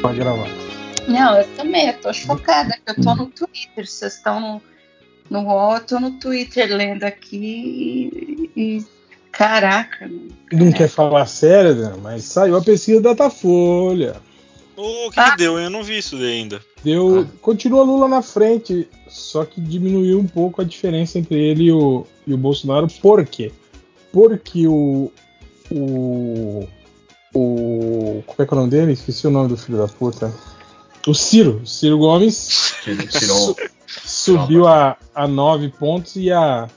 pra gravar. Não, eu também, eu tô chocada que eu tô no Twitter. Vocês estão no, no UOL, eu tô no Twitter lendo aqui e. e caraca. Não quer falar sério, né? Mas saiu a pesquisa da Datafolha. O que, ah. que deu? Eu não vi isso ainda. Deu. Ah. Continua Lula na frente, só que diminuiu um pouco a diferença entre ele e o, e o Bolsonaro. Por quê? Porque o. O. O. Como é que é o nome dele? Esqueci o nome do filho da puta. O Ciro. Ciro Gomes. Tirou. subiu a, a 9 pontos e a.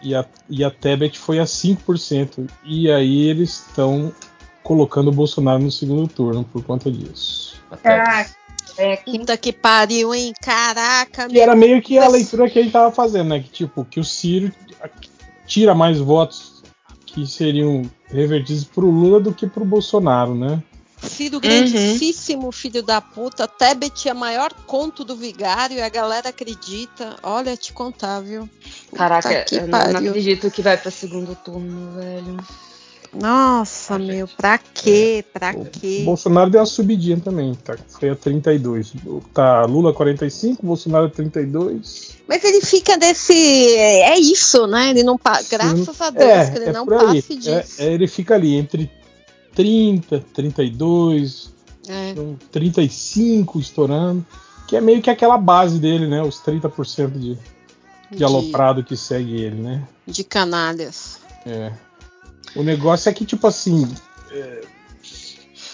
E a, e a Tebet foi a 5%. E aí eles estão colocando o Bolsonaro no segundo turno por conta disso. Caraca. É, Puta que pariu, hein? Caraca, E era meio que a leitura que a gente tava fazendo, né? Que tipo, que o Ciro tira mais votos que seriam revertidos pro Lula do que pro Bolsonaro, né? Ciro grandíssimo uhum. filho da puta, Tebet é maior conto do vigário e a galera acredita. Olha, te contar, viu? Caraca, eu não, não acredito que vai para segundo turno, velho. Nossa, meu, pra quê? Pra o quê? Bolsonaro deu uma subidinha também, tá? Foi a 32. Tá Lula 45, Bolsonaro 32. Mas ele fica desse. É isso, né? Ele não passa. Graças a Deus é, que ele é não passe disso. É, é, ele fica ali entre 30, 32, é. 35 estourando. Que é meio que aquela base dele, né? Os 30% de, de, de aloprado que segue ele, né? De canalhas. É. O negócio é que, tipo assim, é,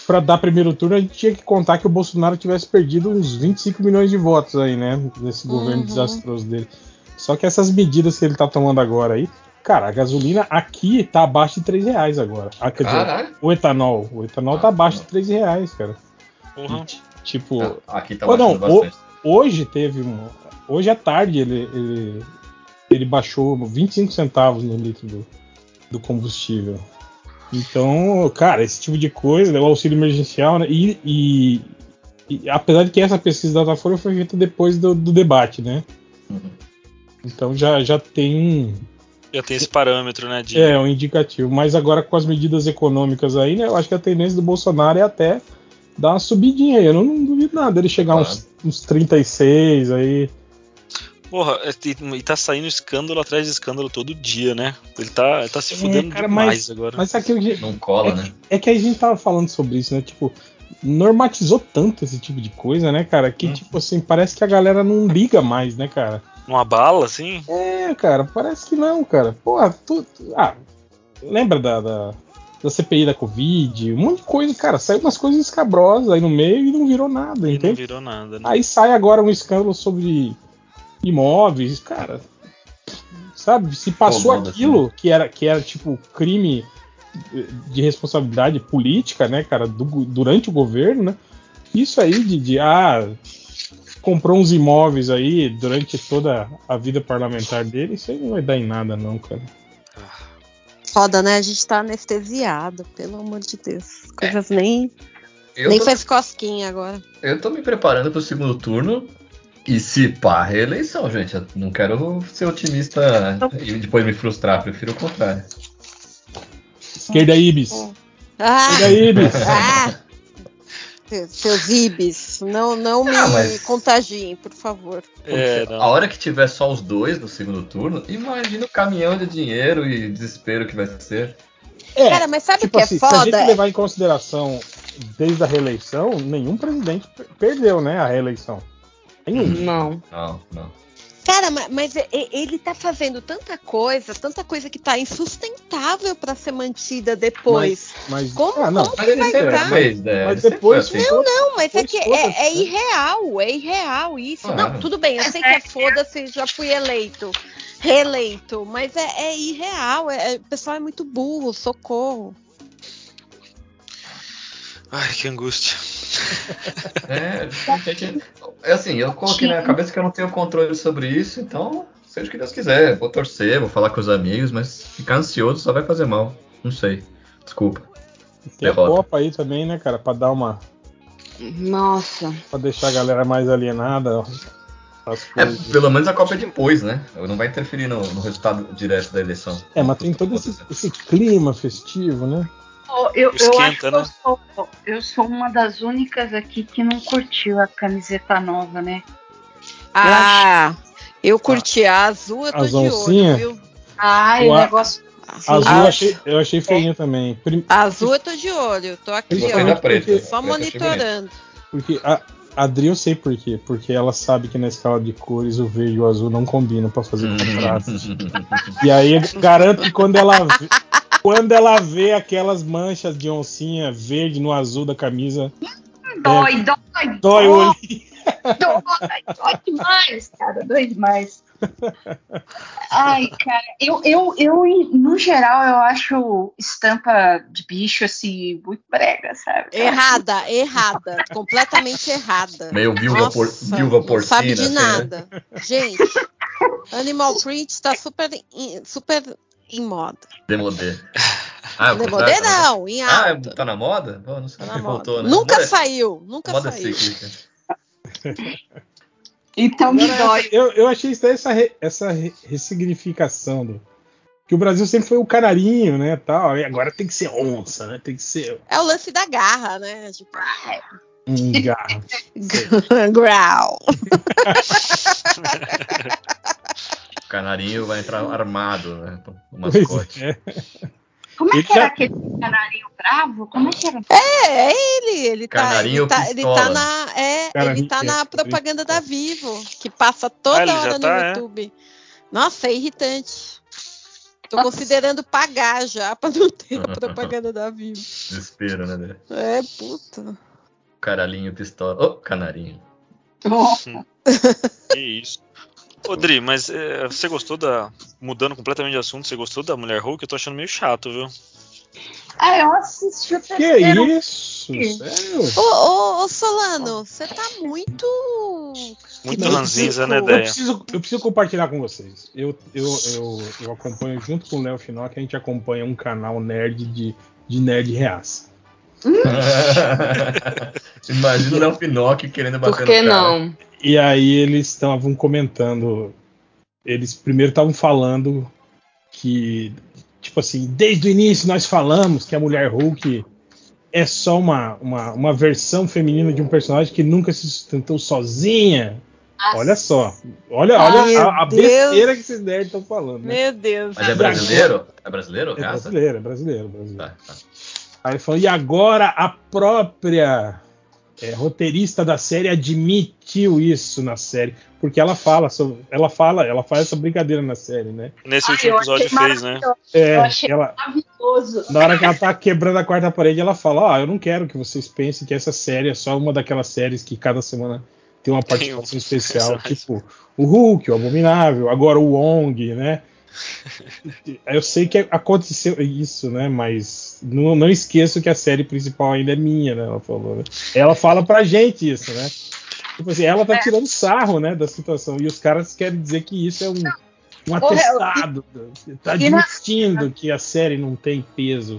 para dar primeiro turno, a gente tinha que contar que o Bolsonaro tivesse perdido uns 25 milhões de votos aí, né? Nesse governo uhum. desastroso dele. Só que essas medidas que ele tá tomando agora aí, cara, a gasolina aqui tá abaixo de 3 reais agora. Ah, quer dizer, o etanol. O etanol tá ah, tá abaixo não. de 3 reais, cara. Uhum. E, tipo. Ah, aqui tá não, o, Hoje teve um. Hoje à tarde ele, ele, ele baixou 25 centavos no litro do, do combustível. Então, cara, esse tipo de coisa, né, o auxílio emergencial, né, e, e, e, apesar de que essa pesquisa da Datafolha foi feita depois do, do debate, né? Uhum. Então já, já tem. Já tem esse parâmetro, né? De... É, um indicativo. Mas agora com as medidas econômicas aí, né? Eu acho que a tendência do Bolsonaro é até dar uma subidinha aí. Eu não, não duvido nada ele chegar claro. uns, uns 36 aí. Porra, é, e tá saindo escândalo atrás de escândalo todo dia, né? Ele tá, ele tá se é, fudendo é, cara, demais mas, agora. Mas aqui, gente, não cola, é né? Que, é que a gente tava falando sobre isso, né? Tipo, normatizou tanto esse tipo de coisa, né, cara? Que, hum. tipo assim, parece que a galera não liga mais, né, cara? Uma bala, assim? É, cara, parece que não, cara. Porra, tu. Ah, lembra da, da, da CPI da Covid? Um monte de coisa, cara. Saiu umas coisas escabrosas aí no meio e não virou nada, e entende? Não virou nada, né? Aí sai agora um escândalo sobre imóveis, cara. Sabe, se passou aquilo que era que era tipo crime de responsabilidade política, né, cara, do, durante o governo, né? Isso aí de, de ah, comprou uns imóveis aí durante toda a vida parlamentar dele, isso aí não vai dar em nada, não, cara. Foda, né? A gente tá anestesiado, pelo amor de Deus. Coisas é. nem. Eu nem tô... faz cosquinha agora. Eu tô me preparando pro segundo turno e se pá, reeleição, gente. Eu não quero ser otimista e depois me frustrar, prefiro o contrário. Esquerda Ibis. Ah, Esquerda Ibis. Ah, seus Ibis, não, não me mas... contagiem, por favor. É, a hora que tiver só os dois no segundo turno, imagina o caminhão de dinheiro e desespero que vai ser. É, Cara, mas sabe o tipo que é assim, é foda? Se a gente levar em consideração desde a reeleição, nenhum presidente perdeu, né, a reeleição. Não. Não, não. Cara, mas ele tá fazendo tanta coisa, tanta coisa que tá insustentável para ser mantida depois. Mas, mas como, ah, não, como mas vai estar? Fez, né? Mas depois. Assim. Não, não, mas é que é, é, irreal, é irreal isso. Ah, não, tudo bem, eu sei que é foda-se, já fui eleito, reeleito, mas é, é irreal. É, o pessoal é muito burro, socorro. Ai, que angústia. É, é assim, eu coloquei na cabeça que eu não tenho controle sobre isso, então seja o que Deus quiser. Vou torcer, vou falar com os amigos, mas ficar ansioso só vai fazer mal. Não sei. Desculpa. Tem Derrota. a Copa aí também, né, cara? Pra dar uma. Nossa. Pra deixar a galera mais alienada. É, pelo menos a Copa é depois, né? Não vai interferir no, no resultado direto da eleição. É, mas tem todo esse, esse clima festivo, né? Eu, eu, Esquenta, eu acho né? que eu sou, eu sou uma das únicas aqui que não curtiu a camiseta nova, né? Ah, eu curti a azul, eu tô de olho, viu? Ai, o negócio. Azul eu achei, eu achei feinho é. também. Prim... Azul eu tô de olho, tô aqui, ó, preta, só preta monitorando. Porque a, Adri eu sei por quê. Porque ela sabe que na escala de cores o verde e o azul não combinam para fazer hum. contraste. e aí garanto que quando ela quando ela vê aquelas manchas de oncinha verde no azul da camisa. Dói, é, dói, dói. o olhinho. Dói, dói demais, cara, dói demais. Ai, cara, eu, eu, eu, no geral, eu acho estampa de bicho assim, muito brega, sabe? Errada, errada. completamente errada. Meio viúva, por, viúva porcina. Não sabe de assim, né? nada. Né? Gente, Animal Print tá super, super em moda. Demodê. Ah, Demodê tá, não, em ah, alta. Ah, tá na moda? Oh, não sei tá voltou, né? Nunca moda, saiu, nunca moda saiu. então me dói. Eu, eu achei isso essa, essa ressignificação do, que o Brasil sempre foi o canarinho, né, tal, e agora tem que ser onça, né, tem que ser... É o lance da garra, né, tipo... Garra. Growl. O canarinho vai entrar armado, né, o mascote. É. Como é que era aquele canarinho bravo? Como é que era? É, é ele. Ele tá, ele tá, ele tá na, é, ele tá na propaganda da Vivo, que passa toda ah, hora no tá, é? YouTube. É? Nossa, é irritante. Tô Nossa. considerando pagar já pra não ter a propaganda da Vivo. Desespero, né? É, puta. Caralinho pistola. Ô, oh, canarinho. Oh. que isso. Rodri, mas é, você gostou da. Mudando completamente de assunto, você gostou da Mulher Hulk? Eu tô achando meio chato, viu? Ah, eu assisti o terceiro. Que isso? Sério? Ô, ô, ô Solano, você tá muito. Muito ranzinza, né, ideia? Eu preciso, eu preciso compartilhar com vocês. Eu, eu, eu, eu acompanho, junto com o Léo Finock, a gente acompanha um canal nerd de, de nerd reaça. Imagina o Léo Finock querendo bater Por que não? E aí eles estavam comentando. Eles primeiro estavam falando que, tipo assim, desde o início nós falamos que a mulher Hulk é só uma, uma, uma versão feminina de um personagem que nunca se sustentou sozinha. Nossa. Olha só. Olha, olha a, a besteira que esses nerds estão falando. Né? Meu Deus. Mas é brasileiro? É brasileiro? É brasileiro, é brasileiro. brasileiro. Tá, tá. Aí ele falou, e agora a própria é, roteirista da série admitiu isso na série, porque ela fala, sobre, ela fala, ela faz essa brincadeira na série, né? Nesse Ai, último episódio fez, né? É, eu achei ela, maravilhoso. Na hora que ela tá quebrando a quarta parede, ela fala: Ó, oh, eu não quero que vocês pensem que essa série é só uma daquelas séries que cada semana tem uma participação especial, tipo o Hulk, o Abominável, agora o Wong, né? Eu sei que aconteceu isso, né? Mas não, não esqueço que a série principal ainda é minha, né? Ela falou. Né? Ela fala pra gente isso, né? Tipo assim, ela tá é. tirando sarro, né, da situação. E os caras querem dizer que isso é um, um atestado. Tá admitindo que a série não tem peso.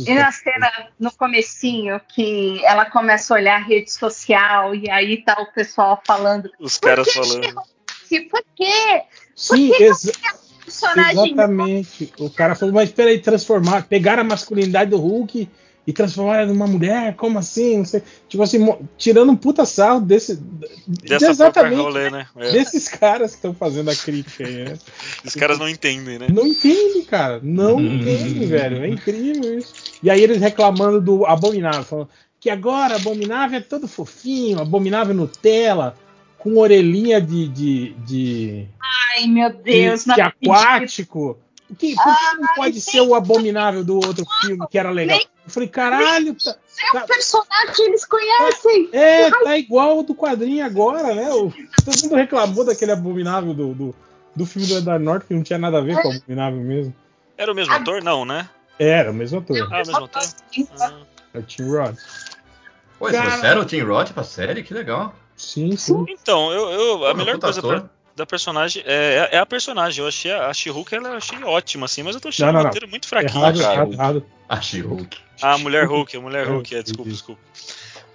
E na cena, no comecinho, que ela começa a olhar a rede social e aí tá o pessoal falando. Os caras falando. Por quê? Sim, exato personagem. Exatamente. O cara falou, mas peraí, transformar, pegar a masculinidade do Hulk e transformar ela numa mulher? Como assim? Não sei. Tipo assim, tirando um puta sarro desse. Dessa exatamente, rolê, né? É. Desses caras que estão fazendo a crítica aí, né? Os caras não entendem, né? Não entendem, cara. Não hum. entendem, velho. É incrível isso. E aí eles reclamando do Abominável, falando que agora Abominável é todo fofinho, Abominável Nutella com orelhinha de. de, de Ai, meu Deus, de, de aquático. O que, por que não pode ser o abominável do outro filme que era legal? Eu falei, caralho. Tá, é um personagem que eles conhecem. É, tá igual o do quadrinho agora, né? O, todo mundo reclamou daquele abominável do, do, do filme do Edward Norton, que não tinha nada a ver com o abominável mesmo. Era o mesmo ator? Não, né? Era o mesmo ator. Ah, o mesmo ator. Ah. É o Tim Roth. Pô, eles trouxeram o Tim Roth pra série? Que legal. Sim, sim. Então, eu, eu a Pô, melhor coisa pra, da personagem é, é, a personagem. Eu achei a, a She-Hulk, ela eu achei ótima, assim, mas eu tô achando o roteiro muito fraquinho. Errado, errado, errado. A She-Hulk. Ah, a Mulher Hulk, a Mulher Hulk, é, desculpa, desculpa.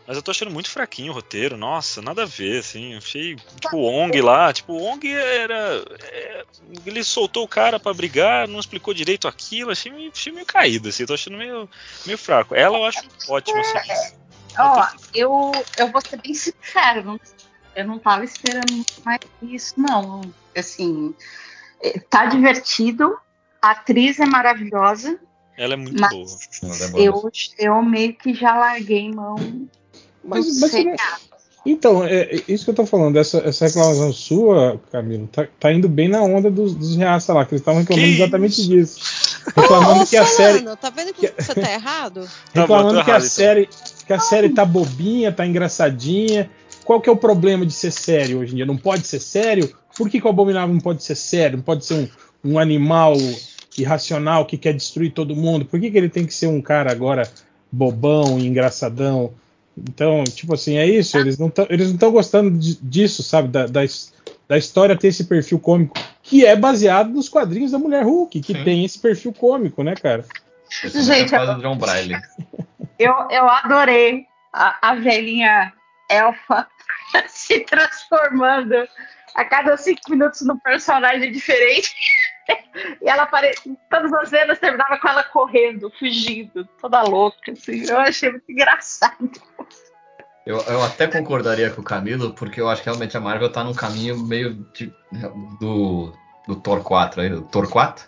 Mas eu tô achando muito fraquinho o roteiro, nossa, nada a ver, assim. Achei, tipo, o Ong lá, tipo, o Ong era. É, ele soltou o cara para brigar, não explicou direito aquilo, achei meio, achei meio caído, assim, tô achando meio, meio fraco. Ela eu acho ótima, assim. Ó, eu, eu vou ser bem sincero, não, eu não tava esperando mais isso, não. Assim, é, tá divertido, a atriz é maravilhosa. Ela é muito mas boa. É boa. Eu, eu meio que já larguei mão. Mas, mas então, é, é, isso que eu tô falando, essa, essa reclamação sua, Camilo, tá, tá indo bem na onda dos, dos reaça lá, que eles estavam reclamando que exatamente isso? disso. Reclamando oh, que a série. Tá vendo que, você tá errado? reclamando tá que a então. série. Que a série tá bobinha, tá engraçadinha. Qual que é o problema de ser sério hoje em dia? Não pode ser sério? Por que, que o Abominável não pode ser sério? Não pode ser um, um animal irracional que quer destruir todo mundo? Por que, que ele tem que ser um cara agora bobão e engraçadão? Então, tipo assim, é isso. Eles não estão gostando disso, sabe? Da, da, da, história ter esse perfil cômico, que é baseado nos quadrinhos da Mulher Hulk, que Sim. tem esse perfil cômico, né, cara? Gente, eu, John Braille. Eu, eu adorei a, a velhinha elfa se transformando a cada cinco minutos num personagem diferente. e ela aparecia, todas as cenas terminava com ela correndo, fugindo, toda louca, assim. Eu achei muito engraçado. Eu, eu até concordaria com o Camilo, porque eu acho que realmente a Marvel tá num caminho meio de, do, do Thor 4 aí, do Thor 4.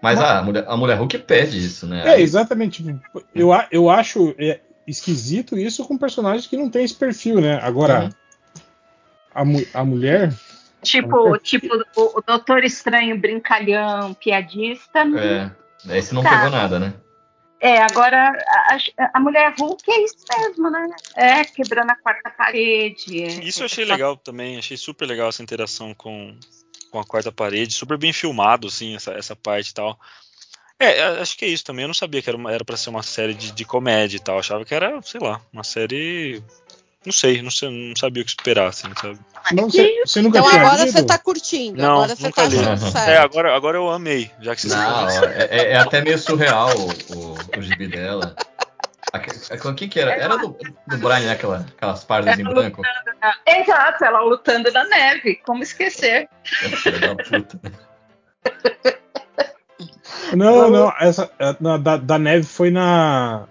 Mas a, mulher, a mulher Hulk pede isso, né? É, exatamente. Eu, eu acho é, esquisito isso com personagens que não tem esse perfil, né? Agora, uhum. a, a mulher Tipo, tipo o, o Doutor Estranho brincalhão, piadista. É, esse não tá. pegou nada, né? É, agora a, a, mulher Hulk é isso mesmo, né? É, quebrando a quarta parede. É, isso eu achei legal também, achei super legal essa interação com, com a quarta parede, super bem filmado, assim, essa, essa parte e tal. É, acho que é isso também. Eu não sabia que era, uma, era pra ser uma série de, de comédia e tal. Eu achava que era, sei lá, uma série não sei, não, sei, não sabia o que esperar, assim, sabe? Não, você, você nunca então tinha agora você tá curtindo. Não, agora você tá li. É, agora, agora eu amei, já que vocês Não, é, é, é, até meio surreal o, o, o gibi dela. O que que era? Era do, do Brian, né? Aquela, aquelas páginas em branco? Na... Exato, ela lutando na neve. Como esquecer? da puta. Não, não, essa na, da, da neve foi na.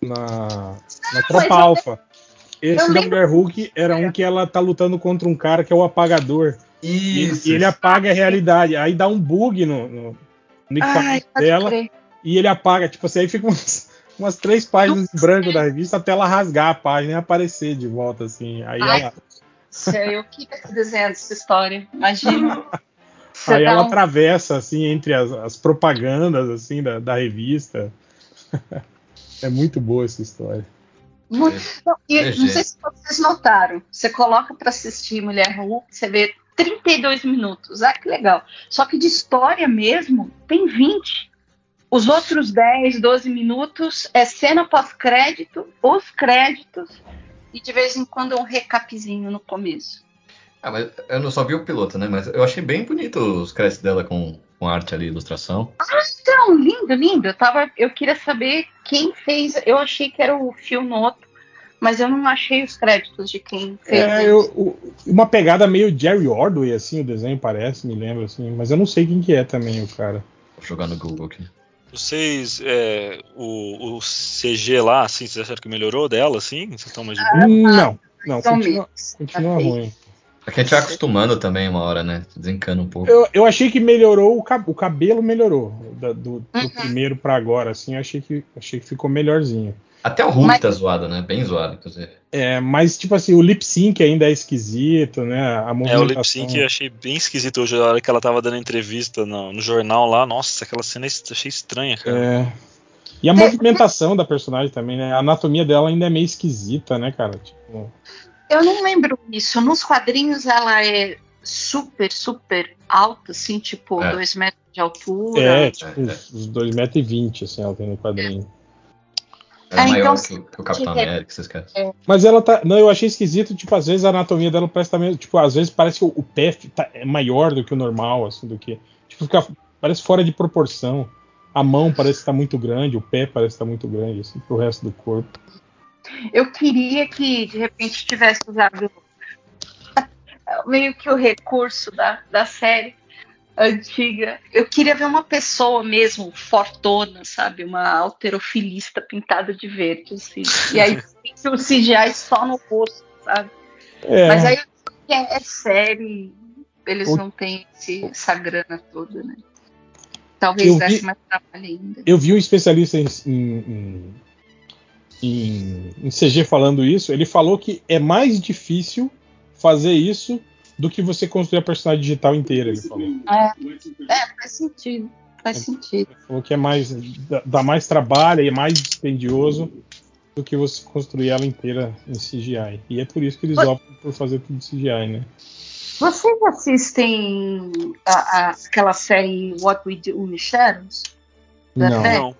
Na, na Tropa Alpha. Esse da Mulher Hulk era um que ela tá lutando contra um cara que é o apagador. Isso. E, e ele apaga a realidade. Aí dá um bug no, no, no equipamento dela. E ele apaga. Tipo assim, aí fica umas, umas três páginas em branco da revista até ela rasgar a página e aparecer de volta, assim. Aí Ai, ela. Eu queria desenhando essa história. Imagina. aí ela um... atravessa, assim, entre as, as propagandas, assim, da, da revista. é muito boa essa história. Muito, não, e, não sei se vocês notaram. Você coloca para assistir Mulher Hulk, você vê 32 minutos. Ah, que legal. Só que de história mesmo, tem 20. Os outros 10, 12 minutos é cena pós-crédito, os créditos e de vez em quando um recapzinho no começo. Ah, mas eu não só vi o piloto, né? Mas eu achei bem bonito os créditos dela com, com arte ali, ilustração. Ah, então, lindo, lindo. Eu, tava, eu queria saber quem fez. Eu achei que era o Phil Noto, mas eu não achei os créditos de quem fez. É, eu, uma pegada meio Jerry Ordway, assim, o desenho parece, me lembra, assim. Mas eu não sei quem que é também o cara. Vou jogar no Google aqui. Vocês, é, o, o, CG lá, assim, vocês acharam que melhorou dela, assim? Vocês estão mais de boa? Não, não, continua, continua ruim. É que a gente vai acostumando também uma hora, né? Desencana um pouco. Eu, eu achei que melhorou, o, cab o cabelo melhorou. Da, do, do uhum. primeiro para agora, assim, achei que, achei que ficou melhorzinho. Até o Hulk mas... tá zoado, né? Bem zoado, inclusive. É, mas tipo assim, o lip sync ainda é esquisito, né? A movimentação... É, o lip sync eu achei bem esquisito hoje, a hora que ela tava dando entrevista no, no jornal lá. Nossa, aquela cena eu achei estranha, cara. É. E a movimentação da personagem também, né? A anatomia dela ainda é meio esquisita, né, cara? Tipo... Eu não lembro isso. Nos quadrinhos ela é super, super alta, assim, tipo, 2 é. metros de altura. É, tipo, uns 2 metros e 20, assim, ela tem no quadrinho. É, é maior então, que, que, o Capitão é, América, vocês querem. É. Mas ela tá. Não, eu achei esquisito, tipo, às vezes a anatomia dela parece também. Tipo, às vezes parece que o, o pé tá, é maior do que o normal, assim, do que. Tipo, fica, parece fora de proporção. A mão parece estar tá muito grande, o pé parece estar tá muito grande, assim, pro resto do corpo. Eu queria que de repente tivesse usado meio que o recurso da, da série antiga. Eu queria ver uma pessoa mesmo fortona, sabe? Uma alterofilista pintada de verde, assim. E aí o CGI só no rosto, sabe? É. Mas aí é, é série, eles o... não têm esse, essa grana toda, né? Talvez desse mais trabalho ainda. Eu vi um especialista em, em, em, em, CG falando isso. Ele falou que é mais difícil fazer isso do que você construir a personagem digital inteira. Ele falou. É, é faz sentido. Faz ele sentido. Falou que é mais. dá mais trabalho e é mais dispendioso do que você construir ela inteira em CGI. E é por isso que eles optam por fazer tudo CGI, né? Vocês assistem a, a, aquela série What We Do in the Shadows? Não. não.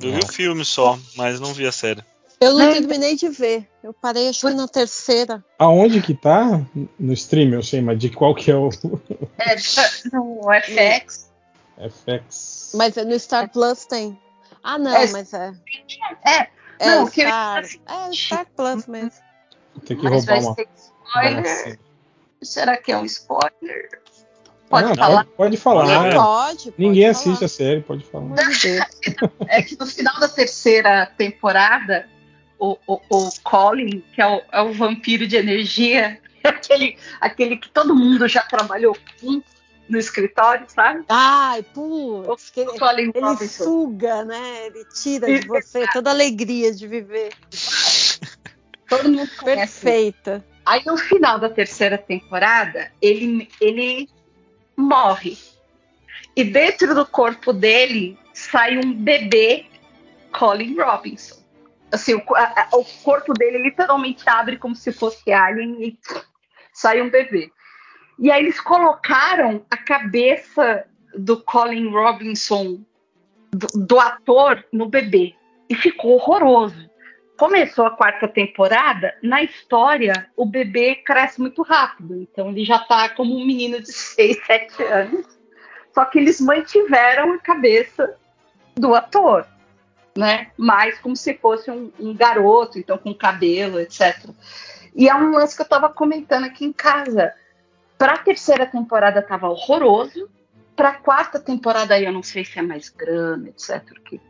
Eu vi o filme só, mas não vi a série. Eu não terminei de ver. Eu parei acho que na terceira. Aonde que tá? No stream, eu sei, mas de qual que é o. É, no FX. FX. Mas no Star Plus tem. Ah, não, é, mas é. É, é não, Star, é Star Plus mesmo. Tem que mas roubar uma. Spoiler. Será que é um spoiler? Pode não, falar? Pode, pode falar. Pode, pode Ninguém falar. assiste a série, pode falar. é que no final da terceira temporada, o, o, o Colin, que é o, é o vampiro de energia, aquele, aquele que todo mundo já trabalhou com no escritório, sabe? Ai, putz, ele, ele suga, né? Ele tira de você toda a alegria de viver. Todo mundo conhece. Perfeita. Aí no final da terceira temporada, ele, ele morre. E dentro do corpo dele sai um bebê Colin Robinson. Assim, o, a, o corpo dele literalmente abre como se fosse alien e sai um bebê. E aí eles colocaram a cabeça do Colin Robinson, do, do ator, no bebê. E ficou horroroso começou a quarta temporada, na história, o bebê cresce muito rápido. Então, ele já está como um menino de 6, 7 anos. Só que eles mantiveram a cabeça do ator, né? Mais como se fosse um, um garoto, então com cabelo, etc. E é um lance que eu estava comentando aqui em casa. Para a terceira temporada estava horroroso. Para a quarta temporada aí eu não sei se é mais grana, etc. Que,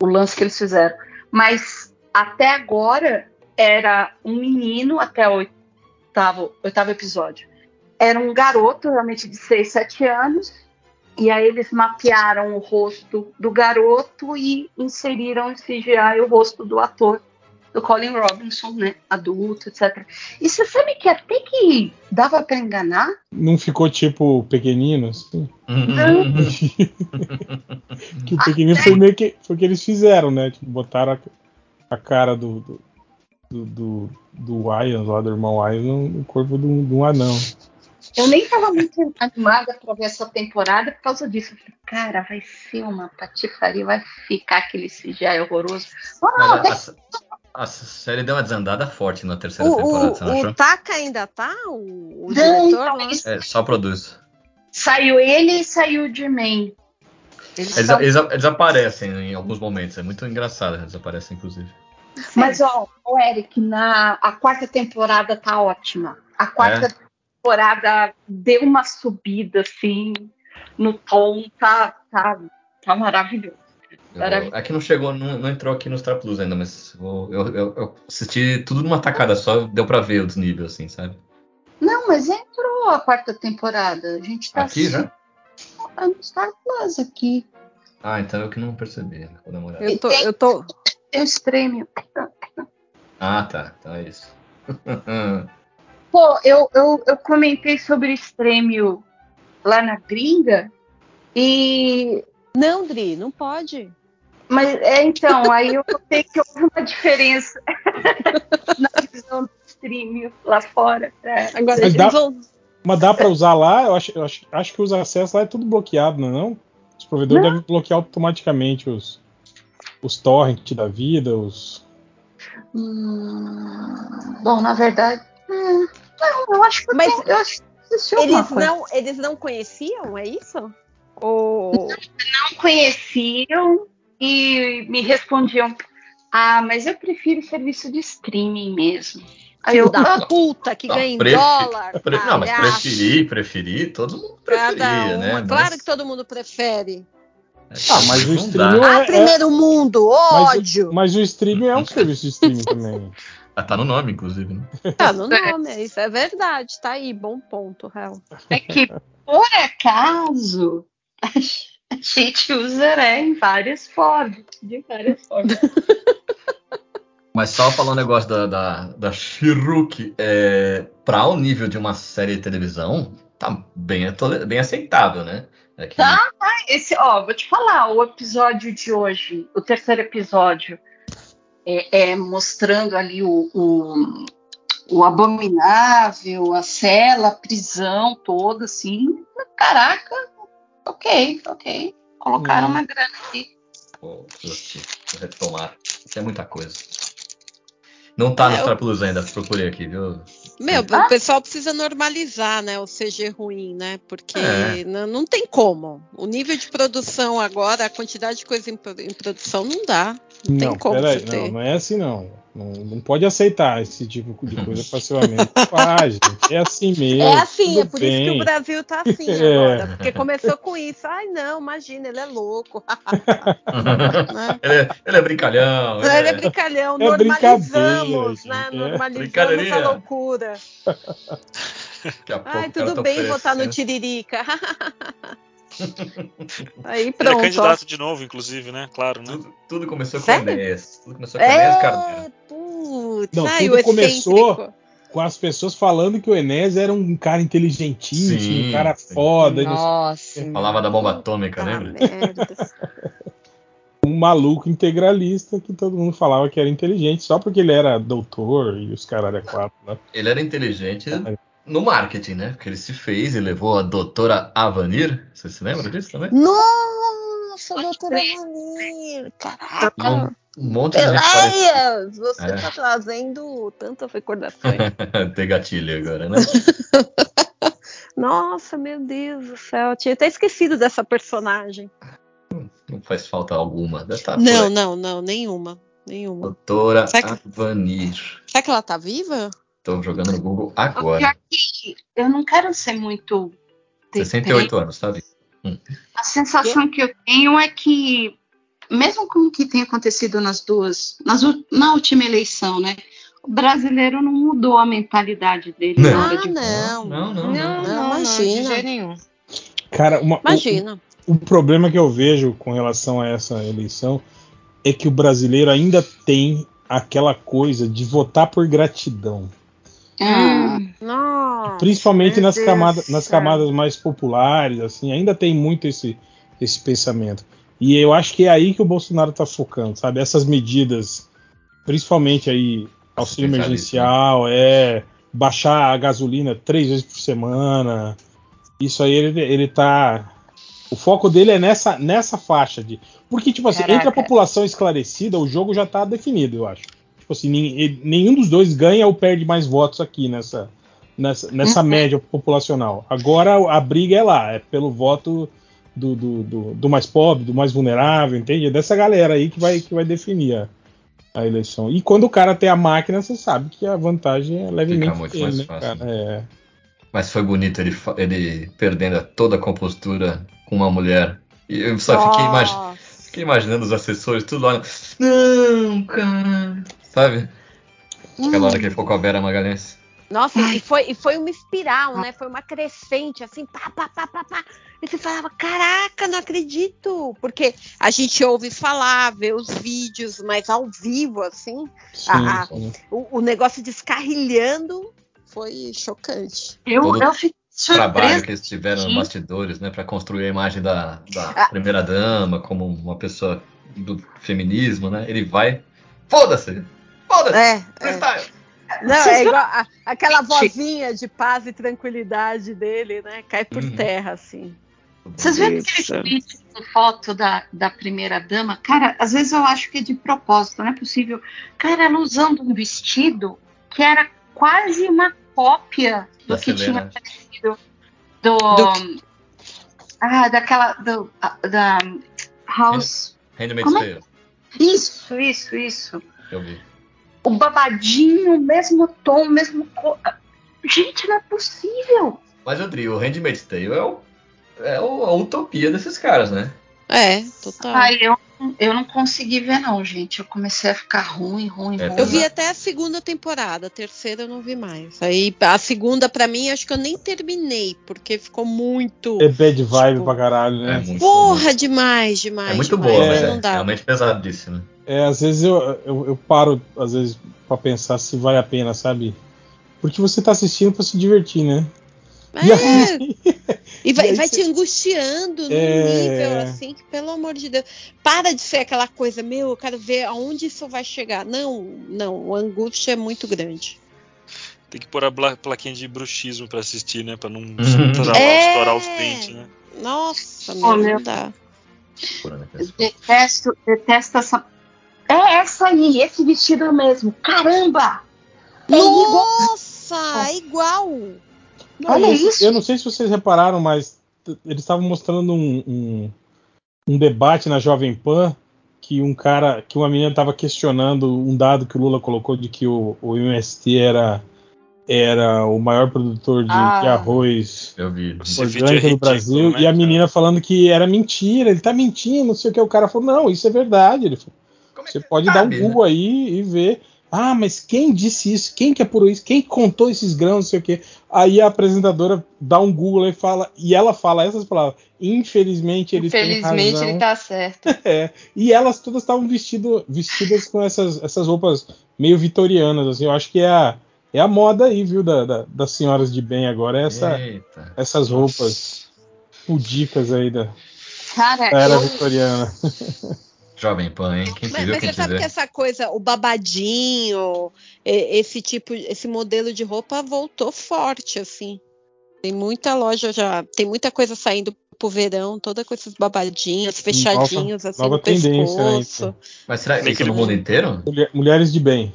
o lance que eles fizeram. Mas até agora era um menino até o oitavo, oitavo episódio. Era um garoto, realmente de 6, 7 anos, e aí eles mapearam o rosto do garoto e inseriram em CGI o rosto do ator, do Colin Robinson, né? Adulto, etc. E você sabe que até que dava para enganar? Não ficou tipo pequenino, assim? Não. que o pequenino até... foi meio que foi o que eles fizeram, né? Tipo, botaram a a cara do, do, do, do, do lá, do irmão Wyans, no, corpo de um anão. Eu nem estava muito animada para ver essa temporada por causa disso. Eu falei, cara, vai ser uma patifaria, vai ficar aquele CGI horroroso. a, a, série deu uma desandada forte na terceira o, temporada, você não achou? O Taka ainda tá? O, o não, diretor? Então, é, só produz. Saiu ele e saiu o Jermaine. Eles, eles, eles, eles, aparecem em alguns momentos, é muito engraçado, eles aparecem, inclusive. Mas, ó, o Eric, na, a quarta temporada tá ótima. A quarta é? Temporada deu uma subida, assim, no tom, tá, tá, tá maravilhoso. Eu, é não chegou, não, não, entrou aqui nos Traplus ainda, mas eu, eu, eu, assisti tudo numa tacada só, deu pra ver o desnível, assim, sabe? Não, mas entrou a quarta temporada. A gente tá aqui já? Tá no Star Plus aqui. Ah, então eu que não percebi. Né? Vou dar uma olhada. Eu tô. Eu tô... Tem o Stremio. Ah, tá. Então é isso. Pô, eu, eu, eu comentei sobre Stremio lá na gringa e. Não, Dri, não pode. Mas é então, aí eu notei que houve uma diferença na visão do stream lá fora. É. Agora, eles dá, vão... Mas dá para usar lá? Eu acho, eu acho, acho que os acessos lá é tudo bloqueado, não é não? Os provedores não. devem bloquear automaticamente os, os torrent da vida, os. Hum, bom, na verdade. Hum, não, eu acho que Mas eu, eu acho que eles não, eles não conheciam, é isso? Ou... Não conheciam e me respondiam: Ah, mas eu prefiro serviço de streaming mesmo. Aí eu, da puta que não, ganha em prefer... dólar. Pre... Não, mas preferir, preferir, todo mundo preferia, né? Mas... Claro que todo mundo prefere. É, ah, mas o streaming é, ah, primeiro mundo, ódio. Mas, mas, o streaming é um serviço de streaming também. Ah, tá no nome, inclusive, né? Tá no nome, isso é verdade. Tá aí, bom ponto, real. É que, por acaso, a gente usa né, em várias formas. De várias formas. Mas só falar um negócio da, da, da Shiruk, é, para o nível de uma série de televisão, tá bem, bem aceitável, né? É que... Tá, tá. Esse, ó, vou te falar, o episódio de hoje, o terceiro episódio, é, é mostrando ali o, o, o, abominável, a cela, a prisão toda, assim. Caraca, ok, ok. Colocaram hum. uma grana aqui. Vou retomar. Isso é muita coisa. Não tá é, no Plus ainda, procurei aqui, viu? Meu, ah? o pessoal precisa normalizar, né, o CG ruim, né? Porque é. não, não, tem como. O nível de produção agora, a quantidade de coisa em, em produção não dá. Não, não tem como. Peraí, não, não é assim não. Não, não, pode aceitar esse tipo de coisa passivamente. ah, gente, é assim mesmo. É assim, é por bem. isso que o Brasil tá assim é. agora. Porque começou com isso. Ai, não, imagina, ele é louco. né? ele, é, ele, é, brincalhão. Ele, ele é, é brincalhão. É normalizamos, né? Normalizamos a loucura. Ai, tudo bem votar no Tiririca. Aí pronto. Ele é candidato ó. de novo, inclusive, né? Claro, né? Tudo, tudo começou Sério? com o Enéas. Tudo começou com o Enéas é, Putz, Não, ai, tudo começou com as pessoas falando que o Enéas era um cara inteligentíssimo, sim, um cara foda. Nossa. Falava da bomba atômica, lembra? um maluco integralista que todo mundo falava que era inteligente só porque ele era doutor e os caralho é quatro, né? Ele era inteligente é no marketing, né? Porque ele se fez e levou a doutora Avanir. Você se lembra disso também? Nossa, doutora Avanir! Caraca! Um, um monte de gente. Você é. tá trazendo tantas recordações. Tem gatilho agora, né? Nossa, meu Deus do céu. Eu tinha até esquecido dessa personagem. Não faz falta alguma. Tá não, não, não, nenhuma. Nenhuma. Doutora será que, Avanir. Será que ela tá viva? Estou jogando no Google agora. eu não quero ser muito. 68 anos, sabe? Hum. A sensação que? que eu tenho é que, mesmo com o que tem acontecido nas duas, nas, na última eleição, né? O brasileiro não mudou a mentalidade dele. Não. Ah, de... não. Não, não, não, não, não, imagina. Nenhum. Cara, uma, imagina. O, o problema que eu vejo com relação a essa eleição é que o brasileiro ainda tem aquela coisa de votar por gratidão. Ah, nossa, Principalmente nas camadas, nas camadas mais populares, assim, ainda tem muito esse, esse pensamento. E eu acho que é aí que o Bolsonaro está focando, sabe? Essas medidas, principalmente aí, auxílio emergencial, é baixar a gasolina três vezes por semana. Isso aí ele, ele tá. O foco dele é nessa, nessa faixa de. Porque, tipo assim, Caraca. entre a população esclarecida, o jogo já está definido, eu acho. Tipo assim, nenhum dos dois ganha ou perde mais votos aqui nessa, nessa, nessa uhum. média populacional. Agora a briga é lá, é pelo voto do, do, do, do, mais pobre, do mais vulnerável, entende? É dessa galera aí que vai, que vai definir a, a eleição. E quando o cara tem a máquina, você sabe que a vantagem é levemente Fica muito mais né, fácil. Cara? É. Mas foi bonito ele, ele perdendo toda a compostura com uma mulher. E eu só fiquei, imagi fiquei imaginando os assessores tudo lá. Não, cara. Sabe? Hum. Aquela hora que ele ficou com a Vera Magalhães. Nossa, e foi, e foi uma espiral, né? Foi uma crescente, assim, pá, pá, pá, pá, pá. E você falava, caraca, não acredito! Porque a gente ouve falar, vê os vídeos, mas ao vivo, assim, sim, a, sim. O, o, negócio descarrilhando foi chocante. Eu, Todo eu fiquei trabalho que eles tiveram nos bastidores, né, para construir a imagem da, da ah. primeira dama como uma pessoa do feminismo, né? Ele vai, foda-se, Foda-se! É, é. Não, é igual a, aquela vozinha de paz e tranquilidade dele, né? Cai por uhum. terra, assim. Vocês viram aquele foto da, da primeira dama? Cara, às vezes eu acho que é de propósito, não é possível. Cara, ela usando um vestido que era quase uma cópia do da que tinha aparecido do, do. Ah, daquela. Do, da House. Handmaid's é? Tale. Isso, isso, isso. Eu vi o babadinho, o mesmo tom, o mesmo. Co... Gente, não é possível. Mas, André, o Handmaid's Tale é, o, é a utopia desses caras, né? É, total. Ai, eu, eu não consegui ver, não, gente. Eu comecei a ficar ruim, ruim, É, ruim. Eu vi até a segunda temporada, a terceira eu não vi mais. Aí a segunda, pra mim, acho que eu nem terminei, porque ficou muito. É bad vibe Tipo, pra caralho, É né? muito, Porra, demais, demais. é muito demais, boa, mas É. é não dá. realmente pesadíssima. É, às vezes eu, eu, eu paro, às vezes, pra pensar se vale a pena, sabe? Porque você tá assistindo pra se divertir, né? E É, aí- e vai, e vai cê- te angustiando num É. nível assim que, pelo amor de Deus, para de ser aquela coisa, meu, eu quero ver aonde isso vai chegar. Não, não, a angústia é muito grande. Tem que pôr a plaquinha de bruxismo pra assistir, né? Pra não Uhum. estourar, É. estourar os dentes, né? Nossa, Ô, meu, meu. não dá. Né, detesto, detesto essa. É essa aí, esse vestido mesmo. Caramba! É igual. Nossa, é igual. Não, Olha esse- isso. Eu não sei se vocês repararam, mas eles estavam mostrando um, um, um debate na Jovem Pan que um cara, que uma menina estava questionando um dado que o Lula colocou de que o, o MST era, era o maior produtor de, Ah. de arroz é orgânico no ridículo, Brasil né, e a cara? menina falando que era mentira, ele tá mentindo, não sei o que. O cara falou, não, isso é verdade. Ele falou, é você pode dar um né? Google aí e ver. Ah, mas quem disse isso? Quem que apurou isso? Quem contou esses grãos? Não sei o quê. Aí a apresentadora dá um Google e fala, e ela fala essas palavras. Infelizmente ele Infelizmente razão. ele tá certo. É, e elas todas estavam vestido, vestidas com essas, essas roupas meio vitorianas, assim. Eu acho que é a, é a moda aí, viu, da, da- das senhoras de bem agora. é Essa, Eita. essas roupas pudicas aí da, Cara, da era eu, vitoriana. Jovem Pan, hein? Quem Mas, viu, mas quem você sabe que essa coisa, o babadinho, esse tipo, esse modelo de roupa voltou forte, assim. Tem muita loja já, tem muita coisa saindo pro verão, toda com esses babadinhos, fechadinhos, assim, nova no tendência, né, pescoço. Mas será que isso no mundo inteiro? Mulher- mulheres de bem.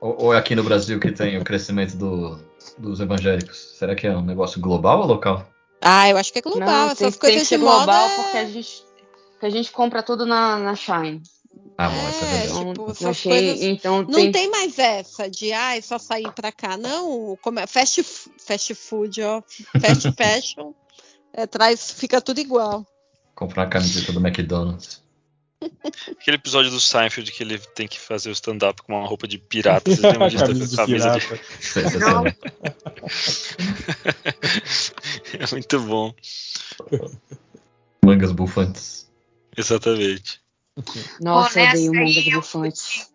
Ou, ou é aqui no Brasil que tem o crescimento do- dos evangélicos? Será que é um negócio global ou local? Ah, eu acho que é global. Não, Essas tem, tem coisas que ser de moda global é- porque a gente, que a gente compra tudo na, na Shine. Ah, bom, é É. Então, tipo, essas Shein, coisas- então Não tem, tem mais essa de, ai, só sair pra cá. Não, como é, fast, fast food, ó, fast fashion, é, traz, fica tudo igual. Comprar a camiseta do McDonald's. Aquele episódio do Seinfeld que ele tem que fazer o stand-up com uma roupa de pirata. Vocês lembram disso? camisa de Camisa de-. É muito bom. Mangas bufantes. Exatamente. Nossa, eu Honesta, odeio manga aí do eu bufante.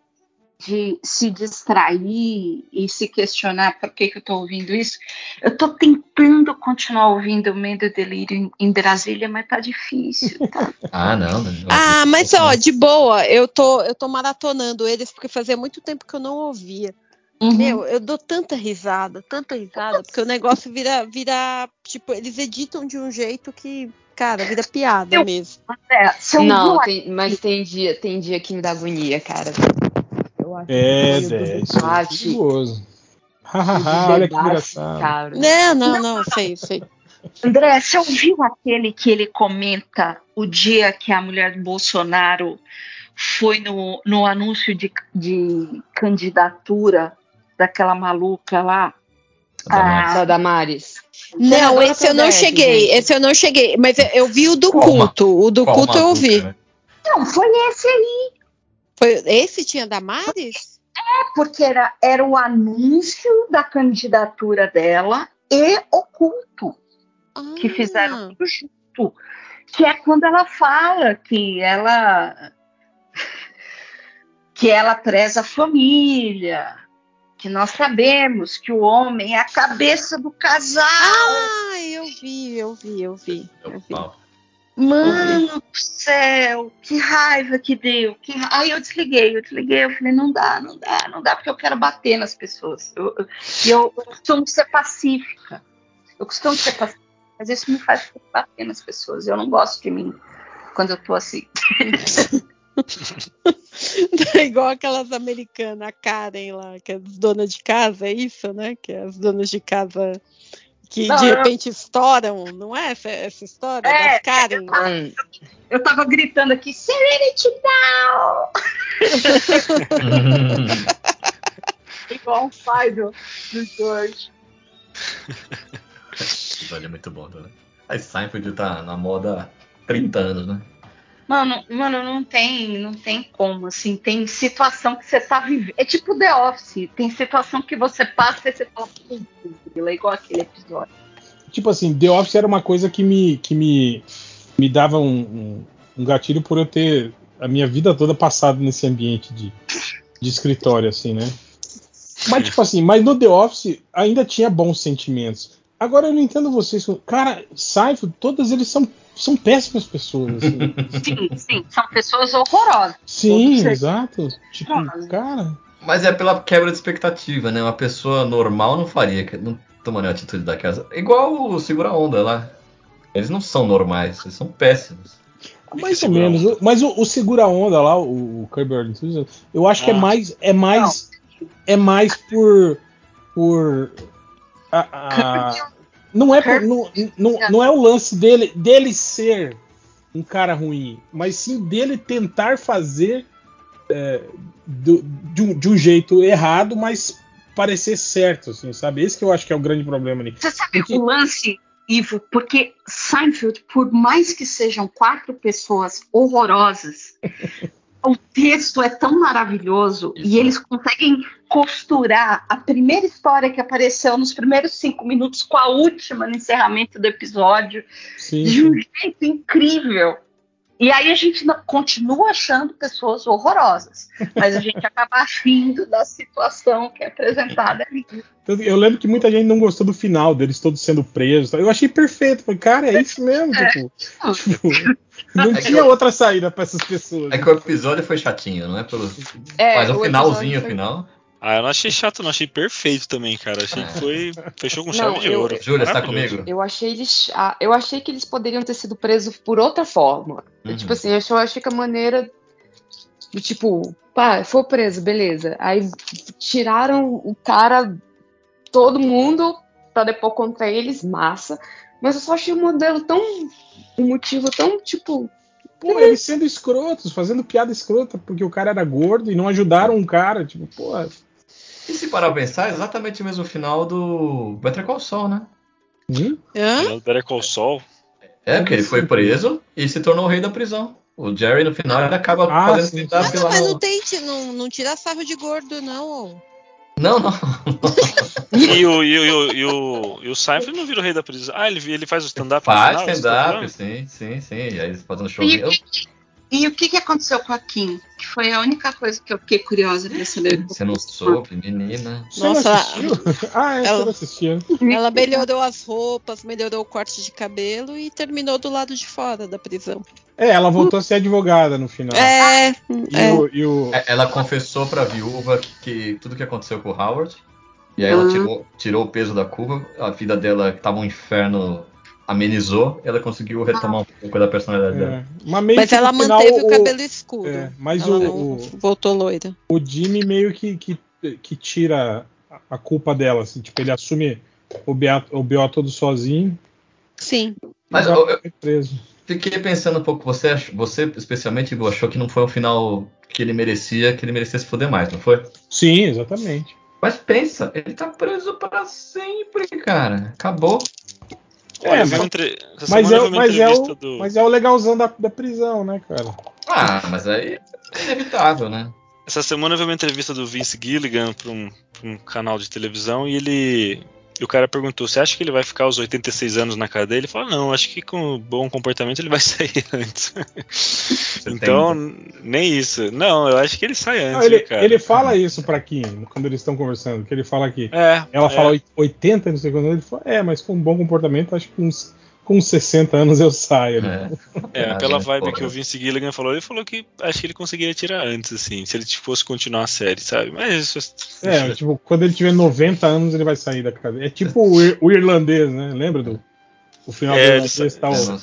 de se distrair e se questionar por que, que eu tô ouvindo isso. Eu tô tentando continuar ouvindo o Medo e Delírio em, em Brasília, mas tá difícil. Tá? Ah, não. né? Ah, mas ó, de boa, eu tô, eu tô maratonando eles porque fazia muito tempo que eu não ouvia. Uhum. Meu, eu dou tanta risada, tanta risada, porque o negócio vira, vira, tipo, eles editam de um jeito que, cara, vira piada Eu- mesmo. É, Não, a- tem- mas tem dia, tem dia que me dá agonia, cara. Eu acho É, que do isso é perigoso. olha que engraçado. cara. Não, não, não, sei, sei. André, você ouviu aquele que ele comenta o dia que a mulher do Bolsonaro foi no, no anúncio de, de candidatura daquela maluca lá? Damares. Da Damares. Não, esse eu não cheguei, gente. esse eu não cheguei, mas eu, vi o do Qual culto, o do Qual culto eu né? Não, foi esse aí, Foi, esse tinha Damares? porque era, era o anúncio da candidatura dela e o culto. que Ah, fizeram tudo junto. Que é quando ela fala que ela que ela preza a família, que nós sabemos que o homem é a cabeça do casal. Ah, eu vi, eu vi, eu vi. Eu Meu vi. Mano do céu, que raiva que deu. Que ra... Aí eu desliguei, eu desliguei, eu falei, não dá, não dá, não dá, porque eu quero bater nas pessoas. Eu, eu, e eu, eu costumo ser pacífica. Eu costumo ser pacífica, mas isso me faz bater nas pessoas. Eu não gosto de mim quando eu tô assim. É igual aquelas americanas, a Karen lá, que é as donas de casa, é isso, né? Que é as donas de casa que Não, de eu- repente estouram, não é essa, essa história É, das Karen? Mano, Eu tava gritando aqui, Serenity Down! Igual um pai do, do George. Esse episódio é muito bom, tá, né? Aí Seinfeld tá na moda há 30 anos, né? Mano, mano, não tem, não tem como, assim, tem situação que você tá vivendo. É tipo The Office, tem situação que você passa e você fala, é igual aquele episódio. Tipo assim, The Office era uma coisa que me, que me, me dava um, um, um gatilho por eu ter a minha vida toda passado nesse ambiente de, de escritório, assim, né? Mas, tipo assim, mas no The Office ainda tinha bons sentimentos. Agora eu não entendo vocês. Cara, Seinfeld, todas eles são, são péssimas pessoas. Assim. sim, sim, são pessoas horrorosas. Sim, exato. Tipo, cara. Mas é pela quebra de expectativa, né? Uma pessoa normal não faria, não tomaria a atitude da casa. Igual o Segura Onda lá. Eles não são normais, eles são péssimos. Mais ou menos. Mas o, o, Segura Onda lá, o, o Kirby eu acho ah. que é ah. mais. É mais. É mais por. Por. A, a, não é não, não, não é o lance dele dele ser um cara ruim, mas sim dele tentar fazer é, do, de, um, de, um, jeito errado, mas parecer certo, assim, sabe? Esse que eu acho que é o grande problema ali. Você sabe Porque... o lance, Ivo? Porque Seinfeld, por mais que sejam quatro pessoas horrorosas, o texto é tão maravilhoso Isso. e eles conseguem costurar a primeira história que apareceu nos primeiros cinco minutos com a última no encerramento do episódio Sim. de um jeito incrível. E aí a gente continua achando pessoas horrorosas, mas a gente acaba rindo da situação que é apresentada ali. Eu lembro que muita gente não gostou do final deles todos sendo presos. Eu achei perfeito. Falei, cara, é isso mesmo. É. Tipo, tipo, não é tinha eu... outra saída para essas pessoas. É que o episódio foi chatinho, não é? Pelo... É, mas o, o finalzinho, foi... final. Ah, eu não achei chato, não achei perfeito também, cara. Achei que foi. Fechou com chave não, de eu, ouro. Júlia, está comigo? Eu achei eles. Ah, eu achei que eles poderiam ter sido presos por outra forma. Uhum. Tipo assim, eu achei que a maneira. Do tipo, pá, foi preso, beleza. Aí tiraram o cara, todo mundo, pra depor contra eles, massa. Mas eu só achei o modelo tão. Um motivo tão, tipo. Pô, eles sendo escrotos, fazendo piada escrota, porque o cara era gordo e não ajudaram um cara. Tipo, pô, e se parar pra pensar, é exatamente o mesmo final do Better Call Saul, né? Hum? Do Better Call Saul? É, porque ele foi preso e se tornou o rei da prisão. O Jerry, no final, ele acaba ah, fazendo stand-up ah, não, mas não tem, não, não tira sarro de gordo, não. Não, não. e, o, e, o, e, o, e o Seinfeld não vira o rei da prisão. Ah, ele, ele faz o stand-up Faz stand-up, sim, sim, sim. E aí eles fazendo show. E, e o que, que aconteceu com a Kim? Que foi a única coisa que eu fiquei curiosa pra saber. Você não soube, menina? Nossa, ah, é, ela, assistiu. ela melhorou as roupas, melhorou o corte de cabelo e terminou do lado de fora da prisão. É, ela voltou a ser advogada no final. É. E é. O, e o... É, ela confessou pra viúva que, que, tudo que aconteceu com o Howard. E aí ela uhum. tirou, tirou o peso da curva. A vida dela tava um inferno amenizou, ela conseguiu retomar um pouco da personalidade é. dela. Mas, mas ela manteve o, o cabelo escuro. É, mas ela o, voltou loira. O Jimmy meio que, que, que tira a culpa dela, assim, tipo, ele assume o BO, o BO todo sozinho. Sim. Mas eu, eu fiquei pensando um pouco, você, você especialmente achou que não foi um final que ele merecia, que ele merecia se foder mais, não foi? Sim, exatamente. Mas pensa, ele tá preso para sempre, cara. Acabou. É, mas, entre... mas, é, mas, é o, do... mas é o legalzão da, da prisão, né, cara? Ah, mas aí é inevitável, né? Essa semana eu vi uma entrevista do Vince Gilligan para um, um, canal de televisão e ele e o cara perguntou: Você acha que ele vai ficar os 86 anos na cadeia? Ele falou: Não, acho que com bom comportamento ele vai sair antes. então, nem isso. Não, eu acho que ele sai antes. Não, ele, ele, fala isso pra Kim quando eles estão conversando. Que ele fala que é, ela é. fala 80, não sei quando. Ele fala: É, mas com bom comportamento, acho que uns com 60 anos eu saio. Né? É, é pela vibe que o Vince Gilligan falou, ele falou que acho que ele conseguiria tirar antes, assim, se ele fosse continuar a série, sabe? Mas isso. É, tipo, quando ele tiver 90 anos, ele vai sair da casa. É tipo o, o irlandês, né? Lembra do o final é, do irlandês? Tá o,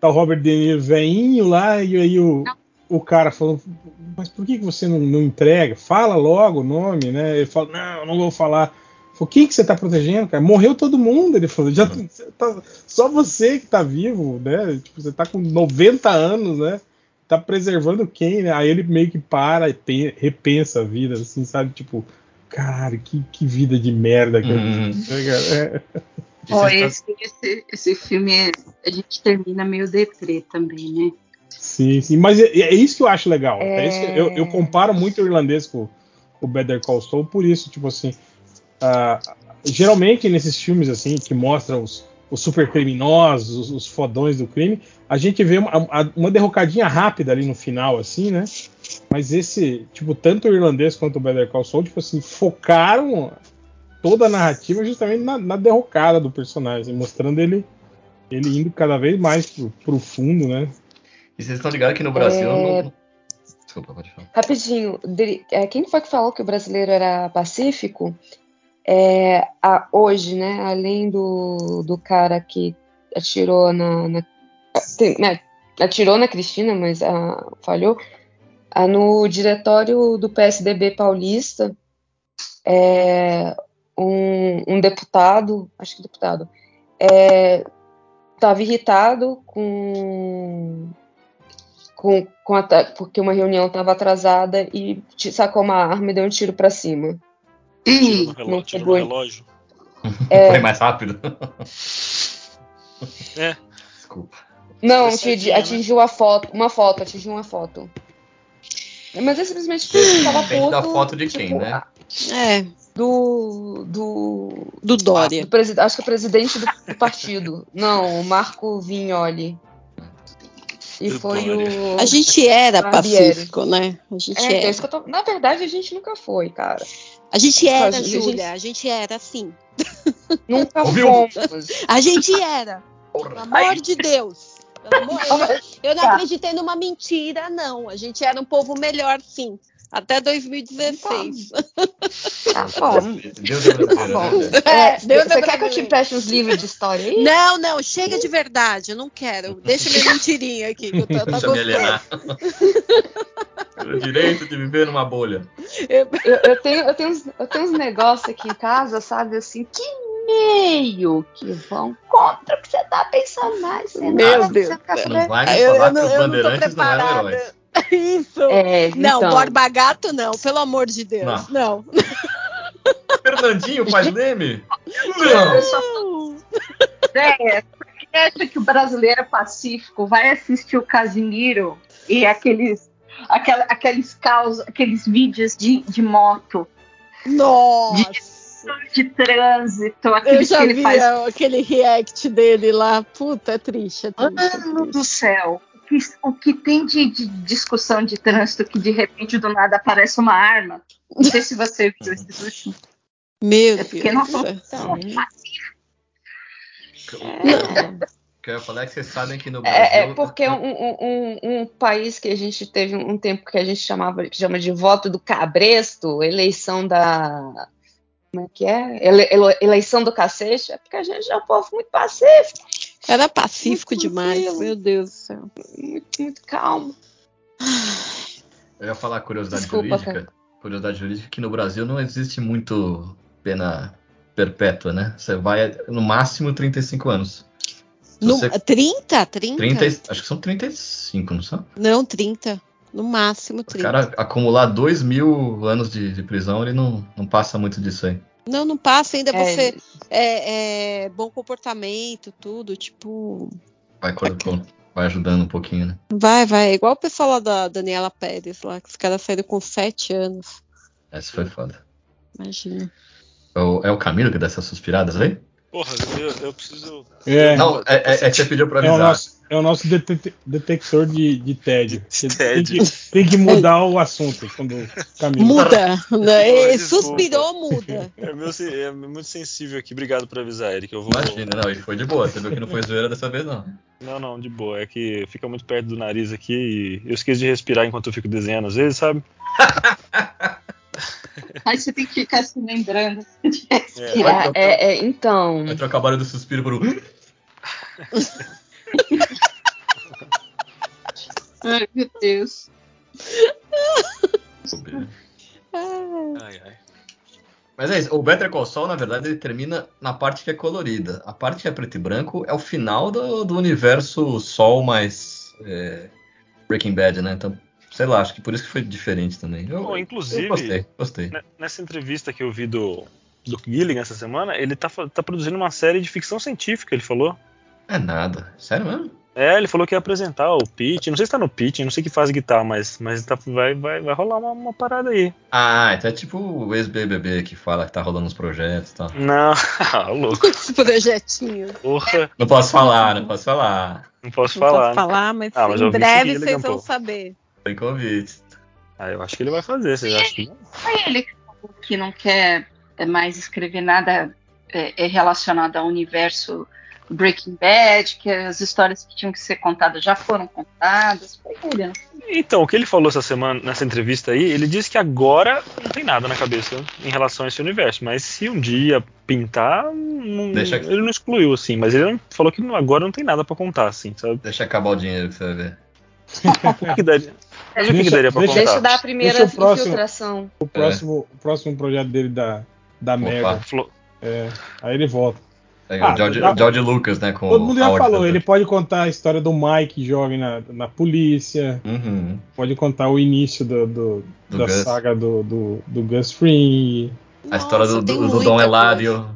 tá o Robert De Niro veinho lá, e aí o, o cara falou, mas por que, que você não, não entrega? Fala logo o nome, né? Ele fala, não, não vou falar. Falei, quem que você tá protegendo, cara? Morreu todo mundo. Ele falou, já tá, só você que tá vivo, né? Tipo, você tá com 90 anos, né? Tá preservando quem, né? Aí ele meio que para e tem, repensa a vida, assim, sabe? Tipo, cara, que, que vida de merda que uhum. eu é. Oh, esse, esse, esse filme, é, a gente termina meio deprê também, né? Sim, sim, mas é, é isso que eu acho legal. É... É eu, eu, comparo muito o irlandês com o Better Call Saul por isso, tipo assim. Uh, geralmente nesses filmes assim que mostram os, os super criminosos, os, os, fodões do crime, a gente vê uma, uma derrocadinha rápida ali no final, assim, né? Mas esse, tipo, tanto o irlandês quanto o Better Call Saul, tipo assim, focaram toda a narrativa justamente na, na derrocada do personagem, mostrando ele ele indo cada vez mais pro, pro fundo, né? E vocês estão ligados que no Brasil. É... Não... Desculpa, pode falar. Rapidinho, é, quem foi que falou que o brasileiro era pacífico? É, a, hoje, né, além do, do cara que atirou na, na tem, né, atirou na Cristina, mas a, falhou, a, no diretório do PSDB paulista, é, um, um, deputado, acho que deputado, estava é, irritado com com, com a, porque uma reunião estava atrasada e sacou uma arma e deu um tiro para cima. Ih, no relógio. relógio. É... Foi mais rápido. é. Desculpa. Não, atingiu, né? atingiu a foto, uma foto, atingiu uma foto. Mas é simplesmente que estava puto. da foto de quem, tipo, né? É. Do. Do. Do Dória. Do presi, acho que é o presidente do, do partido. Não, o Marco Vignoli. E foi o. A gente era Barbieri. pacífico, né? A gente é, era. É tô... Na verdade, a gente nunca foi, cara. A gente era, Júlia. A gente era, sim. Nunca fomos. A gente era. Pelo amor de Deus. Amor, eu, eu não acreditei numa mentira, não. A gente era um povo melhor, sim. Até 2016. Tá bom. Deus é tá bom. Né? É, Deus você quer que eu te preste uns livros de história aí? Não, não, chega de verdade, eu não quero. Deixa minha mentirinha aqui. Que eu tô, Deixa me alienar. o direito de viver numa bolha. Eu, eu, eu, tenho, eu, tenho uns, eu tenho uns negócios aqui em casa, sabe, assim, que meio que vão contra o que você tá pensando mais. Meu Deus. Não vai me falar que os bandeirantes não eram heróis. Isso. É, não, então... Borba Gato não, pelo amor de Deus. Não. não. Fernandinho faz meme? Não. É, acha que o brasileiro é pacífico vai assistir o Casimiro e aqueles, aquel, aqueles caos, aqueles vídeos de, de moto. Nossa! De, de trânsito, aquele Eu já que ele vi faz... aquele react dele lá. Puta, é triste. É triste, é triste. do céu que, o que tem de, de, discussão de trânsito que de repente do nada aparece uma arma. Não sei se você viu esse último. Meu é porque Deus. Não, não, é. que eu ia falar é que vocês sabem que no Brasil. É, é porque um, um, um, país que a gente teve um tempo que a gente chamava que chama de voto do cabresto, eleição da. Como é que é? Ele, eleição do cacete, é porque a gente é um povo muito pacífico. Era pacífico muito demais, tranquilo. meu Deus do céu. Muito, muito calmo. Eu ia falar curiosidade Desculpa, jurídica. Cara. Curiosidade jurídica que no Brasil não existe muito pena perpétua, né? Você vai no máximo 35 anos. No, você... 30? 30? 30? Acho que são 35, não são? Não, 30. No máximo 30. O cara acumular 2 mil anos de, de prisão, ele não, não passa muito disso aí. Não, não passa ainda. É, você é, é, bom comportamento, tudo, tipo. Vai, vai ajudando um pouquinho, né? Vai, vai. Igual o pessoal lá da Daniela Pérez, lá, que os caras saíram com sete anos. Essa foi foda. Imagina. É o, é o Camilo que dá essas suspiradas aí? Porra, eu, eu preciso. É, não, é, é, é que você pediu pra avisar. É o nosso, é o nosso det detector de, de tédio. Tem que, tem que mudar o assunto quando Camilo. Muda. Né? Suspirou, muda. É, meu, é muito sensível aqui. Obrigado por avisar, Eric. Eu vou... Imagina, não, e foi de boa. Você viu que não foi zoeira dessa vez, não. Não, não, de boa. É que fica muito perto do nariz aqui e eu esqueço de respirar enquanto eu fico desenhando às vezes, sabe? Aí você tem que ficar se lembrando de respirar. É, é, é, então. Vai trocar a barulho do suspiro por um. Ai, meu Deus. ai, ai. Mas é isso, o Better Call Saul, na verdade, ele termina na parte que é colorida. A parte que é preto e branco é o final do, do universo Sol mais é, Breaking Bad, né? Então, sei lá, acho que por isso que foi diferente também. Eu, Bom, inclusive, eu gostei, gostei. Nessa entrevista que eu vi do, do Gilligan essa semana, ele tá, tá produzindo uma série de ficção científica, ele falou. É nada. Sério mesmo? É, ele falou que ia apresentar o pitch. Não sei se tá no pitch, não sei que fase que tá, mas, mas tá, vai, vai, vai rolar uma, uma parada aí. Ah, então é tipo o ex-BBB que fala que tá rolando os projetos e tal. Não, ah, louco. Os projetinhos. Porra. Não posso falar, não posso falar. Não posso Não falar. posso falar, mas, Ah, mas em breve vocês vão saber. Tem convite. Ah, eu acho que ele vai fazer, vocês acham que não? Foi ele que não quer mais escrever nada é, é, relacionado ao universo Breaking Bad, que as histórias que tinham que ser contadas já foram contadas. Foi ele, não foi? Então, o que ele falou essa semana, nessa entrevista aí, ele disse que agora não tem nada na cabeça em relação a esse universo, mas se um dia pintar, não- Deixa- ele não excluiu, assim, mas ele não- falou que agora não tem nada pra contar, assim, sabe? Deixa acabar o dinheiro que você vai ver. O que daria? Mas o que, daria pra deixa- contar? Deixa eu dar a primeira Deixa o próximo. infiltração. O próximo, o próximo projeto dele da, da merda. É, aí ele volta. Aí Ah, o George, dá- George Lucas, né? Com Todo mundo já Howard falou, ele pode contar a história do Mike jovem na, na polícia, Uhum. pode contar o início do, do- Do da Gus. saga do, do, do Gus Fring. A história do, do, Dom. Eladio.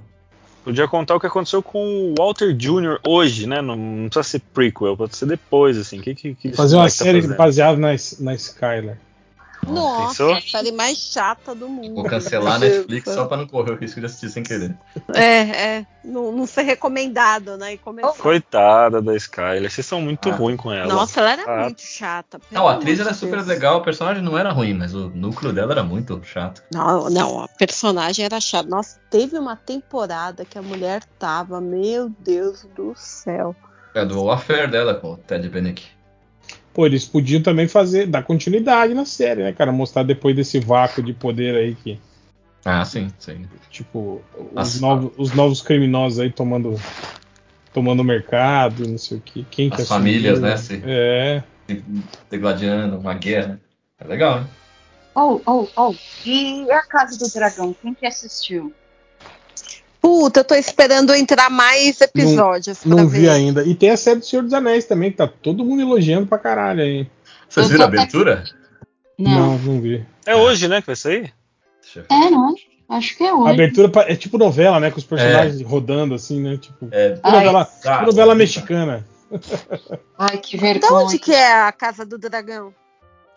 Podia contar o que aconteceu com o Walter Jr. hoje, né? Não, não precisa ser prequel, pode ser depois, assim. Que, que, que Fazer uma tá série fazendo? baseada na, na Skyler. Nossa, a série mais chata do mundo. Vou cancelar a Netflix só pra não correr o risco de assistir sem querer. É, é. Não, não ser recomendado, né? E começar. Coitada da Skyler, vocês são muito Ah. ruins com ela. Nossa, ela era Ah. muito chata. Não, a atriz era super Deus. legal, o personagem não era ruim, mas o núcleo dela era muito chato. Não, não, a personagem era chata. Nossa, teve uma temporada que a mulher tava, meu Deus do céu. É do affair dela com o Ted Bennick. Pô, eles podiam também fazer, dar continuidade na série, né, cara? Mostrar depois desse vácuo de poder aí que, Ah, sim, sim. tipo, os, novos, os novos criminosos aí tomando tomando o mercado, não sei o que. Quem que As assumiu, famílias, né, se- É. Degladiando, uma guerra. É legal, né? Oh, oh, oh. E a Casa do Dragão? Quem que assistiu? Puta, eu tô esperando entrar mais episódios Não ver. vi ainda. E tem a série do Senhor dos Anéis também, que tá todo mundo elogiando pra caralho aí. Vocês viram a abertura? Não. não vi. É hoje, né, que vai sair? É, não. Acho que é A hoje. abertura pa- é tipo novela, né? Com os personagens rodando assim, né? Tipo, É, tipo novela, Ai, tipo novela tá. mexicana. Ai, que De vergonha. onde que é a Casa do Dragão?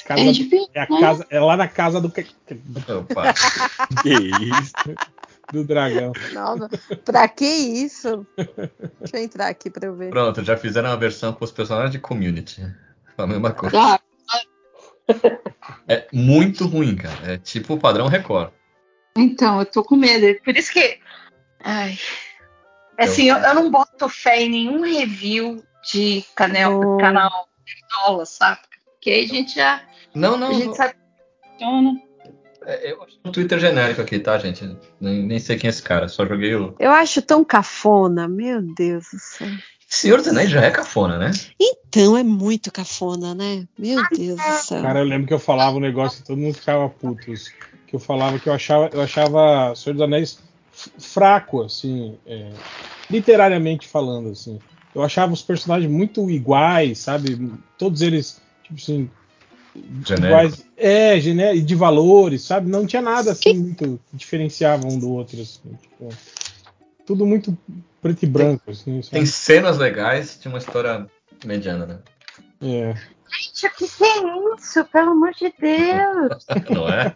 Casa- É difícil, é, a né? casa, é lá na casa do, Opa. Que isso. Do dragão. Nova. pra que isso? Deixa eu entrar aqui pra eu ver. Pronto, já fizeram uma versão com os personagens de Community. A mesma coisa. Ah, É muito ruim, cara. É tipo o padrão Record. então, eu tô com medo. Por isso que. Ai. Assim, eu, eu não boto fé em nenhum review de canal, Oh. canal Nerdola, sabe? Porque aí a gente já. Não, não. a gente sabe que funciona. É, eu acho um Twitter genérico aqui, tá, gente? Nem, nem sei quem é esse cara, só joguei o. Eu acho tão cafona, meu Deus do céu. Senhor dos Anéis já é cafona, né? Então é muito cafona, né? Meu Deus do céu. Cara, eu lembro que eu falava um negócio e todo mundo ficava puto. assim, Que eu falava que eu achava, eu achava Senhor dos Anéis fraco, assim, é, literariamente falando, assim. Eu achava os personagens muito iguais, sabe? Todos eles, tipo assim, Genérico. iguais. É, gené- e de valores, sabe? Não tinha nada assim muito que diferenciava um do outro, assim. tipo, tudo muito preto e branco, assim, sabe? Tem cenas legais, tinha uma história mediana, né? É. Gente, o que, que é isso? Pelo amor de Deus! Não é?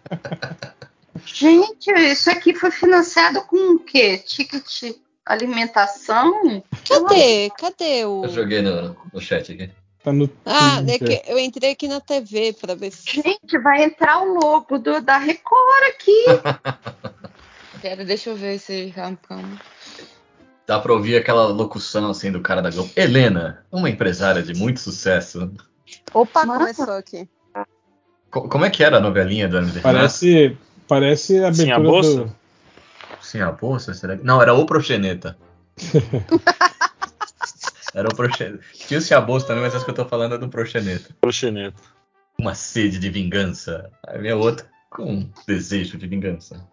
Gente, isso aqui foi financiado com o quê? Ticket alimentação? Cadê? Cadê o. Eu joguei no, no chat aqui. Tá no Ah, é Twitter. eu entrei aqui na TV pra ver se. Gente, vai entrar o logo do, da Record aqui. Pera, deixa eu ver se. Calma, calma. Dá pra ouvir aquela locução assim do cara da Globo. Helena, uma empresária de muito sucesso. Opa, Nossa. começou aqui. Co- como é que era a novelinha do Renato? Parece, parece a Sim, a abertura bolsa? do. Sim, a bolsa? Será que... Não, era o Proxeneta. era o Proxeneta. Tinha o Ciaboso também, mas acho que eu tô falando é do Proxeneta. Proxeneta. Uma sede de vingança. A outra com um desejo de vingança.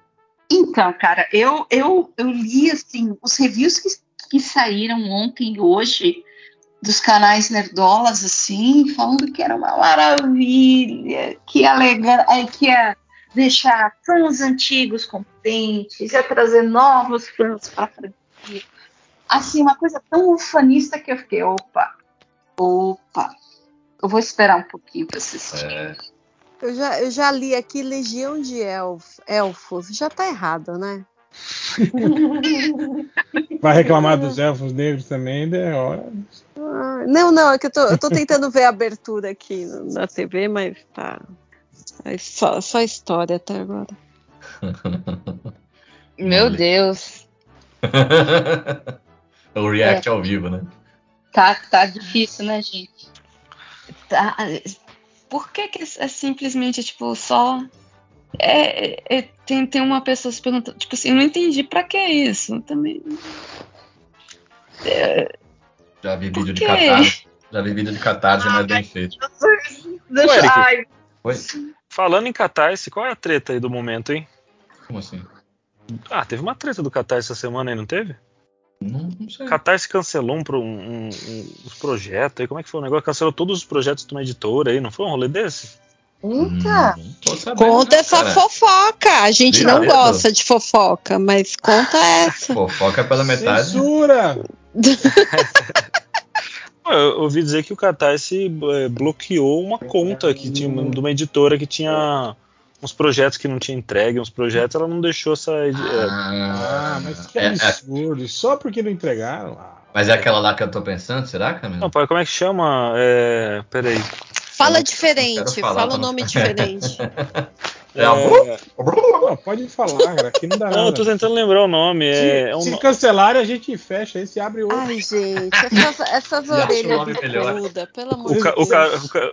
Então, cara, eu, eu, eu li assim, os reviews que, que saíram ontem e hoje dos canais nerdolas, assim, falando que era uma maravilha, que ia, alegar, eh, que ia deixar fãs antigos contentes, ia trazer novos fãs para franquia. Assim, uma coisa tão ufanista que eu fiquei, opa, Opa! Eu vou esperar um pouquinho pra assistir. É. Eu já, eu já li aqui Legião de Elf, Elfos. Já tá errado, né? Vai reclamar dos elfos negros também, né? Ah, não, não, é que eu tô, eu tô tentando ver a abertura aqui na TV, mas tá. É só, só história até agora. Meu Deus. o react é. ao vivo, né? Tá, tá difícil, né, gente? Tá. Por que, que é simplesmente, tipo, só. É, é, tem, tem uma pessoa se perguntando, tipo assim, eu não entendi pra que isso? Também. É, Já vi vídeo de catarse. Já vi vídeo de catarse, mas bem feito. Deixa, ai. Oi? Falando em catarse, qual é a treta aí do momento, hein? Como assim? Ah, teve uma treta do catarse essa semana aí, não teve? Não, não sei. Catarse cancelou um, um, um, uns projetos aí. Como é que foi o negócio? Cancelou todos os projetos de uma editora aí, não foi um rolê desse? Eita! Hum, conta essa cara. fofoca. A gente Vira não gosta de fofoca, mas conta essa. Fofoca pela metade. Censura! Eu ouvi dizer que o Catarse eh, bloqueou uma conta que tinha, de uma editora que tinha uns projetos que não tinha entregue, uns projetos, ela não deixou essa. Ah, ah mas que é, é. absurdo. É, Só porque não entregaram. Ah, mas é aquela lá que eu tô pensando, será, Camila? Não, pai, como é que chama? É... Peraí. Fala diferente, fala o nome diferente. É, é... Não, pode falar, cara, aqui não dá não, nada. eu tô tentando lembrar o nome. Se, é, é um... se cancelarem, a gente fecha, aí se abre outro. Ai, gente, essas, essas orelhas bicudas, pelo amor de Deus.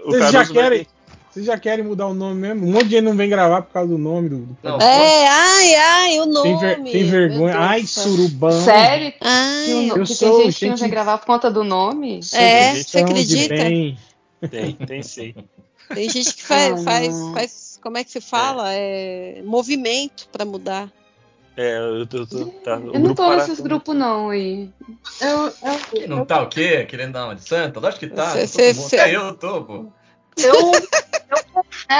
Vocês já querem... Vocês já querem mudar o nome mesmo? Um monte de gente não vem gravar por causa do nome do. do não, é, ai, ai, o nome. Tem, ver, tem vergonha. Ai, surubão. Sério? Ai, que, eu que sou, tem gente, gente que não vem gravar por conta do nome? É, você acredita? Tem, tem sim. Tem gente que faz, faz, faz como é que se fala? É, é movimento para mudar. É, eu, tô, tô, tá, eu não tô nesses grupos não aí. Eu, eu, não tá o quê? Querendo dar uma de santa? Lógico que tá. Cê, cê, cê... Até eu tô, pô. Eu,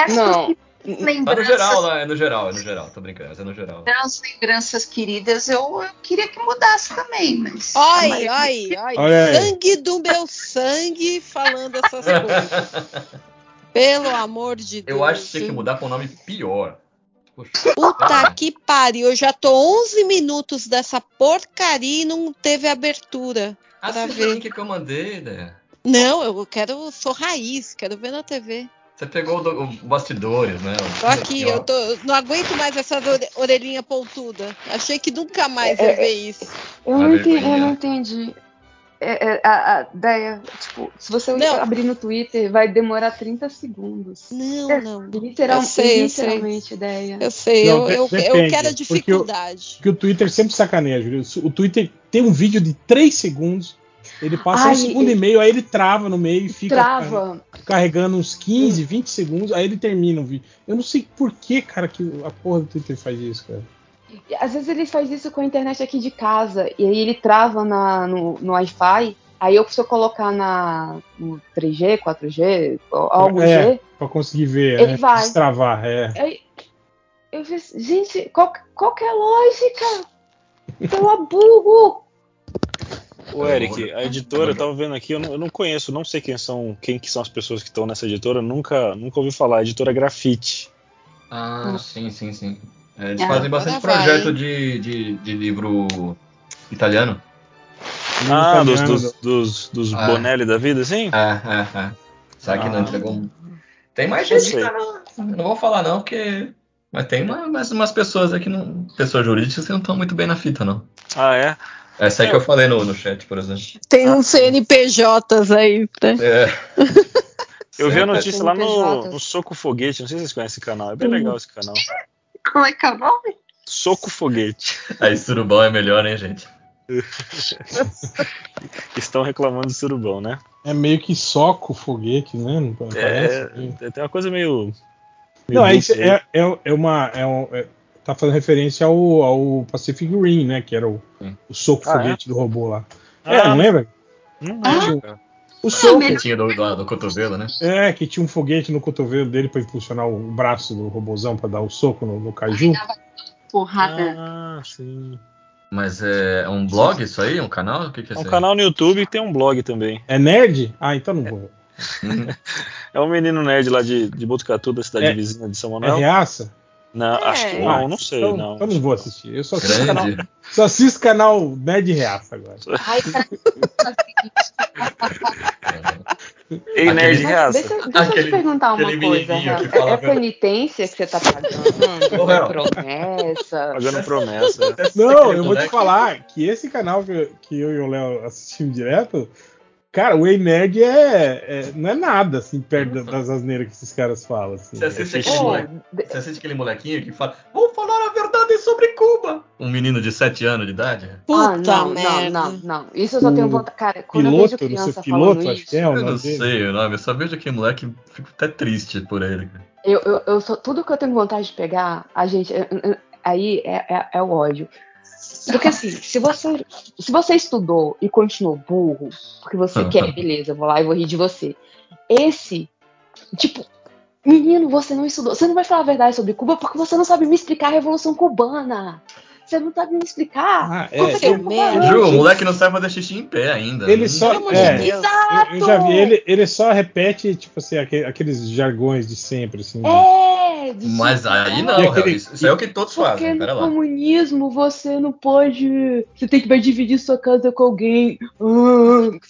não. Lembranças. no geral, lá, é no geral, é no geral, tô brincando, mas é no geral. As lembranças queridas, eu, eu queria que mudasse também, mas. Ai, ai, ai, sangue do meu sangue falando essas coisas. Pelo amor de Deus. Eu acho que tinha que mudar com um nome pior. Poxa. Puta que pariu, eu já tô 11 minutos dessa porcaria e não teve abertura. Ah, pra ver. que eu mandei, né? Não, eu quero, sou raiz, quero ver na TV. Você pegou o, o bastidores, né? Tô aqui, eu tô, não aguento mais essa orelhinha pontuda. Achei que nunca mais é, ia ver isso. Eu não, entendi, eu não entendi. É, é, a, a, ideia, tipo, se você não. abrir no Twitter, vai demorar 30 segundos. Não, é, não. Literal, eu sei, literalmente, eu sei. ideia. Eu sei, não, eu, eu, eu, quero a dificuldade. Porque o, porque o Twitter sempre sacaneia, Júlio. O Twitter tem um vídeo de 3 segundos ele passa Ai, um segundo ele... e meio, aí ele trava no meio e fica trava. carregando uns 15, 20 segundos, aí ele termina o vídeo. Eu não sei por que, cara, que a porra do Twitter faz isso, cara. Às vezes ele faz isso com a internet aqui de casa, e aí ele trava na, no, no Wi-Fi, aí eu preciso colocar na, no 3G, 4G, algo é, G. Pra conseguir ver, ele é, vai. destravar, é. Aí, eu fiz, gente, qual, qual que é a lógica? Pelo burro! O Eric, a editora, eu tava vendo aqui, eu não, eu não, conheço, não sei quem são, quem que são as pessoas que estão nessa editora, nunca, nunca ouvi falar, a editora Grafite. Ah, sim, sim, sim. É, eles ah, fazem bastante projeto de, de, de, livro italiano. Ah, dos, dos, dos, dos ah. Bonelli da vida, sim? É, é, é. Será que ah. não entregou? Tem mais gente, não, não vou falar não, porque mas tem uma, mais umas pessoas aqui, não, pessoas jurídicas que não estão muito bem na fita, não. Ah, é? Essa aí que eu falei no, no chat, por exemplo. Tem uns CNPJs aí, né? É. Eu vi a notícia lá no, no, Soco Foguete, não sei se vocês conhecem esse canal, é bem legal esse canal. Como é que é o nome? Soco Foguete. Aí surubão é melhor, hein, gente? Estão reclamando de surubão, né? É meio que soco foguete, né? Não é, tem uma coisa meio. meio não, é, é, é, é, uma. É, um, é, tá fazendo referência ao, ao Pacific Rim, né? Que era o, o soco ah, é? foguete é? do robô lá. É, ah, é, não lembra? Não lembro. O soco. Que tinha do, do, do, cotovelo, né? É, que tinha um foguete no cotovelo dele para impulsionar o braço do robôzão para dar o soco no, no caju. Porrada. Ah, sim. Mas é um blog isso aí? Um canal? O que, que é É um canal no YouTube e tem um blog também. É nerd? Ah, então não vou. É um menino nerd lá de, de Botucatu, da cidade É- vizinha de São É Manuel. reaça? Não, É. acho que não, não sei, então, não. então não vou assistir. Eu só assisto, canal, só assisto canal Nerd Reaça agora. Ai, cara, Ei, nerd reaça. deixa, deixa eu Aquele- te perguntar uma coisa, É, é penitência que você tá pagando? Ô. É promessa? Pagando promessa. Não, eu vou te moleque- falar que esse canal que, que eu e o Léo assistimos direto, cara, o Ei Nerd é, é- não é nada, assim, perto das asneiras que esses caras falam. Assim. Você assiste, É aquele moleque, você assiste aquele molequinho que fala: Vou falar a verdade sobre Cuba. Um menino de 7 anos de idade. Puta ah, não, merda. não, não, não. Isso eu só tenho vontade. Cara, quando eu vejo Piloto, não criança sei, falando piloto, acho isso, que é o Eu não dele. sei o nome, eu só vejo aquele moleque e fico até triste por ele. eu, eu, eu só, tudo que eu tenho vontade de pegar, a gente. Aí é, é, é o ódio. Porque assim, se você, se você estudou e continuou burro, porque você quer, beleza, eu vou lá e vou rir de você. Esse, tipo, menino, você não estudou. Você não vai falar a verdade sobre Cuba porque você não sabe me explicar a Revolução Cubana. Você não sabe me explicar. Ah, é, você eu- falar? Ju, o moleque não sabe fazer xixi em pé ainda. Ele Hum. só. É, de Deus. eu, eu já vi ele, ele só repete, tipo assim, aque- aqueles jargões de sempre, assim. É, de Mas aí é, não, isso, isso é o que todos Porque fazem. no Pera lá. comunismo você não pode. Você tem que vai dividir sua casa com alguém.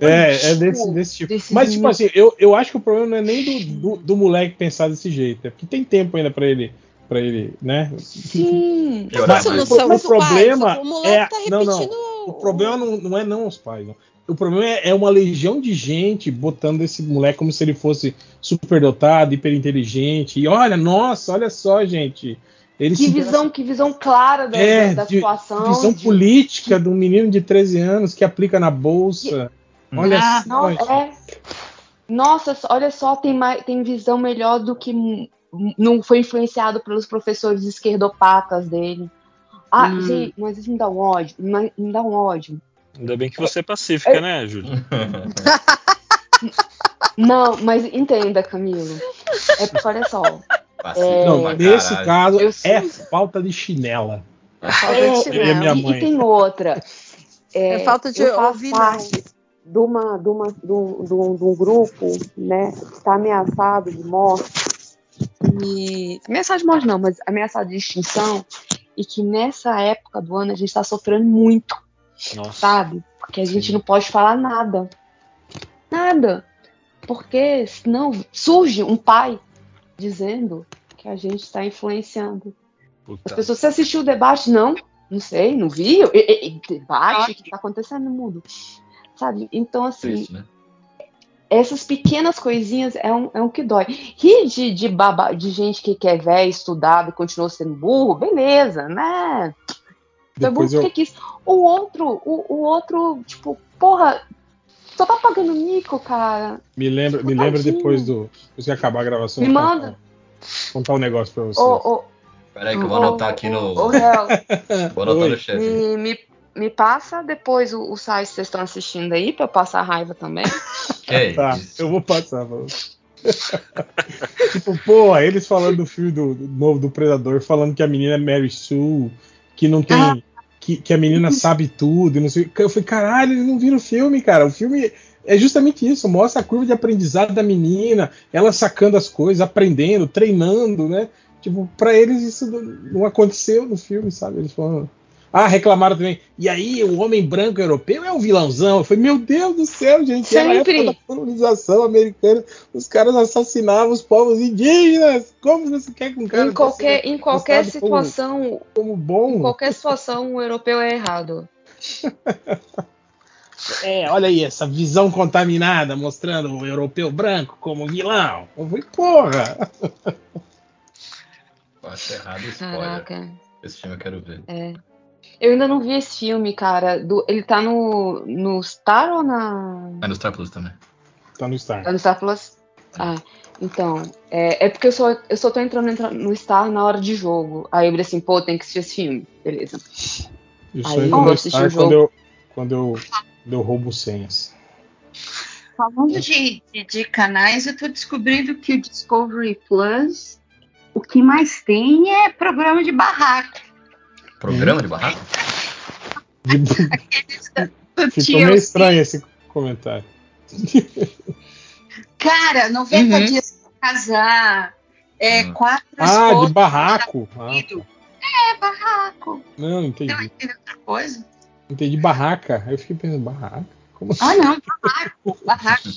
É, é desse, desse tipo. Desse Mas, tipo assim, eu, eu acho que o problema não é nem do, do, do moleque pensar desse jeito. É porque tem tempo ainda pra ele, pra ele, né? Sim. São o problema pais. O moleque é- tá não, não. repetindo. O problema não, não é não os pais, não. O problema é, é uma legião de gente botando esse moleque como se ele fosse superdotado, hiperinteligente. E olha, nossa, olha só, gente. Ele Que visão, que visão clara da, É, da de- situação. visão de- política de um menino de 13 anos que aplica na bolsa. Olha Ah, só. Não, é. Nossa, olha só, tem, mais, tem visão melhor do que não foi influenciado pelos professores esquerdopatas dele. Ah, Hum. gente, mas isso me dá um ódio. Me dá um ódio. Ainda bem que você é pacífica, né, Júlio? Não, mas entenda, Camilo. É porque, olha só. Pacífico Não, nesse caralho. caso Eu é falta de chinela. Falta É, de Seria minha chinelo. e, e tem outra. É falta de eu ouvir, parte de, uma, de, uma, de, um, de um- de um grupo né, que está ameaçado de morte. E, ameaçado de morte não, mas ameaçado de extinção. E que nessa época do ano a gente está sofrendo muito, Nossa. sabe? Porque a gente Sim. não pode falar nada. Nada. Porque senão surge um pai dizendo que a gente está influenciando. As Puta. pessoas, você assistiu o debate? Não, não sei, não vi. E- e- debate, o que está acontecendo no mundo? Sabe? Então, assim, né? essas pequenas coisinhas é um, é um que dói. Rir de, de, baba, de gente que quer ver, estudado e continua sendo burro, beleza, né? Foi Depois eu, quis. O outro, o, o outro, tipo, porra, só tá pagando mico, cara. me lembra, me lembra depois do. Depois que acabar a gravação. Me manda. Contar, contar um negócio pra vocês. Ô, ô, Pera aí que eu vou anotar aqui no. Vou anotar Oi. no chat. me, me, me passa depois o, o site que vocês estão assistindo aí, pra eu passar raiva também. Que Tá, isso? eu vou passar. Pra você. tipo, porra, eles falando do filme do, do novo do Predador, falando que a menina é Mary Sue, que não tem. Ah. Que, que a menina sabe tudo, e não sei. Eu falei, caralho, eles não viram o filme, cara. O filme é justamente isso, mostra a curva de aprendizado da menina, ela sacando as coisas, aprendendo, treinando, né? Tipo, pra eles isso não- não aconteceu no filme, sabe? Eles falam. Ah, reclamaram também. E aí, o homem branco europeu é um vilãozão. Eu falei, meu Deus do céu, gente. Era a Sempre. época da colonização americana. Os caras assassinavam os povos indígenas. Como você quer que um cara em qualquer, em qualquer mostrado como- situação, como bom? em qualquer situação, o europeu é errado. É, olha aí, essa visão contaminada mostrando o europeu branco como vilão. Eu falei, porra. Acho errado spoiler. Caraca. Esse filme eu quero ver. É. Eu ainda não vi esse filme, cara. Do, ele tá no, no Star ou na. É no Star Plus também. Tá no Star. Tá no Star Plus? Ah, então. É, é porque eu só, eu só tô entrando, entrando no Star na hora de jogo. Aí eu falei assim, pô, tem que assistir esse filme. Beleza. Eu Aí só eu entro no Star o jogo. quando eu, quando eu, quando eu roubo senhas. Falando de, de, de canais, eu tô descobrindo que o Discovery Plus, o que mais tem é programa de barraca. Programa de barraco? Ficou meio estranho esse comentário. Cara, 90 uhum. dias pra casar. É, uhum. quatro Ah, de barraco. Ah, é, barraco. Não, entendi. Não entendi outra coisa. Entendi barraca. Eu fiquei pensando, barraca? Como assim? Ah, não, barraco, barraco.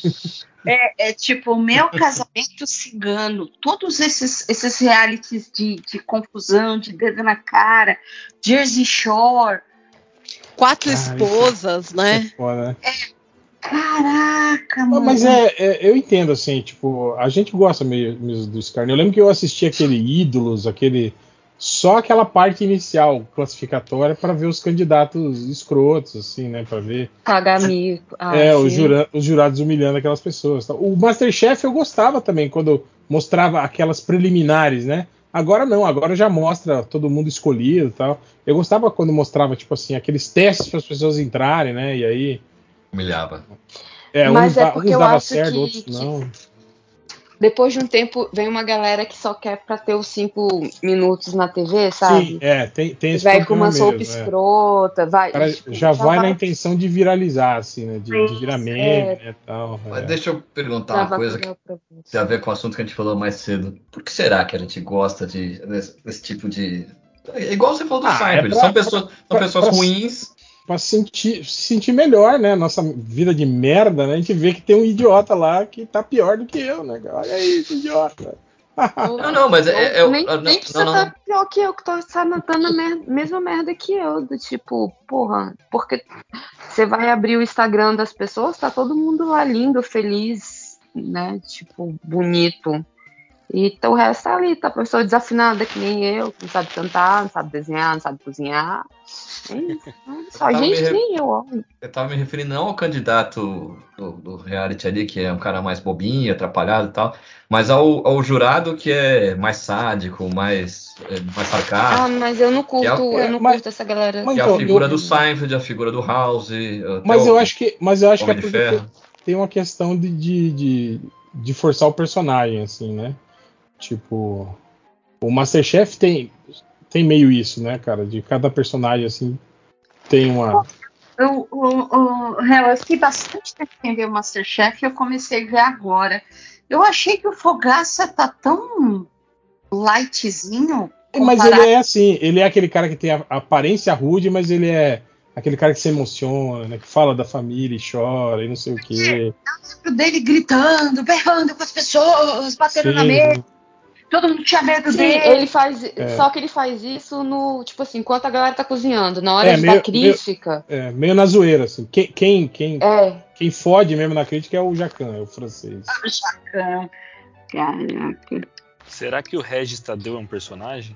É, é, tipo, meu casamento cigano, todos esses, esses realities de, de confusão, de dedo na cara, Jersey Shore. Quatro ah, esposas, isso, né? É, foda. é Caraca, mano. Mas é, é, eu entendo, assim, tipo, a gente gosta mesmo, mesmo do Scarne. Eu lembro que eu assisti aquele Ídolos, aquele. Só aquela parte inicial classificatória para ver os candidatos escrotos, assim, né? Para ver. Pagar mico. Ah, é, os, jura, os, jurados humilhando aquelas pessoas. O Masterchef eu gostava também, quando mostrava aquelas preliminares, né? Agora não, agora já mostra todo mundo escolhido e tal. Eu gostava quando mostrava, tipo assim, aqueles testes para as pessoas entrarem, né? E aí Humilhava. É, Mas uns, é porque uns dava certo, que, outros não. Que depois de um tempo vem uma galera que só quer pra ter os cinco minutos na TV, sabe? Sim, é, tem, tem esse Vai com uma sopa é. escrota, vai. Cara, tipo, já, já, vai, na intenção de viralizar, assim, né? De, de virar meme é. e tal. Mas é. deixa eu perguntar uma coisa que tem a ver com o assunto que a gente falou mais cedo. Por que será que a gente gosta de, desse, desse tipo de. É igual você falou do ah, é Seinfeld, são pessoas, pra, são pessoas pra, ruins para sentir, se sentir melhor, né? Nossa vida de merda, né? A gente vê que tem um idiota lá que tá pior do que eu, né? Olha aí, esse idiota. não, não, mas é. é nem, não, nem que você não, tá pior que eu, que tô dando a mer mesma merda que eu. Do tipo, porra, porque você vai abrir o Instagram das pessoas, tá todo mundo lá lindo, feliz, né? Tipo, bonito. E então, o resto tá ali, tá a pessoa desafinada, que nem eu, que não sabe cantar, não sabe desenhar, não sabe cozinhar. É isso. Só gente re... nem eu, ó. Eu tava me referindo não ao candidato do, do, reality ali, que é um cara mais bobinho, atrapalhado e tal, mas ao, ao jurado que é mais sádico, mais, é, mais sarcástico. Ah, mas eu não curto, é, eu não mas, curto essa galera. Que é a então, figura eu... do Seinfeld, a figura do House. Mas eu acho que, mas eu acho que é porque tem uma questão de, de, de, de forçar o personagem, assim, né? Tipo, o Masterchef tem, tem meio isso, né, cara? De cada personagem, assim, tem uma. Eu, eu, eu, eu fiquei bastante tempo sem ver o Masterchef e eu comecei a ver agora. Eu achei que o Fogaça tá tão lightzinho. Mas ele é assim, ele é aquele cara que tem a aparência rude, mas ele é aquele cara que se emociona, né, que fala da família e chora e não sei o quê. É, eu dele gritando, berrando com as pessoas, batendo Sim. na mesa. Todo mundo tinha medo Sim, dele. ele faz. É. Só que ele faz isso no. Tipo assim, enquanto a galera tá cozinhando. Na hora é, de meio, dar crítica. Meio, é, meio na zoeira, assim. Quem, quem, quem, é. quem fode mesmo na crítica é o Jacan, é o francês. Ah, o Jacan. Caraca. Será que o Regis Tadeu é um personagem?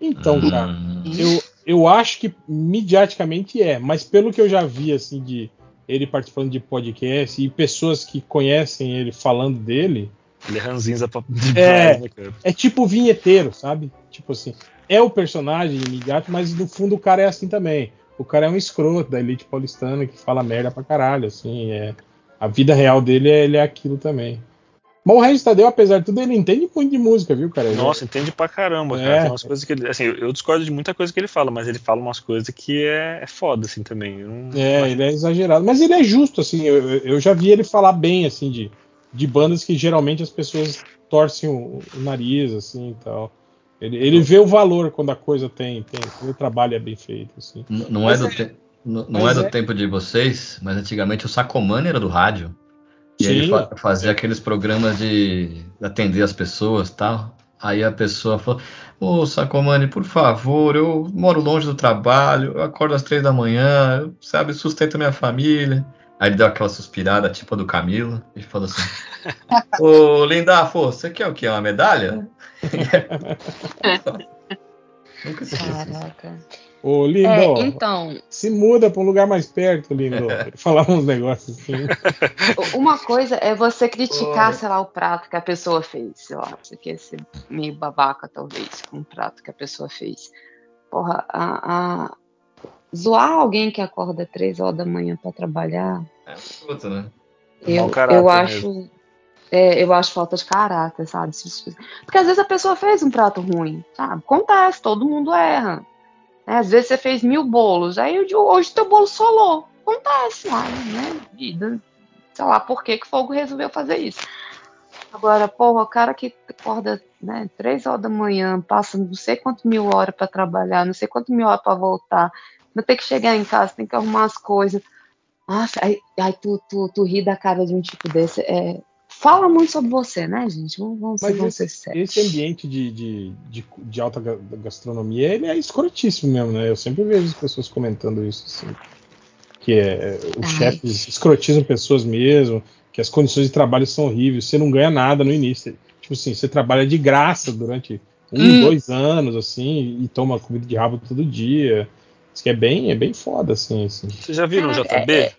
Então, hum. cara, eu, eu acho que mediaticamente é, mas pelo que eu já vi, assim, de ele participando de podcast e pessoas que conhecem ele falando dele, ele é ranzinza pra é, né, é tipo vinheteiro, sabe? Tipo assim, é o personagem imediato, mas no fundo o cara é assim também. O cara é um escroto da elite paulistana que fala merda pra caralho, assim, é. A vida real dele é, ele é aquilo também. Mas o Regis Tadeu, apesar de tudo, ele entende muito de música, viu, cara? Nossa, entende pra caramba, cara. É. Tem umas coisas que ele. Assim, eu discordo de muita coisa que ele fala, mas ele fala umas coisas que é, é foda, assim, também. Não... É, ele é exagerado. Mas ele é justo, assim. Eu, eu já vi ele falar bem, assim, de de bandas que geralmente as pessoas torcem o, o nariz, assim e tal. Ele, ele vê o valor quando a coisa tem, tem quando o trabalho é bem feito. Assim. Não, não é do, te, não, não é do é... tempo de vocês, mas antigamente o Sacomani era do rádio. E Sim. ele fa fazia aqueles programas de atender as pessoas tal. Aí a pessoa falou: Ô Sacomani, por favor, eu moro longe do trabalho, eu acordo às três da manhã, sabe, sustento minha família. Aí ele deu aquela suspirada, tipo a do Camilo, e falou assim: Ô Lindafo, você quer o quê? Uma medalha? Nunca se Caraca. Ô, Lindo, é, então, se muda para um lugar mais perto, Lindo. Falar uns negócios assim. Uma coisa é você criticar, sei lá, o prato que a pessoa fez. Eu acho que ia ser meio babaca, talvez, com o prato que a pessoa fez. Porra, a, a, zoar alguém que acorda três horas da manhã para trabalhar. É puta, né? Eu, eu acho. É, eu acho falta de caráter, sabe? Porque às vezes a pessoa fez um prato ruim, sabe? Acontece, todo mundo erra. É, às vezes você fez mil bolos, aí hoje teu bolo solou. Acontece lá, né? Vida. Sei lá por que, que o fogo resolveu fazer isso. Agora, porra, o cara que acorda né, três horas da manhã, passa não sei quantas mil horas para trabalhar, não sei quantas mil horas para voltar, vai ter que chegar em casa, tem que arrumar as coisas. Nossa, aí, aí tu, tu, tu ri da cara de um tipo desse. É, fala muito sobre você, né, gente? Vamos, vamos, Mas vamos esse, ser esse ambiente de, de, de, de, alta gastronomia, ele é escrotíssimo mesmo, né? Eu sempre vejo as pessoas comentando isso, assim. Que é, os Ai. chefes escrotizam pessoas mesmo, que as condições de trabalho são horríveis, você não ganha nada no início. Tipo assim, você trabalha de graça durante um, hum. dois anos, assim, e toma comida de rabo todo dia. Isso que é bem, é bem foda, assim. assim. Você já viu no JB? É, é.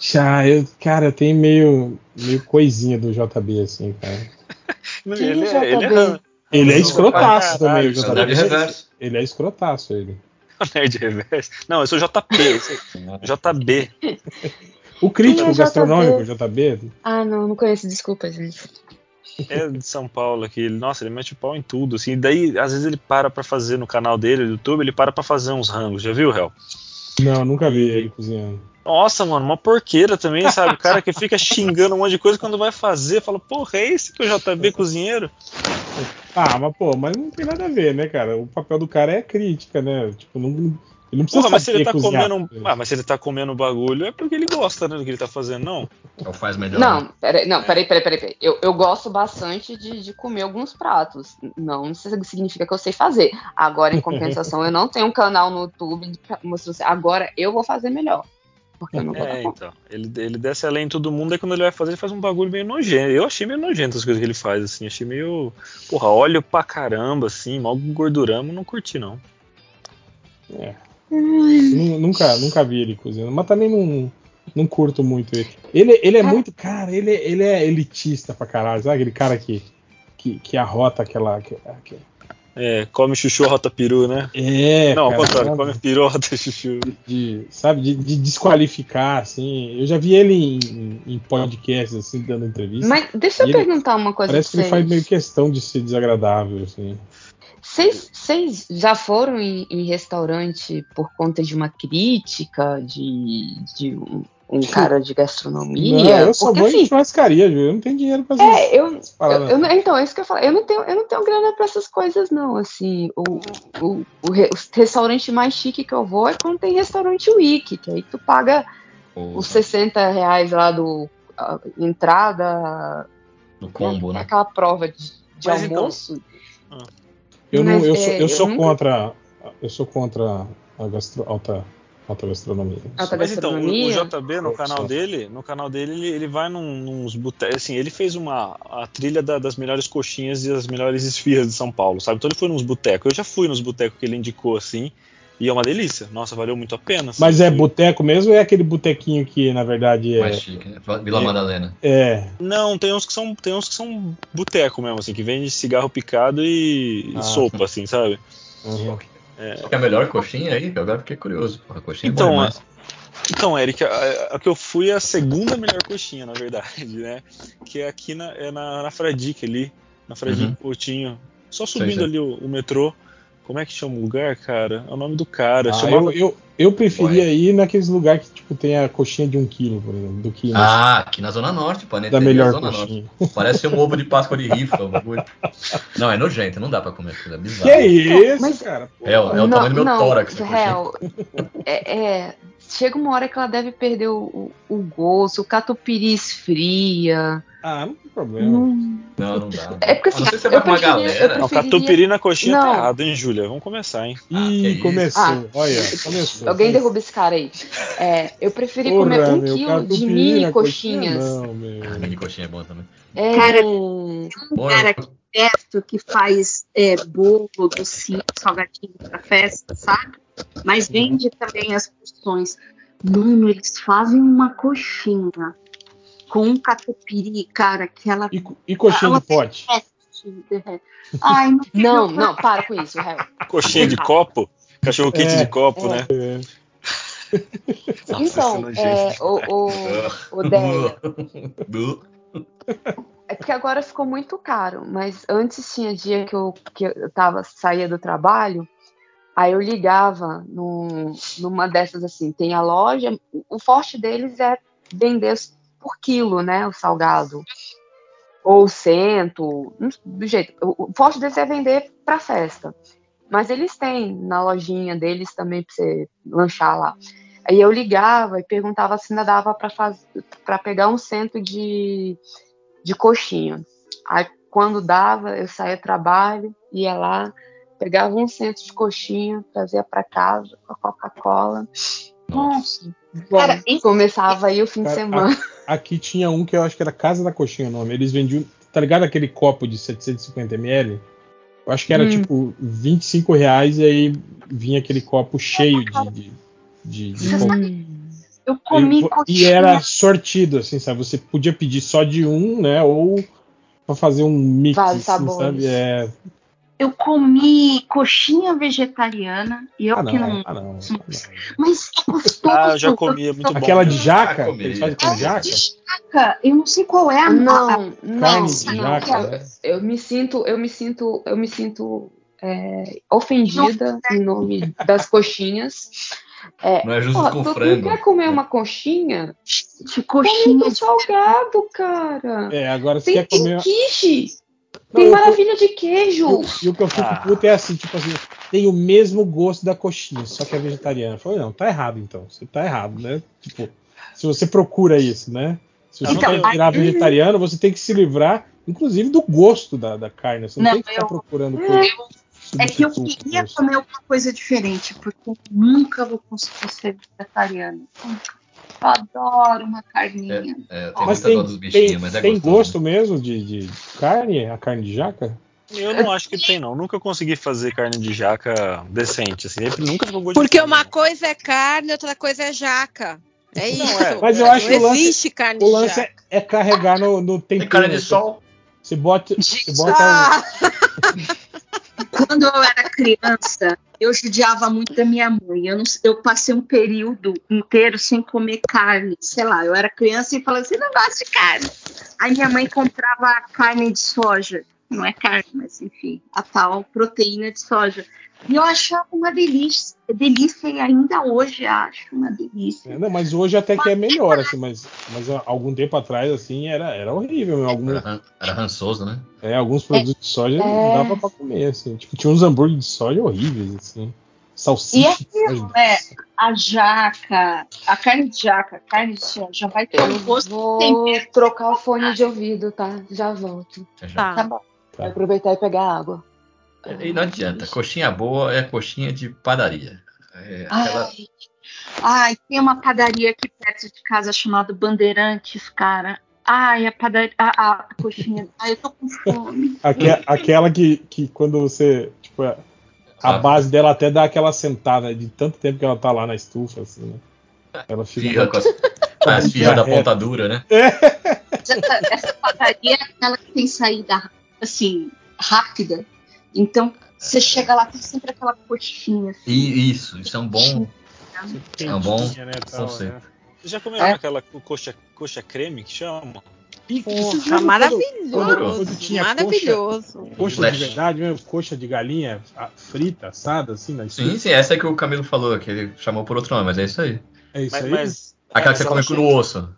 Já, eu, cara, tem meio, meio coisinha do JB, assim, cara. ele, é, ele, é, ele é escrotaço também, o JB. Ele é escrotaço, ele. Nerd Reverso. Não, eu sou JP. JB. O crítico é gastronômico, JB? Ah, não, não conheço, desculpa, gente. É de São Paulo aqui. Nossa, ele mete o pau em tudo, assim. Daí, às vezes, ele para pra fazer no canal dele, no YouTube, ele para pra fazer uns rangos. Já viu, Hel? Não, nunca vi ele cozinhando. Nossa, mano, uma porqueira também, sabe? O cara que fica xingando um monte de coisa quando vai fazer, fala, porra, é esse que o JB cozinheiro? Ah, mas pô, mas não tem nada a ver, né, cara? O papel do cara é crítica, né? Tipo, não, ele não precisa Porra, mas se ele tá comendo. Ah, mas se ele tá comendo bagulho é porque ele gosta né, do que ele tá fazendo, não? Ou faz melhor. Não, peraí, não, peraí, peraí, peraí. peraí. Eu, eu gosto bastante de, de comer alguns pratos. Não significa que eu sei fazer. Agora, em compensação, eu não tenho um canal no YouTube mostrando assim, agora eu vou fazer melhor. Porque eu não vou é, então. Ele, ele desce além de todo mundo, aí quando ele vai fazer, ele faz um bagulho meio nojento. Eu achei meio nojento as coisas que ele faz, assim. Achei meio. Porra, óleo pra caramba, assim, mal gorduramo, não curti, não. É. Nunca, nunca vi ele cozinhando, mas também não, não curto muito ele. Ele, ele é muito. Cara, ele, ele é elitista pra caralho, sabe? Aquele cara que, que, que arrota aquela. Que, que... É, come chuchu, rota peru, né? É. Não, contrário, come peru, rota chuchu. De, sabe, de, de, desqualificar, assim. Eu já vi ele em, em podcasts, assim, dando entrevista. Mas deixa eu perguntar uma coisa Parece que ele faz meio questão de ser desagradável, assim. Vocês já foram em, em, restaurante por conta de uma crítica de, de um, um, cara de gastronomia? Não, eu só Porque, vou assim, em churrascaria, viu? Eu não tenho dinheiro pra é, eu, eu, eu, Então, é isso que eu falo. Eu não tenho, eu não tenho grana pra essas coisas, não. Assim, o, o, o, o restaurante mais chique que eu vou é quando tem restaurante Wiki, que aí tu paga Porra. os 60 reais lá do a, entrada. No combo, né? Aquela prova de, de então, almoço. Então, ah. Eu, não, eu, sou, eu, eu sou nunca... contra. Eu sou contra a gastro, alta, alta gastronomia. Alta Mas então, o, o, JB no canal dele, no canal dele, ele, ele vai num, nos botecos. Assim, ele fez uma a trilha da, das melhores coxinhas e as melhores esfias de São Paulo, sabe? Então ele foi nos botecos. Eu já fui nos botecos que ele indicou assim. E é uma delícia. Nossa, valeu muito a pena. Assim, Mas é boteco mesmo ou é aquele botequinho que, na verdade, é. Mais chique, né? Vila é, Madalena. É. Não, tem uns que são, tem uns que são boteco mesmo, assim, que vende cigarro picado e, ah, e sopa, assim, sabe? Uhum. É... Qual é a melhor coxinha aí? Agora fiquei curioso. A coxinha então, é então, Eric, a, a, que eu fui é a segunda melhor coxinha, na verdade, né? Que é aqui na, é na, na Fradique ali, na Fradique uhum. Coutinho. Só subindo sei, sei. ali o, o metrô. Como é que chama o lugar, cara? É o nome do cara. Ah, eu, eu, eu, preferia Ué. ir naqueles lugares que tipo, tem a coxinha de um quilo, por exemplo. Do que ah, aqui na Zona Norte, Da melhor coxinha. Norte. Parece um ovo de Páscoa de rifa. Não, é nojento, não dá pra comer aquilo, é bizarro. Que é isso, Mas, cara? É, é, o não, tamanho do meu não, tórax. Real, é, é, chega uma hora que ela deve perder o, o, o gosto, o catupiry esfria. Ah, não tem problema. Não, não, não dá. É porque assim, não sei se você vai uma galera. Não, catupiry na coxinha tá não. tá errado, hein, Júlia? Vamos começar, hein? Ah, Ih, começou. Ah, Olha, começou. Alguém derruba esse cara aí. É, eu preferi Porra, comer um meu, quilo de mini coxinhas. Não, meu. Ah, mini coxinha é bom também. É, cara, um cara que perto que faz é, bolo, docinho, salgadinho pra festa, sabe? Mas vende também as porções. Mano, eles fazem uma coxinha com catupiry, cara, que ela. E, e coxinha ela de pote? Ai, não, não, não, para com isso, Hel. Coxinha de copo? Cachorro quente é, de copo, é. né? É. Então, é, o, o, o Deia. É porque agora ficou muito caro, mas antes tinha dia que eu, que eu tava, saía do trabalho, Aí eu ligava num, numa dessas assim, tem a loja, o forte deles é vender por quilo, né, o salgado. Ou cento, do jeito. O forte deles é vender para festa. Mas eles têm na lojinha deles também para você lanchar lá. Aí eu ligava e perguntava se ainda dava para pegar um cento de, de coxinha. Aí quando dava, eu saía trabalho, ia lá, pegava um centro de coxinha, trazia para casa com a Coca-Cola. Nossa, Bom, cara, começava aí o fim cara, de semana. aqui tinha um que eu acho que era Casa da Coxinha o nome. Eles vendiam, tá ligado aquele copo de 750ml? Eu acho que era hum. tipo 25 reais e aí vinha aquele copo cheio de, de, de, de. Eu comi e, e era sortido, assim, sabe? Você podia pedir só de um, né? Ou para fazer um mix, assim, sabe? É, eu comi coxinha vegetariana e eu ah, que não. Ah, não, Mas é gostoso. Ah, eu já comi, é muito bom. Aquela de jaca? Eles fazem com jaca? De jaca? Eu não sei qual é a Não, não, Carne de jaca. Né? Eu, eu me sinto, eu me sinto, eu me sinto é, ofendida em nome das coxinhas. É, não é justo com tu frango. quer comer uma coxinha? De coxinha de salgado, cara. É, agora você quer comer. Quiche. Tem não, maravilha de queijo. E, o que eu fico ah. puto é assim, tipo assim, tem o mesmo gosto da coxinha, só que é vegetariana. Eu falei, não, tá errado então. Você tá errado, né? Tipo, se você procura isso, né? Se você então, quer virar vegetariano, você tem que se livrar, inclusive, do gosto da, da carne. Você não, não tem que ficar procurando coisa. É que eu queria comer alguma coisa diferente, porque eu nunca vou conseguir ser vegetariano. Eu adoro uma carninha. É, é, mas tem, dos bichinhos, tem, mas é tem gosto mesmo de, de carne? A carne de jaca? Eu não acho que tem, não. Nunca consegui fazer carne de jaca decente. Assim. Nunca gosto Porque uma coisa é carne, outra coisa é jaca. É isso. Não, é. Mas eu acho não que o lance, existe carne o lance é, é, carregar no, no tempero. carne de sol. Você bota. Você bota ah! Quando eu era criança, eu judiava muito da minha mãe. Eu, não, eu, passei um período inteiro sem comer carne. Sei lá, eu era criança e falava assim: não gosto de carne. Aí minha mãe comprava carne de soja. Não é carne, mas enfim, a tal proteína de soja. E eu achava uma delícia, delícia e ainda hoje acho uma delícia. É, não, mas hoje até que é melhor, assim, mas, mas algum tempo atrás, assim, era, era horrível. Algum, era, era rançoso, né? É, alguns produtos é, de soja não é. dava pra comer, assim. Tipo, tinha uns hambúrguer de soja horríveis, assim. Salsicha. E aquilo, é, a jaca, a carne de jaca, a carne de soja vai ter um gosto Vou trocar o fone de ouvido, tá? Já volto. Tá, tá bom. Tá. Vai aproveitar e pegar água. E não adianta, coxinha boa é coxinha de padaria. É aquela... ai, ai, tem uma padaria aqui perto de casa chamada Bandeirantes, cara. Ai, a padaria. A, a coxinha. Ai, eu tô com fome. Aquela, aquela que, que quando você. Tipo, a ah. base dela até dá aquela sentada de tanto tempo que ela tá lá na estufa, assim, né? Ela fica. Firra com as, as firras da pontadura, né? É. Essa, essa padaria é aquela que tem saída, assim, rápida. Então, você chega lá, tem sempre aquela coxinha. Assim, e isso, isso é um bom. É um bom né, conceito. Né? Você já comeu é? aquela coxa, coxa creme que chama? Porra, maravilhoso. Quando tinha maravilhoso. Coxa, coxa de verdade mesmo, coxa de galinha frita, assada, assim, na Sim, sim, essa é que o Camilo falou, que ele chamou por outro nome, mas é isso aí. É isso mas, aí. Mas, Aquela que você come no osso.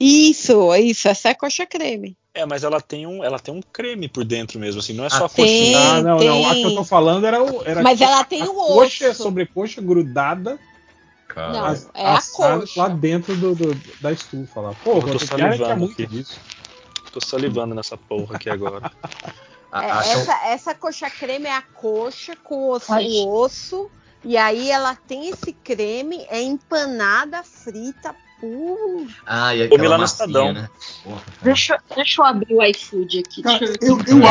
Isso, isso, essa é coxa creme. É, mas ela tem um, ela tem um creme por dentro mesmo, assim, não é só ah, coxinha. Ah, não, tem. não. A que eu tô falando era o. Era mas ela tem o coxa osso. sobre coxa grudada. Não, as, é a coxa. lá dentro do, do, da estufa lá. Porra, eu tô salivando muito aqui. disso. Tô salivando nessa porra aqui agora. É, essa, essa coxa creme é a coxa com o osso, o osso, e aí ela tem esse creme, é empanada, frita, Uh. Ah, e Comi lá no Estadão. Né? deixa, deixa eu abrir o iFood aqui. Cara, eu, eu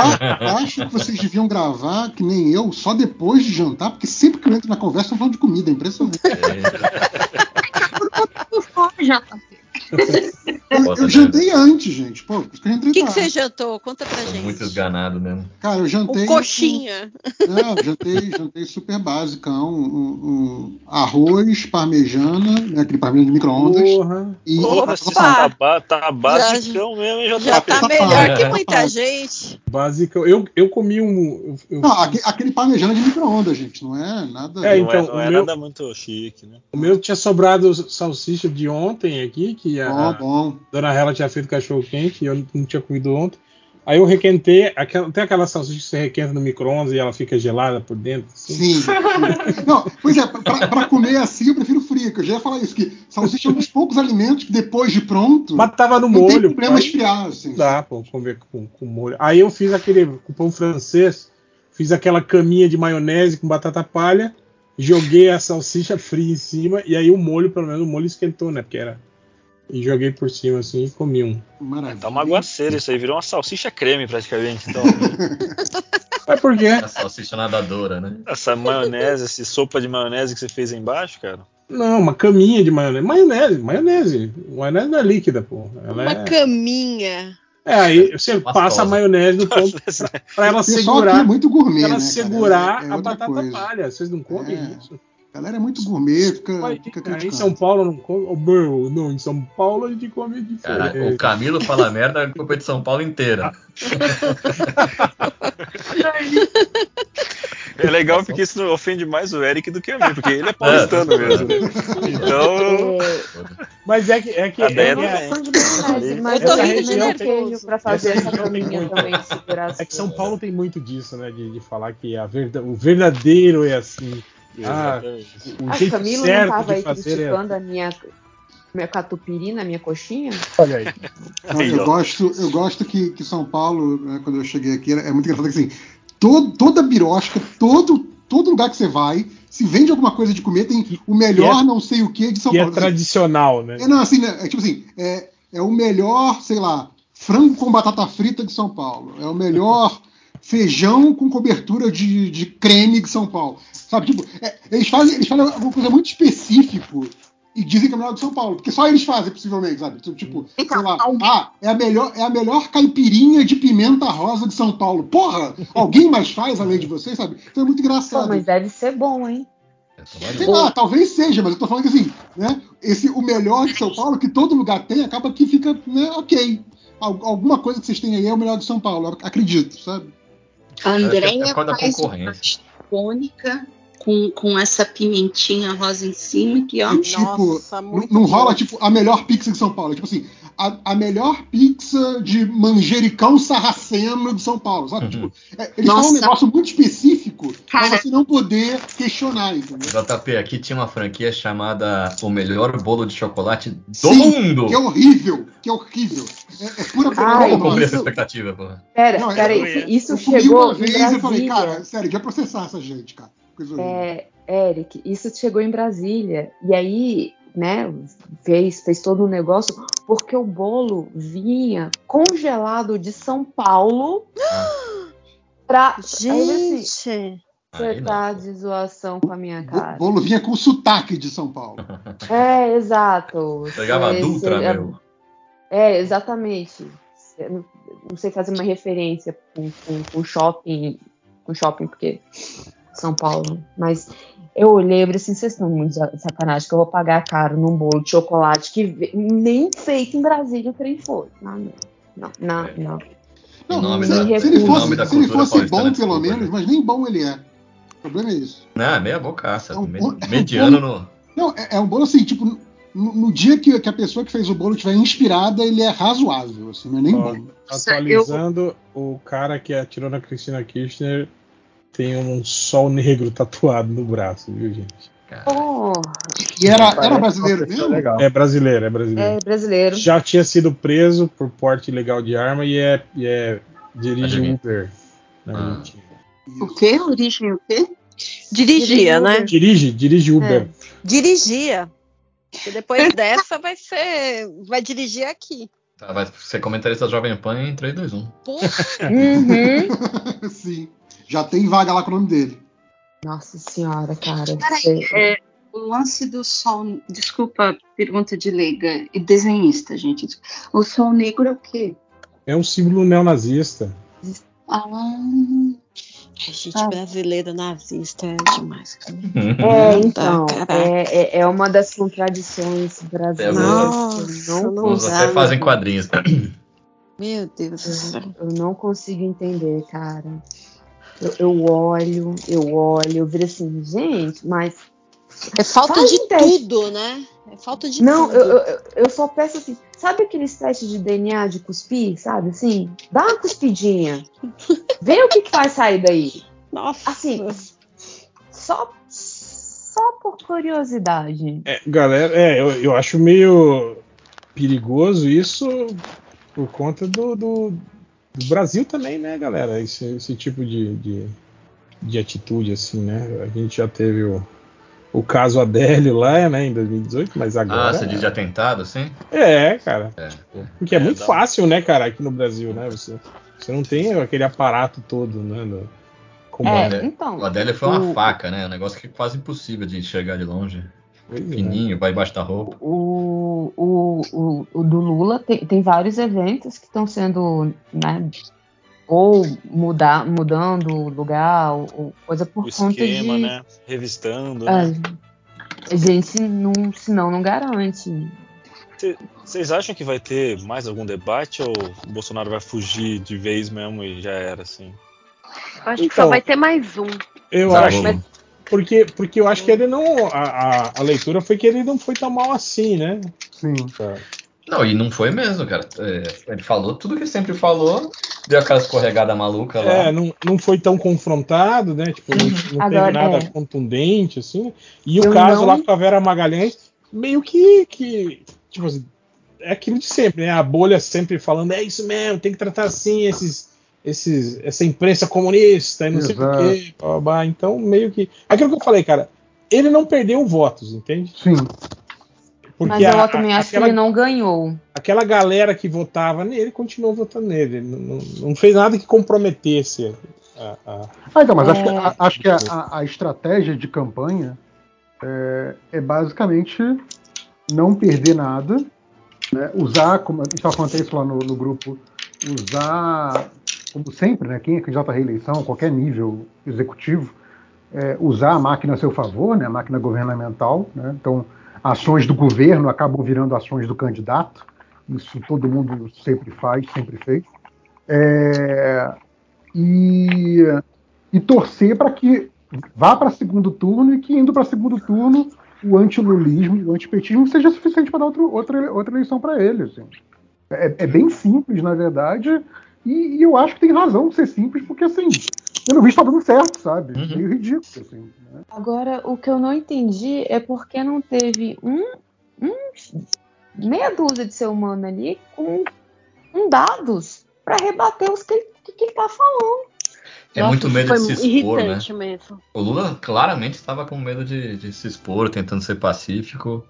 acho que vocês deviam gravar, que nem eu, só depois de jantar, porque sempre que eu entro na conversa eu falo de comida, é impressionante. É. eu, eu jantei antes, gente. Pô, O que, que, você jantou? Conta pra gente. Muito esganado mesmo. Cara, eu jantei. O coxinha. Não, jantei, jantei super basicão. Um, um arroz, parmejana, né, aquele parmejana de micro-ondas. Porra. E Porra, tá, tá basicão mesmo, já, já tá, tá melhor que muita gente. Basicão. Eu, eu comi um. Eu, não, aquele parmejana de micro-ondas, gente. Não é nada. É, então, não é, não é meu, nada muito chique, né? O meu tinha sobrado salsicha de ontem aqui, que a, bom, bom. dona Hela tinha feito cachorro quente e eu não tinha comido ontem. Aí eu requentei, aquela, tem aquela salsicha que você requenta no micro-ondas e ela fica gelada por dentro? Assim? Sim. não, pois é, para comer assim eu prefiro fria, que eu já ia falar isso, que salsicha é um dos poucos alimentos que depois de pronto. Mas tava no molho. Não tem problema esfriar, assim. Dá, pô, comer com, com molho. Aí eu fiz aquele com pão francês, fiz aquela caminha de maionese com batata palha, joguei a salsicha fria em cima e aí o molho, pelo menos o molho esquentou, né? Porque era e joguei por cima assim e comi um. Maravilha. Tá uma aguaceira isso aí, virou uma salsicha creme praticamente. Então. Mas por quê? A salsicha nadadora, né? Essa maionese, essa sopa de maionese que você fez aí embaixo, cara. Não, uma caminha de maionese. Maionese, maionese. Maionese não é líquida, pô. Ela uma é... caminha. É, aí você passa a maionese no ponto pra, pra ela segurar. É muito gourmet, pra ela né, segurar é, é a batata coisa. palha. Vocês não comem é. isso? A galera é muito gourmet, fica, Mas, fica criticando. Em São Paulo não come. Oh, meu, não, em São Paulo a gente come diferente. Cara, o Camilo fala merda, a culpa é de São Paulo inteira. É legal porque isso ofende mais o Eric do que a mim, porque ele é paulistano é. mesmo. Então. Mas é que. É que, é, que, é, mas eu tô rindo de queijo pra fazer essa caminha também, É que São Paulo tem muito disso, né? De, de falar que a verda, o verdadeiro é assim. Ah, o a Camila não estava aí criticando é... a minha, minha catupirina, a minha coxinha? Olha aí. Não, eu, gosto, eu gosto que, que São Paulo, né, quando eu cheguei aqui, é muito engraçado que assim, todo, toda birosca, todo, todo lugar que você vai, se vende alguma coisa de comer, tem o melhor é, não sei o que de São que é Paulo. é tradicional, né? É, não, assim, né, é tipo assim, é, é o melhor, sei lá, frango com batata frita de São Paulo. É o melhor feijão com cobertura de, de creme de São Paulo. Sabe, tipo, é, eles, fazem, eles fazem alguma coisa muito específico e dizem que é melhor do São Paulo, porque só eles fazem, possivelmente, sabe? Tipo, tipo sei lá, ah, é a melhor, é a melhor caipirinha de pimenta rosa de São Paulo. Porra, alguém mais faz além de vocês, sabe? Então é muito engraçado. Pô, mas deve ser bom, hein? Sei lá, talvez seja, mas eu tô falando que assim, né? Esse, o melhor de São Paulo, que todo lugar tem, acaba que fica, né, ok. Alguma coisa que vocês têm aí é o melhor de São Paulo, acredito, sabe? A Andréia é faz uma cônica com, com essa pimentinha rosa em cima que ó. tipo, Nossa, não, não rola tipo a melhor pizza de São Paulo, tipo assim, a, a melhor pizza de manjericão sarraceno de São Paulo, sabe? Uhum. Tipo, é, eles Nossa. falam um negócio muito específico pra você não poder questionar, entendeu? JP, aqui tinha uma franquia chamada O Melhor Bolo de Chocolate do Sim, Mundo. Que é horrível, que é horrível. É, é pura Ai, Eu comprei essa expectativa, porra. Pera, não, pera aí, isso eu chegou uma vez e falei, cara, sério, devia processar essa gente, cara. É, Eric, isso chegou em Brasília. E aí né, fez, fez todo um negócio, porque o bolo vinha congelado de São Paulo pra. Gente! Aí, assim, você tá de zoação com a minha cara. O bolo vinha com sotaque de São Paulo. É, exato. Pegava Esse, Dutra, é, meu. É, exatamente. Não sei fazer uma referência com, com, com shopping, com shopping, porque São Paulo. Mas eu olhei e falei assim, vocês estão muito sacanagem que eu vou pagar caro num bolo de chocolate que nem feito em Brasília o trem foi. Não, não, não, é. não. Não, não se, da, se, ele fosse, se ele fosse bom, pelo menos, mas nem bom ele é. O problema é isso. Não, é meia bocaça. É um, mediano é um, no. Não, é, é, um bolo assim, tipo, no, no dia que, que, a pessoa que fez o bolo estiver inspirada, ele é razoável, assim, não é nem bom. Atualizando, o cara que atirou na Cristina Kirchner tem um sol negro tatuado no braço, viu, gente? Oh. E era, era brasileiro mesmo? É brasileiro, é brasileiro. É brasileiro. Já tinha sido preso por porte ilegal de arma e é, e é dirige Uber ah. O quê? Origem o quê? Dirigia, né? Dirige, dirige Uber. É. Dirigia. E depois dessa vai ser. Vai dirigir aqui. Tá, vai ser comentarista Jovem Pan em 3, 2, 1. Porra. uhum. Sim. Já tem vaga lá com o nome dele. Nossa senhora, cara. Peraí, é, o lance do sol. Desculpa, pergunta de leiga e desenhista, gente. O sol negro é o quê? É um símbolo neonazista. Ah, A gente Ah. brasileira nazista é demais. cara. É, então, é, é, é uma das contradições brasileiras. Nossa, eu, não quadrinhos. Meu Deus do céu. eu não consigo entender, cara. Eu, eu olho, eu olho, eu viro assim, gente, mas. É falta de teste. tudo, né? É falta de Não, tudo. eu, eu, eu só peço assim, sabe aqueles testes de DNA de cuspir, sabe? Assim, dá uma cuspidinha. Vê o que, que vai sair daí. Nossa. Assim, só, só por curiosidade. É, galera, é, eu, eu acho meio perigoso isso por conta do, do, do Brasil também, né, galera? Esse, esse tipo de, de, de atitude, assim, né? A gente já teve o, o caso Adélio lá, né, em 2018, mas agora. Ah, você diz de atentado, assim? É, cara. É. Porque é, É, muito dá fácil, né, cara, aqui no Brasil, né? Você, você não tem aquele aparato todo, né? No, como É, Adélio. então. O Adélio foi uma o- faca, né? Um negócio que é quase impossível de enxergar de longe. É. Fininho, vai embaixo da roupa. O, o, o, o do Lula tem, tem vários eventos que estão sendo, né, ou mudar, mudando o lugar, ou, coisa por O conta esquema, de. né? Revistando, né? Ah, gente, não, senão não garante. Vocês acham que vai ter mais algum debate ou o Bolsonaro vai fugir de vez mesmo e já era assim? Acho que Então, só vai ter mais um. Eu acho. bom. Porque, porque eu acho que ele não. A, a, a leitura foi que ele não foi tão mal assim, né? Sim. Não, e não foi mesmo, cara. É, ele falou tudo que ele sempre falou, deu aquela escorregada maluca lá. É, não, não foi tão confrontado, né? Tipo, não, não Agora, teve nada é. contundente, assim. E o Eu caso não- lá com a Vera Magalhães, meio que. que tipo assim, é aquilo de sempre, né? A bolha sempre falando, é isso mesmo, tem que tratar assim esses. Esses, essa imprensa comunista e não sei o Exato. quê. blá, blá, blá. Então, meio que. Aquilo que eu falei, cara, ele não perdeu votos, entende? Sim. Mas eu a- também acho aquela, que ele não ganhou. aquela galera que votava nele continuou votando nele. Ele Não, não- não fez nada que comprometesse a- a, Ah, então, mas acho que, É. a, acho que a, estratégia de campanha é, é basicamente não perder nada, né? usar, como a gente estava falando isso lá no, no grupo, usar, como sempre, né? quem é candidato à reeleição, qualquer nível executivo, é, usar a máquina a seu favor, né? a máquina governamental. Né? Então, ações do governo acabam virando ações do candidato. Isso todo mundo sempre faz, sempre fez. É, e, e torcer para que vá para segundo turno e que indo para segundo turno o antilulismo, o antipetismo seja suficiente para dar outro, outra, outra eleição para ele. assim. É, é bem simples, na verdade, e, e eu acho que tem razão de ser simples, porque assim, pelo visto está dando certo, sabe? Uhum. Meio ridículo. Assim, né? Agora, o que eu não entendi é por que não teve um, um meia dúzia de ser humano ali com, com dados para rebater os que ele, que, que ele tá falando. É Nossa, muito medo de se expor, né? mesmo. O Lula claramente estava com medo de, de se expor, tentando ser pacífico.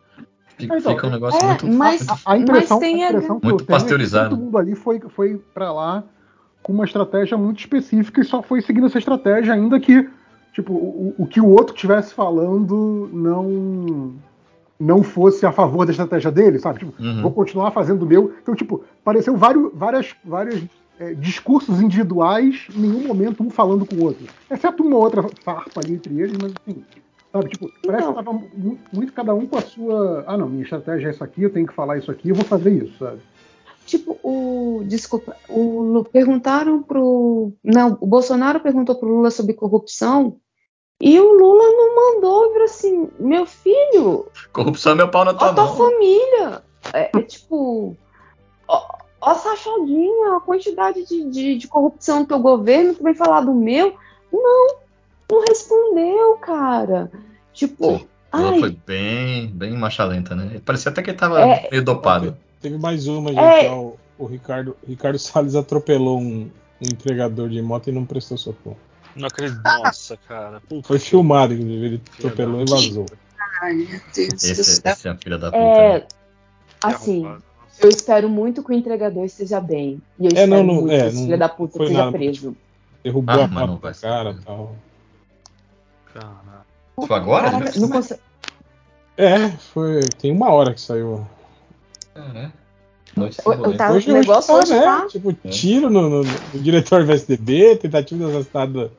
Fica, Então, fica um negócio é, muito, mas- A, a impressão, Mas tem a impressão que Muito eu é que pasteurizado. todo mundo ali foi, foi para lá com uma estratégia muito específica e só foi seguindo essa estratégia, ainda que tipo, o, o que o outro estivesse falando não não fosse a favor da estratégia dele, sabe? Tipo, Uhum. vou continuar fazendo o meu. Então, tipo, pareceu vários, várias, várias é, discursos individuais, em nenhum momento um falando com o outro. Exceto uma outra farpa ali entre eles, mas assim, sabe? Tipo, parece que Então. tava mu- muito cada um com a sua. Ah, não, minha estratégia é essa aqui, eu tenho que falar isso aqui, eu vou fazer isso, sabe? Tipo, o. Desculpa, o perguntaram pro. Não, o Bolsonaro perguntou pro Lula sobre corrupção e o Lula não mandou e falou assim: meu filho, Corrupção é meu pau na ó tua tua mão. família. É, é tipo. Ó, ó a sachadinha, a quantidade de, de, de corrupção do teu governo, tu vem falar do meu. Não, não respondeu, cara. Tipo, Sim. O ai, foi bem, bem marcha lenta, né? Parecia até que ele tava É. meio dopado. Teve mais uma, gente. É. ó, o, o Ricardo, Ricardo Salles atropelou um, um entregador de moto e não prestou socorro. Não acredito. Nossa, cara. Puta Foi filmado, inclusive. Ele atropelou e vazou. Ai, meu Deus do Esse, céu. esse é a filha da puta. é. né? Assim, arrombado. eu espero muito que o entregador esteja bem. E eu É, espero não, não- muito é, que esse não filho da puta seja nada. preso. Derrubou Ah, a ser. cara e tal. Foi agora? Caraca, não consegue- É, foi. Tem uma hora que saiu. É, né? O, tá, hoje, o negócio tá, hoje né? tá. Tipo, tiro no, no, no diretor do SDB, tentativa de assassinato da,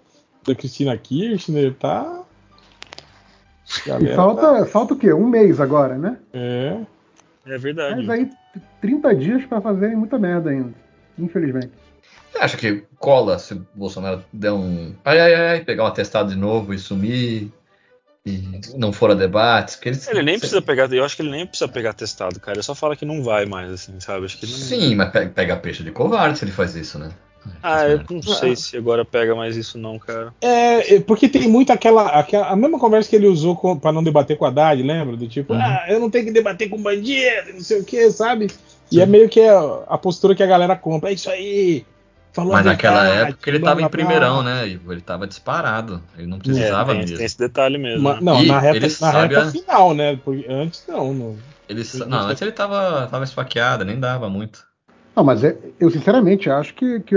da Cristina Kirchner, tá. E falta, tá- falta o quê? Um mês agora, né? É. É verdade. Mas aí 30 dias pra fazerem muita merda ainda. Infelizmente. Você acha que cola se o Bolsonaro der um. Ai, ai, ai, pegar um atestado de novo e sumir? E não for a debates? Que ele, Ele nem precisa pegar, eu acho que ele nem precisa pegar testado, cara. Ele só fala que não vai mais, assim, sabe? Acho que ele não- Sim, mas pe- pega peixe de covarde se ele faz isso, né? Ah, eu não sei se agora pega mais isso, não, cara. É, é, porque tem muito aquela, aquela. A mesma conversa que ele usou com, pra não debater com a Haddad, lembra? Do tipo, Uhum. ah, eu não tenho que debater com bandido, não sei o que, sabe? E Sim. é meio que a, a postura que a galera compra. É isso aí. Falou Mas naquela verdade, época ele blá, tava blá, em primeirão, né? Ele tava disparado. Ele não É, precisava tem, mesmo. tem esse detalhe mesmo. Ma- né? não, E na reta, ele na reta a- final, né? Porque antes não. não. Ele, não, antes ele tava, tava esfaqueado, nem dava muito. Não, mas é- eu sinceramente acho que, que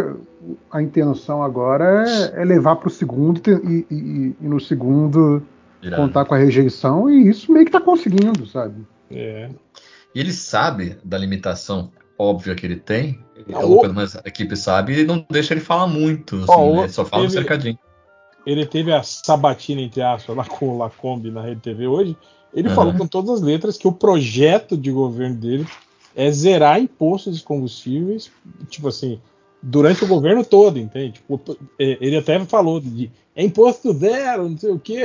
a intenção agora é, é levar para o segundo e, e- e- e no segundo Virar. contar com a rejeição e isso meio que tá conseguindo, sabe? É. E ele sabe da limitação óbvia que ele tem, Não, ou o- pelo menos a equipe sabe, e não deixa ele falar muito, assim, né? Só fala um teve- cercadinho. Ele teve a sabatina, entre aspas, lá com o Lacombe na Rede TV hoje. Ele falou com todas as letras que o projeto de governo dele é zerar impostos de combustíveis, tipo assim, durante o governo todo, entende? Tipo, é, ele até falou de é imposto zero, não sei o quê.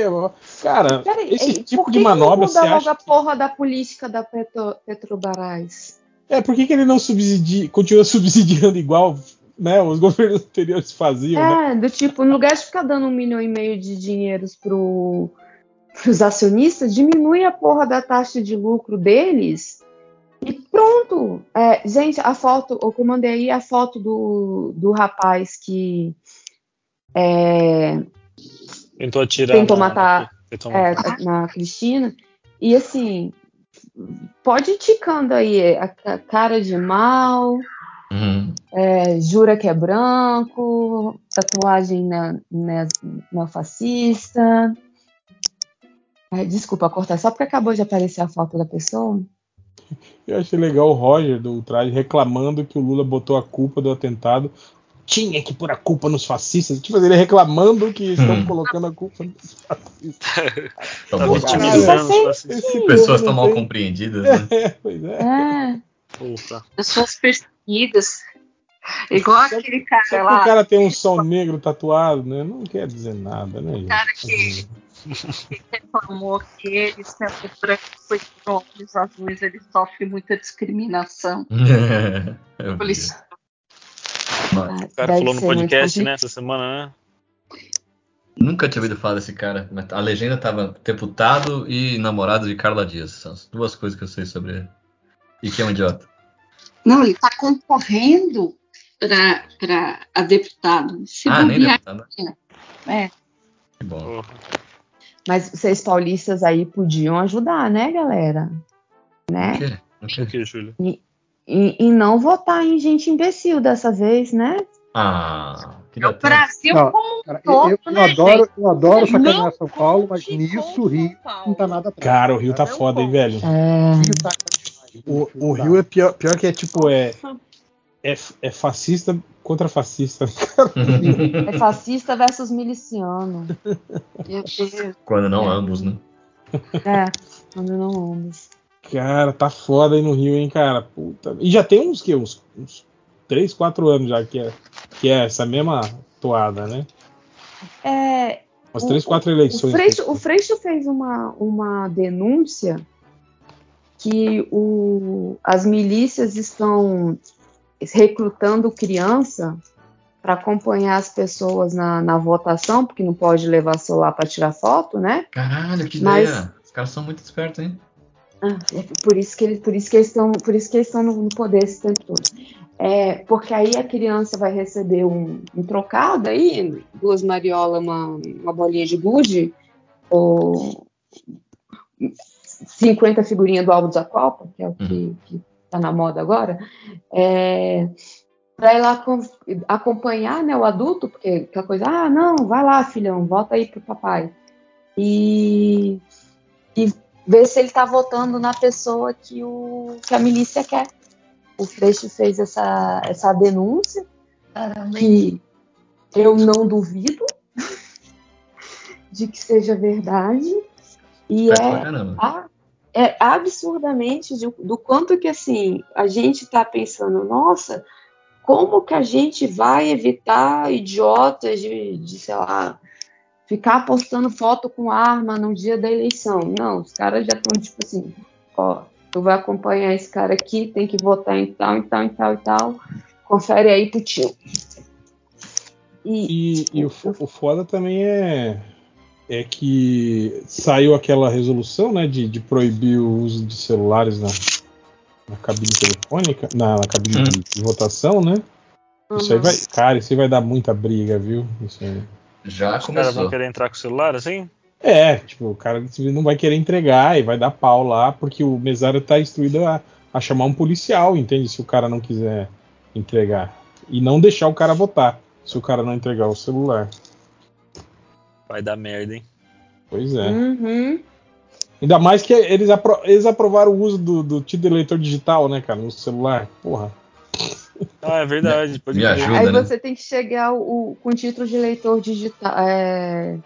Cara, Peraí, esse ei, tipo por de que manobra que você não muda acha. a porra da política da Petro, Petrobras? É, por que, que ele não subsidia, continua subsidiando igual né, os governos anteriores faziam, né? É, do tipo, no lugar de ficar dando um milhão e meio de dinheiros pro, pros acionistas, diminui a porra da taxa de lucro deles e pronto. É, gente, a foto, eu mandei aí a foto do, do rapaz que é, Tentou atirar. Tentou na- matar- tentou é, matar. na Cristina. E assim, pode ir ticando aí a, a cara de mal, Uhum. é, jura que é branco, tatuagem na, na, na fascista. Ai, desculpa cortar, só porque acabou de aparecer a foto da pessoa. Eu achei legal o Roger do Ultraje reclamando que o Lula botou a culpa do atentado. Tinha que pôr a culpa nos fascistas. Tipo, ele reclamando que estão Hum. colocando a culpa nos fascistas. Tá vitimizando os fascistas. Pessoas povo tão não mal compreendidas, né? É, pois é. É, Puta. Pessoas perseguidas. Igual aquele Só cara que o lá. cara tem um sol negro tatuado, né? Não quer dizer nada, né, gente? Cara que- que reclamou que ele, sendo branco foi com olhos azuis, ele sofre muita discriminação. Vi. Polícia. Ah, O cara deve falou no podcast, né, essa semana, né? Nunca tinha ouvido falar desse cara. mas A legenda tava deputado e namorado de Carla Dias. São as duas coisas que eu sei sobre ele. E que é um idiota. Não, ele está concorrendo para a deputado. Se ah, nem deputado. é. Que bom. Porra. Mas vocês paulistas aí podiam ajudar, né, galera? Né? O quê? O quê? O que, Júlio? E, e não votar em gente imbecil dessa vez, né? Ah, que É o Brasil Não, como um Cara, eu, todo, eu- eu né, adoro, gente? eu adoro sacanear São Paulo, mas nisso o Rio não tá nada atrás. Cara, o Rio tá Não foda, hein, velho? É, O Rio tá. O, dá. Rio é pior, pior que é tipo, é, é, é fascista contra fascista. é fascista versus miliciano. Meu Deus. Quando não É. ambos, né? É, quando não ambos. Cara, tá foda aí no Rio, hein, cara? Puta. E já tem uns que uns, uns 3, 4 anos já que é, que é essa mesma toada, né? É, Umas O- 3, 4 o, eleições. Freixo, o Freixo fez uma, uma denúncia que o, as milícias estão recrutando criança para acompanhar as pessoas na, na votação, porque não pode levar celular para tirar foto, né? Caralho, que Mas- ideia. Os caras são muito espertos, hein? É por isso que eles, por isso que eles estão, por isso que eles estão no, poder esse tempo todo. É, porque aí a criança vai receber um, um trocado aí, duas mariolas, uma, uma bolinha de gude, ou 50 figurinhas do álbum da Copa, que é o que, que tá na moda agora, é, para ir lá com- acompanhar né, o adulto, porque aquela coisa, ah, não, vai lá, filhão, volta aí pro papai. E, e ver se ele está votando na pessoa que, o, que a milícia quer. o Freixo fez essa, essa denúncia, que eu não duvido de que seja verdade. E é, é absurdamente de, do quanto que assim a gente está pensando, nossa, como que a gente vai evitar idiotas de, de, sei lá, ficar postando foto com arma no dia da eleição? Não, os caras já estão tipo assim, ó, tu vai acompanhar esse cara aqui, tem que votar em tal, em tal, em tal e tal, confere aí pro tio. E, e, e o, o foda também é é que saiu aquela resolução né, de, de proibir o uso de celulares na, na cabine telefônica, na, na cabine hum. de, de, votação, né? Uhum. Isso aí vai, cara, isso aí vai dar muita briga, viu? Isso aí. Já Os caras vão querer entrar com o celular assim? É, tipo, o cara não vai querer entregar e vai dar pau lá, porque o mesário tá instruído a, a chamar um policial, entende? Se o cara não quiser entregar. E não deixar o cara votar, se o cara não entregar o celular. Vai dar merda, hein? Pois é. Uhum. Ainda mais que eles, apro eles aprovaram o uso do, do título eleitor digital, né, cara, no celular. Porra. Ah, é verdade. Pode Me ajuda, Aí né? você tem que chegar o, com o título de eleitor digital, é,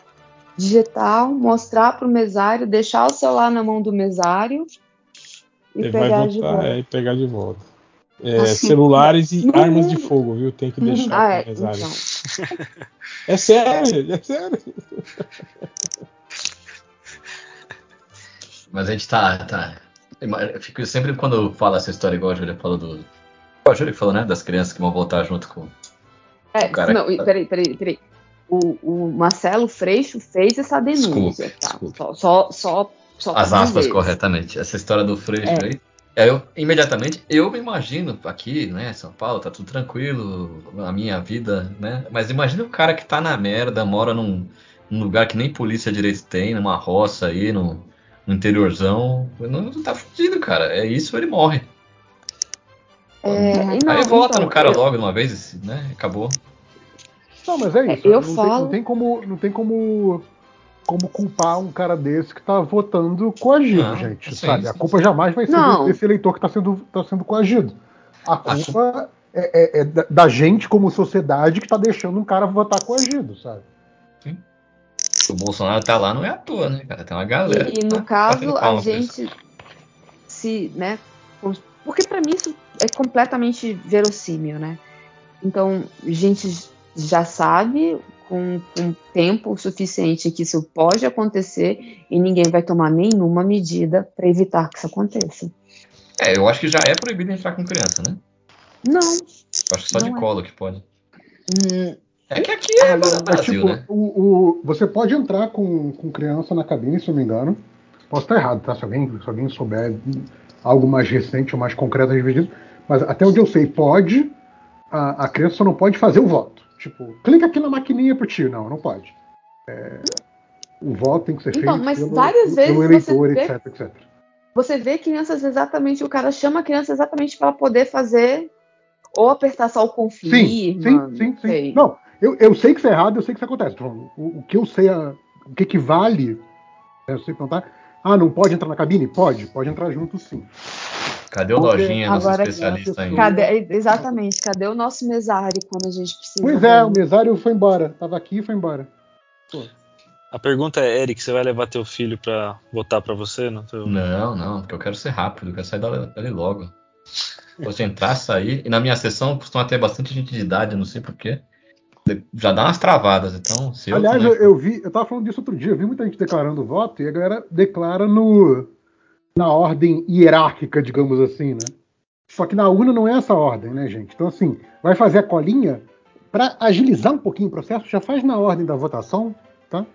digital, mostrar pro mesário, deixar o celular na mão do mesário e Ele pegar vai de volta. é, e pegar de volta. É, Assim, celulares e armas de fogo, viu? Tem que deixar ah, é, mesário. então. É sério, é sério. Mas a gente tá. tá eu fico sempre quando fala essa história, igual a Júlia falou do. A Júlia falou, né? Das crianças que vão voltar junto com. É, O cara não, que tá- peraí, peraí, peraí. O, o Marcelo Freixo fez essa denúncia, Desculpe, tá? desculpe. Só, só, só, só As aspas dizer. corretamente. Essa história do Freixo É. aí. é, Eu, imediatamente, eu me imagino aqui, né, São Paulo, tá tudo tranquilo, a minha vida, né? Mas imagina o cara que tá na merda, mora num, num lugar que nem polícia direito tem, numa roça aí, no, no interiorzão. Não, não tá fudido, cara. É isso, ele morre. É, não, aí vota então, no cara eu- logo de uma vez, né? Acabou. Não, mas é É, isso. eu não, tem, falo- não tem como, não tem como, como culpar um cara desse que tá votando coagido, Não, gente. sim, sabe? sim, a culpa jamais vai ser Não. desse eleitor que tá sendo, tá sendo coagido. A culpa é, é- é da, gente como sociedade que tá deixando um cara votar coagido, sabe? O Bolsonaro tá lá não é à toa, né, cara? Tem uma galera. E, e no tá caso, batendo a gente se, né? Porque pra mim isso é completamente verossímil, né? Então, a gente já sabe com, com tempo suficiente que isso pode acontecer e ninguém vai tomar nenhuma medida para evitar que isso aconteça. É, eu acho que já é proibido entrar com criança, né? Não. Eu acho que só de é. colo que pode. Hum, É que aqui é Agora, É Brasil, tipo, né? o, o- você pode entrar com, com criança na cabine, se eu não me engano. Posso estar errado, tá? Se alguém, se alguém souber algo mais recente ou mais concreto a respeito disso. Mas até onde eu sei, pode. A, a criança só não pode fazer o voto. Tipo, clica aqui na maquininha pro tio. Não, não pode. É, o voto tem que ser Então, feito mas pelo, várias pelo vezes você eleitor, vê- etc, etc. Você vê crianças exatamente, o cara chama a criança exatamente para poder fazer ou apertar só o Sim, confirma. sim, sim, sim. sei. Não, eu, eu sei que isso é errado, eu sei que isso acontece. Falando, O, o que eu sei, a- o que equivale, né, eu sei perguntar. Ah, não pode entrar na cabine? Pode, pode entrar junto sim. Cadê o Porque Lojinha, nosso agora especialista aí? Cadê, exatamente, cadê o nosso mesário quando a gente precisa? Pois é, o mesário foi embora. Tava aqui e foi embora. A pergunta é, Eric, você vai levar teu filho pra votar pra você? No teu... Não, não, porque eu quero ser rápido, eu quero sair dali, logo. Posso entrar, sair. E na minha sessão costuma ter bastante gente de idade, não sei porquê. Já dá umas travadas, então. Eu Aliás, eu, eu vi, eu tava falando disso outro dia, eu vi muita gente declarando voto e a galera declara no na ordem hierárquica, digamos assim, né? Só que na urna não é essa ordem, né, gente? Então, assim, vai fazer a colinha para agilizar um pouquinho o processo, já faz na ordem da votação, tá?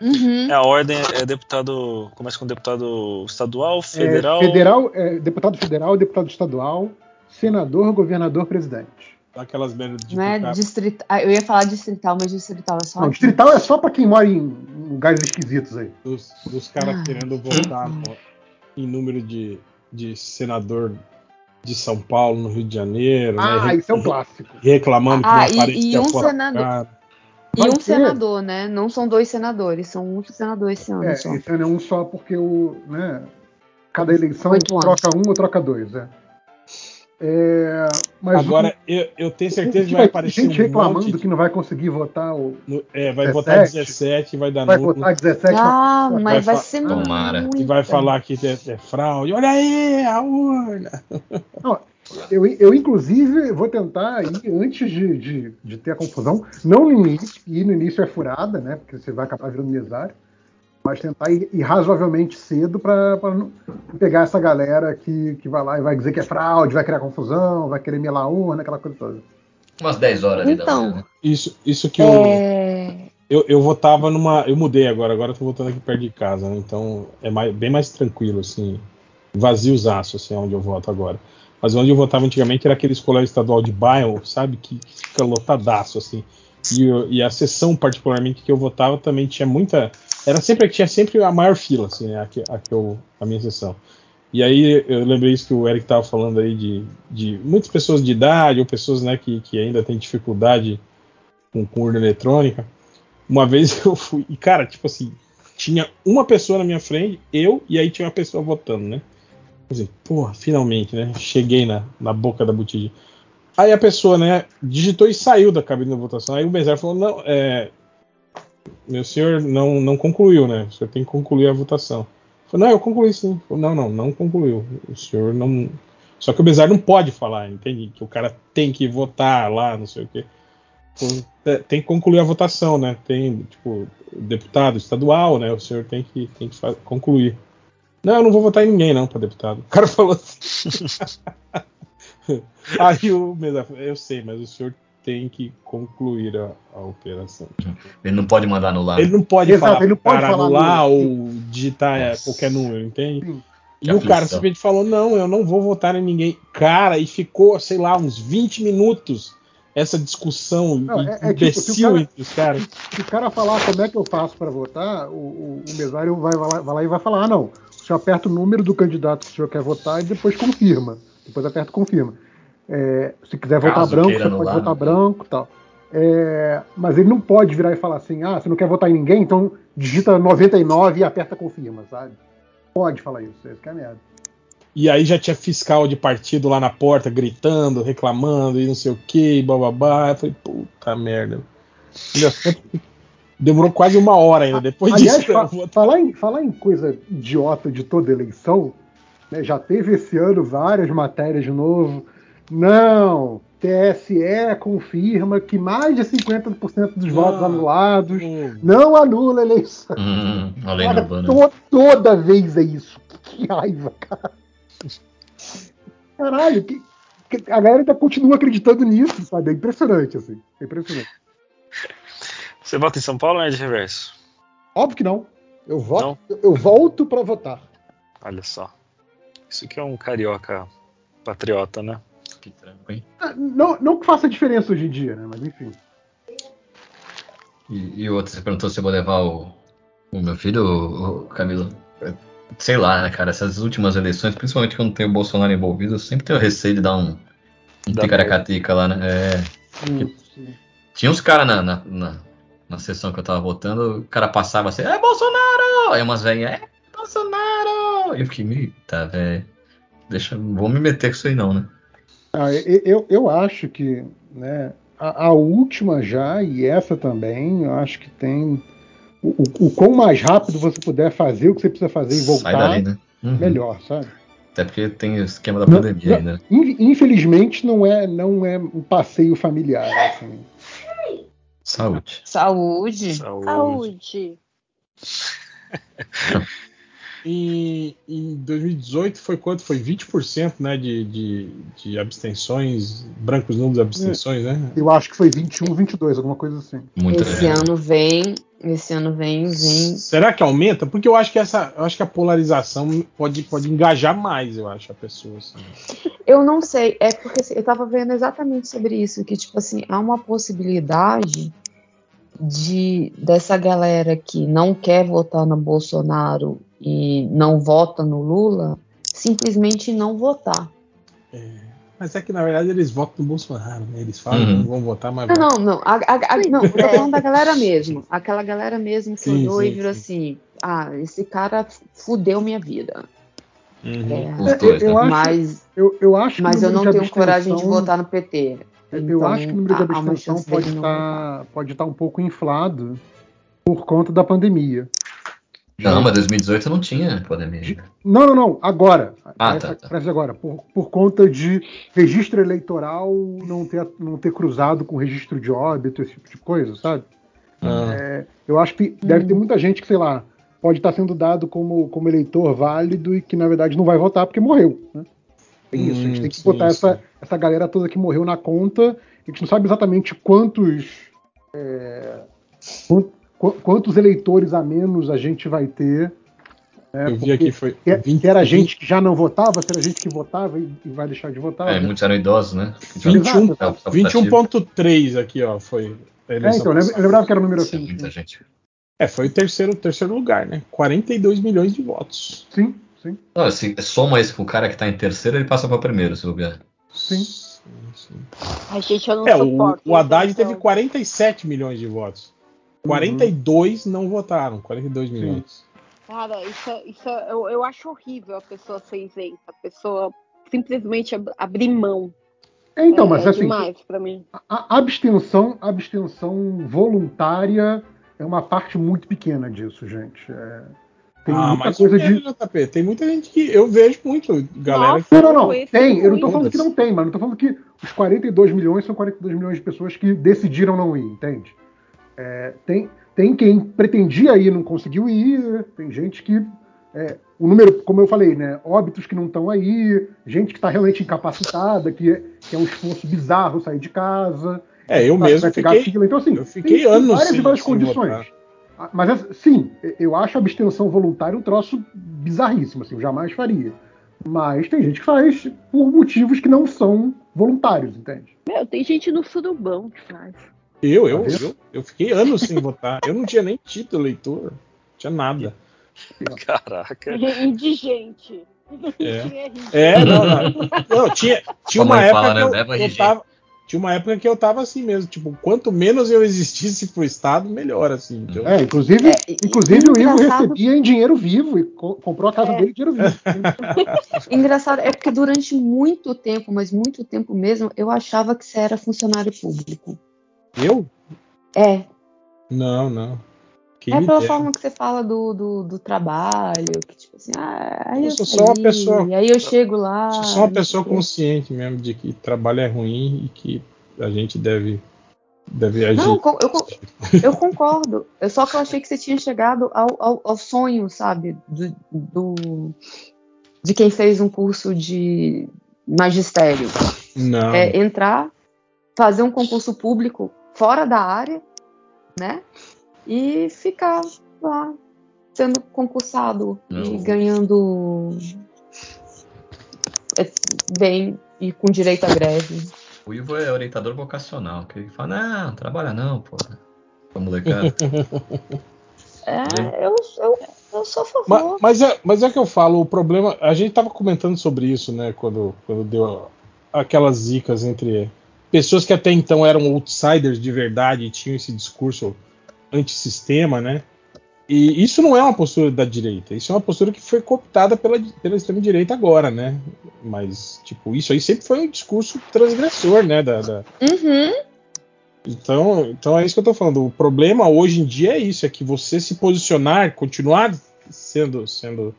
Uhum. É, a ordem é deputado. Começa com deputado estadual, É, federal. federal, é, deputado federal, deputado estadual, senador, governador, presidente. Aquelas merdas de Não é distrito. ah, Eu ia falar distrital, mas distrital é só. Não, aqui. distrital é só para quem mora em lugares esquisitos aí. dos, dos caras Ah. querendo votar no- em número de, de senador de São Paulo, no Rio de Janeiro, Ah, né? isso é um clássico. Reclamando que Ah, não e- aparecia e um fora senador- cara. E um ter. senador, né? Não são dois senadores, são um senador esse ano É, só. esse ano é um só porque o, né, cada eleição troca um ou troca dois, é. É, Agora, o, eu, eu, tenho certeza que vai, aparecer gente um reclamando monte... que não vai conseguir votar o. No, é, vai 17, votar 17 e vai dar Vai nulo. votar 17 Ah, mas vai, vai ser Tomara. E vai falar que é, é, fraude. Olha aí, a urna. Não, eu, eu, inclusive, vou tentar ir antes de, de, de, ter a confusão, não no início, e no início é furada, né? Porque você vai acabar virando mesário mas tentar ir, ir razoavelmente cedo para pegar essa galera que, que vai lá e vai dizer que é fraude, vai criar confusão, vai querer melar urna, aquela coisa toda. Umas 10 horas ali então, da manhã, né? Isso, isso que é... eu, eu. Eu votava numa. Eu mudei agora, agora eu tô voltando aqui perto de casa, né? Então é mais, bem mais tranquilo, assim. Vaziozaço, assim, onde eu voto agora. Mas onde eu votava antigamente era aquele colégio estadual de bairro, sabe? Que, que fica lotadaço, assim. E, e, a sessão, particularmente, que eu votava também tinha muita era sempre que tinha sempre a maior fila, assim, né, a, a, a, a minha sessão. E aí eu lembrei isso que o Eric estava falando aí de, de muitas pessoas de idade ou pessoas né, que, que ainda têm dificuldade com, com urna eletrônica. Uma vez eu fui, e cara, tipo assim, tinha uma pessoa na minha frente, eu, e aí tinha uma pessoa votando, né? Assim, porra, finalmente, né? Cheguei na, na boca da botija. Aí a pessoa, né, digitou e saiu da cabine da votação. Aí o mesário falou: não, é, meu senhor não, não concluiu, né? O senhor tem que concluir a votação. Falei, não, eu concluí sim. Falei, não, não, não concluiu. O senhor não. Só que o Bezar não pode falar, entende? Que o cara tem que votar lá, não sei o quê. Tem que concluir a votação, né? Tem, tipo, deputado estadual, né? O senhor tem que, tem que concluir. Não, eu não vou votar em ninguém, não, para deputado. O cara falou assim. Aí o Bezar falou, eu sei, mas o senhor tem que concluir a, a, operação. Ele não pode mandar anular. Ele não pode Exato, falar, ele não pode falar anular ou digitar é, qualquer número, entende? Sim. E que o cara simplesmente falou: Não, eu não vou votar em ninguém. Cara, e ficou, sei lá, uns 20 minutos essa discussão não, é, é imbecil tipo, entre os caras. Se o cara falar como é que eu faço para votar, o, o, o mesário vai, vai, lá, vai, lá, e vai falar: ah, não, o senhor aperta o número do candidato que o senhor quer votar e depois confirma. Depois aperta confirma. É, se quiser Caso votar branco, você pode votar branco tal. É, mas ele não pode virar e falar assim: ah, você não quer votar em ninguém, então digita 99 e aperta confirma, sabe? Pode falar isso, isso que é merda. E aí já tinha fiscal de partido lá na porta gritando, reclamando e não sei o que, bababá. Eu falei, puta merda. Demorou quase uma hora ainda depois Aliás, disso. Fa falar, em, falar em coisa idiota de toda eleição, né, já teve esse ano várias matérias de novo não, TSE confirma que mais de 50% dos votos anulados hum. não anula a eleição. Hum, além cara, to toda vez é isso. Que raiva, cara. Caralho, que, que, a galera ainda continua acreditando nisso, sabe? É impressionante, assim. É impressionante. Você vota em São Paulo ou é de reverso? Óbvio que não. Eu voto, não? eu volto para votar. Olha só. Isso que é um carioca patriota, né? Que tranco, hein? Ah, não, não que faça diferença hoje em dia, né? Mas enfim. E, e outro, você perguntou se eu vou levar o, o meu filho, o, o Camilo. Sei lá, né, cara? Essas últimas eleições, principalmente quando tem o Bolsonaro envolvido, eu sempre tenho receio de dar um, um ticaracatica lá, né? É. Hum, tinha uns caras na, na, na, na, sessão que eu tava votando, o cara passava assim, é Bolsonaro! Aí umas velhinhas, é Bolsonaro! E eu fiquei, eita, velho. Deixa, vou me meter com isso aí não, né? Ah, eu, eu acho que né, a, a, última já, e essa também, eu acho que tem. O, o, o quão mais rápido você puder fazer o que você precisa fazer e voltar, dali, né? uhum. melhor, sabe? Até porque tem o esquema da não, pandemia não, ainda. Infelizmente não é, não é um passeio familiar. Assim. Saúde. Saúde. Saúde. Saúde. Em, em 2018 foi quanto? Foi 20% né, de, de, de abstenções, brancos nulos abstenções, é, né? Eu acho que foi 21, 22, alguma coisa assim. Muito esse ano vem, esse ano vem, vem. Será que aumenta? Porque eu acho que essa, eu acho que a polarização pode, pode engajar mais, eu acho, a pessoa. Assim. Eu não sei, é porque assim, eu tava vendo exatamente sobre isso, que tipo assim, há uma possibilidade de dessa galera que não quer votar no Bolsonaro e não vota no Lula, simplesmente não votar. É, mas é que na verdade eles votam no Bolsonaro, né? Eles falam uhum. que não vão votar, mas. Não, não, não. A, a, a, não, eu tô falando da galera mesmo. Aquela galera mesmo que sim, olhou sim, e virou sim. assim: ah, esse cara fudeu minha vida. Uhum. É, dois, eu, né? acho, mas eu, eu acho mas eu não tenho coragem de votar no PT. Eu então, acho que o número de abstenção pode estar, pode estar um pouco inflado por conta da pandemia. Não, mas 2018 não tinha pandemia. Não, não, não. Agora. Ah, tá, tá. agora. Por, por conta de registro eleitoral não ter, não ter cruzado com registro de óbito, esse tipo de coisa, sabe? Ah. É, eu acho que deve ter hum. muita gente que, sei lá, pode estar sendo dado como, como eleitor válido e que, na verdade, não vai votar porque morreu. Né? É isso. a gente tem que sim, botar essa, essa galera toda que morreu na conta. A gente não sabe exatamente quantos. É, quantos eleitores a menos a gente vai ter. Né? Eu vi aqui foi. 20, que era gente que já não votava, se era gente que votava e, e vai deixar de votar. É, né? muitos eram idosos, né? 21.3 aqui, ó, foi. É, então, eu lembrava que era o número assim. Muita gente. É, foi o terceiro, terceiro lugar, né? 42 milhões de votos. Sim, sim. Não, se soma isso com o cara que tá em terceiro, ele passa para primeiro, se lugar. Sim. sim, A gente, eu não é, o, o Haddad então. teve 47 milhões de votos. 42 uhum. não votaram, 42 milhões. Cara, isso, é, isso é, eu, eu acho horrível a pessoa ser isenta, a pessoa simplesmente ab abrir mão. É, então, mas é assim, demais pra mim. A abstenção, abstenção voluntária é uma parte muito pequena disso, gente. É, tem ah, muita coisa de. JP, tem muita gente que eu vejo muito, galera. Nossa, que... Não, não, não. Tem. Eu não tô falando que não tem, mas não tô falando que os 42 milhões são 42 milhões de pessoas que decidiram não ir, entende? É, tem, tem quem pretendia ir não conseguiu ir, tem gente que. É, o número, como eu falei, né? Óbitos que não estão aí, gente que está realmente incapacitada, que, é, que é um esforço bizarro sair de casa. É, eu mesmo fiquei, fila. Então, assim, eu fiquei tem, anos várias várias condições. Votar. Ah, mas, sim, eu acho a abstenção voluntária um troço bizarríssimo, assim, eu jamais faria. Mas tem gente que faz por motivos que não são voluntários, entende? Meu, tem gente no surubão que faz. Eu, eu, eu, eu fiquei anos sem votar. Eu não tinha nem título eleitor. Não tinha nada. Caraca. Indigente. É, é não, não. não tinha, tinha uma época fala, que né? eu, eu tava, tinha uma época que eu tava assim mesmo, tipo, quanto menos eu existisse pro Estado, melhor, assim. Então... É, inclusive, é, inclusive o Igor recebia em dinheiro vivo e co comprou a casa é. dele em dinheiro vivo. Engraçado, é porque durante muito tempo, mas muito tempo mesmo, eu achava que você era funcionário público. Eu? É. Não, não. Quem é pela der. forma que você fala do, do, do, trabalho, que tipo assim, ah, aí eu, eu sou só uma pessoa. E aí eu chego lá. Sou só uma pessoa consciente mesmo de que trabalho é ruim e que a gente deve, deve agir. Não, eu, eu concordo. Eu só que eu achei que você tinha chegado ao, ao, ao sonho, sabe? Do, do, de quem fez um curso de magistério. Não. É entrar, fazer um concurso público fora da área, né? E ficar lá sendo concursado Não. e ganhando é, bem e com direito à greve. O Ivo é orientador vocacional, que ele fala, não, trabalha não, pô. Pra molecada. é, eu, eu, eu sou a favor. Mas, mas, é, mas é que eu falo, o problema. A gente tava comentando sobre isso, né, quando, quando deu aquelas zicas entre pessoas que até então eram outsiders de verdade e tinham esse discurso antissistema, né? E isso não é uma postura da direita, isso é uma postura que foi cooptada pela, pela extrema-direita agora, né? Mas, tipo, isso aí sempre foi um discurso transgressor, né? Da, da... Uhum. Então, então é isso que eu tô falando. O problema hoje em dia é isso, é que você se posicionar, continuar sendo, sendo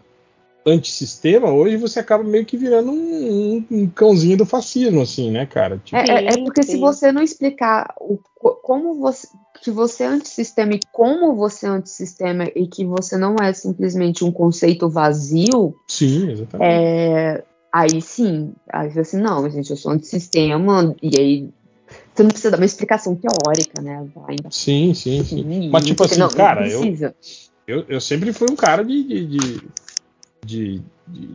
antissistema, hoje você acaba meio que virando um, um, um cãozinho do fascismo, assim, né, cara? Tipo... É, é, é, porque se você não explicar o, como você que você é antissistema e como você é antissistema e que você não é simplesmente um conceito vazio. Sim, exatamente. É, aí sim, aí assim, não, gente, eu sou antissistema, e aí você não precisa dar uma explicação teórica, né? Ainda. Sim, sim, sim. Mas tipo assim, não, cara, não eu, eu, eu sempre fui um cara de, de, de de, de,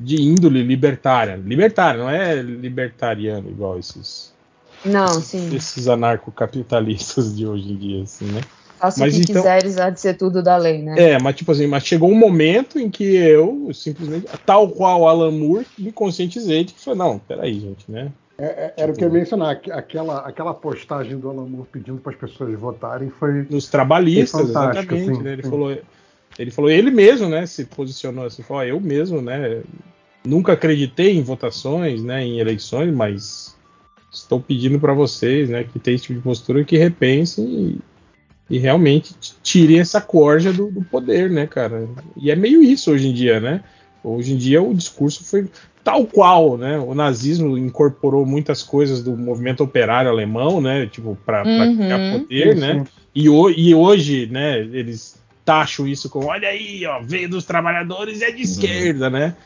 de índole libertária. Libertária, não é libertariano igual esses. Não, esses, sim. Esses anarcocapitalistas de hoje em dia, assim, né? Faça mas o que então, quiseres, há de ser tudo da lei, né? É, mas tipo assim, mas chegou um momento em que eu simplesmente, tal qual Alan Moore, me conscientizei de que foi, não, peraí, gente, né? É, é, era tipo, o que eu ia mencionar, aquela, aquela postagem do Alan Moore pedindo para as pessoas votarem foi. Nos trabalhostas, exatamente, assim, né? Ele sim. falou ele falou, ele mesmo, né, se posicionou assim, falou, eu mesmo, né, nunca acreditei em votações, né, em eleições, mas estou pedindo para vocês, né, que tem esse tipo de postura, que repensem e, e realmente tirem essa corja do, do, poder, né, cara. E é meio isso hoje em dia, né? Hoje em dia o discurso foi tal qual, né? O nazismo incorporou muitas coisas do movimento operário alemão, né? Tipo, para uhum, criar poder, né? E, o, e, hoje, né? Eles taxam isso como, olha aí, ó, veio dos trabalhadores e é de uhum. esquerda, né?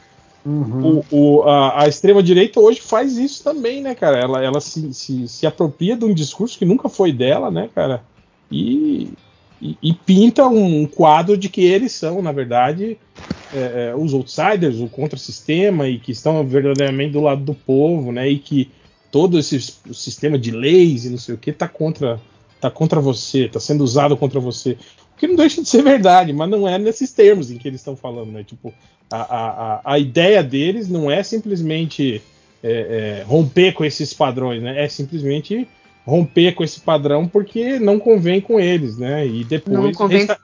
Uhum. O, o, a, a extrema-direita hoje faz isso também, né, cara? Ela, ela se, se, se, apropria de um discurso que nunca foi dela, né, cara? E, e, e pinta um quadro de que eles são, na verdade, é, é, os outsiders, o contra-sistema, e que estão verdadeiramente do lado do povo, né? E que todo esse sistema de leis e não sei o que tá contra, tá contra você, tá sendo usado contra você. Que não deixa de ser verdade, mas não é nesses termos em que eles estão falando, né? Tipo, a, a, a ideia deles não é simplesmente é, é, romper com esses padrões, né? É simplesmente romper com esse padrão porque não convém com eles, né? E depois resta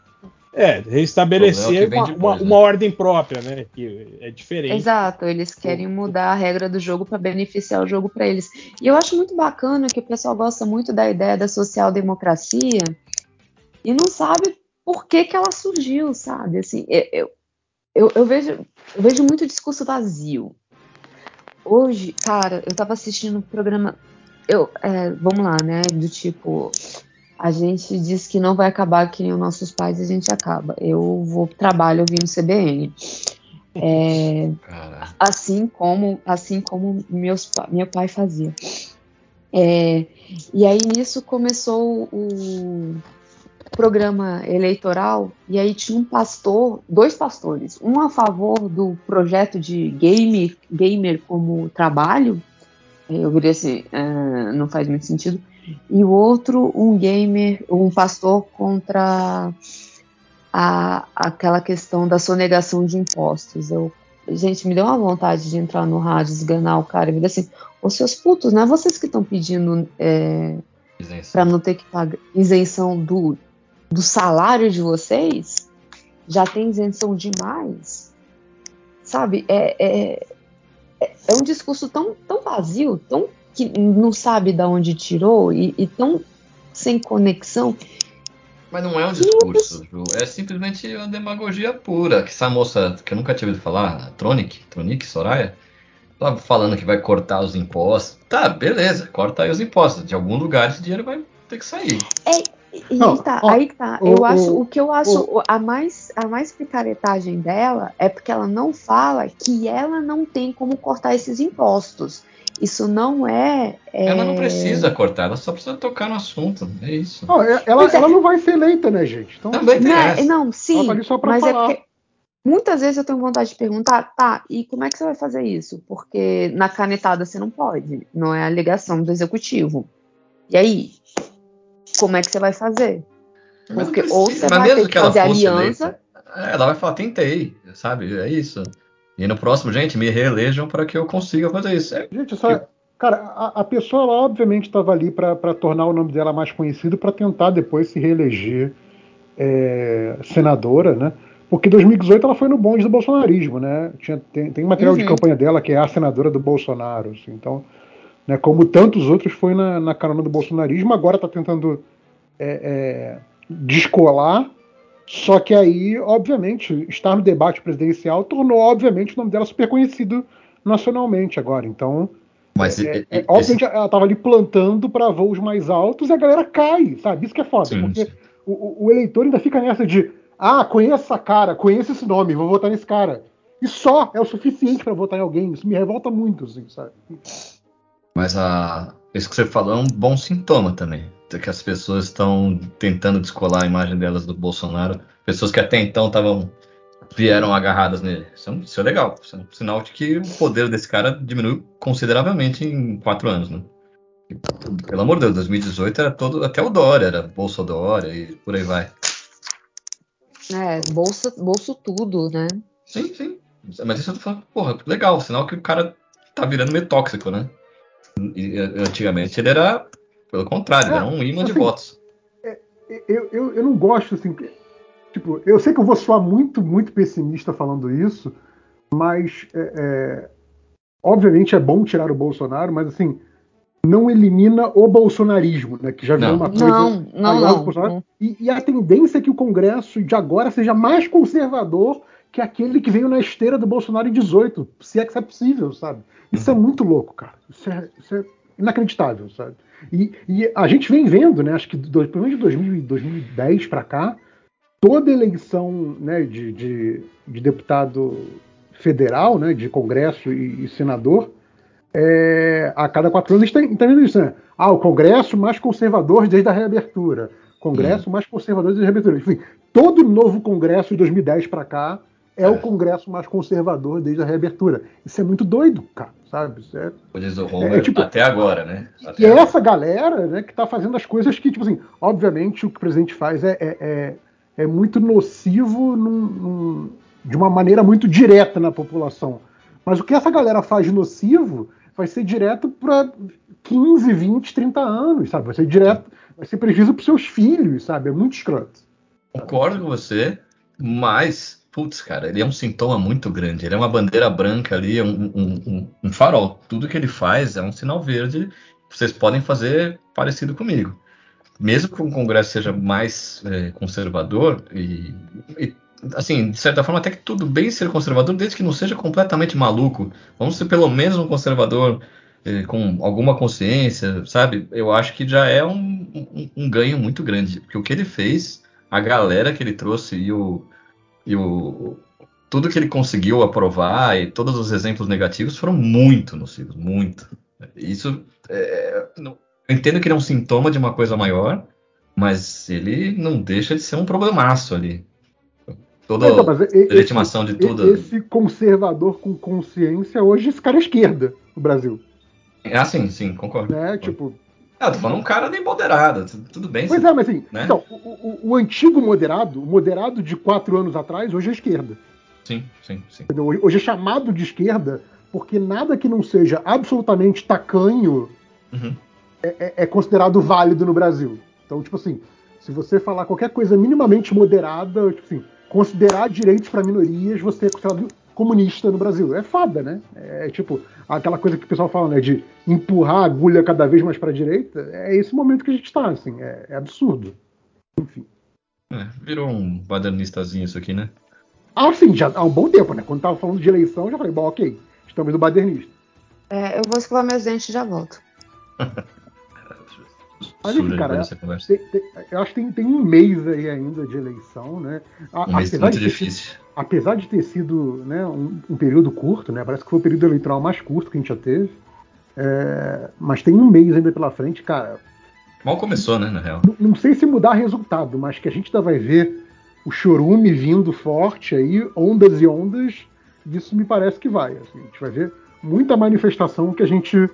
é, restabelecer é uma, depois, uma, né? uma, ordem própria, né? Que é diferente. Exato, eles querem mudar a regra do jogo para beneficiar o jogo para eles. E eu acho muito bacana que o pessoal gosta muito da ideia da social-democracia e não sabe por que, que ela surgiu, sabe? Assim, eu, eu, eu, vejo, eu vejo muito discurso vazio. Hoje, cara, eu tava assistindo um programa. Eu, é, vamos lá, né? Do tipo, a gente diz que não vai acabar que nem os nossos pais, a gente acaba. Eu vou trabalho ouvindo CBN. É, assim como assim como meus, meu pai fazia. É, e aí nisso começou o, programa eleitoral e aí tinha um pastor, dois pastores, um a favor do projeto de gamer, gamer como trabalho, eu diria assim, uh, não faz muito sentido, e o outro um gamer, um pastor contra a, aquela questão da sonegação de impostos. Eu, gente, me deu uma vontade de entrar no rádio, esganar o cara e me assim, os seus putos, não é vocês que estão pedindo é, para não ter que pagar isenção do do salário de vocês já tem isenção demais. Sabe? É, é, é, é um discurso tão, tão vazio, tão que não sabe de onde tirou e, e tão sem conexão. Mas não é um discurso, Ju. É simplesmente uma demagogia pura. Que essa moça que eu nunca tinha ouvido falar, a Tronic, Tronic, Soraya, tava falando que vai cortar os impostos. Tá, beleza, corta aí os impostos. De algum lugar esse dinheiro vai ter que sair. É, e não, tá, ó, aí tá. O, eu acho, o, o que eu acho a mais a mais picaretagem dela é porque ela não fala que ela não tem como cortar esses impostos. Isso não é, é... Ela não precisa cortar, ela só precisa tocar no assunto. É isso. Não, ela, é, ela não vai ser eleita, né, gente? Então, Também tem não, sim. Tá mas falar. é porque muitas vezes eu tenho vontade de perguntar, tá, e como é que você vai fazer isso? Porque na canetada você não pode, não é a alegação do executivo. E aí? Como é que você vai fazer? Porque ou você vai ter que, que fazer aliança. É, ela vai falar, tentei, sabe? É isso. E no próximo, gente, me reelejam para que eu consiga fazer isso. É, gente, só, eu... cara, a, a, pessoa ela, obviamente estava ali para tornar o nome dela mais conhecido, para tentar depois se reeleger é, senadora, né? Porque 2018 ela foi no bonde do bolsonarismo, né? Tinha, tem, tem material uhum. de campanha dela que é a senadora do Bolsonaro, assim, então né, como tantos outros foi na, na carona do bolsonarismo, agora está tentando é, é, descolar, só que aí, obviamente, estar no debate presidencial tornou, obviamente, o nome dela super conhecido nacionalmente agora. Então, mas é, é, é obviamente ela estava ali plantando para voos mais altos e a galera cai, sabe? Isso que é foda, sim, porque sim. O, o, eleitor ainda fica nessa de ah, conheço essa cara, conheço esse nome, vou votar nesse cara. E só é o suficiente para votar em alguém. Isso me revolta muito, assim, sabe? Mas a, isso que você falou é um bom sintoma também. Que as pessoas estão tentando descolar a imagem delas do Bolsonaro. Pessoas que até então estavam vieram agarradas nele. Isso é, isso é, legal. Isso é um sinal de que o poder desse cara diminuiu consideravelmente em quatro anos, né? Pelo amor de Deus, 2018 era todo. Até o Dória era Bolsa Dória e por aí vai. É, bolsa, bolso tudo, né? Sim, sim. Mas isso eu tô falando, porra, legal, sinal que o cara tá virando meio tóxico, né? E, antigamente ele era, pelo contrário, é, era um imã assim, de votos. É, eu, eu, eu não gosto, assim. Tipo, eu sei que eu vou soar muito, muito pessimista falando isso, mas é, é, obviamente é bom tirar o Bolsonaro, mas assim, não elimina o bolsonarismo, né? Que já virou uma coisa não, não, não, não. E, e, a tendência é que o Congresso de agora seja mais conservador que aquele que veio na esteira do Bolsonaro em 18, se é que isso é possível, sabe? Isso é muito louco, cara. Isso é, isso é inacreditável, sabe? E, e, a gente vem vendo, né? Acho que do, pelo menos de 2000, 2010 para cá, toda eleição né, de, de, de, deputado federal, né, de Congresso e, e senador, é, a cada quatro anos está tá vendo isso, né? Ah, o Congresso mais conservador desde a reabertura. Congresso hum. mais conservador desde a reabertura. Enfim, todo novo Congresso de 2010 para cá é, é, o Congresso mais conservador desde a reabertura. Isso é muito doido, cara, sabe? Isso é, o Homer, é, tipo, até agora, né? Até e agora. é essa galera né, que está fazendo as coisas que, tipo assim, obviamente o que o presidente faz é, é, é, é muito nocivo num, num, de uma maneira muito direta na população. Mas o que essa galera faz de nocivo vai ser direto para 15, 20, 30 anos, sabe? Vai ser direto, vai ser prejuízo para seus filhos, sabe? É muito escroto. Concordo com você, mas, putz, cara, ele é um sintoma muito grande. Ele é uma bandeira branca ali, é um, um, um, um farol. Tudo que ele faz é um sinal verde. Vocês podem fazer parecido comigo. Mesmo que o Congresso seja mais é, conservador e, e assim, de certa forma, até que tudo bem ser conservador, desde que não seja completamente maluco. Vamos ser pelo menos um conservador eh, com alguma consciência, sabe? Eu acho que já é um, ganho muito grande. Porque o que ele fez, a galera que ele trouxe e o. E o tudo que ele conseguiu aprovar e todos os exemplos negativos foram muito nocivos, muito. Isso é, eu entendo que ele é um sintoma de uma coisa maior, mas ele não deixa de ser um problemaço ali toda então, a legitimação de tudo. Esse conservador com consciência, hoje esse cara é esquerda no Brasil. Ah, sim, sim, concordo. Né? Tipo. Ah, tô falando um cara nem moderado, tudo bem. Pois é, mas assim, né? então, o, o, o, antigo moderado, o moderado de quatro anos atrás, hoje é esquerda. Sim, sim, sim. Entendeu? Hoje é chamado de esquerda porque nada que não seja absolutamente tacanho uhum. é, é, é considerado válido no Brasil. Então, tipo assim, se você falar qualquer coisa minimamente moderada, tipo assim, considerar direitos para minorias, você é considerado comunista no Brasil. É fada, né? É tipo aquela coisa que o pessoal fala, né, de empurrar a agulha cada vez mais para a direita. É esse momento que a gente está, assim, é, é, absurdo. Enfim. É, virou um badernistazinho isso aqui, né? Ah, sim, já há um bom tempo, né? Quando tava falando de eleição, já falei, bom, ok, estamos no badernista. É, eu vou escovar meus dentes e já volto. Mas enfim, cara, tem, tem, eu acho que tem, tem, um mês aí ainda de eleição, né? A, um mês muito difícil. Sido, apesar de ter sido né, um, um, período curto, né? Parece que foi o período eleitoral mais curto que a gente já teve. É, mas tem um mês ainda pela frente, cara. Mal começou, né, na real. Não, não sei se mudar resultado, mas que a gente ainda vai ver o chorume vindo forte aí, ondas e ondas, isso me parece que vai. Assim, a gente vai ver muita manifestação que a gente,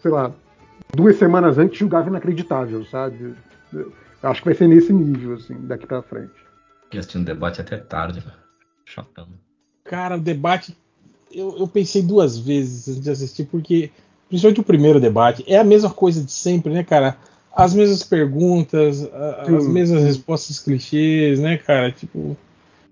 sei lá, duas semanas antes julgava inacreditável, sabe? Eu acho que vai ser nesse nível, assim, daqui para frente. E assistindo debate até tarde, chatão. Cara, o debate, eu, eu pensei duas vezes antes de assistir, porque, principalmente o primeiro debate, é a mesma coisa de sempre, né, cara? As mesmas perguntas, as mesmas respostas clichês, né, cara? Tipo.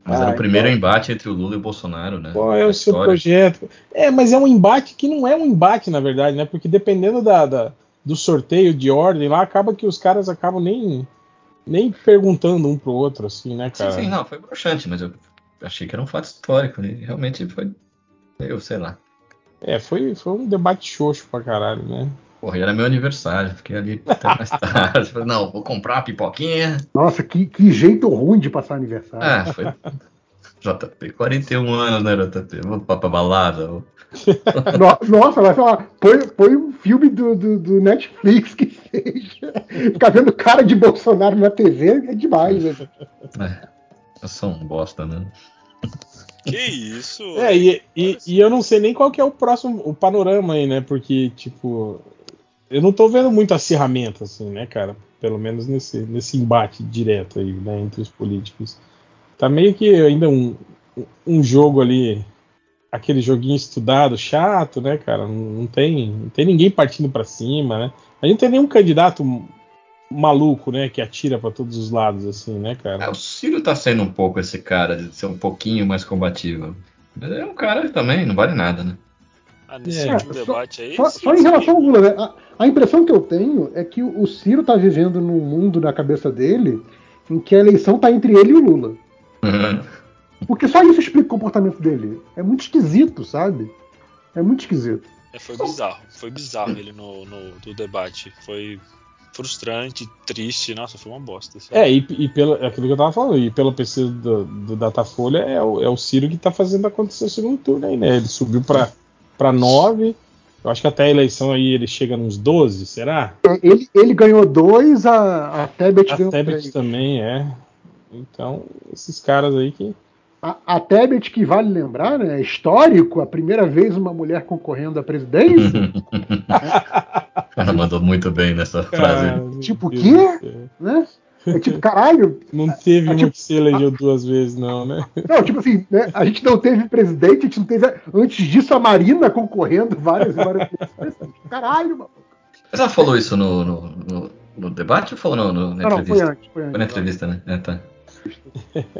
Mas era o primeiro qual... embate entre o Lula e o Bolsonaro, né? Qual é o seu projeto? É, mas é um embate que não é um embate, na verdade, né? Porque dependendo da, da do sorteio de ordem lá, acaba que os caras acabam nem, nem perguntando um pro outro, assim, né, cara? Sim, sim, não, foi broxante, mas eu achei que era um fato histórico, né? Realmente foi. Eu sei lá. É, foi, foi um debate xoxo pra caralho, né? Porra, era meu aniversário, fiquei ali até mais tarde. Falei, não, vou comprar uma pipoquinha. Nossa, que, que jeito ruim de passar aniversário. Ah, foi. JP, 41 anos, né, JP? Vou pra, pra balada. Vou... Nossa, vai falar, põe, põe um filme do, do, do, Netflix que seja. Ficar vendo cara de Bolsonaro na TV é demais, né? É, eu sou um bosta, né? Que isso? É, e, e, e, eu não sei nem qual que é o próximo, o panorama aí, né? Porque, tipo, eu não tô vendo muito acirramento, assim, né, cara? Pelo menos nesse, nesse embate direto aí, né, entre os políticos. Tá meio que ainda um, um jogo ali aquele joguinho estudado, chato, né, cara? Não, não tem, não tem ninguém partindo para cima, né? A gente não tem nenhum candidato maluco, né? Que atira para todos os lados, assim, né, cara? É, o Ciro tá sendo um pouco esse cara, de ser um pouquinho mais combativo. É um cara também não vale nada, né? Ah, nesse É, último só- debate aí. Só, só em relação ao Lula, né? a, a impressão que eu tenho é que o Ciro tá vivendo num mundo na cabeça dele em que a eleição tá entre ele e o Lula. Porque só isso explica o comportamento dele. É muito esquisito, sabe? É muito esquisito. É, foi bizarro. Foi bizarro ele no, no do debate. Foi frustrante, triste. Nossa, foi uma bosta. assim. É, e, e pelo, é aquilo que eu tava falando, e pelo PC do, do Datafolha, é o, é o Ciro que tá fazendo acontecer o segundo turno aí, né? Ele subiu pra, pra 9. Eu acho que até a eleição aí ele chega nos 12, será? Ele, ele ganhou dois, a, a Tebet A ganhou Tebet três. também é. Então, esses caras aí que. A, a Tebet, que vale lembrar, né? É histórico, a primeira vez uma mulher concorrendo à presidência. Ela mandou muito bem nessa frase. Cara, Tipo, Deus quê? né? É tipo, caralho. Não teve É uma tipo- que se elegeu duas vezes, não, né? Não, tipo assim, né? A gente não teve presidente, a gente não teve. Antes disso, a Marina concorrendo várias e várias vezes. Caralho, mano. Mas ela falou isso no, no, no- no debate ou falou no, no- na Não, não, foi entrevista? antes. Foi antes. Foi na entrevista, né? É, tá.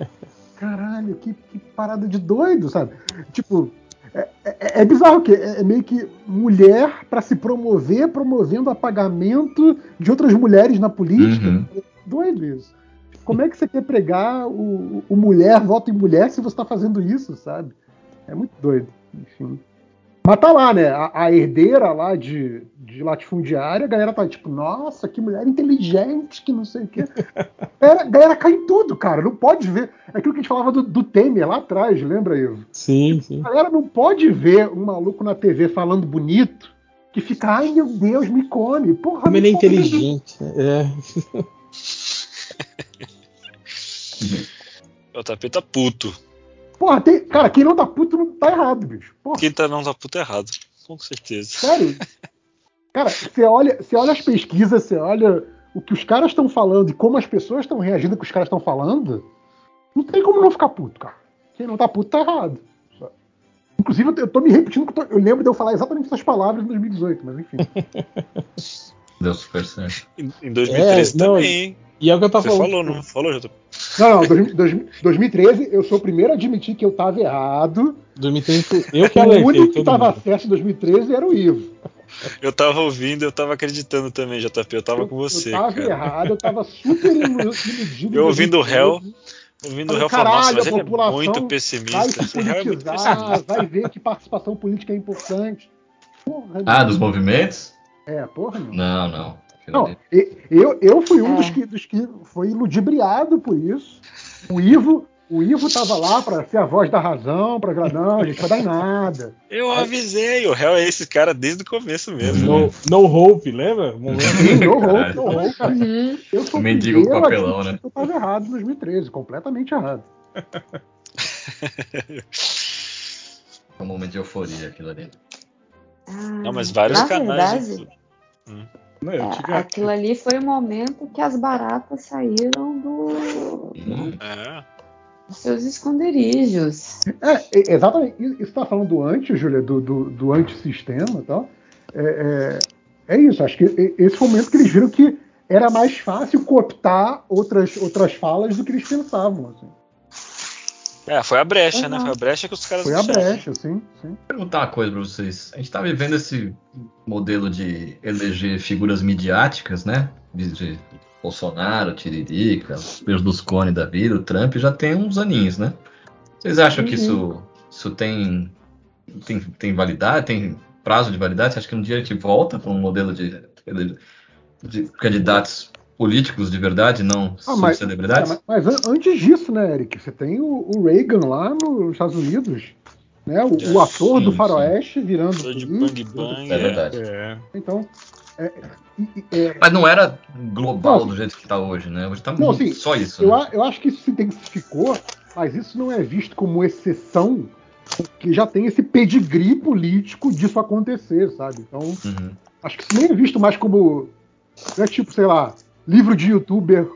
Caralho, que, que parada de doido, sabe? Tipo, é, é- é bizarro que é, é meio que mulher pra se promover, promovendo apagamento de outras mulheres na política. Uhum. Doido isso. Como é que você quer pregar o, o mulher, voto em mulher, se você tá fazendo isso, sabe? É muito doido. Enfim. Mas tá lá, né? A, a herdeira lá de, de latifundiária, a galera tá tipo, nossa, que mulher inteligente, que não sei o quê. Galera, a galera cai em tudo, cara. Não pode ver. É aquilo que a gente falava do, do Temer lá atrás, lembra, Ivo? Sim, sim. A galera não pode ver um maluco na TV falando bonito que fica, ai meu Deus, me come. Porra, Como ele é inteligente. né? É. O JP tá puto. Porra, tem- cara, quem não tá puto não tá errado, bicho. Porra, Quem tá não tá puto é errado. Com certeza. sério. Cara, você olha, você olha as pesquisas, você olha o que os caras estão falando e como as pessoas estão reagindo ao que os caras estão falando, não tem como não ficar puto, cara. Quem não tá puto tá errado. Inclusive, eu tô- me repetindo, que eu, tô- eu lembro de eu falar exatamente essas palavras em 2018, mas enfim. Deu super certo. Em, em 2013 É, não, também, hein? E é o que eu tava Você falando. falou, não falou, JP? Não, não, dois- dois- 2013 eu sou o primeiro a admitir que eu tava errado. 2013 foi eu que o alertei único que tava mundo. certo em 2013 era o Ivo. Eu tava ouvindo, eu tava acreditando também, JP. Eu tava com você, eu tava cara. errado, eu tava super ilu- iludido. Eu ouvindo o 2013. réu, Ouvindo o réu falar, nossa, mas a ele é população muito Vai pessimista. se Esse réu é muito pessimista. vai ver que participação política é importante. Porra, Ah, dos movimentos? É, porra, não. Não, não. Não, eu, eu fui um É. dos, que, dos que foi ludibriado por isso. O Ivo, o Ivo tava lá pra ser a voz da razão, pra falar, não, a gente vai dar em nada. Eu avisei, o réu é esse cara desde o começo mesmo. No, no Hope, lembra? Sim, no Caralho. no cara. Uhum. Eu sou O mendigo com papelão, né? que Eu tava errado em 2013, completamente errado. Foi um momento de euforia aquilo ali. Não, mas vários Na canais. verdade, Não, eu É, aquilo ali foi o momento que as baratas saíram do-. É. dos seus esconderijos. É, e- exatamente. Isso você tá falando do anti, Júlia, do, do, do antissistema e tal. É, é, é isso, acho que esse foi o momento que eles viram que era mais fácil cooptar outras, outras falas do que eles pensavam. assim. É, foi a brecha, né? Uhum. Foi a brecha que os caras Foi a brecha, sim, sim. Vou perguntar uma coisa pra vocês. A gente tá vivendo esse modelo de eleger figuras midiáticas, né? De, Bolsonaro, Tiririca, os Berlusconi da vida, o Trump já tem uns aninhos, né? Vocês acham que isso, isso tem, tem, tem validade, tem prazo de validade? Você acha que um dia a gente volta para um modelo de, de candidatos políticos de verdade, não Ah, mas, é, subcelebridades? mas- mas an- antes disso, né, Eric? Você tem o, o Reagan lá nos Estados Unidos, né? O, o ator Sim, do sim. Faroeste virando. Ator de Bang Bang, É verdade. É. Então, é, é, Mas não era global Não, do jeito que tá hoje, né? Hoje tá Não, muito- assim, só isso. eu, né? a- eu acho que isso se intensificou, mas isso não é visto como exceção, porque já tem esse pedigree político disso acontecer, sabe? Então, Uhum. acho que isso nem é visto mais como. Não é tipo, sei lá, livro de youtuber.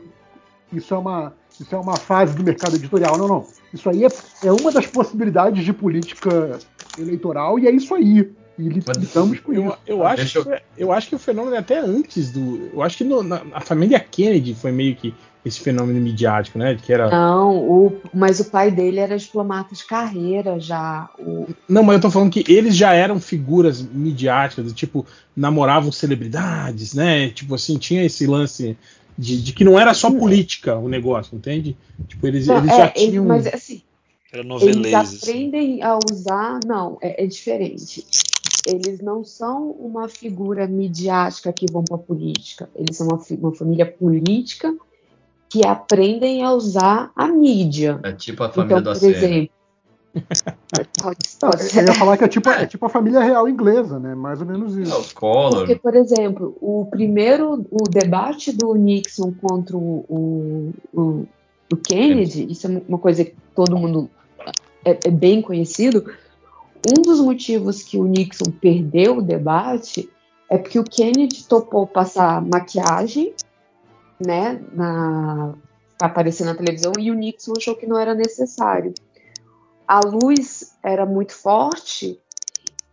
Isso é uma, isso é uma fase do mercado editorial. Não, não. Isso aí é, é uma das possibilidades de política eleitoral e é isso aí. E lidamos com eu, isso. Eu acho, que, eu acho que o fenômeno é até antes do. Eu acho que no, na, a família Kennedy foi meio que esse fenômeno midiático, né? Que era... Não, o, mas o pai dele era diplomata de carreira já. O... Não, mas eu tô falando que eles já eram figuras midiáticas, tipo, namoravam celebridades, né? Tipo assim, tinha esse lance de, de que não era só política o negócio, entende? Tipo, eles, não, eles é, já tinham. Mas assim, eles aprendem a usar. Não, é, é diferente eles não são uma figura midiática que vão para a política. Eles são uma, uma, família política que aprendem a usar a mídia. É tipo a família então, por exemplo, pode, pode Eu ia falar que é tipo, é tipo a família real inglesa, né? Mais ou menos isso. É, Porque, por exemplo, o primeiro, o debate do Nixon contra o, o, o Kennedy, isso é uma coisa que todo mundo é, é bem conhecido. Um dos motivos que o Nixon perdeu o debate é porque o Kennedy topou passar maquiagem né, na, para aparecer na televisão e o Nixon achou que não era necessário. A luz era muito forte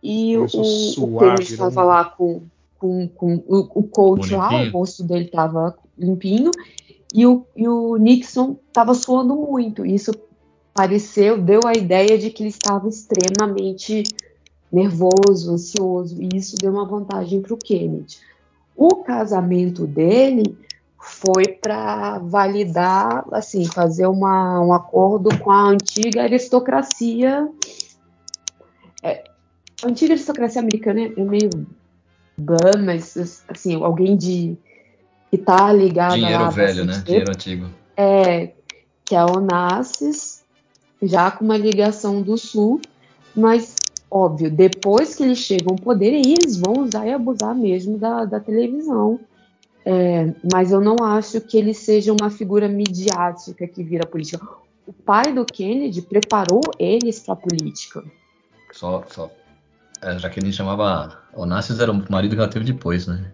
e o, o Kennedy estava lá com, com, com o, o coach Bonitinho. lá, o rosto dele estava limpinho e o, e o Nixon estava suando muito. Isso pareceu, deu a ideia de que ele estava extremamente nervoso, ansioso, e isso deu uma vantagem para o Kennedy. O casamento dele foi para validar, assim, fazer uma, um acordo com a antiga aristocracia. É, a antiga aristocracia americana é, meio ban, mas assim, alguém de que tá ligado Dinheiro velho, né? Dinheiro antigo. É, que é o Onassis, já com uma ligação do sul, mas óbvio, depois que eles chegam ao poder, eles vão usar e abusar mesmo da, da televisão é, mas eu não acho que ele seja uma figura midiática que vira política. O pai do Kennedy preparou eles para a política. Só, só. É, já que ele chamava Onassis era o marido que ela teve depois, né?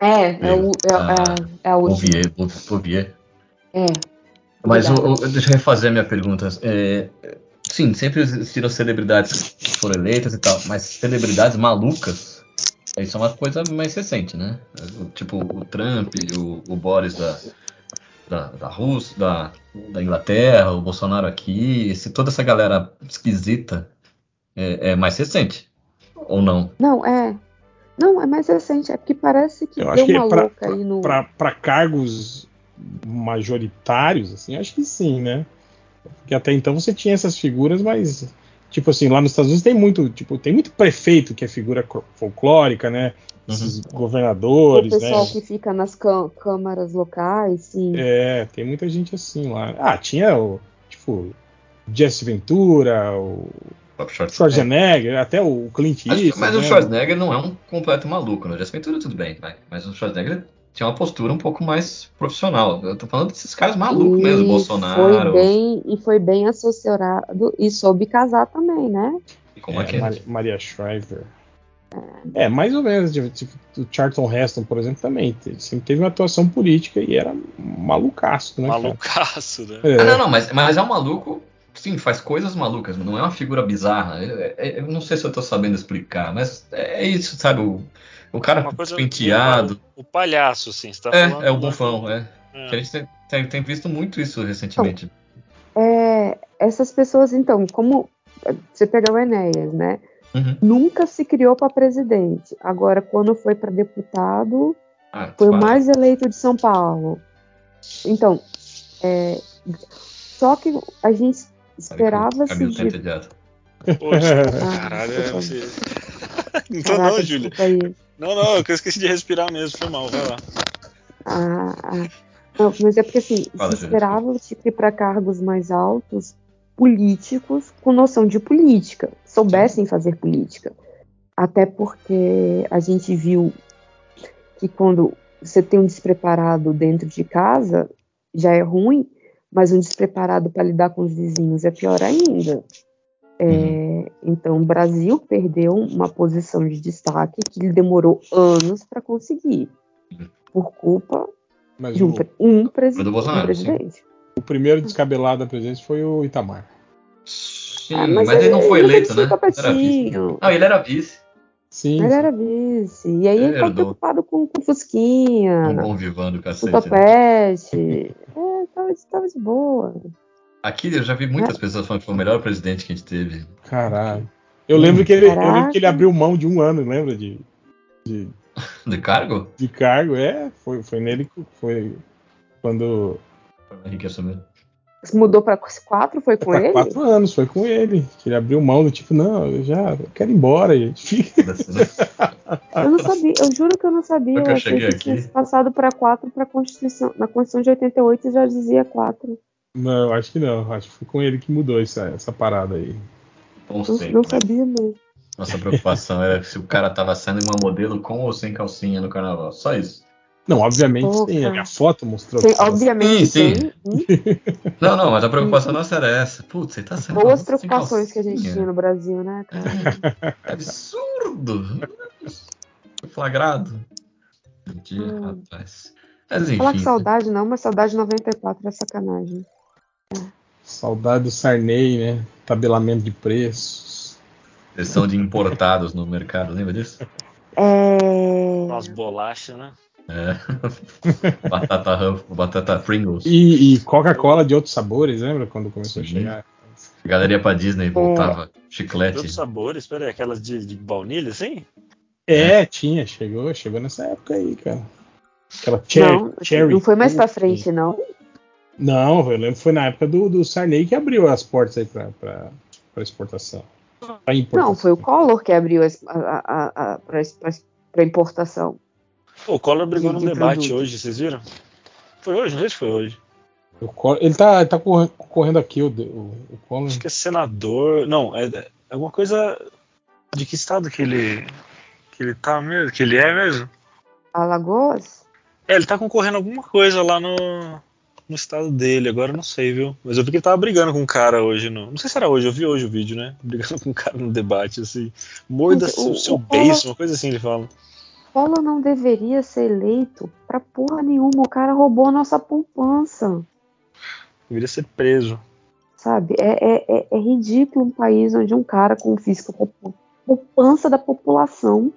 É, é, o, é, a, é, é a última. Bouvier. É. Mas o, o, deixa eu refazer a minha pergunta. É, sim, sempre existiram celebridades que foram eleitas e tal, mas celebridades malucas isso é uma coisa mais recente, né? Tipo, o Trump, o, o Boris da, da, da Rússia, da, da Inglaterra, o Bolsonaro aqui, esse, toda essa galera esquisita é, é, mais recente. Ou não? Não, é. Não, é mais recente. É porque parece que Eu deu uma pra, louca aí no. Para cargos majoritários, assim, acho que sim, né? Porque até então você tinha essas figuras, mas Tipo assim, lá nos Estados Unidos tem muito, tipo, tem muito prefeito que é figura folclórica, né? Esses uhum. governadores, o pessoal né? que fica nas câmaras locais, sim. É, tem muita gente assim lá. Ah, tinha o, tipo, Jesse Ventura, o Schwarzenegger, até o Clint Eastwood. Mas, mas né? o Schwarzenegger não é um completo maluco, né? O Jesse Ventura tudo bem, vai. Mas o Schwarzenegger tinha uma postura um pouco mais profissional. Eu tô falando desses caras malucos e mesmo, Bolsonaro. Foi bem, e foi bem associado e soube casar também, né? E como é, é que é? Maria Shriver. É. é, mais ou menos. Tipo, o Charlton Heston, por exemplo, também sempre teve uma atuação política e era malucaço, né? Malucaço, né? É. Ah, não, não, mas, mas é um maluco sim, faz coisas malucas, não é uma figura bizarra. Eu, eu, não sei se eu tô sabendo explicar, mas é isso, sabe? O, o cara uma coisa penteado. O, palhaço, sim, você tá é, falando. É, o bufão, é. é. A gente tem, tem, tem, visto muito isso recentemente. É, essas pessoas, então, como você pega o Enéas, né? Uhum. Nunca se criou para presidente. Agora, quando foi para deputado, ah, foi o mais eleito de São Paulo. Então, é, só que a gente esperava-se. De... Poxa, ah, caralho, é você. Não tô não, Júlia. Não, não, eu esqueci de respirar mesmo, foi mal, vai lá. Ah, ah. Não, mas é porque assim, Fala, se esperava tipo, ir para cargos mais altos políticos com noção de política, soubessem Sim. fazer política. Até porque a gente viu que quando você tem um despreparado dentro de casa, já é ruim, mas um despreparado para lidar com os vizinhos é pior ainda. É, uhum. Então, o Brasil perdeu uma posição de destaque que ele demorou anos para conseguir, por culpa Mas de um, o, um, presi um presidente. O primeiro descabelado da presidência foi o Itamar. Sim, ah, mas, mas ele, ele, não foi eleito, né? Era vice. Não, ele era vice. Sim. Ele era vice. E aí ele ficou preocupado com, com Fusquinha. Um bom vivando, cacete. Com Topete. é, tava, tava de boa. Aqui eu já vi muitas é. pessoas falando que foi o melhor presidente que a gente teve. Caralho. Eu lembro que ele, eu lembro que ele abriu mão de um ano, lembra? De, de, de cargo? De cargo, é. Foi, foi nele que foi quando. Henrique assumiu. Mudou para quatro, foi com ele? Quatro anos, foi com ele. Que ele abriu mão do tipo, não, eu já eu quero ir embora, gente. eu não sabia, eu juro que eu não sabia. Eu, eu achei que aqui. tinha passado para quatro para Constituição. Na Constituição de 88 já dizia quatro. Não, acho que não. Acho que foi com ele que mudou essa, essa parada aí. Eu não sabia mesmo. Nossa preocupação era se o cara tava sendo uma modelo com ou sem calcinha no carnaval. Só isso. Não, obviamente sim. A foto mostrou. Sim, obviamente sim. sim. não, não, mas a preocupação nossa era essa. Putz, você tá sendo. Boas preocupações que a gente tinha no Brasil, né, cara? É absurdo! Foi flagrado. Dia, hum. rapaz. Mas enfim. Falar que saudade não, mas saudade 94 é sacanagem. Saudade do Sarney, né? Tabelamento de preços. Sessão de importados no mercado, lembra disso? É. As bolachas, né? É. batata batata Pringles. E, e Coca-Cola de outros sabores, lembra? Quando começou Sim. a chegar. A galera ia pra Disney voltava é. chiclete. De outros sabores? Peraí, aquelas de, de baunilha, assim? É, é, tinha, chegou, chegou nessa época aí, cara. Aquela cherry, não, cherry. Não foi mais pra frente, não? Não, eu lembro que foi na época do, do Sarney que abriu as portas aí pra exportação. Pra importação. Não, foi o Collor que abriu a, a, a, pra, pra importação. Pô, o Collor brigou num debate produto. hoje, vocês viram? Foi hoje, não sei se foi hoje. Collor, ele tá, ele tá correndo aqui, o, o, o Collor. Acho que é senador. Não, é, é alguma coisa. De que estado que ele. que ele tá mesmo? Que ele é mesmo? Alagoas? É, ele tá concorrendo alguma coisa lá no, no estado dele, agora eu não sei, viu? Mas eu vi que ele tava brigando com um cara hoje. No, não sei se era hoje, eu vi hoje o vídeo, né? Brigando com um cara no debate, assim. Morda o, seu o beijo, uma coisa assim ele fala. Paulo não deveria ser eleito pra porra nenhuma. O cara roubou a nossa poupança. Deveria ser preso. Sabe? É, é, é, é ridículo um país onde um cara confisca a poupança da população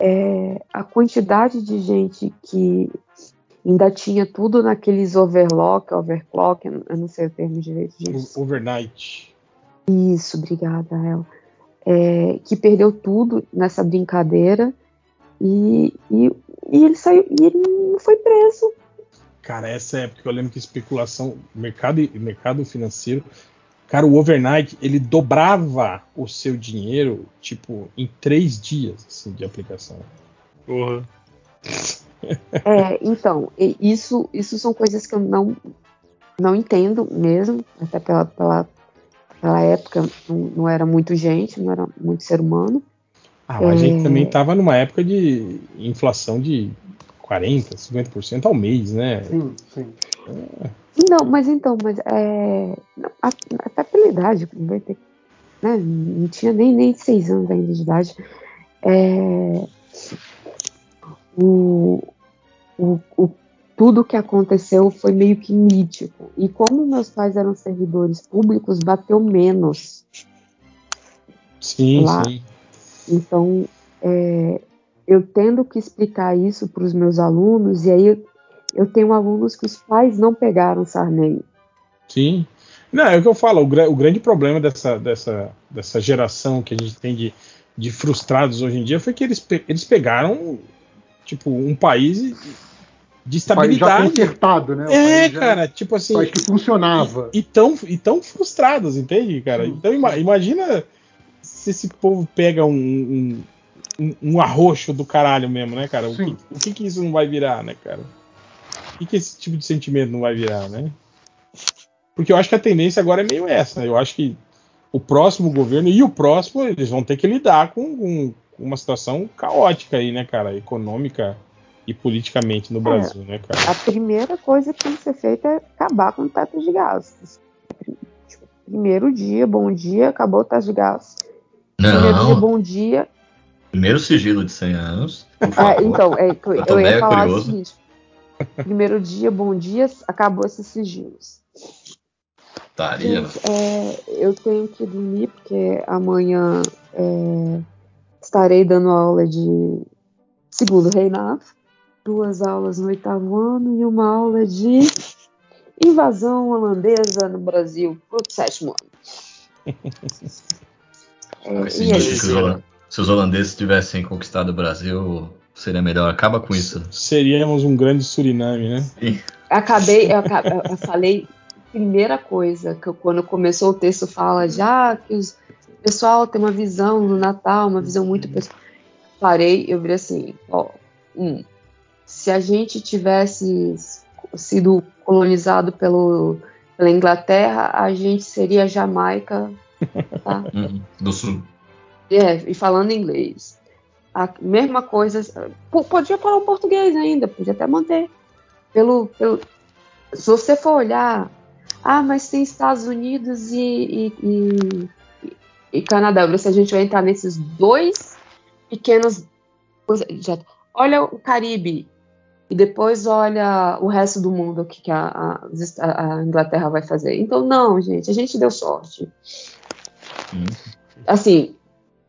é, a quantidade de gente que ainda tinha tudo naqueles overlock, overclock, eu não sei o termo direito disso. Overnight. Isso, obrigada, El. É, que perdeu tudo nessa brincadeira e, e, e, ele saiu e ele não foi preso. Cara, essa época eu lembro que especulação, mercado, mercado financeiro Cara, o overnight ele dobrava o seu dinheiro tipo em três dias assim, de aplicação. Porra. É, então isso isso são coisas que eu não não entendo mesmo, até pela, pela, pela época não, não era muito gente, não era muito ser humano. Ah, é... a gente também estava numa época de inflação de 40, 50% ao mês, né? Sim, sim. É. Não, mas então, mas é, até pela idade, vai ter, né, não tinha nem, nem seis anos ainda de idade. É, o, o, o, tudo que aconteceu foi meio que nítido. E como meus pais eram servidores públicos, bateu menos. Sim, lá. sim. Então, é, eu tendo que explicar isso para os meus alunos, e aí eu tenho alunos que os pais não pegaram Sarney. Sim. Não, é o que eu falo, o, o, grande problema dessa, dessa, dessa geração que a gente tem de, de frustrados hoje em dia foi que eles, eles pegaram tipo um país de estabilidade. já consertado, né? é, cara, tipo assim. País que funcionava. E, e, tão, e tão frustrados, entende, cara? Então imagina se esse povo pega um, um, um, arroxo do caralho mesmo, né, cara? O que, o que, que isso não vai virar, né, cara? que, que esse tipo de sentimento não vai virar, né? Porque eu acho que a tendência agora é meio essa. Eu acho que o próximo governo e o próximo eles vão ter que lidar com, com uma situação caótica aí, né, cara? Econômica e politicamente no é, Brasil, né, cara? A primeira coisa que tem que ser feita é acabar com o teto de gastos. Tipo, primeiro dia, bom dia, acabou o teto de gastos. Não. Primeiro dia, bom dia. Primeiro sigilo de 100 anos. É, então, é, eu, eu ia falar curioso. o seguinte: Primeiro dia, bom dia, acabou esses sigilos. Taria. é, eu tenho que dormir porque amanhã é estarei dando aula de segundo reinado, duas aulas no oitavo ano e uma aula de invasão holandesa no Brasil pro sétimo ano. É, e é se, os, se os holandeses tivessem conquistado o Brasil, seria melhor. Acaba com isso. Seríamos um grande Suriname, né? Sim. Acabei, eu, eu falei, primeira coisa, que eu, quando começou o texto fala já que os pessoal tem uma visão no Natal, uma visão muito pessoal. Parei, eu vi assim, ó, um, se a gente tivesse sido colonizado pelo, pela Inglaterra, a gente seria Jamaica tá? Uhum. do Sul. É, e falando inglês. A mesma coisa. Podia falar o português ainda, podia até manter. Pelo, pelo, se você for olhar, ah, mas tem Estados Unidos e, e, e, e Canadá. Se a gente vai entrar nesses dois pequenos. Olha o Caribe e depois olha o resto do mundo, o que, que a, a, a, Inglaterra vai fazer. Então, não, gente, a gente deu sorte. Hum. Assim,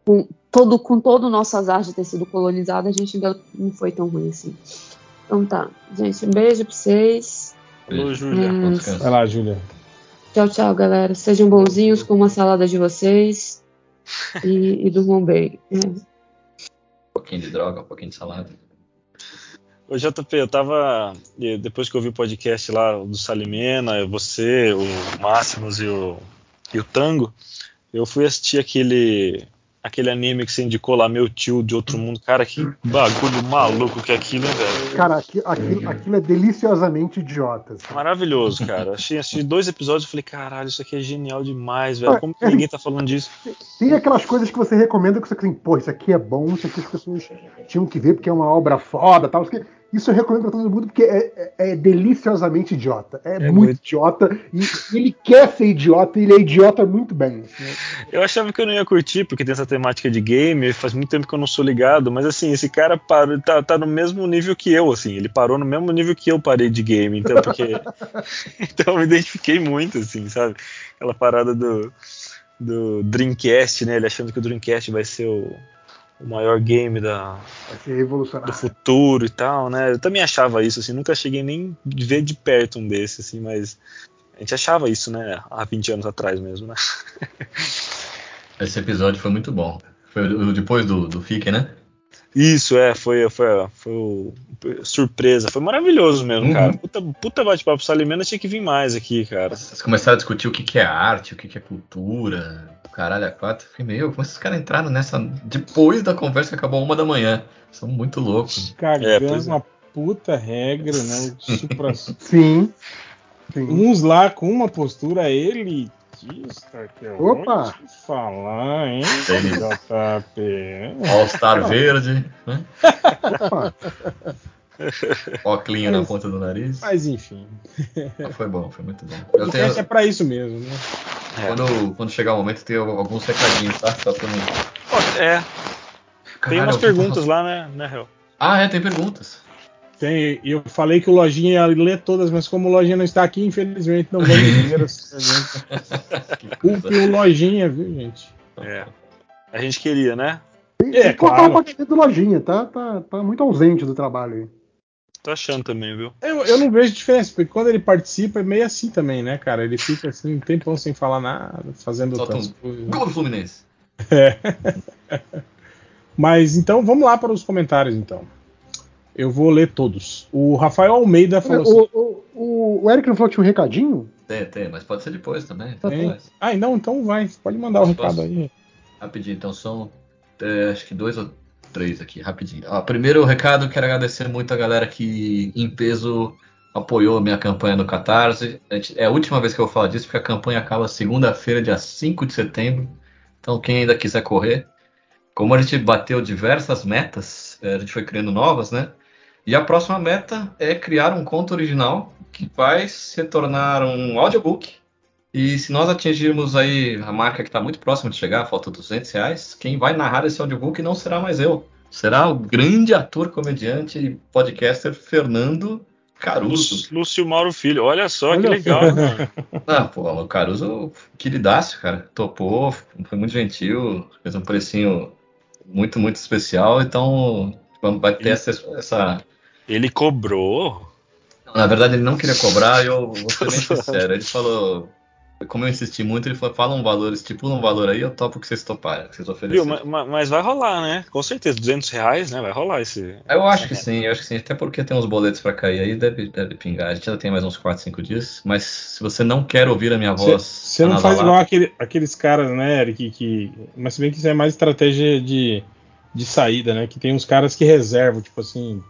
com todo, com todo o nosso azar de ter sido colonizado, a gente ainda não foi tão ruim assim. Então tá, gente, um beijo pra vocês. Alô, Júlia. Hum, vai lá, Júlia. Tchau, tchau, galera. Sejam bonzinhos com uma salada de vocês e, e durmam bem. É. Um pouquinho de droga, um pouquinho de salada. Ô JP, eu tava. Depois que eu vi o podcast lá do Salimena, você, o Máximos e o, e o Tango, eu fui assistir aquele aquele anime que você indicou lá, Meu Tio de Outro Mundo. Cara, que bagulho maluco que é aquilo, hein, velho? Cara, aquilo, aquilo, aquilo é deliciosamente idiota. Assim. Maravilhoso, cara. Achei, assisti dois episódios e falei, caralho, isso aqui é genial demais, velho. Como que ninguém tá falando disso? Tem aquelas coisas que você recomenda que você tem, pô, isso aqui é bom, isso aqui as pessoas tinham que ver porque é uma obra foda tal. Isso aqui isso eu recomendo pra todo mundo porque é, é, é deliciosamente idiota. É, é muito, muito, idiota. E ele quer ser idiota e ele é idiota muito bem. Assim. Eu achava que eu não ia curtir, porque tem essa temática de game, faz muito tempo que eu não sou ligado, mas assim, esse cara parou, tá, tá no mesmo nível que eu, assim. Ele parou no mesmo nível que eu parei de game, então porque. então eu me identifiquei muito, assim, sabe? Aquela parada do, do Dreamcast, né? Ele achando que o Dreamcast vai ser o o maior game da, do futuro e tal, né? Eu também achava isso, assim, nunca cheguei nem a ver de perto um desses, assim, mas a gente achava isso, né, há 20 anos atrás mesmo, né? Esse episódio foi muito bom. Foi depois do, do FIC, né? Isso, é, foi, foi, foi surpresa, foi maravilhoso mesmo, uhum. cara. Puta, puta bate-papo Salimena tinha que vir mais aqui, cara. Vocês começaram a discutir o que, que é arte, o que, que é cultura, caralho, a quatro. Fiquei meio, como esses caras entraram nessa depois da conversa que acabou uma da manhã? São muito loucos. Cagando é, é. uma puta regra, né? Supra... Sim. Sim. Uns lá com uma postura elitista que eu Opa. vou te falar, hein? JP. All-Star verde, né? Opa. Óculinho na ponta do nariz. Mas enfim. Ah, foi bom, foi muito bom. Eu tenho... é pra isso mesmo, né? É. Quando, quando chegar o momento, tem alguns recadinhos, tá? Só pra mim. É. Caralho, tem umas perguntas lá, né, né, Hel? Ah, é, tem perguntas. Tem, eu falei que o Lojinha ia ler todas, mas como o Lojinha não está aqui, infelizmente não vamos ler as Culpe o Lojinha, viu, gente? É. A gente queria, né? É, claro. o do Lojinha, tá, tá, tá muito ausente do trabalho aí. Tô achando também, viu? Eu, eu não vejo diferença, porque quando ele participa é meio assim também, né, cara? Ele fica assim um tempão sem falar nada, fazendo tantas um coisas. Gol do Fluminense! É. Mas então vamos lá para os comentários, então. Eu vou ler todos. O Rafael Almeida falou o, assim. O, o, o Eric não falou que tinha um recadinho? Tem, tem, mas pode ser depois também. Tem. Ah, não, então vai. Pode mandar o recado posso? aí. Rapidinho, então são é, acho que dois ou três aqui, rapidinho. Ó, primeiro recado, quero agradecer muito a galera que em peso apoiou a minha campanha no Catarse. É a última vez que eu vou falar disso, porque a campanha acaba segunda-feira, dia 5 de setembro. Então, quem ainda quiser correr, como a gente bateu diversas metas, é, a gente foi criando novas, né? E a próxima meta é criar um conto original que vai se tornar um audiobook. E se nós atingirmos aí a marca que está muito próxima de chegar, falta 200 reais, quem vai narrar esse audiobook não será mais eu. Será o grande ator, comediante e podcaster Fernando Caruso. Lúcio Mauro Filho, olha só olha que legal. ah, pô, o Caruso, queridácio, cara. Topou, foi muito gentil, fez um precinho muito, muito especial, então vai ter essa, essa. Ele cobrou? Na verdade, ele não queria cobrar, eu vou ser bem sincero. Ele falou, como eu insisti muito, ele falou: fala um valor, estipula um valor aí, eu topo que vocês toparem, que vocês oferecerem. Viu, mas, mas, vai rolar, né? Com certeza, 200 reais, né? Vai rolar esse. Eu acho que sim, eu acho que sim, até porque tem uns boletos para cair aí, deve, deve pingar. A gente ainda tem mais uns 4, 5 dias, mas se você não quer ouvir a minha voz. Você não faz igual aquele, aqueles caras, né, Eric, que. Mas se bem que isso é mais estratégia de, de saída, né? Que tem uns caras que reservam, tipo assim,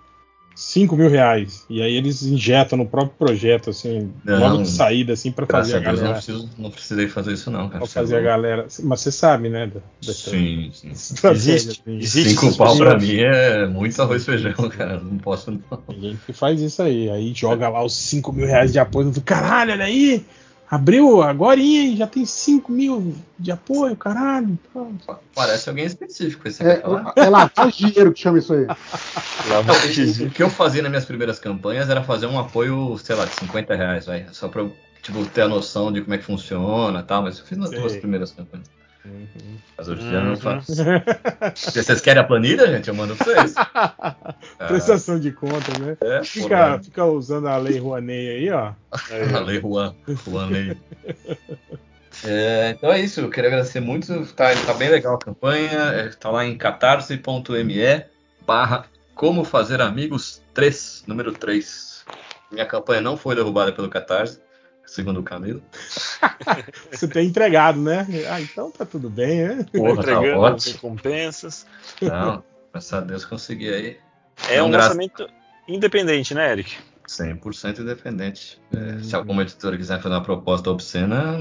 5 mil reais. E aí eles injetam no próprio projeto, assim, não, logo de saída, assim, para fazer a, a galera. Não, preciso, não precisei fazer isso, não, cara. Pra fazer a galera. Mas você sabe, né? Da, da sim, sim. Existe. Assim. existe Cinco pau pra mim é muito arroz e feijão, cara. Não posso, não. Ninguém que faz isso aí. Aí joga lá os 5 mil reais de apoio. Caralho, olha aí! Abriu agora e já tem 5 mil de apoio, caralho. Parece alguém específico esse é, é lavagem de dinheiro que chama isso aí. o que eu fazia nas minhas primeiras campanhas era fazer um apoio, sei lá, de 50 reais, vai, só pra tipo, ter a noção de como é que funciona e tal, mas eu fiz nas Sei. duas primeiras campanhas. Uhum. Mas hoje não faço. vocês querem a planilha, gente? Eu mando pra vocês. Prestação de contas, né? É, fica, fica, usando a lei Rouanet aí, ó. a lei Juan, Rouanet. É, então é isso, eu queria agradecer muito. Tá, tá bem legal a campanha. É, tá lá em catarse.me barra Como Fazer Amigos 3, número 3. Minha campanha não foi derrubada pelo Catarse segundo o Camilo. Você tem entregado, né? Ah, então tá tudo bem, né? Porra, tá Entregando tá recompensas. Não, graças a Deus consegui aí. É um lançamento independente, né, Eric? 100% independente. É, se alguma editora quiser fazer uma proposta obscena,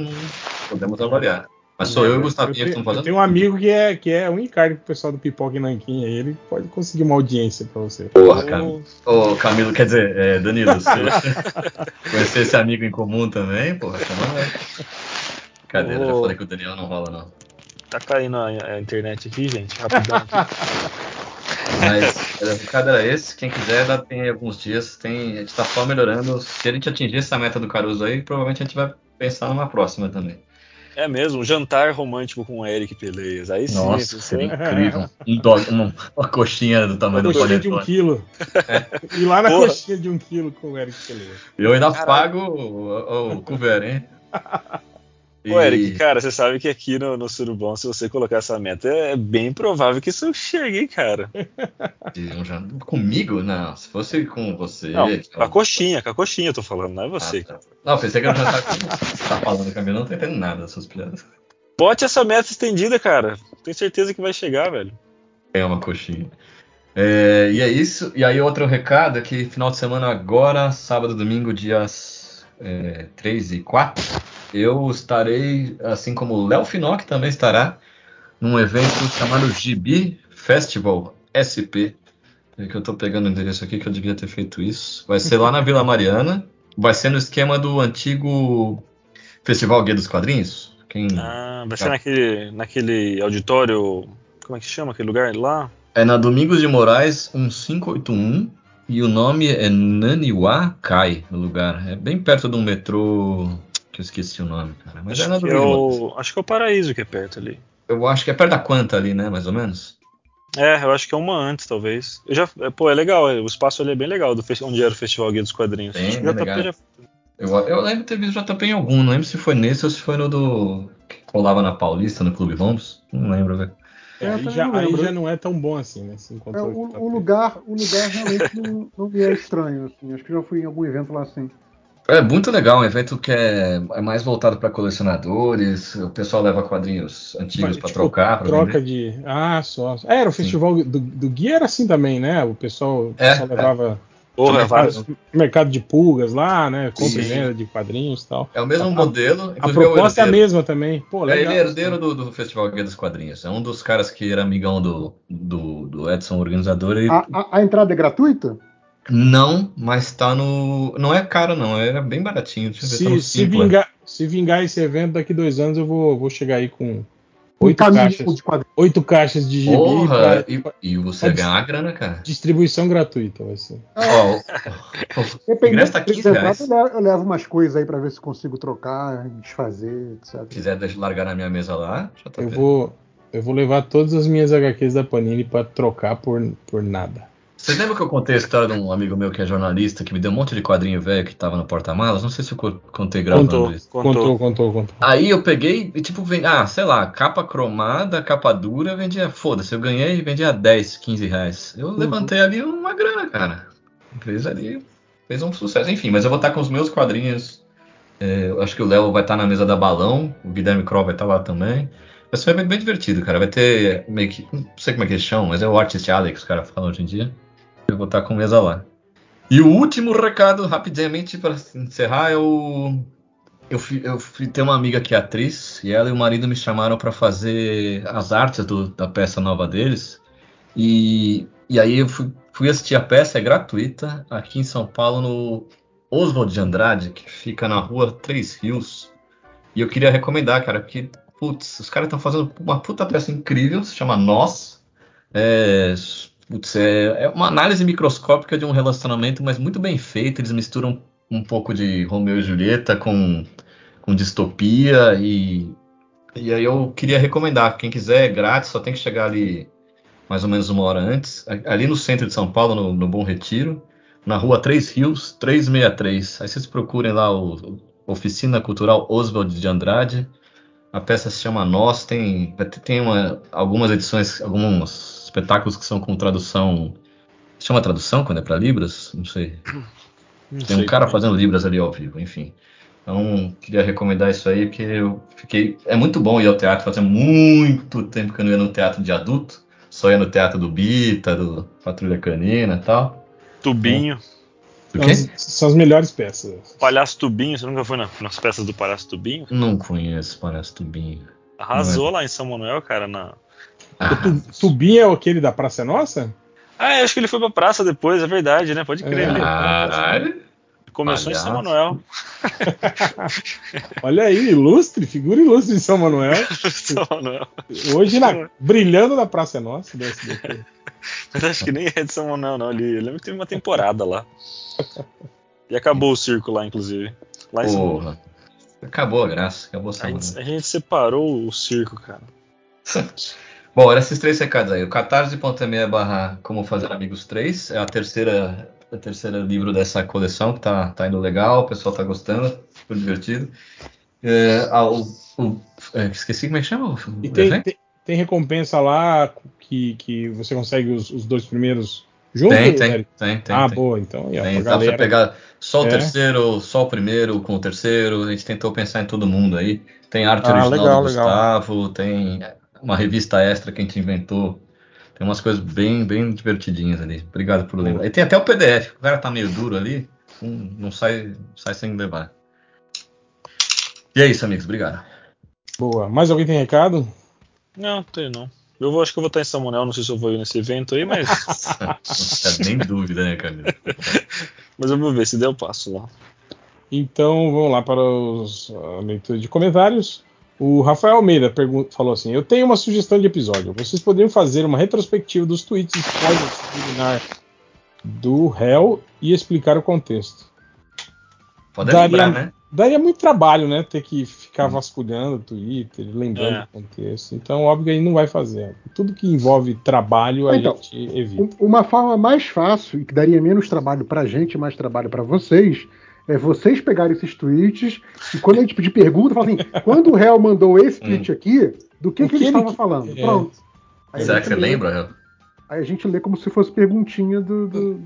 podemos avaliar. Mas sou eu, e o Gustavinho que estão fazendo. Tenho um amigo que é, que é um encargo pro pessoal do Pipoca e Nanquim, aí ele pode conseguir uma audiência pra você. Porra, Camilo. Ô, Camilo, quer dizer, é, Danilo, se conhecer esse amigo em comum também, porra, chama Cadeira, já falei que o Daniel não rola, não. Tá caindo a, a internet aqui, gente, rapidão. Aqui. Mas o recado era esse. Quem quiser, dá, tem alguns dias. Tem, a gente tá só melhorando. Se a gente atingir essa meta do Caruso aí, provavelmente a gente vai pensar numa próxima também. É mesmo, um jantar romântico com o Eric Peleias. Aí sim. Nossa, seria incrível. Um dog, uma, uma, coxinha do tamanho uma do coxinha de um quilo. É. E lá na Porra. coxinha de um quilo com o Eric Peleias. Eu ainda Caralho. pago o, o, o cover, hein? E... Ô, Eric, cara, você sabe que aqui no, no Surubom, se você colocar essa meta, é bem provável que isso chegue, cara. Comigo? Não, se fosse com você. Não, com a coxinha, com a coxinha eu tô falando, não é você. Ah, tá. Não, pensei que era com você tá falando, Camilo, não tô entendendo nada das suas piadas. Bote essa meta estendida, cara. Tenho certeza que vai chegar, velho. É uma coxinha. É, e é isso. E aí, outro recado é que final de semana agora, sábado, domingo, dias é, 3 e 4 eu estarei, assim como o Léo Finock também estará, num evento chamado GB Festival SP. É que eu estou pegando o endereço aqui que eu devia ter feito isso. Vai ser lá na Vila Mariana. Vai ser no esquema do antigo Festival Guia dos Quadrinhos. Quem... Ah, vai ser naquele, naquele auditório. Como é que chama aquele lugar lá? É na Domingos de Moraes 1581. E o nome é Naniwa Kai, o lugar. É bem perto do metrô que eu esqueci o nome, cara. Mas acho, é que é o, acho que é o Paraíso que é perto ali. Eu acho que é perto da Quanta ali, né? Mais ou menos. É, eu acho que é uma antes, talvez. Eu já, é, pô, é legal, o espaço ali é bem legal, do, onde era o Festival Guia dos Quadrinhos. Bem, bem legal. Já... Eu, eu lembro de ter visto JP em algum, não lembro se foi nesse ou se foi no do. que rolava na Paulista, no Clube Homes. Não lembro, velho. É, aí, já, aí, já, não é tão bom assim, né? É, o, o, lugar, o lugar realmente não, não me é estranho. Assim. Acho que já fui em algum evento lá assim. É muito legal, um evento que é, é mais voltado para colecionadores. O pessoal leva quadrinhos antigos para tipo, trocar. Pra troca vender. de. Ah, só. É, era o festival do, do Guia era assim também, né? O pessoal, o é, pessoal levava. Porra, mercado, mercado, de pulgas lá, né? Compra e venda de quadrinhos e tal. É o mesmo a, modelo. A proposta é, é, a mesma também. Pô, legal, é, ele é herdeiro do, do, Festival Guia dos Quadrinhos. É um dos caras que era amigão do, do, do Edson, organizador. E... A, a, a entrada é gratuita? Não, mas tá no. Não é caro, não. É bem baratinho. Deixa eu ver se, se, vingar, se vingar esse evento daqui dois anos, eu vou, vou chegar aí com oito caixas, oito caixas de gibi. Porra, pra, e, e, você vai ganhar a grana, cara. Distribuição gratuita vai ser. Ó, oh, ingresso tá 15 reais. Eu levo umas coisas aí pra ver se consigo trocar, desfazer, etc. Se quiser largar na minha mesa lá, já tá Eu vendo. vou. Eu vou levar todas as minhas HQs da Panini para trocar por, por nada. Você lembra que eu contei a história de um amigo meu que é jornalista, que me deu um monte de quadrinho velho que tava no porta-malas? Não sei se eu contei gravando contou, isso. Contou, contou, contou, contou. Aí eu peguei e, tipo, vem, ah, sei lá, capa cromada, capa dura, vendia, foda-se, eu ganhei e vendia 10, 15 reais. Eu uhum. levantei ali uma grana, cara. A empresa ali fez um sucesso. Enfim, mas eu vou estar com os meus quadrinhos. É, eu acho que o Léo vai estar na mesa da Balão, o Guilherme Kroll vai estar lá também. Vai ser bem, bem divertido, cara. Vai ter meio que. Não sei como é que eles chamam, mas é o Artist Alex que os caras falam hoje em dia. Eu vou estar com mesa lá. E o último recado, rapidamente, para encerrar, é o. Eu, fui, eu ter uma amiga que é atriz, e ela e o marido me chamaram para fazer as artes do, da peça nova deles. E, e aí eu fui, fui, assistir a peça, é gratuita, aqui em São Paulo, no Oswald de Andrade, que fica na rua Três Rios. E eu queria recomendar, cara, porque, putz, os caras estão fazendo uma puta peça incrível, se chama Nós. É, Putz, é, é, uma análise microscópica de um relacionamento, mas muito bem feito. Eles misturam um pouco de Romeu e Julieta com, com distopia e, e aí eu queria recomendar, quem quiser, é grátis, só tem que chegar ali mais ou menos uma hora antes, ali no centro de São Paulo, no, no Bom Retiro, na rua Três Rios, 363. Aí vocês procurem lá o, Oficina Cultural Oswald de Andrade. A peça se chama Nós, tem, tem uma, algumas edições, alguns espetáculos que são com tradução. Chama tradução quando é para Libras? Não sei. Não Tem sei um cara fazendo Libras ali ao vivo, enfim. Então, queria recomendar isso aí, porque eu fiquei. É muito bom ir ao teatro, fazia muito tempo que eu não ia no teatro de adulto, só ia no teatro do Bita, do Patrulha Canina e tal. Tubinho. Do quê? São, são as melhores peças. Palhaço Tubinho, você nunca foi nas peças do Palhaço Tubinho? Não conheço Palhaço Tubinho. Arrasou é. lá em São Manuel, cara, na, ah. O Tubi é aquele da Praça Nossa? Ah, acho que ele foi pra praça depois, é verdade, né? Pode crer. Caralho. Começou Palhaço. em São Manuel. Olha aí, ilustre, figura ilustre de São Manuel. São Manuel. Hoje na, brilhando na Praça Nossa do SBT. Mas acho que nem é de São Manuel, não. Ele, eu lembro que teve uma temporada lá. E acabou o circo lá, inclusive. Lá em Porra. Acabou a graça, acabou a, a, gente, a gente separou o circo, cara. Bom, esses três recados aí. O catarse.me barra Como Fazer Amigos 3 é a terceira, a terceira livro dessa coleção que tá, tá indo legal, o pessoal tá gostando, super divertido. É, ah, o, é, esqueci como é que chama e tem, tem, tem, recompensa lá que, que você consegue os, os dois primeiros juntos? Tem, tem, tem, tem, Ah, tem. boa, então. Tem, galera... Dá pra pegar só o é. terceiro, só o primeiro com o terceiro. A gente tentou pensar em todo mundo aí. Tem arte ah, original legal, do Gustavo, legal. tem uma revista extra que a gente inventou. Tem umas coisas bem, bem divertidinhas ali. Obrigado por lembrar. E tem até o PDF. O cara tá meio duro ali, não, sai, sai sem levar. E é isso, amigos. Obrigado. Boa. Mais alguém tem recado? Não, tem não. Eu vou, acho que eu vou estar em Samuel, não sei se eu vou ir nesse evento aí, mas. não nem dúvida, né, Camila? mas eu vou ver, se der eu passo lá. Então vamos lá para os, a leitura de comentários. O Rafael Almeida falou assim: Eu tenho uma sugestão de episódio. Vocês poderiam fazer uma retrospectiva dos tweets disciplinar do réu e explicar o contexto. Pode daria, lembrar, né? Daria muito trabalho, né? Ter que ficar hum. vasculhando o Twitter, lembrando é. o contexto. Então, óbvio que a gente não vai fazer. Tudo que envolve trabalho, a então, gente evita. Uma forma mais fácil e que daria menos trabalho pra gente, mais trabalho para vocês, é vocês pegarem esses tweets e quando a gente pedir pergunta, falar assim: quando o réu mandou esse hum. tweet aqui, do que, que, que ele estava falando? É. Pronto. Aí Será que você lembra, réu? Aí a gente lê como se fosse perguntinha do. do, do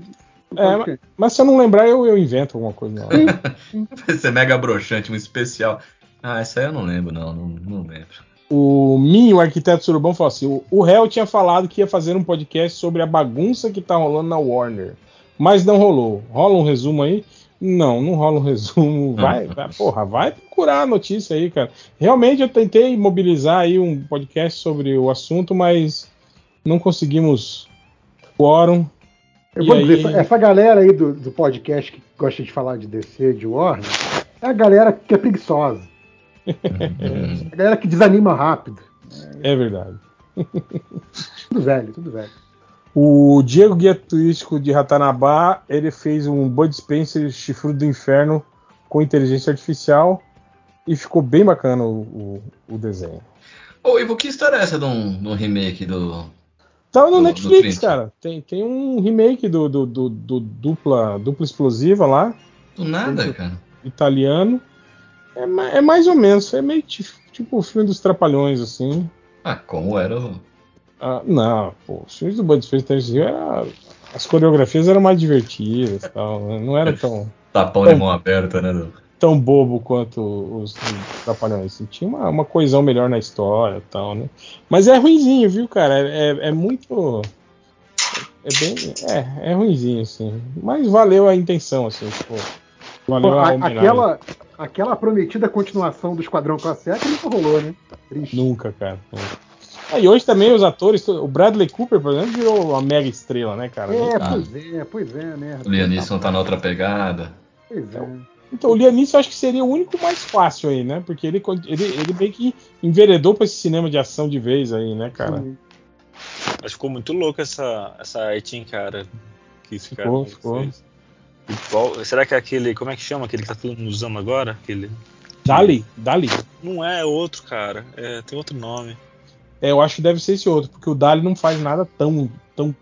é, mas, se eu não lembrar, eu, eu invento alguma coisa. Vai ser mega broxante, um especial. Ah, essa aí eu não lembro, não, não, não lembro. O Minho, o arquiteto surubão, falou assim: o, o réu tinha falado que ia fazer um podcast sobre a bagunça que tá rolando na Warner, mas não rolou. Rola um resumo aí. Não, não rola um resumo. Vai, vai, porra, vai procurar a notícia aí, cara. Realmente eu tentei mobilizar aí um podcast sobre o assunto, mas não conseguimos quórum. Eu vou aí... dizer, essa galera aí do, do podcast que gosta de falar de DC, de Warner, é a galera que é preguiçosa. é a galera que desanima rápido. É verdade. tudo velho, tudo velho. O Diego Guia Turístico de Ratanabá, ele fez um Bud Spencer Chifrudo do Inferno com inteligência artificial e ficou bem bacana o, o, o desenho. Ô, Ivo, que história é essa de um, de um remake do. Tava no do, Netflix, do cara. Tem, tem um remake do, do, do, do, dupla, dupla explosiva lá. Do nada, cara. Italiano. É, é, mais ou menos. É meio tipo o filme dos Trapalhões, assim. Ah, como era o. Ah, não, pô, os filmes do Bud Spencer era, as coreografias eram mais divertidas tal, né? não era tão. Tapão tão, de mão aberta, né? Tão bobo quanto os Trapalhões. Assim, tinha uma, uma coesão melhor na história tal, né? Mas é ruinzinho, viu, cara? É, é, é muito. É bem. É, é ruinzinho, assim. Mas valeu a intenção, assim, tipo. Valeu Pô, a, a aquela, aquela prometida continuação do Esquadrão Classe A que nunca rolou, né? Triste. Nunca, cara. Ah, e hoje também os atores, o Bradley Cooper, por exemplo, virou uma mega estrela, né, cara? É, ah. pois é, pois é, né? O Liam Neeson tá na outra pegada. Pois é. Então, o eu acho que seria o único mais fácil aí, né? Porque ele, ele, ele meio que enveredou pra esse cinema de ação de vez aí, né, cara? Sim. Acho que ficou muito louco essa, essa arte, hein, cara? Que esse ficou, cara ficou. Igual, será que é aquele. Como é que chama aquele que tá todo mundo usando agora? Aquele. Dali? Dali? Não é outro, cara. É, tem outro nome. É, eu acho que deve ser esse outro, porque o Dali não faz nada tão, tão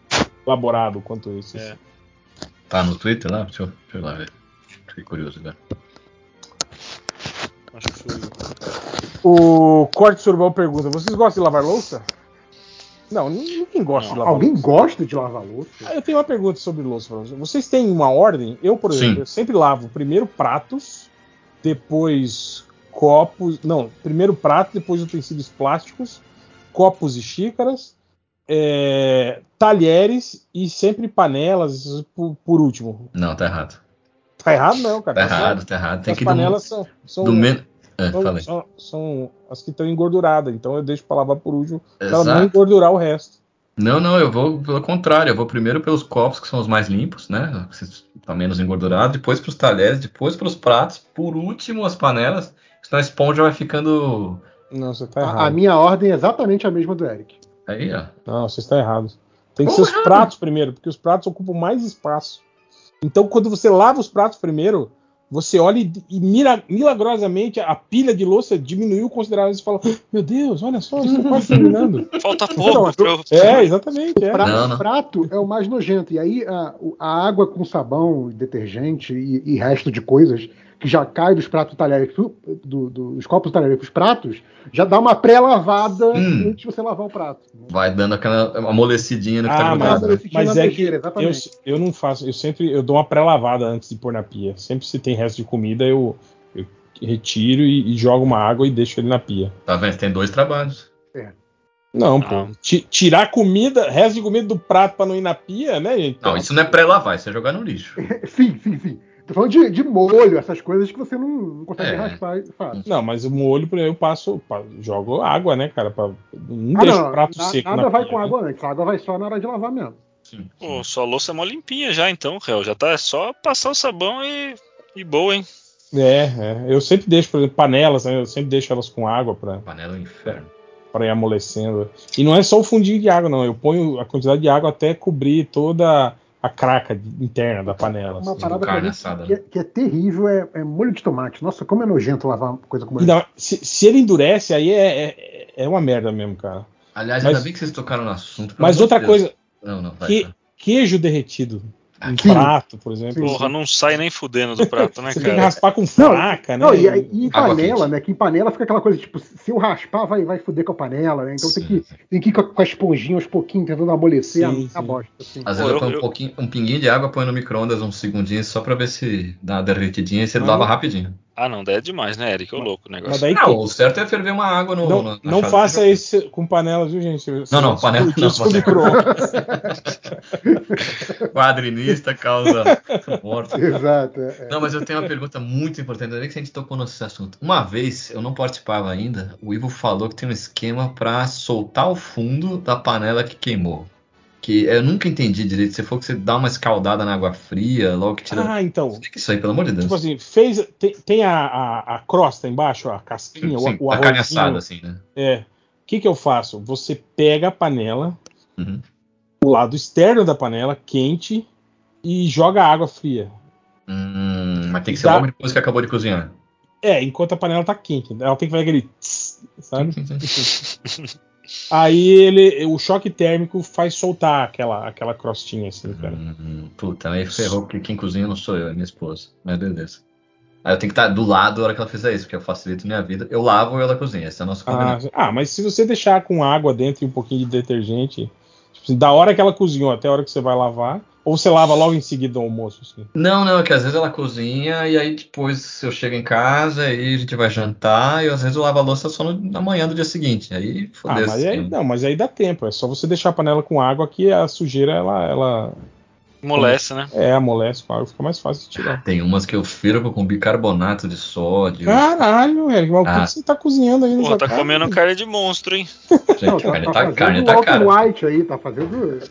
elaborado quanto esse. É. Tá no Twitter lá? Deixa eu, deixa eu lá ver. Fiquei curioso agora. Acho que foi. O Corte Surbal pergunta: vocês gostam de lavar louça? Não, ninguém gosta não. de lavar Alguém louça. gosta de lavar louça? Ah, eu tenho uma pergunta sobre louça. Vocês têm uma ordem? Eu, por exemplo, eu sempre lavo primeiro pratos, depois copos. Não, primeiro prato, depois utensílios plásticos, copos e xícaras, é, talheres e sempre panelas por, por último. Não, tá errado. Tá errado não, cara. Tá, tá errado, tá errado. Tem as que panelas do, são, são, do men... é, são, são, são, as que estão engorduradas, então eu deixo pra lavar por último pra não engordurar o resto. Não, não, eu vou pelo contrário, eu vou primeiro pelos copos que são os mais limpos, né? Estão menos engordurados, depois pros talheres, depois pros pratos, por último as panelas, senão a esponja vai ficando. Não, você tá errado. A, a minha ordem é exatamente a mesma do Eric. Aí, ó. Não, você está errado. Tem que ser os pratos primeiro, porque os pratos ocupam mais espaço. Então, quando você lava os pratos primeiro, você olha e, e mira, milagrosamente a pilha de louça diminuiu consideravelmente e fala: Meu Deus, olha só, estou quase terminando. Falta pouco. Então, É, exatamente. É. O, prato, não, não. prato é o mais nojento. E aí a, a água com sabão, detergente e, e resto de coisas que já cai dos pratos talheres, do, dos copos talheres para os pratos, já dá uma pré-lavada hum. antes de você lavar o prato. Vai dando aquela amolecidinha no que tá ah, tá mas, mas é que eu, eu, não faço, eu sempre eu dou uma pré-lavada antes de pôr na pia. Sempre se tem resto de comida, eu, eu retiro e, e, jogo uma água e deixo ele na pia. Tá vendo? Tem dois trabalhos. É. Não, ah. pô. Tirar comida, resto de comida do prato para não ir na pia, né, gente? Não, isso não é pré-lavar, isso é jogar no lixo. sim, sim, sim. Tô falando de, de molho, essas coisas que você não, não consegue é. raspar fácil. Não, mas o molho, eu passo, jogo água, né, cara? Pra, não ah, deixo não, o prato na, seco. Nada vai pia, com né? água antes, a água vai só na hora de lavar mesmo. Sim. Pô, sua louça é mó limpinha já, então, réu. Já tá é só passar o sabão e, e boa, hein? É, é, eu sempre deixo, por exemplo, panelas, né, eu sempre deixo elas com água para Panela é inferno. Para ir amolecendo. E não é só o fundinho de água, não. Eu ponho a quantidade de água até cobrir toda a craca interna da panela. Uma assim. parada carne assada, que, é, que, é, terrível é, é, molho de tomate. Nossa, como é nojento lavar coisa como essa. Se, se, ele endurece, aí é, é, é, uma merda mesmo, cara. Aliás, mas, ainda bem que vocês tocaram no assunto. Mas outra Deus. coisa. Não, não, vai, que, queijo derretido um prato, por exemplo. Porra, não sai nem fudendo do prato, né, Você cara? tem que raspar com faca, né? Não, e, e em panela, né? Que em panela fica aquela coisa, tipo, se eu raspar, vai, vai fuder com a panela, né? Então tem que, tem que ir com a esponjinha aos pouquinhos, tentando amolecer sim, a, a bosta. Assim. Às vezes eu, ponho um, pouquinho, um pinguinho de água, põe no micro-ondas uns segundinhos só pra ver se dá uma derretidinha e você lava rapidinho. Ah, não, daí é demais, né, Eric? Ô louco o negócio. Daí, não, o certo é ferver uma água no. Não, não faça isso com panela, viu, gente? Você não, não, panela não. Quadrinista causa morte. Exato. É. Não, mas eu tenho uma pergunta muito importante. Ainda que a gente tocou nesse assunto. Uma vez, eu não participava ainda, o Ivo falou que tem um esquema para soltar o fundo da panela que queimou que eu nunca entendi direito. Você falou que você dá uma escaldada na água fria, logo que tira. Ah, então. Explica isso aí, pelo amor de Deus. Tipo assim, fez. Tem, tem a, a, a, crosta embaixo, a casquinha, sim, o, o A carne assada, assim, né? É. O que, que eu faço? Você pega a panela, uhum. o lado externo da panela, quente, e joga água fria. Hum, mas tem que ser dá... logo depois que acabou de cozinhar. É, enquanto a panela tá quente. Ela tem que fazer aquele. Tss, sabe? Aí ele, o choque térmico faz soltar aquela, aquela crostinha assim, cara. Hum, puta, aí ferrou, porque quem cozinha não sou eu, é minha esposa. Mas beleza. Aí eu tenho que estar do lado na hora que ela fizer isso, porque eu facilito minha vida. Eu lavo e ela cozinha, esse é o nosso Ah, combinado. ah, mas se você deixar com água dentro e um pouquinho de detergente, tipo assim, da hora que ela cozinhou até a hora que você vai lavar, ou você lava logo em seguida do almoço, assim. Não, não, é que às vezes ela cozinha e aí depois eu chego em casa e a gente vai jantar e às vezes eu lavo a louça só no- na manhã do dia seguinte. Aí Ah, fodeu. mas aí, não, mas aí dá tempo. É só você deixar a panela com água que a sujeira ela, ela Molesta, né? é amolece com água, fica mais fácil de tirar. Tem umas que eu firmo com bicarbonato de sódio. Caralho, velho, mas o que Ah. você tá cozinhando aí Pô, nessa tá comendo carne de monstro, hein? Gente, Não, carne tá, tá, fazendo carne o tá cara. White aí, tá fazendo.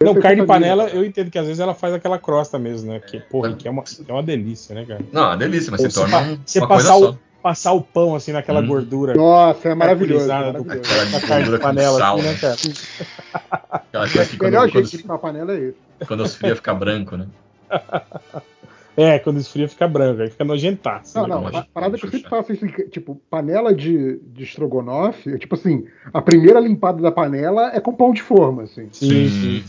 Não, carne panela, eu entendo que às vezes ela faz aquela crosta mesmo, né? Que, porra, que é uma, que é uma delícia, né, cara? Não, é uma delícia, mas se Você torna pa- você uma coisa passar só. o, passar o pão assim naquela Hum. gordura. Nossa, é maravilhoso. da carne de gordura com panela, sal, assim, né, né? cara? Aquela que quando, melhor quando, jeito de panela é esse. quando esfria fica branco, né? É, quando esfria fica branco, aí fica nojentaço. Não, né, não, cara? a parada que eu sempre faço é assim, tipo, panela de, de estrogonofe, é tipo assim, a primeira limpada da panela é com pão de forma, assim. Sim, sim.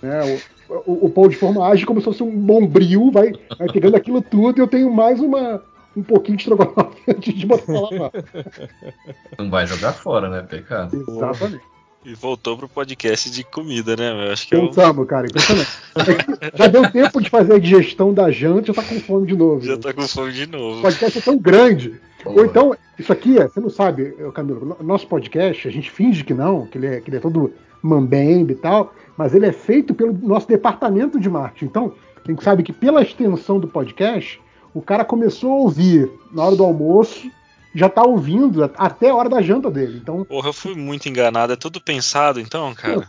né? O, o- o pão de forma age como se fosse um bombril, vai, vai pegando aquilo tudo e eu tenho mais uma, um pouquinho de estrogonofe antes de botar lavar. Não vai jogar fora, né? Pecado. Exatamente. E voltou pro podcast de comida, né? Eu acho que é o. Voltamos, cara, impressionante. É que já deu tempo de fazer a digestão da janta e já tá com fome de novo. Já tá com fome de novo. O podcast é tão grande. Porra. Ou então, isso aqui é, você não sabe, eu, Camilo, no- nosso podcast, a gente finge que não, que ele é, que ele é todo mambembe e tal, mas ele é feito pelo nosso departamento de marketing. Então, a gente sabe que pela extensão do podcast, o cara começou a ouvir na hora do almoço, já tá ouvindo até a hora da janta dele. Então, Porra, eu fui muito enganado. É tudo pensado, então, cara.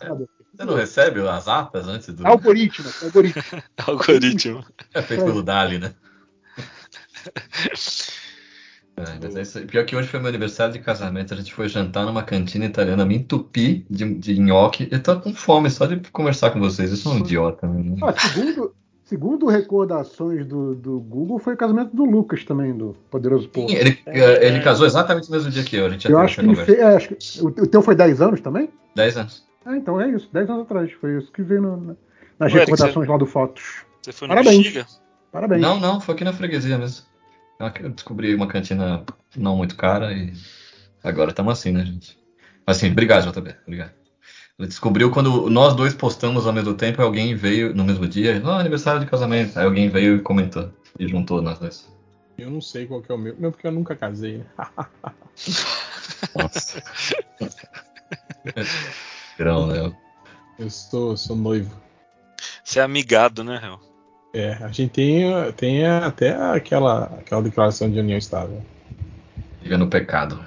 Você não recebe as atas antes do. algoritmo, algoritmo. Algoritmo. É feito pelo Dali, né? É, mas é isso. Pior que hoje foi meu aniversário de casamento. A gente foi jantar numa cantina italiana, me entupi de, de nhoque. Eu tô com fome só de conversar com vocês. Eu sou um idiota, né? Ah, segundo, segundo recordações do, do Google, foi o casamento do Lucas também, do Poderoso Porco. Sim, ele, eh, ele casou exatamente no mesmo dia que eu. A gente já Eu acho essa que fez. é, acho que- o, o teu foi 10 anos também? 10 anos. Ah, então é isso, 10 anos atrás. Foi isso que veio no- na- nas Ué, recordações lá do Fotos. Você foi no Parabéns. Bexiga? Parabéns. Não, não, foi aqui na freguesia mesmo. Eu descobri uma cantina não muito cara e agora estamos assim, né, gente? Mas assim, obrigado, JB. Obrigado. Ele descobriu quando nós dois postamos ao mesmo tempo, alguém veio no mesmo dia, oh, aniversário de casamento. Aí alguém veio e comentou e juntou nós dois. Eu não sei qual que é o meu. Não, porque eu nunca casei, né? Nossa. Grão, né? Eu sou, sou noivo. Você é amigado, né, Réu? É, a gente tem, tem até aquela, aquela declaração de união estável. Vive no pecado.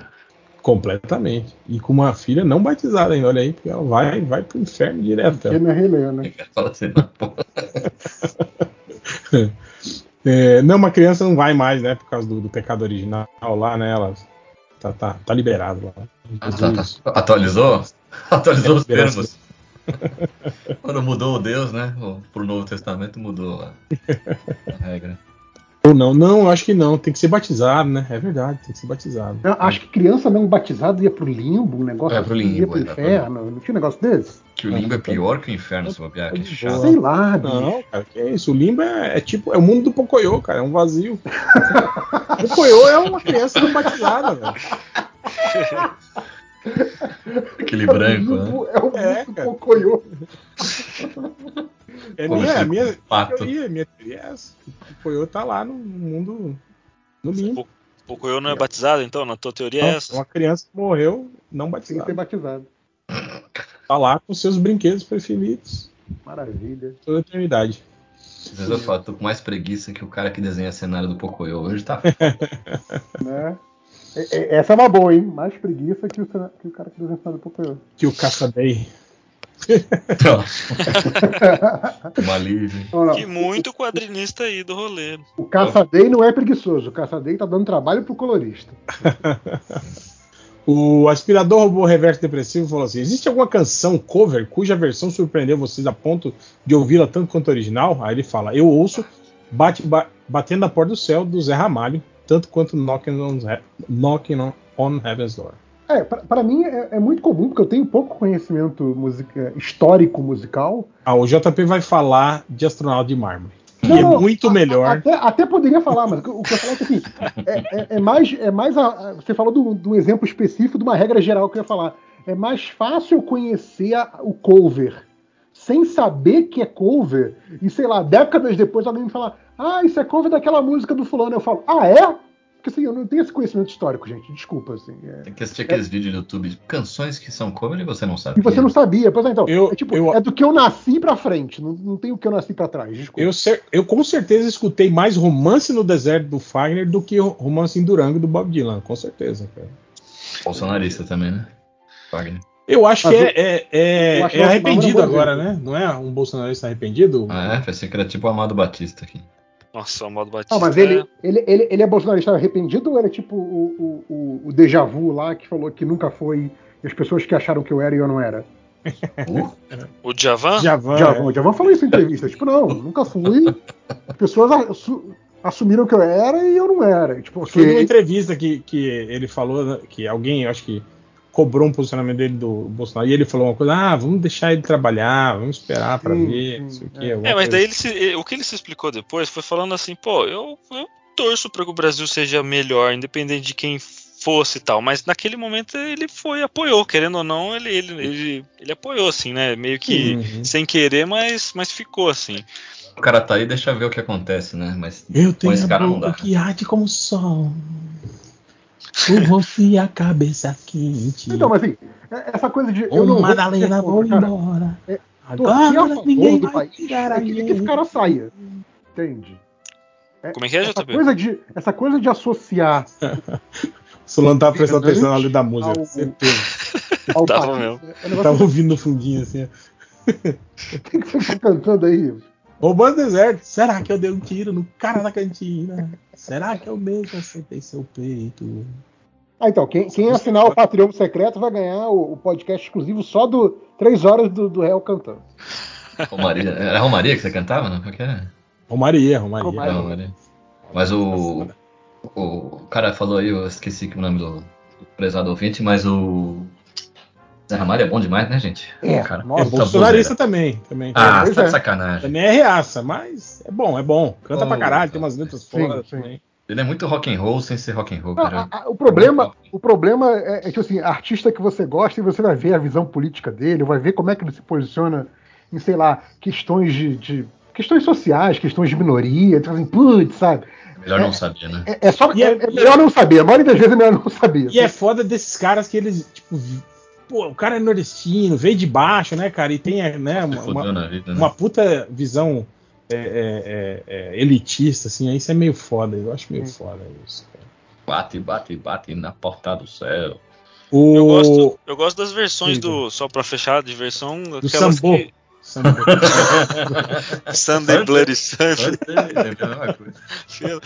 Completamente. E com uma filha não batizada ainda, olha aí, porque ela vai, vai pro inferno direto. Ele não é relé, né? Fala assim, não, pô. É, não, uma criança não vai mais, né? Por causa do, do pecado original lá, né? Ela tá, tá, tá liberado lá. Ah, tá, Jesus. tá. Atualizou? Atualizou os Esperança. termos. Quando mudou o Deus, né? Pro Novo Testamento mudou a, a regra. Ou não, não, eu acho que não. Tem que ser batizado, né? É verdade, tem que ser batizado. Eu acho que criança não batizada ia pro limbo, um negócio É, pro assim, ia limbo, pro é, pro inferno. Não tinha um negócio desse? Que o limbo é pior que o inferno, se bobear, que De chato. boa. Sei lá, bicho. Não, cara, que é isso? O limbo é, é tipo, é o mundo do Pocoyo, cara, é um vazio. o Pocoyo é uma criança não batizada, velho. Aquele O branco, né? limbo É o É, mundo cara. Pocoyo. É Como minha, minha Pato. teoria, minha teoria é essa. O Pocoyo tá lá no mundo, no limbo. Pouco eu não é batizado, então? Na tua teoria é Não, é essa? uma criança que morreu não Tem batizada. batizado. Tá lá com seus brinquedos preferidos Maravilha. toda a eternidade. Às vezes eu falo, tô com mais preguiça que o cara que desenha cenário do Pocoyo. Hoje tá. Né? É- é- Essa é uma boa, hein? Mais preguiça que o, que o cara que desenha do Pocoyo. Que o Caçadei. Não. Que muito quadrinista aí do rolê. O Caçadei não é preguiçoso. O Caçadei tá dando trabalho pro colorista. O aspirador robô reverso depressivo falou assim: existe alguma canção cover cuja versão surpreendeu vocês a ponto de ouvi-la tanto quanto a original? Aí ele fala: eu ouço Bate, Ba- Batendo na Porta do Céu do Zé Ramalho, tanto quanto Knocking on, Knocking on Heaven's Door. É, para mim é, é, muito comum, porque eu tenho pouco conhecimento musica, histórico musical. Ah, o JP vai falar de Astronauta de Mármore. Não, é muito a, melhor. Até, até, poderia falar, mas o que eu falo é que assim, é, é, é mais. É mais a, você falou do, do exemplo específico de uma regra geral que eu ia falar. É mais fácil conhecer a, o cover sem saber que é cover, e sei lá, décadas depois alguém me fala, ah, isso é cover daquela música do fulano. Eu falo, ah, é? Porque assim, eu não tenho esse conhecimento histórico, gente. Desculpa, assim. É, Tem que assistir aqueles é, vídeos no YouTube de canções que são cover e você não sabe. E você não sabia. Pois é, então. Eu, é, tipo, eu, é do que eu nasci pra frente. Não, não tem o que eu nasci pra trás. Desculpa. Eu, eu com certeza escutei mais romance no deserto do Fagner do que romance em Durango do Bob Dylan. Com certeza, cara. Bolsonarista também, né? Fagner. Eu acho Mas que é, é, é, é arrependido agora, né? Não é um bolsonarista arrependido? Ah, é? Pensei que era tipo o Amado Batista aqui. Nossa, o Amado Batista. Não, mas ele, ele, ele, ele é bolsonarista arrependido ou era tipo o, o, o déjà vu lá que falou que nunca foi e as pessoas que acharam que eu era e eu não era? Uh? o Javan? Javan, Javan, é. O Javan falou isso em entrevista. tipo, não, nunca fui. As pessoas assumiram que eu era e eu não era. Tipo, Foi okay. uma entrevista que, que ele falou né, que alguém, acho que cobrou um posicionamento dele do Bolsonaro e ele falou uma coisa: ah, vamos deixar ele trabalhar, vamos esperar para ver, não sei o que. É, mas daí ele se, o que ele se explicou depois foi falando assim: pô, eu, eu torço para que o Brasil seja melhor, independente de quem fosse e tal, mas naquele momento ele foi, apoiou, querendo ou não, ele, ele, ele, ele apoiou, assim, né? Meio que uhum. sem querer, mas, mas ficou assim. O cara tá aí, deixa ver o que acontece, né? Mas eu tenho esse cara a boca que arde como o sol. O e a cabeça quente. Então, mas assim, é, essa coisa de. Eu Ô, Madalena, vou embora. É, Agora ninguém vai país, tirar é que, que esse cara saia. Entende? É, Como é que é, essa coisa de Essa coisa de associar. Solano tava prestando atenção na letra da música, ao, certeza. Ao tava mesmo. É tava ouvindo no fundinho assim. O que, que você tá cantando aí? Roubando deserto. Será que eu dei um tiro no cara da cantina? Será que eu mesmo acertei seu peito? Ah, então, quem, quem assinar o Patreon secreto vai ganhar o, o, podcast exclusivo só do 3 horas do, do Real cantando. Romaria. Era Romaria que você cantava, não? Porque... Romaria, Romaria. Romaria. Romaria. Mas o, o cara falou aí, eu esqueci que o nome do, do prezado ouvinte, mas o Zé Ramalho é bom demais, né, gente? É, cara, nossa, é bolsonarista também, também. Ah, tá de sacanagem. Também é reaça, mas é bom, é bom. Canta oh, pra caralho, tem umas letras fora também. Ele é muito rock and roll sem ser rock and roll, cara. Ah, o problema, o problema é, é que assim, artista que você gosta e você vai ver a visão política dele, vai ver como é que ele se posiciona em, sei lá, questões de, de questões sociais, questões de minoria, então assim, putz, sabe? Melhor é, não saber, né? É, é só, é, é, é, melhor não saber. A maioria das vezes é melhor não saber. E é foda desses caras que eles, tipo, pô, o cara é nordestino, veio de baixo, né, cara? E tem né, uma, uma, vida, né? uma puta visão é, é, é, é, elitista, assim, aí isso é meio foda, eu acho meio foda isso. Cara. Bate, bate, bate na porta do céu. O... Eu, gosto, eu gosto das versões Sim, do. Só pra fechar de versão. Do aquelas Sambo. que. Sunday Bloody Sunday.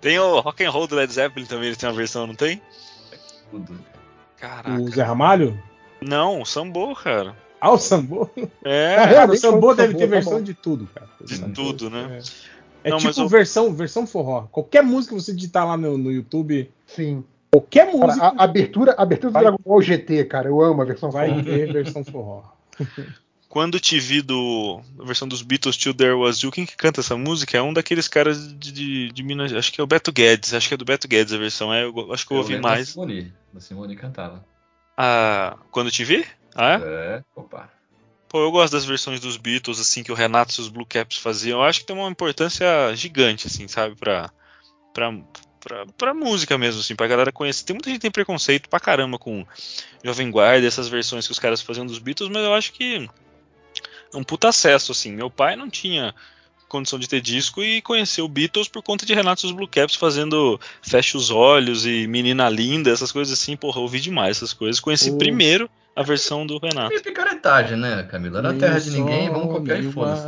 tem o Rock and Roll do Led Zeppelin também, ele tem uma versão, não tem? Caraca. O Zé Ramalho? Não, o Sambo, cara. Ah, o Sambo? É, cara, o Sambo deve ter versão de tudo, cara. De tudo, né? É, é não, tipo versão, versão forró. Qualquer música que você digitar lá no, no YouTube. Sim. Qualquer música. Cara, a, abertura, a abertura do Dragon Ball GT, cara. Eu amo a versão vai forró. Vai ter versão forró. Quando te vi do a versão dos Beatles Till There Was You, quem que canta essa música é um daqueles caras de, de, de, Minas, acho que é o Beto Guedes, acho que é do Beto Guedes a versão, é, eu, acho que eu, eu ouvi mais. Da Simone, da Simone cantava. Ah, quando te vi? Ah, é? É, opa. Pô, eu gosto das versões dos Beatles, assim, que o Renato e os Blue Caps faziam. Eu acho que tem uma importância gigante, assim, sabe, pra, pra, pra, pra música mesmo, assim, pra galera conhecer. Tem muita gente que tem preconceito pra caramba com Jovem Guarda, essas versões que os caras faziam dos Beatles, mas eu acho que é um puta acesso, assim. Meu pai não tinha condição de ter disco e conheceu Beatles por conta de Renato e os Blue Caps fazendo Fecha os Olhos e Menina Linda, essas coisas assim, porra, ouvi demais essas coisas. Conheci primeiro a versão do Renato. E picaretagem, né, Camila? Na terra de ninguém, vamos copiar e foda-se.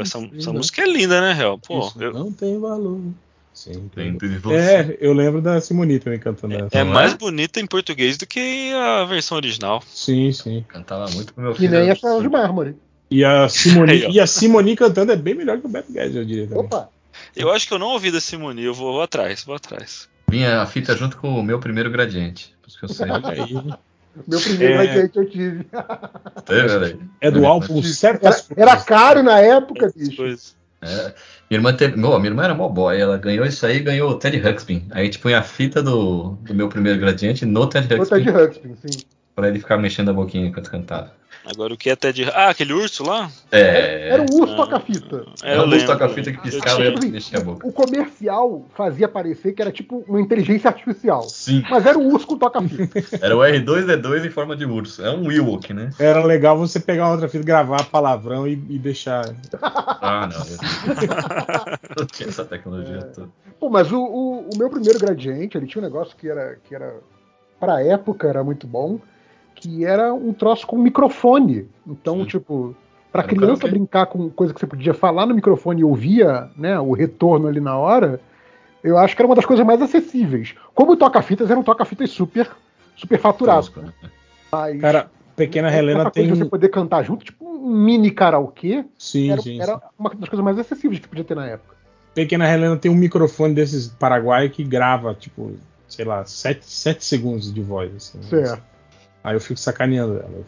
essa, essa música é linda, né, Real? Pô, eu... não tem valor. É, eu lembro da Simone também cantando é, essa. É mais é? bonita em português do que a versão original. Sim, sim. Cantava muito com meu filho. E nem a Charles de Mármore. E a Simone, e a Simone cantando é bem melhor que o Beto Guedes, eu diria. Também. Opa! Eu acho que eu não ouvi da Simone, eu vou, vou atrás, vou atrás. Vinha a fita junto com o meu primeiro gradiente. Por isso que eu sei. Olha aí. Meu primeiro É. gradiente eu tive. Aí. É do É, álbum Era, Certas era caro na época, Essas bicho. coisas. É, minha irmã teve. Bom, minha irmã era mó boy, ela ganhou isso aí e ganhou o Ted Huxpin. Aí a gente punha a fita do, do meu primeiro gradiente no Ted Outra de Huxpin Huxpin, sim. pra ele ficar mexendo a boquinha enquanto cantava. Agora o que é Ted. Ah, aquele urso lá? É. Era um urso Ah. toca-fita. É, Era um lembro. toca-fita que piscava e tinha. mexia a boca. O comercial fazia parecer que era tipo uma inteligência artificial. Sim. Mas era um urso com toca-fita. Era o R2D2 em forma de urso. É um Ewok, né? Era legal você pegar outra fita, gravar palavrão e, e deixar. Ah, não. eu- Não tinha essa tecnologia toda. Pô, mas o, o, o meu primeiro gradiente, ele tinha um negócio que era, que era pra época era muito bom, que era um troço com microfone. Então, Sim. tipo, um criança brincar com coisa que você podia falar no microfone e ouvia, né, o retorno ali na hora, eu acho que era uma das coisas mais acessíveis. Como o toca-fitas era um toca-fitas super, super faturado. Né? Mas Cara, Pequena Helena tem. você poder cantar junto, tipo um mini karaokê, Sim, era, sim, era sim. uma das coisas mais acessíveis que podia ter na época. Pequena Helena tem um microfone desses paraguai que grava, tipo, sei lá, 7, segundos de voz. Assim, Certo. Aí eu fico sacaneando ela.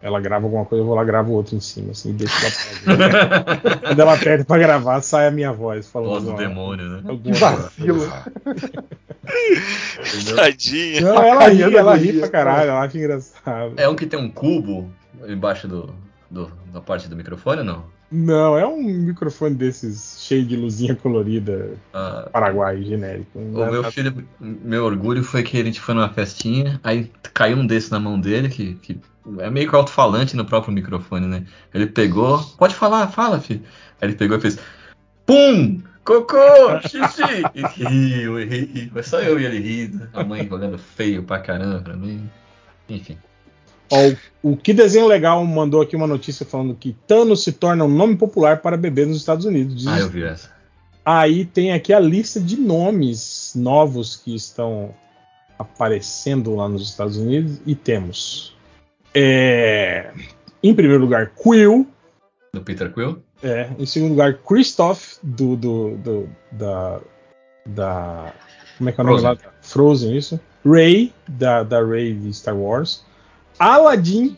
Ela grava alguma coisa, eu vou lá gravo outro em cima, assim, e deixo ela fazer. Quando ela pede pra gravar, sai a minha voz falando. Voz do uma- demônio, né? alguma vacilo. Tadinha. Não, ela ri, ela ri pra caralho, ela acha engraçado. É um que tem um cubo embaixo do, do- da parte do microfone, não? Não, é um microfone desses cheio de luzinha colorida, Ah, paraguai, genérico. O meu nada- filho, meu orgulho foi que a gente foi numa festinha, aí caiu um desse na mão dele, que, que é meio que alto-falante no próprio microfone, né? Ele pegou, pode falar, fala, filho. Aí ele pegou e fez, pum! Cocô! Xixi! E riu, e riu. Foi só eu e ele rindo. A mãe olhando feio pra caramba pra mim. Enfim. Ó, o, o Que Desenho Legal mandou aqui uma notícia falando que Thanos se torna um nome popular para bebê nos Estados Unidos. Diz- Ah, eu vi essa. Aí tem aqui a lista de nomes novos que estão aparecendo lá nos Estados Unidos e temos. é, em primeiro lugar, Quill. Do Peter Quill? É, em segundo lugar, Christoph, do, do, do- da, da. Como é que é o nome Frozen. lá? Frozen, isso. Ray, da, da Ray de Star Wars. Aladdin.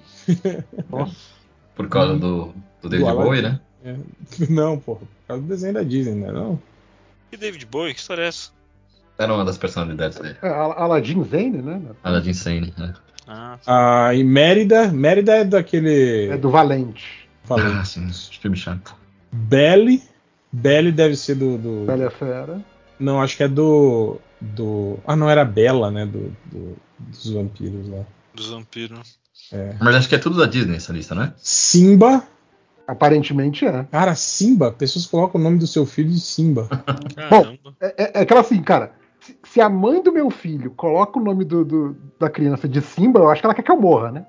Por causa do, do David Aladdin. Bowie, né? É, não, porra, por causa do desenho da Disney, né? Não. E David Bowie, que história é essa? Era uma das personalidades dele. É, Al- Aladdin Zane, né? Aladdin Sane, né? Ah, Ah, e Mérida. Mérida é daquele. É do Valente. Falei. Ah, sim, filme chato. Belly. Belly deve ser do. do- Bela Fera. Não, acho que é do. do ah, não, era Bela, né? Do, do- dos vampiros lá. Dos vampiros. Mas acho que é tudo da Disney essa lista, né? Simba. Aparentemente é. Cara, Simba. Pessoas colocam o nome do seu filho de Simba. Caramba. É, é- é aquela assim, cara. se- Se a mãe do meu filho coloca o nome do, do- da criança de Simba, eu acho que ela quer que eu morra, né?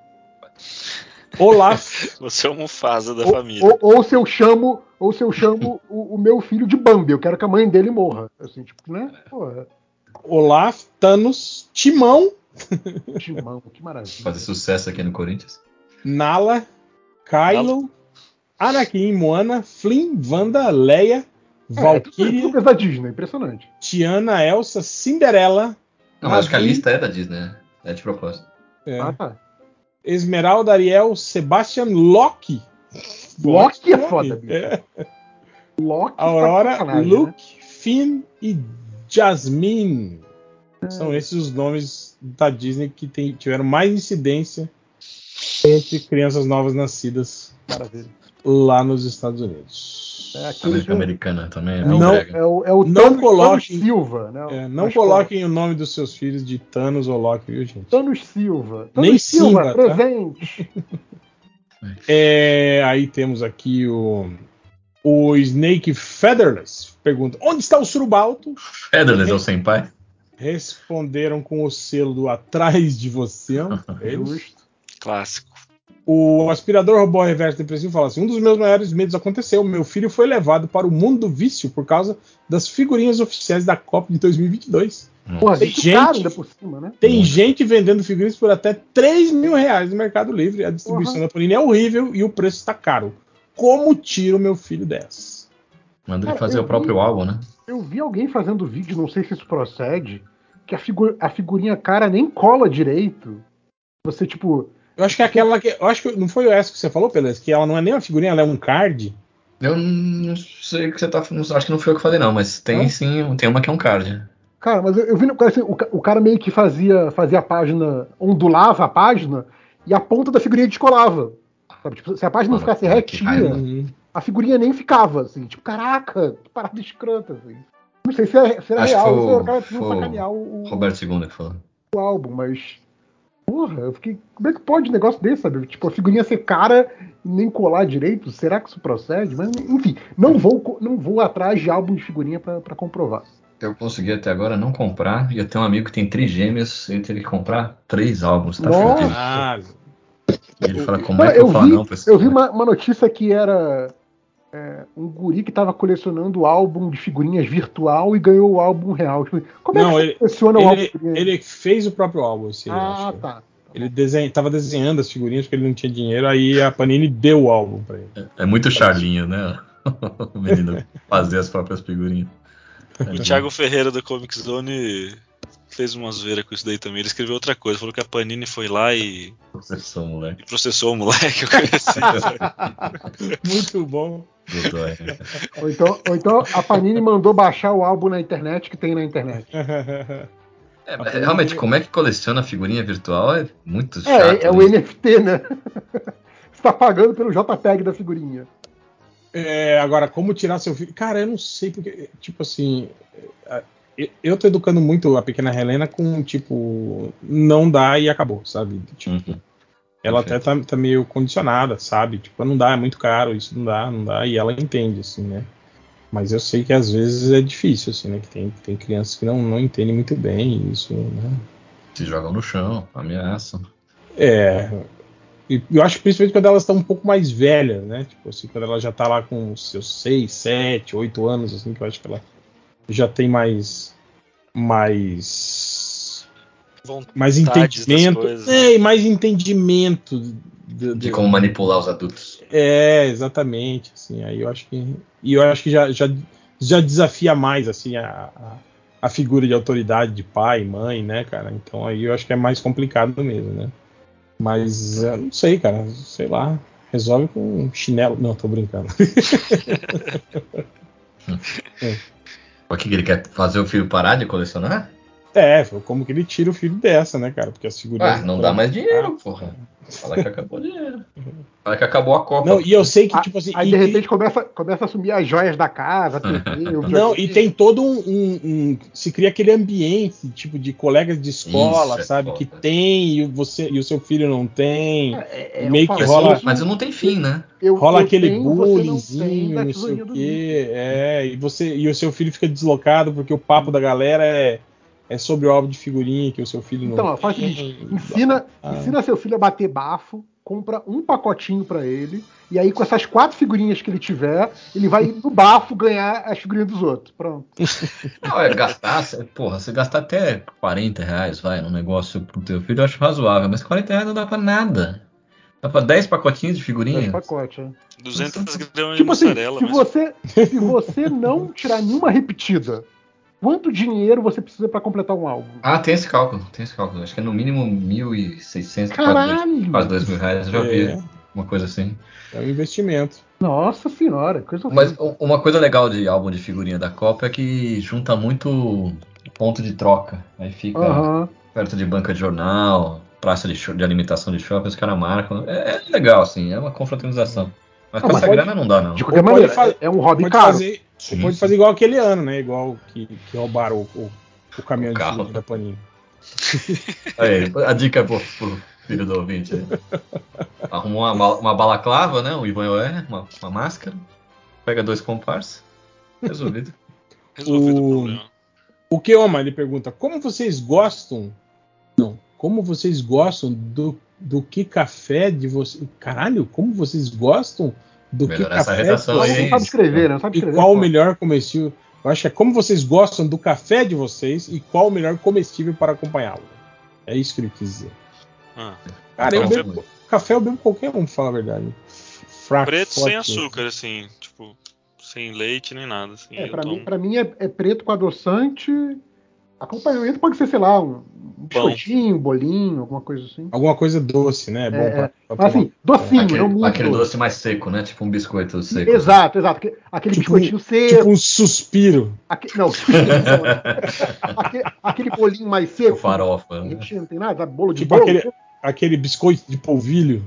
Olaf. Você é o Mufasa da Ou, família. ou- ou se eu chamo, ou se eu chamo o, o meu filho de Bambi, eu quero que a mãe dele morra. Assim, tipo, né? Porra, Olaf. Thanos. Timão. Timão, que maravilha. Fazer sucesso aqui no Corinthians. Nala. Kylo. Anakin. Moana. Flynn. Wanda. Leia. É, tudo- tudo da Disney, impressionante. Tiana. Elsa. Cinderela. Não, acho que a lista é da Disney, né? É de propósito. é, Ah, tá. Esmeralda, Ariel, Sebastian, Loki. Loki é Nome. foda, bicho. É. Loki tá de Aurora, né? Luke, Finn e Jasmine. São esses os nomes da Disney que tem- tiveram mais incidência entre crianças novas nascidas Maravilha. lá nos Estados Unidos. É, aqui América Americana também é é, o, Não- brega. é o, é o Não Thanos, coloque- Thanos Silva, né? É, não Mas coloquem o nome dos seus filhos de Thanos ou Loki, viu, gente? Thanos Silva. Thanos Nem Silva, Simba, tá? presente. É, aí temos aqui o, o Snake Featherless. Pergunta: onde está o Surubalto? Featherless é o Senpai? Responderam com o selo do atrás de você. Eles. Justo. Clássico. O aspirador robô reverso depressivo fala assim: um dos meus maiores medos aconteceu. Meu filho foi levado para o mundo do vício por causa das figurinhas oficiais da Copa de 2022. Porra, Tem gente- caro ainda por cima, né? Tem Hum. gente vendendo figurinhas por até 3 mil reais no Mercado Livre. A distribuição Uhum. da Panini é horrível e o preço está caro. Como tiro meu filho dessa? Manda ele fazer o próprio vi, álbum, né? Eu vi alguém fazendo vídeo, não sei se isso procede, que a, figu a figurinha cara nem cola direito. Você, tipo. Eu acho que é aquela que. Eu acho que não foi essa que você falou, Pelas, que ela não é nem uma figurinha, ela é um card. Eu não sei o que você tá. Acho que não foi eu que falei, não, mas tem sim, tem uma que é um card. Cara, mas eu, eu vi assim, o, o, cara meio que fazia, fazia a página, ondulava a página e a ponta da figurinha descolava. Sabe? Tipo, se a página não ficasse retinha, a figurinha nem ficava, assim. Tipo, caraca, que parada escrota, assim. Não sei se, é, se era Acho real, foi, o cara foi sacanear o, Roberto II que falou. O álbum, mas. Porra, eu fiquei. Como é que pode um negócio desse, sabe? Tipo, a figurinha ser cara e nem colar direito? Será que isso procede? Mas, enfim, não vou, não vou atrás de álbum de figurinha para comprovar. Eu consegui até agora não comprar, e eu tenho um amigo que tem três gêmeos, ele teve que comprar três álbuns, tá Nossa. E ele fala, como é que eu, eu falo vi, não pra Eu vi uma, uma, notícia que era é, um guri que estava colecionando o álbum de figurinhas virtual e ganhou o álbum real. Tipo, como não, é que ele, coleciona o álbum? Ele fez o próprio álbum. Assim, ah, tá. Ele desenha, tava desenhando as figurinhas porque ele não tinha dinheiro, aí a Panini deu o álbum pra ele. É, é muito charlinho, né? o menino fazer as próprias figurinhas. O Thiago Ferreira do Comic Zone fez uma zoeira com isso daí também. Ele escreveu outra coisa, falou que a Panini foi lá e. Processou o moleque. E processou o moleque, eu conheci. Muito bom. ou, então, ou então a Panini mandou baixar o álbum na internet que tem na internet. É, realmente, como é que coleciona figurinha virtual é muito é, chato. É, é o NFT, né? Você tá pagando pelo JPEG da figurinha. É, agora, como tirar seu filho? Cara, eu não sei porque, tipo assim, é, eu tô educando muito a pequena Helena com tipo, não dá e acabou, sabe? Tipo, uhum. ela até tá, tá, meio condicionada, sabe? Tipo, não dá, é muito caro, isso não dá, não dá, e ela entende, assim, né? Mas eu sei que às vezes é difícil, assim, né? Que tem, tem crianças que não, não entendem muito bem isso, né? Se jogam no chão, ameaçam. É, e eu acho que principalmente quando elas estão um pouco mais velhas, né? Tipo assim, quando ela já está lá com seus 6, 7, 8 anos, assim, que eu acho que ela já tem mais. mais. mais entendimento. É, e mais entendimento de, de, de, como manipular os adultos. É, exatamente. Assim, aí eu acho que. E eu acho que já, já, já desafia mais assim a, a, a figura de autoridade de pai, mãe, né, cara? Então aí eu acho que é mais complicado mesmo, né? Mas eu não sei, cara. Sei lá. Resolve com um chinelo. Não, tô brincando. é. O que ele quer fazer o filho parar de colecionar? É, como que ele tira o filho dessa, né, cara? Porque a segurança. Ah, não dá mais dinheiro, ah, porra. Fala que acabou o dinheiro. Fala que acabou a Copa. Não, e eu sei que, tipo assim. Aí, de repente, começa, começa a assumir as joias da casa, TV, Não, e tem todo um, um, um, Se cria aquele ambiente, tipo, de colegas de escola, Isso, é sabe? É que tem e, você, e o seu filho não tem. É, é meio que rola. Mas não tem fim, né? Eu, rola eu aquele bullyingzinho, não, não sei o quê. É, e, você, e o seu filho fica deslocado porque o papo da galera é é sobre o álbum de figurinha que o seu filho então, não. Então, faz o seguinte: ensina, ah. ensina seu filho a bater bafo, compra um pacotinho para ele, e aí com essas quatro figurinhas que ele tiver, ele vai no bafo ganhar as figurinhas dos outros. Pronto. Não, é gastar, porra, você gastar até 40 reais, vai, num negócio pro teu filho, eu acho razoável, mas 40 reais não dá pra nada. Dá pra 10 pacotinhos de figurinha? 10 pacotes, é. 200 gramas tipo de assim, mussarela. Se, mas... você, se você não tirar nenhuma repetida Quanto dinheiro você precisa para completar um álbum? Ah, tem esse cálculo, tem esse cálculo. Acho que é no mínimo 1.600, quase, quase 2 mil reais. Eu já vi é. uma coisa assim. É um investimento. Nossa senhora, coisa Mas uma coisa legal de álbum de figurinha da Copa é que junta muito ponto de troca. Aí fica uhum. perto de banca de jornal, praça de, de alimentação de shopping, os caras marcam. É, é, legal, assim, é uma confraternização. Mas com essa pode, grana não dá, não. De qualquer maneira, é, é um hobby caro. Fazer, você pode fazer igual aquele ano, né? Igual que, que roubaram o, o, o caminhão o carro. de da Panini. Aí, a dica pro, pro filho do ouvinte aí. Arrumou uma, uma balaclava, né? Um Ivan uma, uma máscara. Pega dois comparsas. Resolvido. Resolvido o, o problema. O Keoma, ele pergunta, como vocês gostam... Não, como vocês gostam do, do que café de vocês... Caralho, como vocês gostam do que café. Redação aí, não sabe escrever, não sabe escrever. E qual o melhor comestível? Eu acho que é como vocês gostam do café de vocês e qual o melhor comestível para acompanhá-lo. É isso que ele quis dizer. Ah, Cara, eu bebo, café eu bebo qualquer um, pra falar a verdade. Fraco, Preto forte. sem açúcar, assim, tipo, sem leite nem nada. Assim, É, pra, tomo mim, pra mim é, é preto com adoçante. Acompanhamento pode ser, sei lá, um biscoitinho, um bolinho, alguma coisa assim. Alguma coisa doce, né? É bom É, pra, é. pra Mas assim, docinho, aquele, não muito. aquele doce mais seco, né? Tipo um biscoito seco. Exato, exato. Aquele, aquele Tipo- biscoitinho seco. Tipo um suspiro. aque- não, não, né? aquele, aquele bolinho mais seco. Farofa. Né? Não tem nada, bolo de Tipo bolo. aquele, aquele biscoito de polvilho.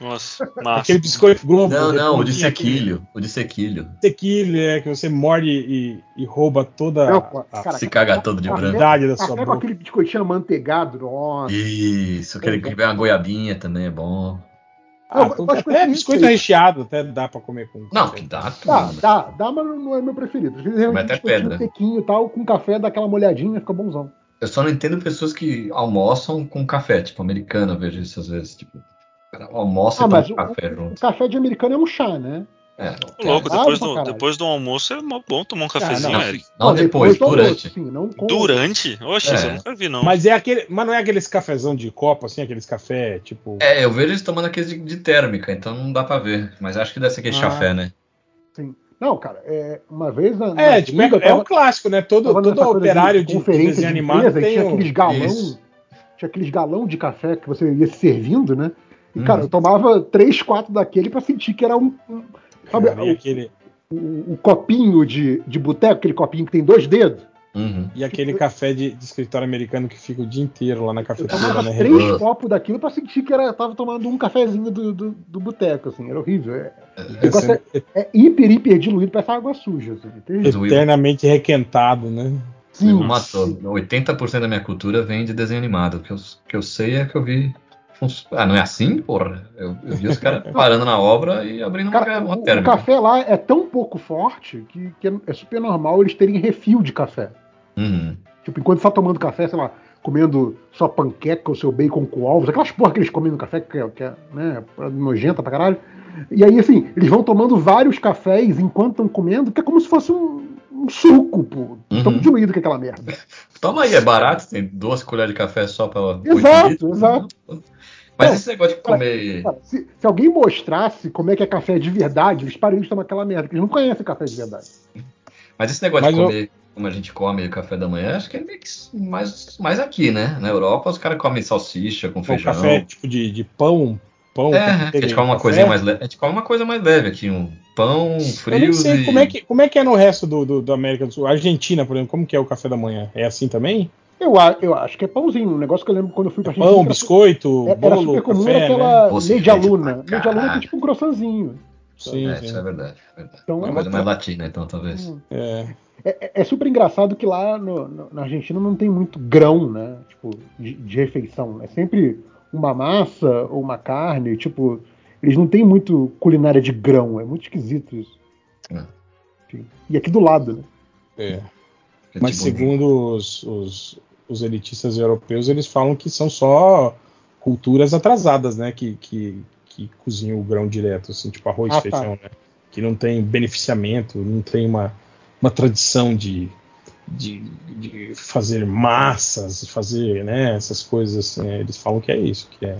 Nossa, massa. Aquele biscoito globo. Não, não, o de sequilho. O de sequilho. Sequilho, é, que você morde e, e rouba toda Não, a, a cara, Se caga todo de café- branco. qualidade da sua Café com boca. aquele biscoitinho amanteigado, nossa. Isso, aquele que vem uma goiabinha também é bom. Ah, então até desse biscoito recheado até dá pra comer com Não, café. que dá Dá, tudo. dá, dá, mas não é meu preferido. Às vezes realmente até pedra. sequinho e tal, com café, dá aquela molhadinha, fica bonzão. Eu só não entendo pessoas que almoçam com café, tipo americano, eu vejo isso às vezes. Tipo, cara almoça Ah, e mas toma o- café O junto. café de americano é um chá, né? É, Ô, louco, Ah, depois do, depois do almoço é bom tomar um cafezinho, não, Eric. Não depois, almoço, durante. sim, não com... Durante? Oxe, É. eu nunca vi, não. Mas é aquele, mas não é aqueles cafezão de copo assim, aqueles café tipo É, eu vejo eles tomando aqueles de, de térmica, então não dá pra ver. Mas acho que deve ser aquele Ah. chafé, né? Não, cara, é, uma vez na, na É, tipo, gringa, é, eu tava- é o clássico, né? Todo, todo operário de, de conferência desenho de animado empresa, tem tinha um... aqueles galão, Isso. tinha aqueles galão de café que você ia se servindo, né? E, cara, eu tomava três, quatro daquele pra sentir que era um. um- sabe, Cara, e aquele, o, o- o copinho de, de boteco, aquele copinho que tem dois dedos. Uhum. e aquele café de, de escritório americano que fica o dia inteiro lá na Eu cafeteria, tomava né? três Uhum. copos daquilo pra sentir que era, eu tava tomando um cafezinho do, do, do boteco, assim, era horrível. É, o negócio é, é hiper, hiper diluído, parece água suja. Assim, o eternamente requentado, né? o Sim, matou. 80% da minha cultura vem de desenho animado. O que eu, que eu sei é que eu vi. Ah, não é assim, porra? Eu, eu vi os caras parando na obra e abrindo uma, Cara, uma o, o térmica. café lá é tão pouco forte que, que é, é super normal eles terem refil de café. Uhum. Tipo, enquanto você tá tomando café, sei lá, comendo sua panqueca ou seu bacon com ovos, aquelas porra que eles comem no café, que é, que é né, nojenta pra caralho. E aí, assim, eles vão tomando vários cafés enquanto estão comendo, que é como se fosse um, um suco, pô. Tão Uhum. diluído que é aquela merda. Toma aí, é barato, tem duas colheres de café só pra. Exato, exato. Mas Não, esse negócio de comer. Cara, se, se alguém mostrasse como é que é café de verdade, eles parariam de tomar aquela merda, porque eles não conhecem café de verdade. Mas esse negócio Mas de eu- comer como a gente come o café da manhã, acho que é meio que mais, mais aqui, né? Na Europa os caras comem salsicha com O feijão. café tipo de, de pão, pão. É, com a gente come uma coisinha mais leve. A gente come uma coisa mais leve aqui, um pão, Eu nem frios sei e. como é, que, como é que é no resto do, do- da América do Sul. Argentina, por exemplo, como que é o café da manhã? É assim também? Eu, a- eu acho que é pãozinho. Um negócio que eu lembro quando eu fui pra Pão, Argentina, biscoito, era, era bolo, super comum café, era né? aquela media leite luna. pra Media luna que é tipo um croissantzinho. Sim, É, sim. isso é verdade. verdade. Então, uma é coisa mais latina, então, talvez. É. É, é super engraçado que lá no- no- na Argentina não tem muito grão, né? Tipo, de, de refeição. É sempre uma massa ou uma carne. Tipo, eles não têm muito culinária de grão. É muito esquisito isso. É. E aqui do lado, né? é. É Mas tipo- segundo os, os, os elitistas europeus, eles falam que são só culturas atrasadas, né? Que, que, que cozinham o grão direto, assim, tipo arroz, Ah, tá. feijão, né? Que não tem beneficiamento, não tem uma, uma tradição de, de, de fazer massas, fazer né, essas coisas assim. é, Eles falam que é isso, que é.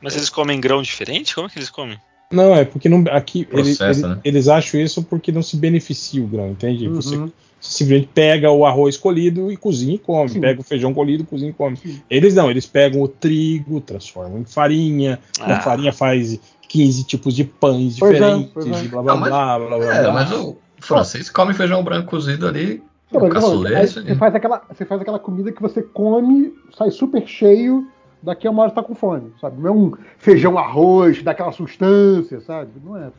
Mas eles comem grão diferente? Como é que eles comem? Não, é porque não, aqui ele- Processa, ele- né? eles acham isso porque não se beneficia o grão, entende? Você Uhum. Você simplesmente pega o arroz colhido e cozinha e come. Sim. Pega o feijão colhido, cozinha e come. Sim. Eles não, eles pegam o trigo, transformam em farinha. Ah. A farinha faz 15 tipos de pães Pois é, diferentes é. e blá blá Não, mas- blá blá blá. É, blá. mas o francês come feijão branco cozido ali, Não, aí isso aí. você, faz aquela, você faz aquela comida que você come, sai super cheio, daqui a uma hora você tá com fome, sabe? Não é um feijão arroz, dá aquela substância, sabe? Não é.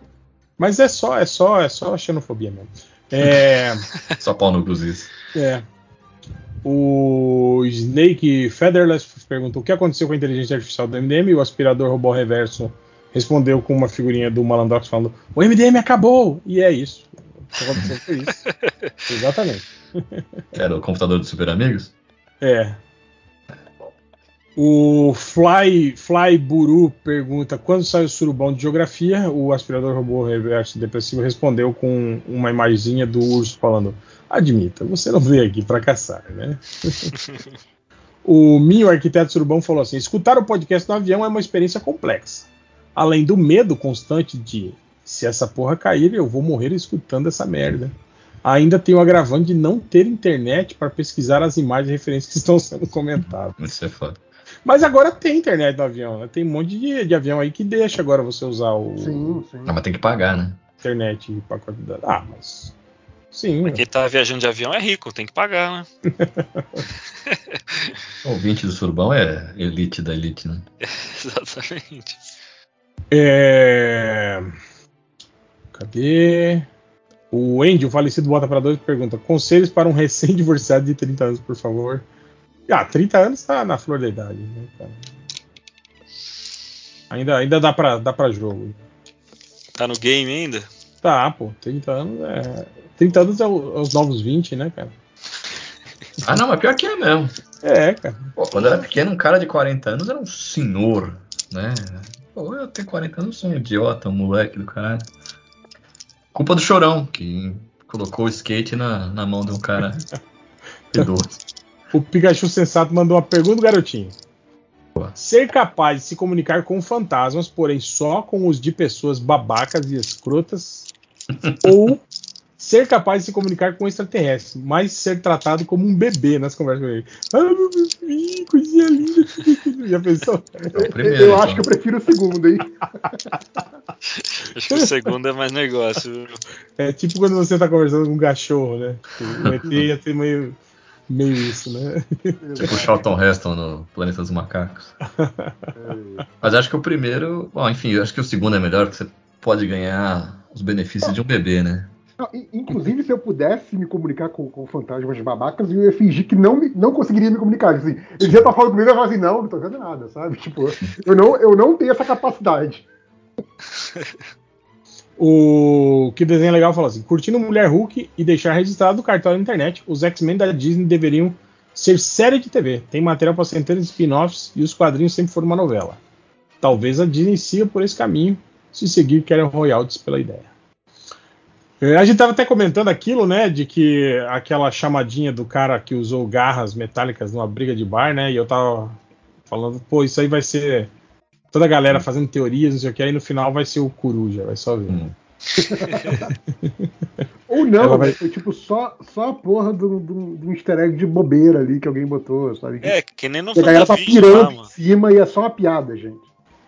Mas é só, é só, é só xenofobia mesmo. É, Só pau no cozido. é. O Snake Featherless perguntou o que aconteceu com a inteligência artificial do MDM e o aspirador robô reverso respondeu com uma figurinha do Malandrox falando o MDM acabou! E é isso. O que aconteceu foi isso. Exatamente. Era o computador dos Super Amigos? É. O Fly, Fly Buru pergunta quando sai o surubão de geografia. O aspirador robô reverso depressivo respondeu com uma imagenzinha do urso falando: Admita, você não veio aqui para caçar, né? o Minho arquiteto surubão falou assim: escutar o podcast no avião é uma experiência complexa. Além do medo constante de Se essa porra cair, eu vou morrer escutando essa merda. Ainda tem o agravante de não ter internet para pesquisar as imagens e referências que estão sendo comentadas. Isso é foda. Mas agora tem internet no avião, né? Tem um monte de, de avião aí que deixa agora você usar o. Sim, sim. Ah, mas tem que pagar, né? Internet e pacote de dados. Ah, mas. Sim. Mas quem tá viajando de avião é rico, tem que pagar, né? o ouvinte do Surbão é elite da elite, né? Exatamente. É... Cadê? O Andy, o falecido Bota para Dois, pergunta: Conselhos para um recém-divorciado de 30 anos, por favor. Ah, 30 anos tá na flor da idade, né, cara? Ainda, ainda dá, pra, dá pra jogo. Tá no game ainda? Tá, pô, 30 anos é. 30 anos é, o, é os novos 20, né, cara? Ah, não, mas pior que é mesmo. É, cara. Pô, quando eu era pequeno, um cara de 40 anos era um senhor, né? Pô, eu tenho 40 anos, sou um idiota, um moleque do cara. Culpa do chorão, que colocou o skate na, na mão de um cara idoso. O Pikachu Sensato mandou uma pergunta, garotinho. Ser capaz de se comunicar com fantasmas, porém só com os de pessoas babacas e escrotas, ou ser capaz de se comunicar com extraterrestres, mas ser tratado como um bebê nas conversas com ele. Ah, meu bebê, coisinha linda. Já pensou? É primeiro, eu acho que eu prefiro o segundo, hein? acho que o segundo é mais negócio. É tipo quando você tá conversando com um cachorro, né? O ET ia ser meio meio isso, né? Tipo o Charlton Heston no Planeta dos Macacos. Mas acho que o primeiro. Bom, enfim, acho que o segundo é melhor, porque você pode ganhar os benefícios de um bebê, né? Inclusive, se eu pudesse me comunicar com, com fantasmas babacas, eu ia fingir que não, me, não conseguiria me comunicar. Assim, ele já estar falando comigo, eu ia falar assim, não, não tô vendo nada, sabe? Tipo, eu não, eu não tenho essa capacidade. O que desenho legal falou assim: curtindo Mulher Hulk e deixar registrado o cartão na internet, os X-Men da Disney deveriam ser série de TV. Tem material para centenas de spin-offs e os quadrinhos sempre foram uma novela. Talvez a Disney siga por esse caminho se seguir Karen royalties pela ideia. É, a gente estava até comentando aquilo, né, de que aquela chamadinha do cara que usou garras metálicas numa briga de bar, né, e eu tava falando, pô, isso aí vai ser toda a galera hum. fazendo teorias, não sei o que, aí no final vai ser o Coruja, vai só ver. Hum. Ou não, vai... foi tipo só, só a porra do, do, do easter egg de bobeira ali que alguém botou, sabe? É, que nem no A galera tá pirando lá, em cima e é só uma piada, gente.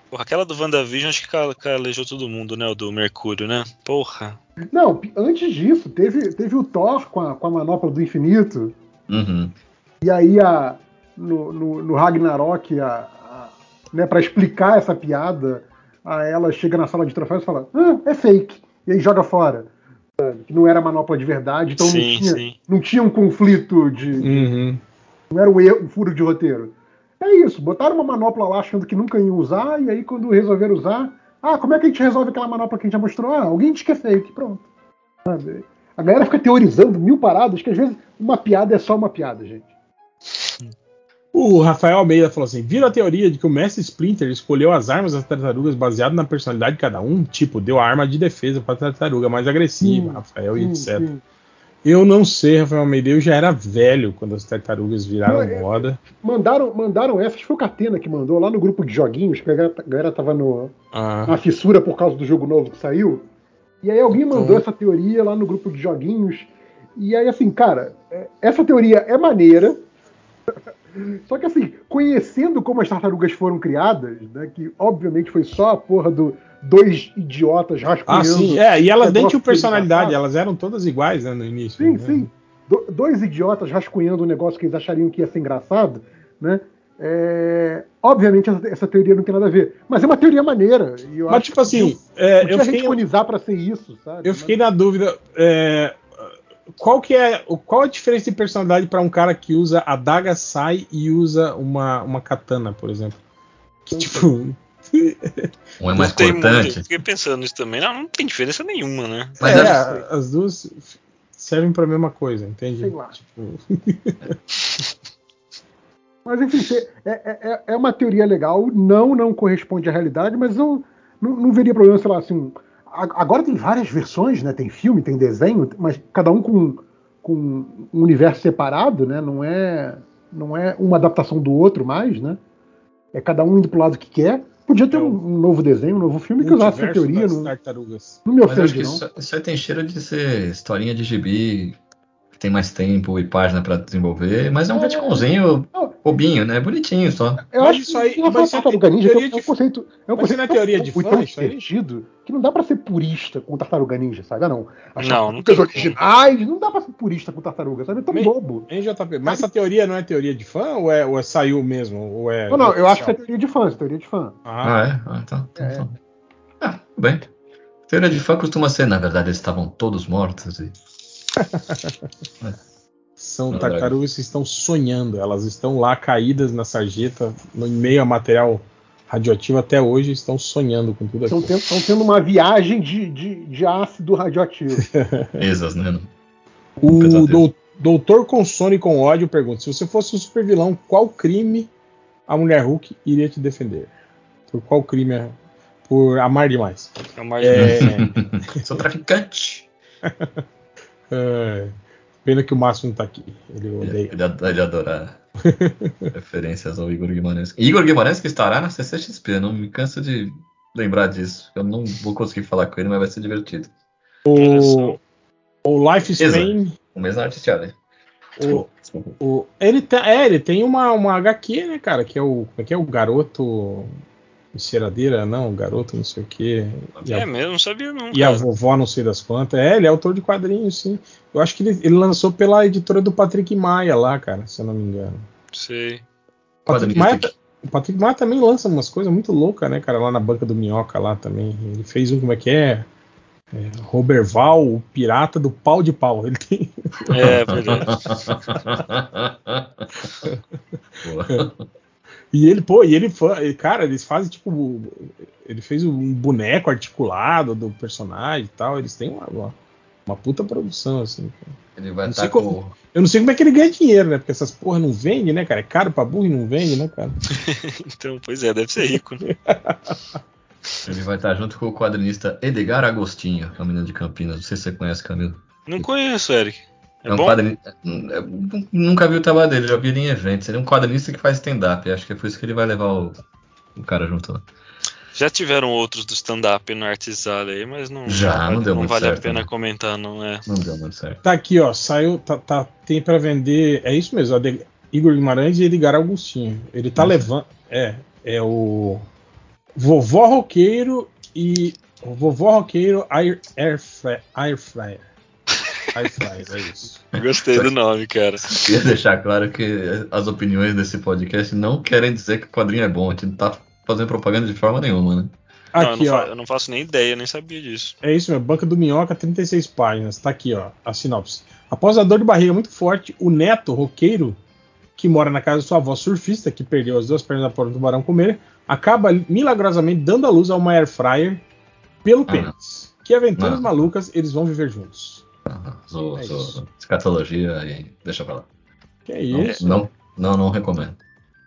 Porra, aquela do WandaVision acho que calejou todo mundo, né? O do Mercúrio, né? Porra. Não, antes disso, teve, teve o Thor com a, com a manopla do infinito. Uhum. E aí, a, no, no, no Ragnarok, a, né, para explicar essa piada, a ela chega na sala de troféus e fala: ah, é fake. E aí joga fora. Que não era manopla de verdade, então sim, não, tinha, não tinha um conflito de. Uhum. Não era um, erro, um furo de roteiro. É isso, botaram uma manopla lá achando que nunca iam usar, e aí quando resolveram usar, ah, como é que a gente resolve aquela manopla que a gente já mostrou? Ah, alguém diz que é fake, pronto. Sabe? A galera fica teorizando mil paradas, que às vezes uma piada é só uma piada, gente. O Rafael Almeida falou assim: viram a teoria de que o Mestre Splinter escolheu as armas das tartarugas baseado na personalidade de cada um? Tipo, deu a arma de defesa para a tartaruga mais agressiva, hum, Rafael, e etc. Sim. Eu não sei, Rafael Almeida, eu já era velho quando as tartarugas viraram não, é, moda. Mandaram, mandaram essa, acho que foi o Catena que mandou lá no grupo de joguinhos, que a galera, a galera tava no, ah. na fissura por causa do jogo novo que saiu. E aí alguém mandou essa teoria lá no grupo de joguinhos. E aí, assim, cara, é, essa teoria é maneira. Só que assim, conhecendo como as tartarugas foram criadas, né, que obviamente foi só a porra do dois idiotas rascunhando. Ah, sim, é, e elas nem tinham personalidade, elas eram todas iguais né, no início. Sim, né? sim. Do, dois idiotas rascunhando um negócio que eles achariam que ia ser engraçado, né? É, obviamente essa, essa, teoria não tem nada a ver, mas é uma teoria maneira. mas tipo assim, é, eu fiquei, para ser isso, sabe? Eu fiquei mas... na dúvida. É, qual que é qual a diferença de personalidade para um cara que usa a daga sai e usa uma, uma katana, por exemplo? Que, tipo, um é mais importante. fiquei pensando nisso também. Não, não tem diferença nenhuma, né? Mas é, é as duas servem para a mesma coisa, entende? Sei lá. Tipo... mas enfim, é, é, é, é uma teoria legal, não não corresponde à realidade, mas eu não, não veria problema, sei lá, assim, Agora tem várias versões, né? Tem filme, tem desenho, mas cada um com, com um universo separado, né? Não é, não é uma adaptação do outro mais, né? É cada um indo pro lado que quer. Podia ter um, um novo desenho, um novo filme que usasse essa teoria. No, tartarugas. não me Mas eu acho ofende, que não. isso, isso aí tem cheiro de ser historinha de gibi, tem mais tempo e página pra desenvolver, mas é um É. retconzinho bobinho, né? Bonitinho só. Eu acho isso aí- que em relação mas isso é Tartaruga Ninja, teoria é um de- conceito, é um mas conceito isso é teoria de fã, isso aí? divertido que não dá pra ser purista com Tartaruga Ninja, sabe? Ah, não. As Não, não tem originais, não dá pra ser purista com Tartaruga, sabe? É tão bobo. JP? Mas essa teoria não é teoria de fã ou é, ou é saiu mesmo? Ou é Não, não, eu acho que é teoria de fã, é teoria de fã. Ah, Ah, é? Ah, então. então, É. então. Ah, tudo bem. Teoria de fã costuma ser, na verdade, eles estavam todos mortos e. são Não, tartarugas que estão sonhando. Elas estão lá caídas na sarjeta, no meio a material radioativo até hoje, estão sonhando com tudo Estão aquilo. tendo, estão tendo uma viagem de, de, de ácido radioativo. Esas, né? O Pesadelo. dou- Doutor Consone com ódio pergunta: se você fosse um super vilão, qual crime a mulher Hulk iria te defender? Por qual crime? é- Por amar demais. É uma É, Sou traficante. É, pena que o Márcio não tá aqui. Ele odeia. Ele, ele adorar referências ao Igor Guimarães. Igor Guimarães que estará na CCXP, não me canso de lembrar disso. Eu não vou conseguir falar com ele, mas vai ser divertido. O, o Life Exato. Span. O mesmo artista, né? O, o, ele, tá, é, ele tem uma, uma HQ, né, cara? Que é o, como é que é o garoto. Enceradeira, não, garoto não sei o quê. E a, É mesmo, não sabia não. e a cara. vovó não sei das quantas. É, ele é autor de quadrinhos, sim. Eu acho que ele, ele lançou pela editora do Patrick Maia lá, cara, se eu não me engano. Sei. O Patrick Maia, o Patrick Maia também lança umas coisas muito loucas, né, cara? Lá na banca do Minhoca lá também. Ele fez um, como é que é? é Roberval, o pirata do pau de pau. Ele tem. É verdade. E ele, pô, e ele, e, cara, eles fazem tipo. Ele fez um boneco articulado do personagem e tal. Eles têm uma, uma, uma puta produção, assim. cara. Ele vai Não estar sei com. como- Eu não sei como é que ele ganha dinheiro, né? Porque essas porra não vende, né, cara? É caro pra burro e não vende, né, cara? Então, pois é, deve ser rico. Né? Ele vai estar junto com o quadrinista Edgar Agostinho, que é de Campinas. Não sei se você conhece, Camilo. Não conheço, Eric. É, É um bom? quadrinista. Nunca vi o trabalho dele, já vi ele em eventos. Ele é um quadrinista que faz stand-up. Acho que é por isso que ele vai levar o, o cara junto lá. Já tiveram outros do stand-up no Artisale aí, mas não, Já, não vale, deu muito vale a certo, pena né? comentar, não é. Não deu muito certo. Tá aqui, ó. Saiu. Tá, tá- tem pra vender. É isso mesmo, de- Igor Guimarães e Edgar Augustinho. Ele tá Nossa. levando. É. É o. Vovó Roqueiro e. o Vovó Roqueiro Air, Air Fryer. É isso. Gostei do nome, cara. Queria deixar claro que as opiniões desse podcast não querem dizer que o quadrinho é bom. A gente não tá fazendo propaganda de forma nenhuma, né? Não, eu, Aqui, não ó. eu não faço nem ideia, nem sabia disso. É isso mesmo, Banca do Minhoca, 36 páginas. Tá aqui, ó, a sinopse. Após a dor de barriga muito forte, o neto, roqueiro, que mora na casa de sua avó surfista, que perdeu as duas pernas para o tubarão comer, acaba milagrosamente dando à luz a uma air fryer pelo Ah, pênis. Que aventuras Não. malucas eles vão viver juntos. Sou, É sou isso. escatologia e deixa pra lá. Que é Não, isso? não, não, não recomendo.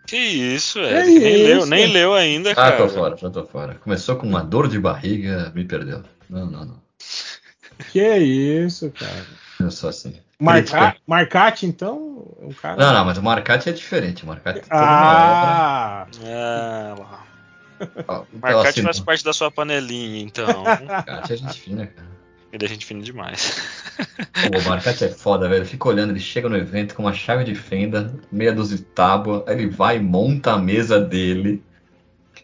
Que isso, Que Eric? nem, isso? leu, nem leu ainda, Ah, cara. tô fora, já tô fora. Começou com uma dor de barriga, me perdeu. Não, não, não. Que é isso, cara. Eu sou assim. Marca... Marcate, então, é um cara. Não, não, mas o Marcate é diferente. O Marcate Ah! Ah, lá. Ó, Marcate assim, faz parte da sua panelinha, então. Marcate é gente fina, cara. Ele é gente fina demais. Pô, o Marcate é foda, velho. Fica olhando, ele chega no evento com uma chave de fenda, meia dúzia de tábua, aí ele vai e monta a mesa dele.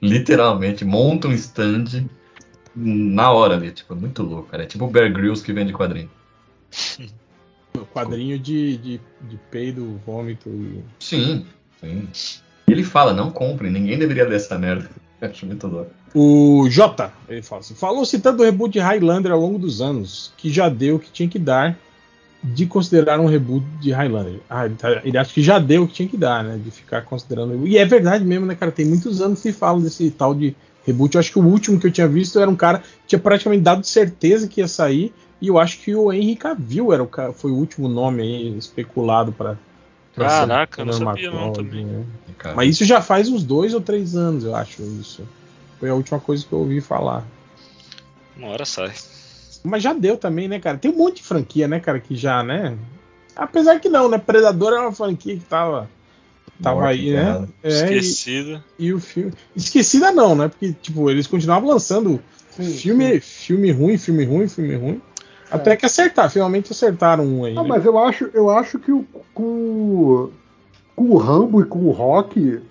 Literalmente, monta um stand na hora ali. Tipo, muito louco, cara. É tipo o Bear Grylls que vende quadrinho. Quadrinho de, de, de peido, vômito e. Sim, sim. E ele fala, não compre, ninguém deveria ler essa merda. Eu acho muito louco. O J, ele fala assim: falou-se tanto do reboot de Highlander ao longo dos anos, que já deu o que tinha que dar de considerar um reboot de Highlander. Ah, ele, tá- ele acha que já deu o que tinha que dar, né? De ficar considerando. E é verdade mesmo, né, cara? Tem muitos anos que falam desse tal de reboot. Eu acho que o último que eu tinha visto era um cara que tinha praticamente dado certeza que ia sair. E eu acho que o Henry Cavill era o cara, foi o último nome aí especulado para. Caraca, não sabia não também. Né? Mas isso já faz uns dois ou três anos, eu acho. Isso foi a última coisa que eu ouvi falar. Uma hora sai. Mas já deu também, né, cara? Tem um monte de franquia, né, cara, que já, né? Apesar que não, né? Predador é uma franquia que tava tava Morte aí, né? É, Esquecida. e, e o filme. Esquecida não, né? Porque, tipo, eles continuavam lançando Sim, filme, filme ruim, filme ruim, filme ruim. Até que acertar, finalmente acertaram um aí. Não, né? mas eu acho, eu acho que o- com, com o Rambo e com o Rock,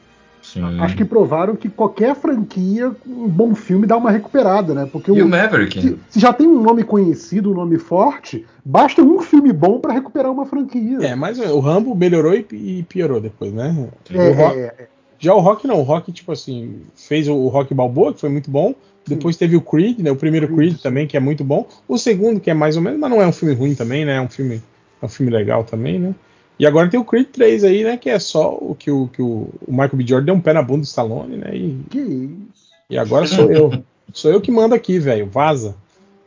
Sim. acho que provaram que qualquer franquia, um bom filme dá uma recuperada, né? Porque E o o, Maverick? se, se já tem um nome conhecido, um nome forte, basta um filme bom pra recuperar uma franquia. É, mas o Rambo melhorou e, e piorou depois, né? É, o Rock- é, é. Já o Rock não, o Rock, tipo assim, fez o, o Rock Balboa, que foi muito bom. Depois teve o Creed, né? O primeiro Creed, também, que é muito bom. O segundo, que é mais ou menos, mas não é um filme ruim também, né? É um filme, é um filme legal também, né? E agora tem o Creed 3 aí, né? Que é só o que o, que o, o Michael B. Jordan deu um pé na bunda do Stallone, né? E, Que isso. e agora sou eu. Sou eu que mando aqui, velho. Vaza.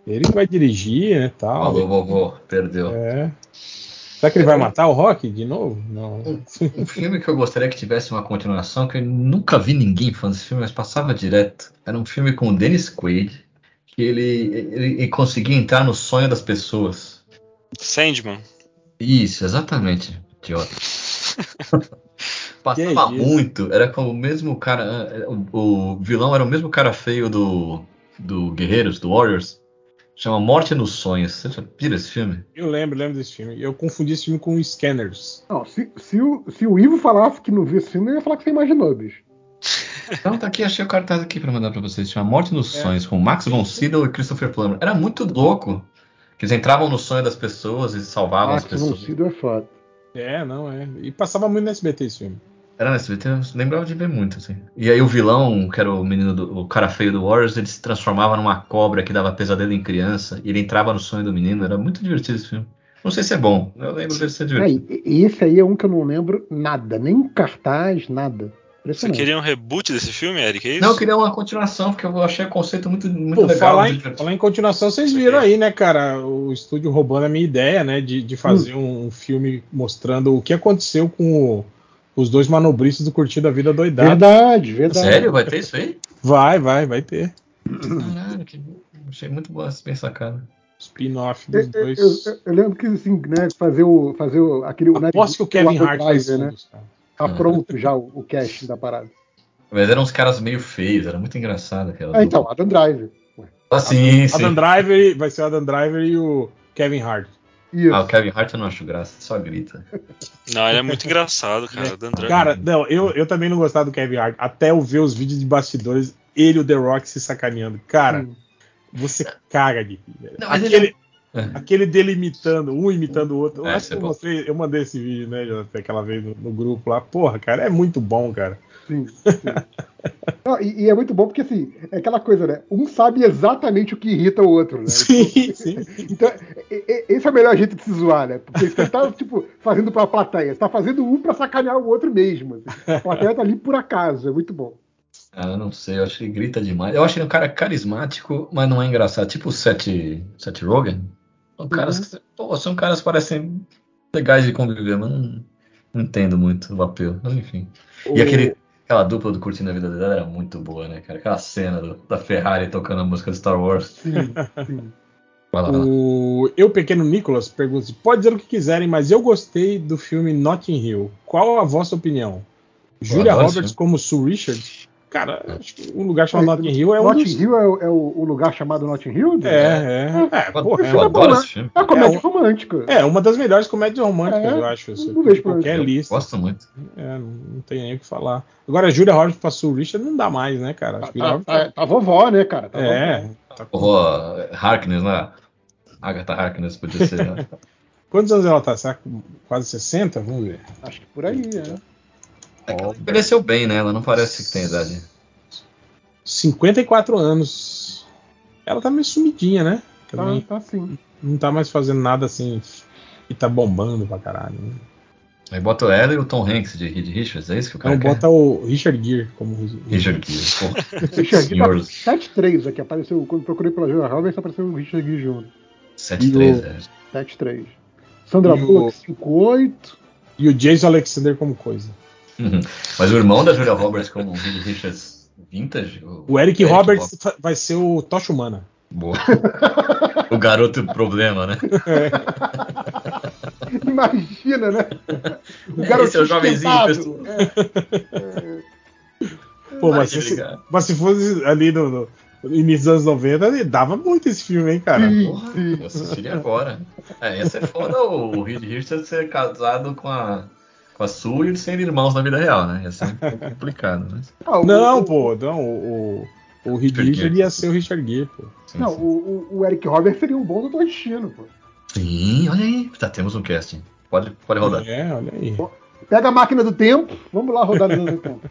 Ele que vai dirigir, né? Tal. Falou, vovô. Perdeu. É. Será que ele vai matar o Rock de novo? Não. Um filme que eu gostaria que tivesse uma continuação, que eu nunca vi ninguém falando desse filme, mas passava direto. Era um filme com o Dennis Quaid, que ele, ele, ele conseguia entrar no sonho das pessoas. Sandman. Isso, exatamente. Idiota. Passava Que muito, era com o mesmo cara. O, o vilão era o mesmo cara feio do, do Guerreiros, do Warriors. Chama Morte nos Sonhos. Você já viu esse filme? Eu lembro, lembro desse filme. Eu confundi esse filme com Scanners. Não, se, se, o, se o Ivo falasse que não viu esse filme, eu ia falar que você imaginou, bicho. Então tá aqui, achei o cartaz aqui pra mandar pra vocês. Chama Morte nos É. Sonhos, com Max von Sydow e Christopher Plummer. Era muito louco. Que eles entravam no sonho das pessoas e salvavam as Max von pessoas. Sydow é foda. É, não, é. E passava muito no SBT esse filme. Era no SBT, eu lembrava de ver muito, assim. E aí o vilão, que era o menino do, o cara feio do Warriors, ele se transformava numa cobra que dava pesadelo em criança. E ele entrava no sonho do menino. Era muito divertido esse filme. Não sei se é bom. Eu lembro de ser É, divertido. e- e esse aí é um que eu não lembro nada, nem cartaz, nada. Você queria um reboot desse filme, Eric? É isso? Não, eu queria uma continuação, porque eu achei o conceito muito, muito Pô, legal. falar, muito em, falar em continuação, vocês viram aí, né, cara? O estúdio roubando a minha ideia, né? De, de fazer um, um filme mostrando o que aconteceu com o- os dois manobristas do Curtido a Vida Doidado. Verdade, verdade. Sério? Vai ter isso aí? Vai, vai, vai ter. Caralho, que... achei muito boa, bem sacada. Spin-off Eu, dos eu- dois. eu- eu lembro que assim, né, fazer o fazer o, aquele o Aposto que o Kevin Hart um né? Tá pronto já o, o cast da parada. Mas eram uns caras meio feios, era muito engraçado aquela. Ah, então, Adam Driver. Ah, sim, sim. Adam Driver vai ser o Adam Driver e o Kevin Hart. Isso. Ah, o Kevin Hart eu não acho graça, só grita. Não, ele é muito engraçado, cara. o Dan Driver. Cara, não, eu, eu também não gostava do Kevin Hart. Até eu ver os vídeos de bastidores, ele e o The Rock se sacaneando. Cara, Sim. você caga de. Não, mas aquele, ele é- É. aquele dele imitando, um imitando o outro. Eu É, acho que é eu mostrei, eu mandei esse vídeo, né, Jonathan, aquela vez no, no grupo lá. Porra, cara, é muito bom, cara. Sim, sim. Não, e, e é muito bom porque assim, é aquela coisa, né? Um sabe exatamente o que irrita o outro, né? Sim, sim. Então, e- e- esse é o melhor jeito de se zoar, né? Porque você tá, tipo, fazendo pra plateia, você tá fazendo um pra sacanear o outro mesmo. assim. A plateia tá ali por acaso, é muito bom. Ah, não sei, eu acho que ele grita demais. Eu acho ele um cara carismático, mas não é engraçado. Tipo o Seth, Seth Rogen. São caras que, pô, são caras que parecem legais de conviver, mas não, não entendo muito o apelo. Mas enfim. E aquele, aquela dupla do Curtindo a Vida dela era muito boa, né, cara? Aquela cena do- da Ferrari tocando a música de Star Wars. Sim, sim. Vai lá, vai lá. O Eu Pequeno Nicholas pergunta: pode dizer o que quiserem, mas eu gostei do filme Notting Hill. Qual a vossa opinião? Julia Roberts como Sue Richards? Cara, acho que um lugar chamado É, Notting Hill é um Notting dos... Hill é, o- é o, o lugar chamado Notting Hill? É, é. É, Eu, porra, é, uma adoro boa, esse filme. É uma comédia É, romântica. é uma das melhores comédias românticas, É, eu acho. Assim, não vejo qualquer Eu lista. gosto muito. É, não, tem nem o que falar. Agora, Julia Roberts pra Sue Richards não dá mais, né, cara? Tá, Acho que Julia tá, Roberts- tá- tá vovó, né, cara? Tá é. vovó. tá com- Vovó Harkness, né? Agatha Harkness podia ser, né? Quantos anos ela tá? Será que quase 60? Vamos ver. Acho que por aí, né? É que ela envelheceu bem, né? Ela não parece que tem idade. 54 anos. Ela tá meio sumidinha, né? Tá, tá sim. não tá mais fazendo nada assim e tá bombando pra caralho. Né? Aí bota ela e o Tom Hanks de Reed Richards, é isso que o cara Então quer? bota o Richard Gere como Richard Gere, pô. Richard Gere tá 7-3 aqui. Apareceu, quando procurei pela Julia Roberts, apareceu o Richard Gere junto. 7-3, é. 7-3. Sandra o- Bullock, 5-8. E o Jason Alexander como coisa. Uhum. Mas o irmão da Julia Roberts como o Reed Richards vintage? O Eric, Roberts fa- vai ser o Tocha Humana. Boa. o garoto problema, né? Imagina, né? O garoto Esse é o jovenzinho, pessoal. É, Pô, mas se, mas se, fosse ali no, no, início dos anos 90, dava muito esse filme, hein, cara? Porra, eu assistiria agora. É, ia ser foda o Reed Richards ser casado com a, com a Sue e serem irmãos na vida real, né? Ia ser um pouco complicado, mas... Ah, não, pô, não, o, o, o Reed Richards ia ser o Richard Gere, pô. Sim, não, sim. O, o Eric Roberts seria um bom Doutor Destino, pô. Sim, olha aí. Já temos um casting. Pode, pode rodar. É, olha aí. Pega a máquina do tempo, vamos lá rodar no do tempo.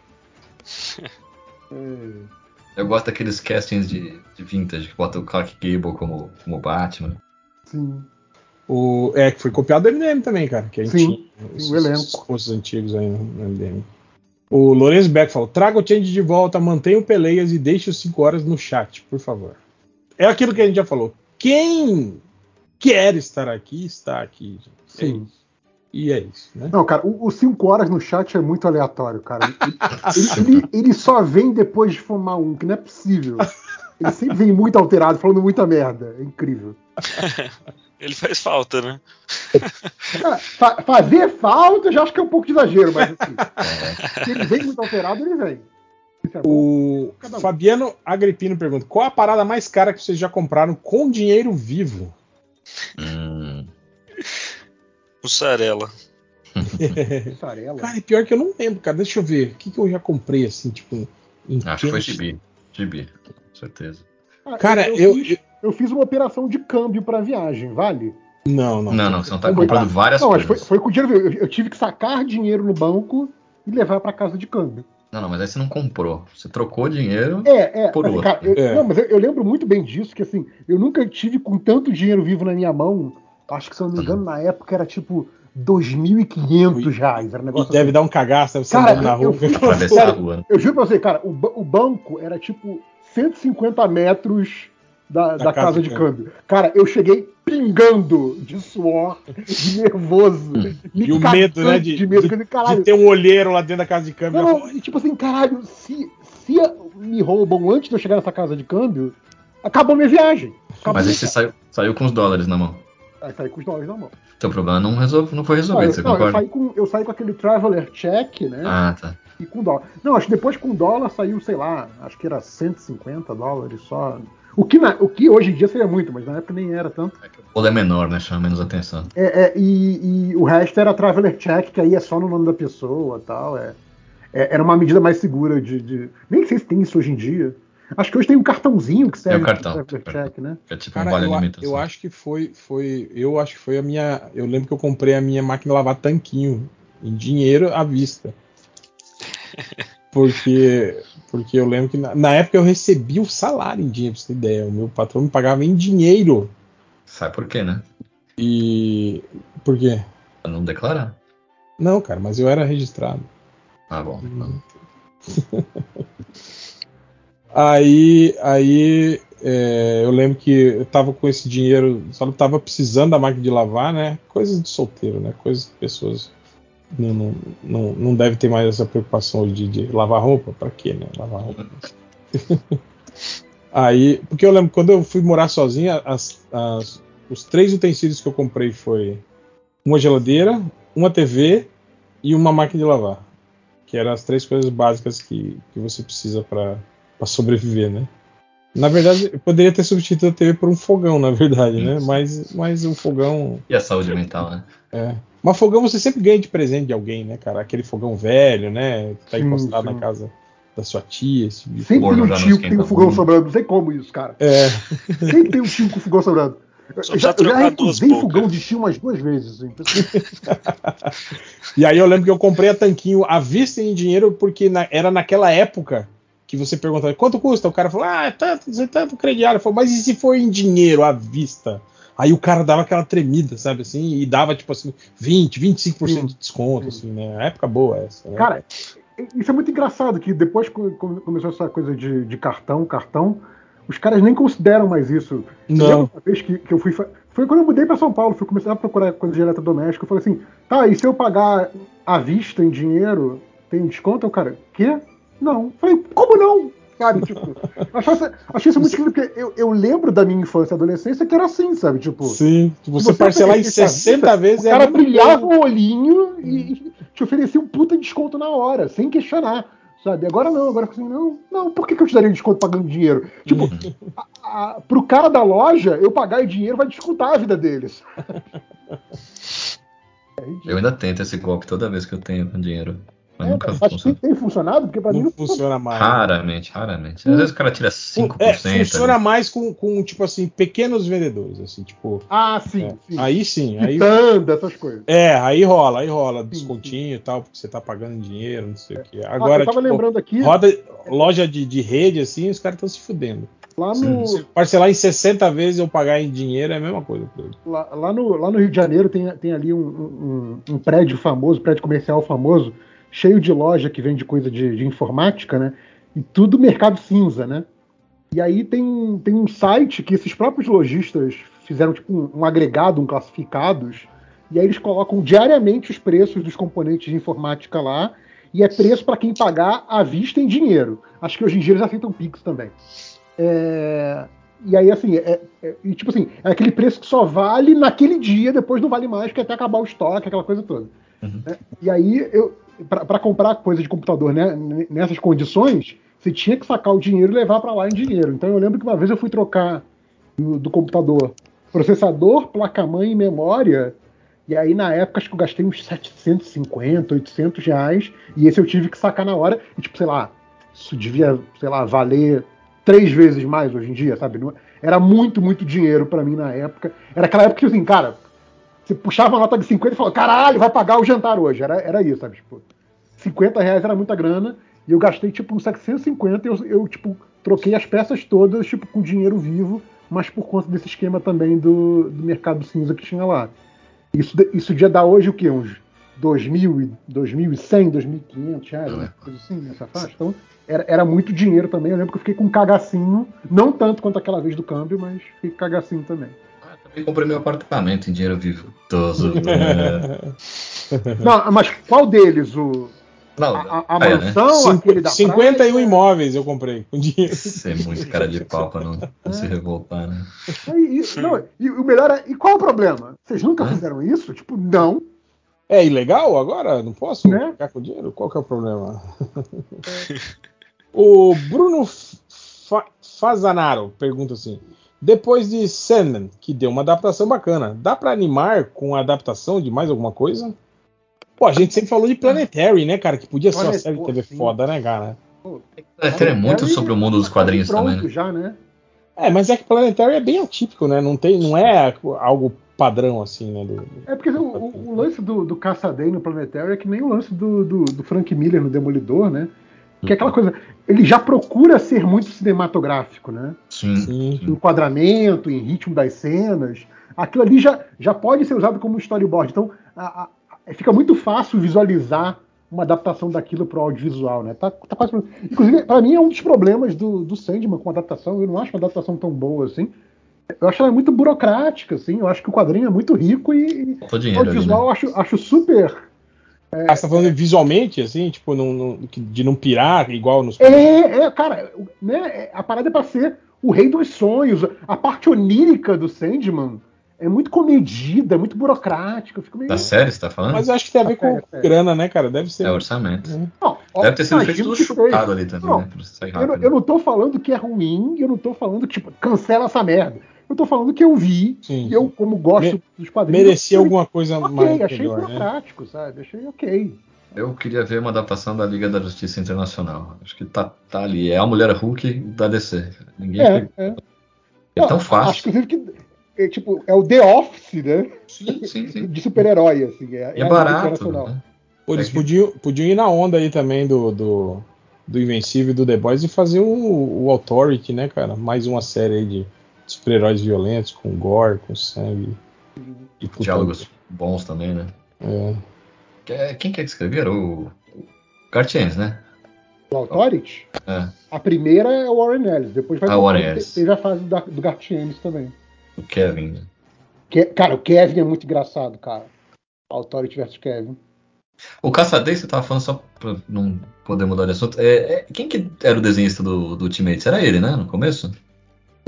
Eu gosto daqueles castings de, de vintage que bota o Clark Gable como, como Batman. Sim. O, é, que foi copiado do MDM também, cara. Que a gente Sim, tinha o elenco. Os antigos aí no MDM. O Lourenço Beck falou: traga o Change de volta, mantenha o Peleias e deixe os 5 horas no chat, por favor. É aquilo que a gente já falou. Quem quer estar aqui, está aqui. Gente. Sim. É e é isso, né? Não, cara, o 5 horas no chat é muito aleatório, cara. Ele, ele, ele, só vem depois de fumar um, que não é possível. Ele sempre vem muito alterado, falando muita merda. É incrível. ele faz falta, né? Fa fazer falta, eu já acho que é um pouco de exagero, mas assim, se ele vem muito alterado, ele vem. É o um. Fabiano Agripino pergunta: qual a parada mais cara que vocês já compraram com dinheiro vivo? Hum. Mussarela. Mussarela? Cara, pior que eu não lembro, cara. Deixa eu ver. O que, que eu já comprei, assim, tipo. Acho que foi Gibi. Gibi, com certeza. Ah, cara, eu, eu, eu, eu, fiz, uma operação de câmbio pra viagem, vale? Não, não. Não, não, você não tá comprando várias não, coisas. Foi, foi com dinheiro. Eu, eu tive que sacar dinheiro no banco e levar para casa de câmbio. Não, não, mas aí você não comprou. Você trocou dinheiro é, é, por assim, outro. Cara, eu, é. Não, mas eu, eu, lembro muito bem disso, que assim, eu nunca tive com tanto dinheiro vivo na minha mão. Acho que, se eu não me engano, na época era tipo 2.500 reais. Era um negócio deve assim. dar um cagaço, você cara, na rua. Eu, sério, eu juro pra você, cara, o, o, banco era tipo 150 metros da, da, da casa, casa, de câmbio. câmbio. Cara, eu cheguei pingando de suor, de nervoso. e o medo, né? De, de, medo, de, de, ter um olheiro lá dentro da casa de câmbio. Não, e tipo assim, caralho, se, se me roubam antes de eu chegar nessa casa de câmbio, acabou minha viagem. Acabou Mas aí você saiu, saiu com os dólares na mão. Aí saí com os dólares na mão. Teu problema não, resolve, não foi resolvido, não, você não, concorda? Eu saí, com, eu saí com aquele Traveler Check, né? Ah, tá. E com dólar. Não, acho que depois com dólar saiu, sei lá, acho que era 150 dólares só. O que, na, o que hoje em dia seria muito, mas na época nem era tanto. É o dólar é menor, né? Chama menos atenção. É, é e, e, o resto era Traveler Check, que aí é só no nome da pessoa tal. É, é, era uma medida mais segura de, de, Nem sei se tem isso hoje em dia. Acho que hoje tem um cartãozinho que serve é o cartão, check, né? É tipo Cara, um vale eu, alimentação. eu acho que foi, foi, eu acho que foi a minha, eu lembro que eu comprei a minha máquina de lavar tanquinho em dinheiro à vista. Porque, porque eu lembro que na, na época eu recebia o salário em dinheiro, pra você ter ideia. O meu patrão me pagava em dinheiro. Sabe por quê, né? E. Por quê? Pra não declarar. Não, cara, mas eu era registrado. Ah, bom. Hum. Aí, aí é, eu lembro que eu tava com esse dinheiro, só tava precisando da máquina de lavar, né? Coisas de solteiro, né? Coisas que pessoas não, não, não, não devem ter mais essa preocupação de, de lavar roupa. Pra quê, né? Lavar roupa. aí, porque eu lembro quando eu fui morar sozinho, as, as, os três utensílios que eu comprei foi uma geladeira, uma TV e uma máquina de lavar. Que eram as três coisas básicas que, que você precisa para para sobreviver, né? Na verdade, eu poderia ter substituído a TV por um fogão, na verdade, né? Mas, mas o fogão. E a saúde mental, né? É. Mas fogão você sempre ganha de presente de alguém, né, cara? Aquele fogão velho, né? Que tá encostado sim. na casa da sua tia. Esse tipo sempre tem um tio que tem um fogão sobrando, não sei como isso, cara. É. Sempre tem um tio com fogão sobrando. Eu já, eu já recusei fogão de tio umas duas vezes. Assim. e aí eu lembro que eu comprei a tanquinho à vista em dinheiro porque na, era naquela época que você pergunta quanto custa, o cara falou, ah, é tanto, é tanto crediário. Falou, mas e se for em dinheiro à vista? Aí o cara dava aquela tremida, sabe assim, e dava tipo assim, 20, 25% Sim. de desconto, Sim. assim, né? A época boa essa. Né? Cara, isso é muito engraçado, que depois que começou essa coisa de, de cartão, cartão, os caras nem consideram mais isso. Não. Uma vez que, que eu fui. Foi quando eu mudei para São Paulo, fui começar a procurar coisa de eletrodoméstico. Eu falei assim, tá, e se eu pagar à vista em dinheiro, tem desconto? O cara, quê? Não. Falei, como não? Sabe, tipo, achei, achei isso muito incrível, porque eu, eu lembro da minha infância e adolescência que era assim, sabe? Tipo, Sim, você, você parcelar em 60 vezes o cara brilhava o olhinho e, te oferecia um puta desconto na hora, sem questionar. Sabe? Agora não, agora assim, não, não, por que, que eu te daria desconto pagando dinheiro? Tipo, Uhum. a, a, pro cara da loja, eu pagar em dinheiro vai descontar a vida deles. Eu ainda tento esse golpe toda vez que eu tenho com dinheiro. Mas É, nunca tem, funciona. tem funcionado, porque pra mim Não funciona mais. Raramente, raramente. Às vezes o cara tira 5%. É, funciona ali. mais com, com, tipo assim, pequenos vendedores, assim, tipo. Ah, sim, é. sim. Aí sim, aí. Quitanda, essas coisas. É, aí rola, aí rola descontinho e tal, porque você tá pagando dinheiro, não sei o quê. Ah, Agora, eu tava tipo, lembrando aqui, roda, loja de, de rede, assim, os caras estão se fudendo. lá no, Se parcelar em 60 vezes eu pagar em dinheiro é a mesma coisa lá, lá no, lá no Rio de Janeiro tem, tem ali um, um- um prédio famoso, prédio comercial famoso, cheio de loja que vende coisa de, de informática, né? E tudo mercado cinza, né? E aí tem, um- tem um site que esses próprios lojistas fizeram tipo um, um agregado, um classificados, e aí eles colocam diariamente os preços dos componentes de informática lá, e é preço para quem pagar à vista em dinheiro. Acho que hoje em dia eles aceitam Pix também. É, E aí, assim, é, é- e, tipo assim, é aquele preço que só vale naquele dia, depois não vale mais, porque até acabar o estoque, aquela coisa toda. Uhum. né? E aí, eu para comprar coisa de computador né, nessas condições, você tinha que sacar o dinheiro e levar para lá em dinheiro. Então eu lembro que uma vez eu fui trocar do, do computador processador, placa-mãe e memória, e aí na época acho que eu gastei uns 750, 800 reais, e esse eu tive que sacar na hora, e tipo, sei lá, isso devia, sei lá, valer três vezes mais hoje em dia, sabe? Não- Era muito, muito dinheiro para mim na época. Era aquela época que assim, cara, você puxava uma nota de 50 e falava, caralho, vai pagar o jantar hoje. Era, era isso, sabe? Tipo, 50 reais era muita grana, e eu gastei tipo uns 750 e eu, eu, tipo, troquei as peças todas, tipo, com dinheiro vivo, mas por conta desse esquema também do, do mercado cinza que tinha lá. Isso, isso devia dar hoje o quê? Uns 2.000, e- 2.100, 2.500 reais, uma coisa assim, nessa faixa. Então, era, era muito dinheiro também. Eu lembro que eu fiquei com um cagacinho, não tanto quanto aquela vez do câmbio, mas fiquei com cagacinho também. Também comprei meu apartamento em dinheiro vivo. Tô zoando. É. Não, mas qual deles? O, Não, a, a é, né? mansão, Cin- aquele da 51 praia? imóveis eu comprei com dinheiro. Ser muito cara de pau pra não, não se revoltar, né? E, e- não, e o melhor é. E qual é o problema? Vocês nunca fizeram isso? Tipo, não. É ilegal agora? Não posso Né? ficar com dinheiro? Qual que é o problema? o Bruno Fa- Fazanaro pergunta assim: depois de Sandman, que deu uma adaptação bacana, dá pra animar com a adaptação de mais alguma coisa? Pô, a gente sempre falou de Planetary, né, cara? Que podia ser uma série de pô, TV foda, né, cara? É, tem muito sobre o mundo dos quadrinhos pronto também, né? já, né? É, mas é que Planetary é bem atípico, né? Não, tem, não é algo padrão assim, né? do- É porque o, o- o lance do, do Caçadei no Planetário é que nem o lance do, do, do Frank Miller no Demolidor, né? Que é aquela coisa. Ele já procura ser muito cinematográfico, né? Sim. Sim. Em enquadramento, em ritmo das cenas. Aquilo ali já, já pode ser usado como storyboard. Então, a- a- fica muito fácil visualizar uma adaptação daquilo para o audiovisual, né? Tá, tá quase... Inclusive, para mim, é um dos problemas do, do Sandman com a adaptação. Eu não acho uma adaptação tão boa assim. Eu acho ela muito burocrática, assim. Eu acho que o quadrinho é muito rico e, Faltou o dinheiro ali, audiovisual né? eu acho, acho super. Ah, você tá falando visualmente, assim, tipo, não- não- de não pirar igual nos. É, é, cara, né? é- A parada é pra ser o rei dos sonhos. A parte onírica do Sandman é muito comedida, é muito burocrática. Fico meio. Da série, você tá falando? Mas eu acho que tem a ver com É, é. grana, né, cara? Deve ser. É orçamento. Não, ó, Deve ter sido feito tudo chutado seja. ali também, Não, né? Pra sair Eu, não- eu não tô falando que é ruim, eu não tô falando que, tipo, cancela essa merda. Eu tô falando que eu vi, Sim. e eu, como gosto Me- dos quadrinhos. Merecia eu alguma coisa achei, mais Ok, achei melhor, né? burocrático, sabe? Achei ok. Eu queria ver uma adaptação da Liga da Justiça Internacional. Acho que tá, tá ali. É a Mulher Hulk da DC. Ninguém É, é. É tão Acho, fácil. inclusive, que é, tipo, é o The Office, né? Sim, sim, sim. De super-herói, assim. É, é Liga barato. Né? Pô, eles É que- podiam, podiam ir na onda aí também do, do, do Invencível e do The Boys e fazer o, o Authority, né, cara? Mais uma série aí de super-heróis violentos, com gore, com sangue. E puta- Diálogos bons também, né? É. É- Quem que é que escreveu? Era o o Gartienes, né? O Authority, É, a primeira é o Warren Ellis, depois vai Ah, Warren Ellis. teve a fase da- do Gartienes também. o Kevin. né? Que, cara, o Kevin é muito engraçado, cara. Authority versus Kevin. O Caçadei, você tava falando só pra não poder mudar de assunto. É, é- quem que era o desenhista do, do Ultimate? Era ele, né? No começo?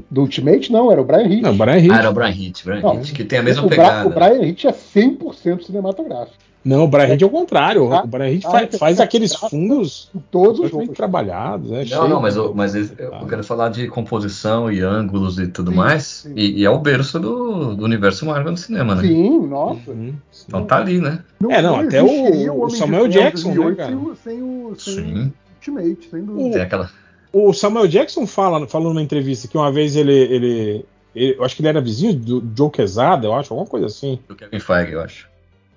Do Ultimate, não, era o Brian Hitch. Não, o Brian Hitch. Ah, era o Brian Hitch, Brian Não, Hitch, que tem a mesma o, Bra- pegada. o Brian Hitch é 100% cinematográfico. Não, o Brian Hitch é o contrário. Ah, o Brian Hitch ah, faz, é faz que- aqueles fundos todos os jogos. trabalhados. Né, Não, cheio não, mas, eu, mas eu, eu quero falar de composição e ângulos e tudo Sim, mais. sim. E, e é o berço do, do universo Marvel no cinema, né? Sim, nossa. Uhum, sim. Então tá ali, né? É, não, até o- o Samuel Jackson, 2008 né, sem, o- sem o sem Sim. o Ultimate, sem dúvida. Tem aquela. O Samuel Jackson fala, falou numa entrevista que uma vez ele, ele, ele- Eu acho que ele era vizinho do Joe Quesada, eu acho, alguma coisa assim, Do Kevin Feige, eu acho.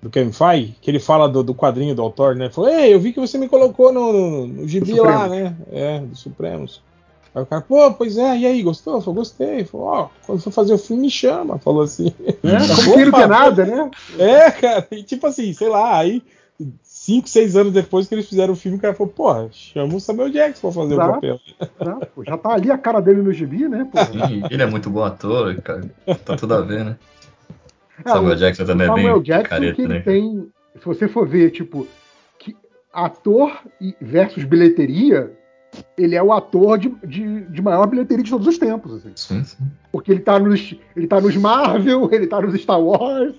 do Kevin Feige, que ele fala do, do quadrinho do autor, né? Falou, ei, eu vi que você me colocou no, no, no gibi lá, né? É, do Supremos. Aí o cara, pô, pois é, e aí, gostou? Eu falei, gostei. Falou, ó, quando for fazer o filme, me chama. Falou assim. É, não tem nada, né? É, cara, e tipo assim, sei lá, aí cinco, seis anos depois que eles fizeram o filme, o cara falou, porra, chama o Samuel Jackson pra fazer Exato. o papel. Tá, pô, já tá ali a cara dele no gibi, né? Pô. Sim, ele é muito bom ator, cara. Tá tudo a ver, né? É, Samuel o- Jackson também é Samuel bem Jackson careta, que ele né? tem, se você for ver, tipo, que ator e- versus bilheteria, ele é o ator de, de, de maior bilheteria de todos os tempos, assim. Sim, sim. Porque ele tá nos, ele tá nos Marvel, ele tá nos Star Wars.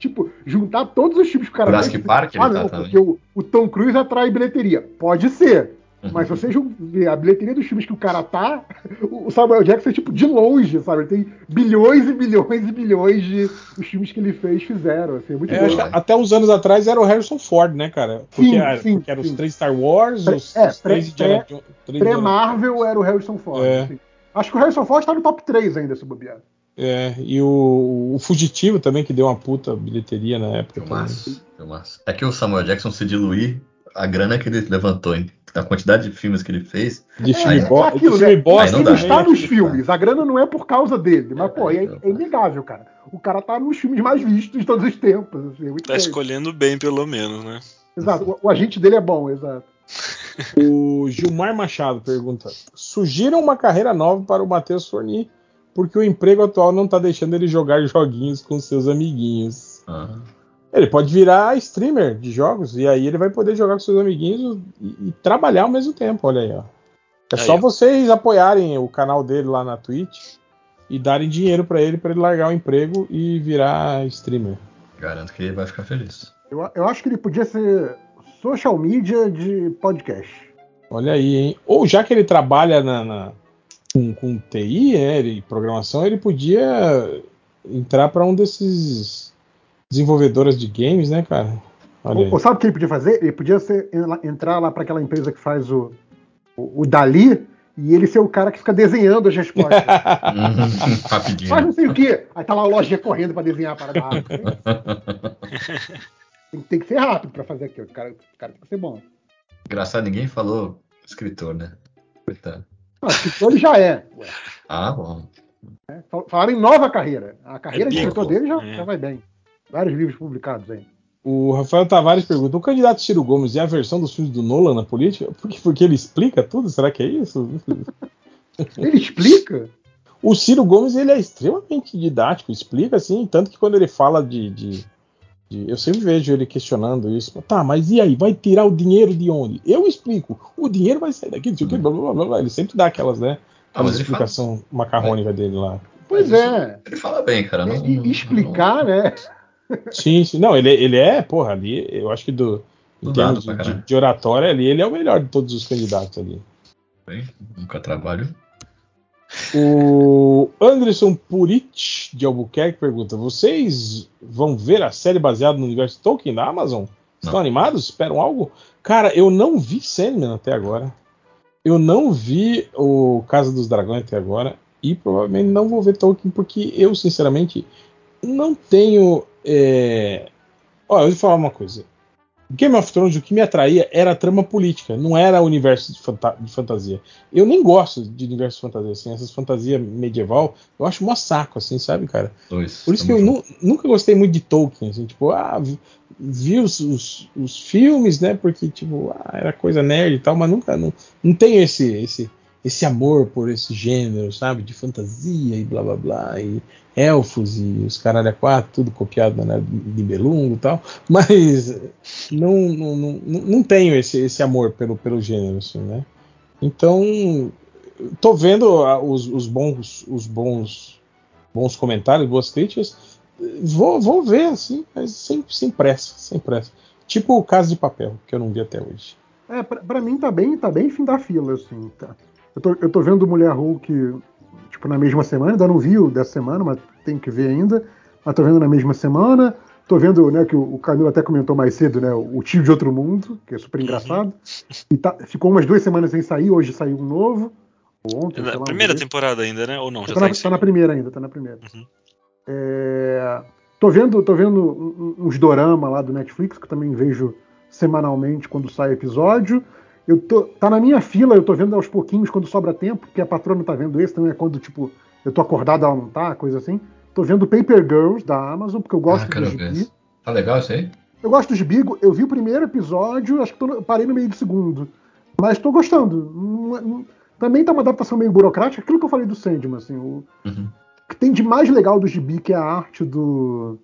Tipo, juntar todos os filmes que o cara Jurassic Park ele ah, tá não, também. porque o, o Tom Cruise atrai bilheteria. Pode ser. Uhum. Mas se você ver a bilheteria dos filmes que o cara tá, o Samuel Jackson é tipo de longe, sabe? Ele tem bilhões e bilhões e bilhões de os filmes que ele fez fizeram. Assim, é muito É, bom. acho que até uns anos atrás era o Harrison Ford, né, cara? Porque, Sim, era, sim, porque eram os três Star Wars, Pré- os, é, os três pré- Indiana Jo- três Indiana- Pré-Marvel era o Harrison Ford. É. assim. Acho que o Harrison Ford tá no top 3 ainda, se bobear. É, e o, o Fugitivo também, que deu uma puta bilheteria na época. Filmaço, filmaço. É que o Samuel Jackson se diluir, a grana que ele levantou, hein? a quantidade de filmes que ele fez. De É, filme, é bo- aquilo, de filme né? bosta Ele está nos né? filmes, a grana não é por causa dele, mas, pô, é, então. é inegável, cara. O cara tá nos filmes mais vistos de todos os tempos. Assim, é muito Tá bem. escolhendo bem, pelo menos, né? Exato, o, o agente dele é bom, exato. O Gilmar Machado pergunta: Sugiram uma carreira nova para o Matheus Forni, porque o emprego atual não tá deixando ele jogar joguinhos com seus amiguinhos. Ah, Ele pode virar streamer de jogos e aí ele vai poder jogar com seus amiguinhos e, e trabalhar ao mesmo tempo. Olha aí, ó. É Aí, só ó. vocês apoiarem o canal dele lá na Twitch e darem dinheiro para ele para ele largar o emprego e virar streamer. garanto que ele vai ficar feliz. Eu, eu acho que ele podia ser social media de podcast. Olha aí, hein? Ou já que ele trabalha na, na- com, com TI, né, ele- programação, ele podia entrar para um desses desenvolvedoras de games, né, cara? Olha Ou, ou sabe o que ele podia fazer? Ele podia ser, entrar lá para aquela empresa que faz o, o, o Dali e ele ser o cara que fica desenhando as respostas. Rapidinho. Faz não sei o quê. Aí tá lá a lojinha correndo para desenhar a parada rápido. Tem, tem que ser rápido para fazer aquilo. O cara, o cara tem que ser bom. Engraçado, ninguém falou escritor, né? Coitado. Não, escritor ele já é. Ué. Ah, bom. Fal- Falaram em nova carreira. A carreira É de escritor dele já, É. já vai bem. Vários livros publicados aí. O Rafael Tavares pergunta: o candidato Ciro Gomes é a versão dos filmes do Nolan na política? Porque, porque ele explica tudo? Será que é isso? Ele explica? O Ciro Gomes ele é extremamente didático, explica assim, tanto que quando ele fala de- de- Eu sempre vejo ele questionando isso. Tá, mas e aí? Vai tirar o dinheiro de onde? Eu explico. O dinheiro vai sair daqui, não sei o quê, blá, blá, blá, blá. Ele sempre dá aquelas, né? Ah, Aquela ele fala, explicação macarrônica dele lá. Pois é. ele fala bem, cara. Não, E, explicar, né? Sim, sim. Não, ele, ele é, porra, ali, eu acho que do. Em termos de, de oratória ali, ele é o melhor de todos os candidatos ali. Bem, nunca trabalho. O Anderson Purit de Albuquerque pergunta: Vocês vão ver a série baseada no universo Tolkien da Amazon? Estão Não. animados? Esperam algo? Cara, eu não vi Sandman até agora. Eu não vi o Casa dos Dragões até agora. E provavelmente não vou ver Tolkien, porque eu, sinceramente, não tenho. É... Olha, eu vou falar uma coisa. Game of Thrones, o que me atraía era a trama política, não era o universo de, fanta- de fantasia. Eu nem gosto de universo de fantasia, assim, essas fantasias medieval, eu acho mó saco, assim, sabe, cara? Dois. Por isso que Tamo eu nu- nunca gostei muito de Tolkien, assim, tipo, ah, vi, vi os, os- os filmes, né, porque, tipo, ah, era coisa nerd e tal, mas nunca, não, não tenho esse, esse, esse amor por esse gênero, sabe, de fantasia e blá blá blá, e elfos e os caralho quatro, tudo copiado né, de Belungo e tal, mas não, não, não, não tenho esse, esse amor pelo, pelo gênero, assim, né. Então, tô vendo os, os, bons, os bons, bons comentários, boas críticas. Vou, vou ver, assim, mas sem, sem pressa, sem pressa. Tipo o caso de papel, que eu não vi até hoje. É, pra, pra mim tá bem, tá bem fim da fila, assim. Tá. Eu, tô, eu tô vendo Mulher Hulk, tipo, na mesma semana, ainda não vi o dessa semana, mas tem que ver ainda. Mas tô vendo na mesma semana. Tô vendo, né, que o Camilo até comentou mais cedo, né, o Tio de Outro Mundo, que é super engraçado. E tá, ficou umas duas semanas sem sair, hoje saiu um novo. Ontem, na lá, primeira temporada ainda, né? Ou não? Já tá, tá, na, tá na primeira ainda, tá na primeira. Uhum. É, tô vendo, tô vendo uns dorama lá do Netflix, que eu também vejo semanalmente quando sai episódio. Eu tô, tá na minha fila, eu tô vendo aos pouquinhos quando sobra tempo, porque a patrona tá vendo esse, também é quando, tipo, eu tô acordado, ela não tá, coisa assim. Tô vendo Paper Girls da Amazon, porque eu gosto ah, do gibi. Tá legal isso aí? Eu gosto do gibi, eu vi o primeiro episódio, acho que tô, parei no meio do segundo. Mas tô gostando. Também tá uma adaptação meio burocrática, aquilo que eu falei do Sandman, assim. O, uhum. que tem de mais legal do gibi, que é a arte do.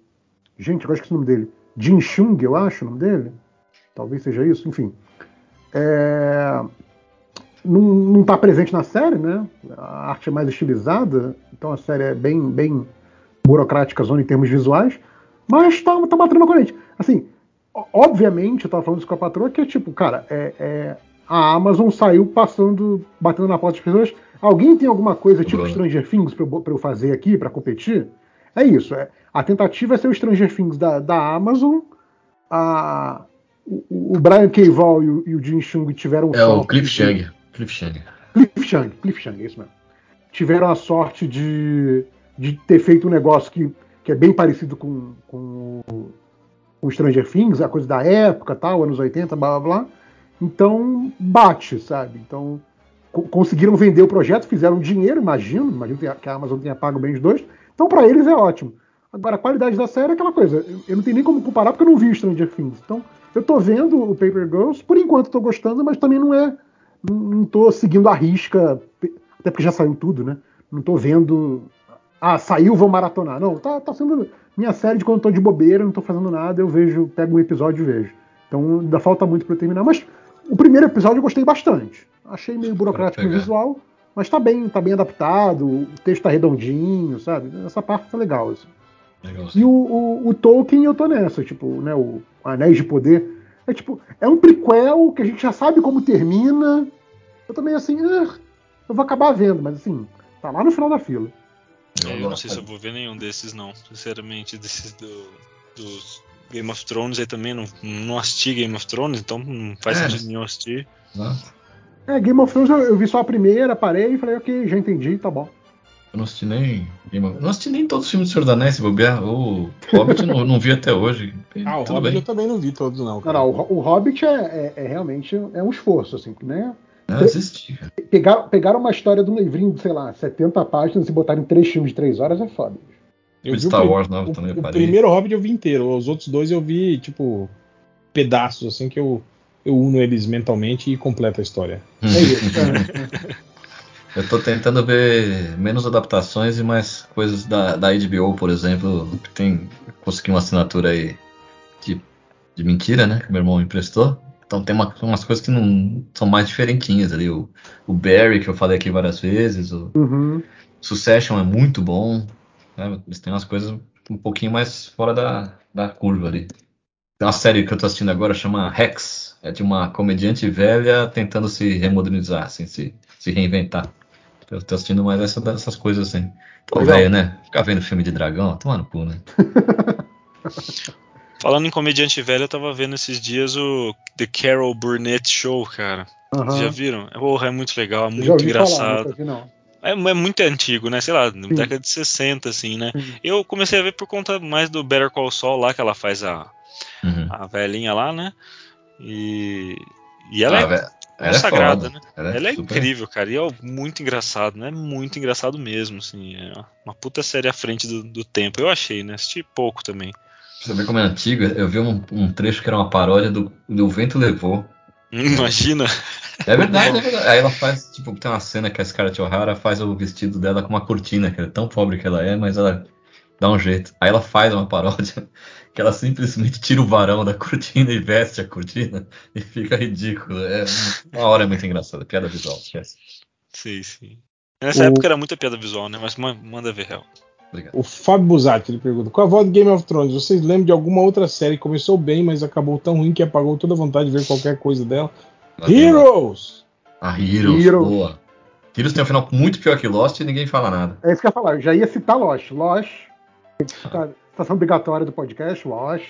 Gente, eu acho que é o nome dele. Jin Chung, eu acho o nome dele. Talvez seja isso, enfim. É... Não, não tá presente na série, né? A arte é mais estilizada, então a série é bem, bem burocrática zona em termos visuais, mas tá, tá batendo na corrente. Assim, obviamente, eu tava falando isso com a patroa, que é tipo, cara, é, é, a Amazon saiu passando, batendo na porta das pessoas. Alguém tem alguma coisa tipo Bruno. Stranger Things pra eu, eu fazer aqui, para competir? É isso. É, a tentativa é ser o Stranger Things da, da Amazon. A, o, o Brian K. Val e o, e o Jim Chung tiveram. É o Cliff Chang. Cliff Chang. Cliff Chang, Cliff Chang, é isso mesmo. Tiveram a sorte de de ter feito um negócio que, que é bem parecido com, com, com Stranger Things, a coisa da época, tal, anos 80, blá blá blá. Então, bate, sabe? Então, co conseguiram vender o projeto, fizeram dinheiro, imagino, imagino que a Amazon tenha pago bem os dois. Então, para eles é ótimo. Agora, a qualidade da série é aquela coisa. Eu não tenho nem como comparar porque eu não vi Stranger Things. Então, eu tô vendo o Paper Girls, por enquanto tô gostando, mas também não é. Não tô seguindo a risca, até porque já saiu tudo, né? Não tô vendo ah, saiu, vou maratonar. Não, tá, tá sendo minha série de quando eu tô de bobeira, não tô fazendo nada, eu vejo, pego um episódio e vejo. Então ainda falta muito para terminar, mas o primeiro episódio eu gostei bastante. Achei meio burocrático no visual, mas tá bem, tá bem adaptado, o texto tá redondinho, sabe? Essa parte tá legal. Assim. Legal e o, o, o, Tolkien eu tô nessa, tipo, né, o Anéis de Poder. É tipo, é um prequel que a gente já sabe como termina. Eu também assim, ah, eu vou acabar vendo, mas assim, tá lá no final da fila. Eu, eu não sei se eu vou ver nenhum desses, não. Sinceramente, desses do, dos Game of Thrones aí também não, não assisti Game of Thrones, então não faz é, sentido nenhum assistir. É, Game of Thrones eu, eu, vi só a primeira, parei e falei, ok, já entendi, tá bom. Eu não assisti nem. Não assisti nem todos os filmes do Senhor da Anéis, se bobear. O Hobbit não, não vi até hoje. Ah, o Tudo Hobbit bem. eu também não vi todos, não. Cara. Não, não o, o Hobbit é, é, é, realmente é um esforço, assim, né? Ah, assisti. Pegaram, pegaram uma história de um livrinho de, sei lá, 70 páginas e botaram em três filmes de três horas é foda. Eu vi Star Wars novo também, o, o primeiro Hobbit eu vi inteiro, os outros dois eu vi, tipo, pedaços, assim, que eu, eu uno eles mentalmente e completo a história. Hum. é isso. eu tô tentando ver menos adaptações e mais coisas da, da HBO, por exemplo, que tem, consegui uma assinatura aí de, de mentira, né, que meu irmão me emprestou. Então tem uma, umas coisas que não são mais diferentinhas ali. O, o Barry, que eu falei aqui várias vezes. O uhum. Succession é muito bom. Né? Eles têm umas coisas um pouquinho mais fora da, da curva ali. Tem uma série que eu tô assistindo agora, chama Rex. É de uma comediante velha tentando se remodernizar, assim, se, se reinventar. Eu tô assistindo mais essa, dessas coisas assim. Pô, velho, né? Ficar vendo filme de dragão, toma no cu, né? Falando em comediante velho, eu tava vendo esses dias o The Carol Burnett Show, cara. Uhum. Já viram? Porra, é muito legal, é muito engraçado. Falar, é, é, muito antigo, né? Sei lá, Sim. década de 60, assim, né? Sim. Eu comecei a ver por conta mais do Better Call Saul lá, que ela faz a, uhum. a velhinha lá, né? E, e ela ah, é consagrada, é né? Ela é, ela é incrível, cara. E é muito engraçado, né? Muito engraçado mesmo, assim. É uma puta série à frente do, do tempo. Eu achei, né? Assisti pouco também. Você vê como é antiga? Eu vi um, um, trecho que era uma paródia do, do Vento Levou. Imagina! É verdade, é verdade. Aí ela faz, tipo, tem uma cena que a Scarlett O'Hara faz o vestido dela com uma cortina, que é tão pobre que ela é, mas ela dá um jeito. Aí ela faz uma paródia que ela simplesmente tira o varão da cortina e veste a cortina e fica ridículo. É uma hora é muito engraçada, piada visual, esquece. Sim, sim. Nessa O- época era muita piada visual, né? Mas ma- manda ver real. Obrigado. O Fábio Buzatti ele pergunta: Com a voz do Game of Thrones, vocês lembram de alguma outra série que começou bem, mas acabou tão ruim que apagou toda a vontade de ver qualquer coisa dela? Heroes! A Heroes, Heroes. boa. Heroes tem um final muito pior que Lost e ninguém fala nada. É isso que eu ia falar. Eu já ia citar Lost. Lost. Cita- Citação obrigatória do podcast, Lost.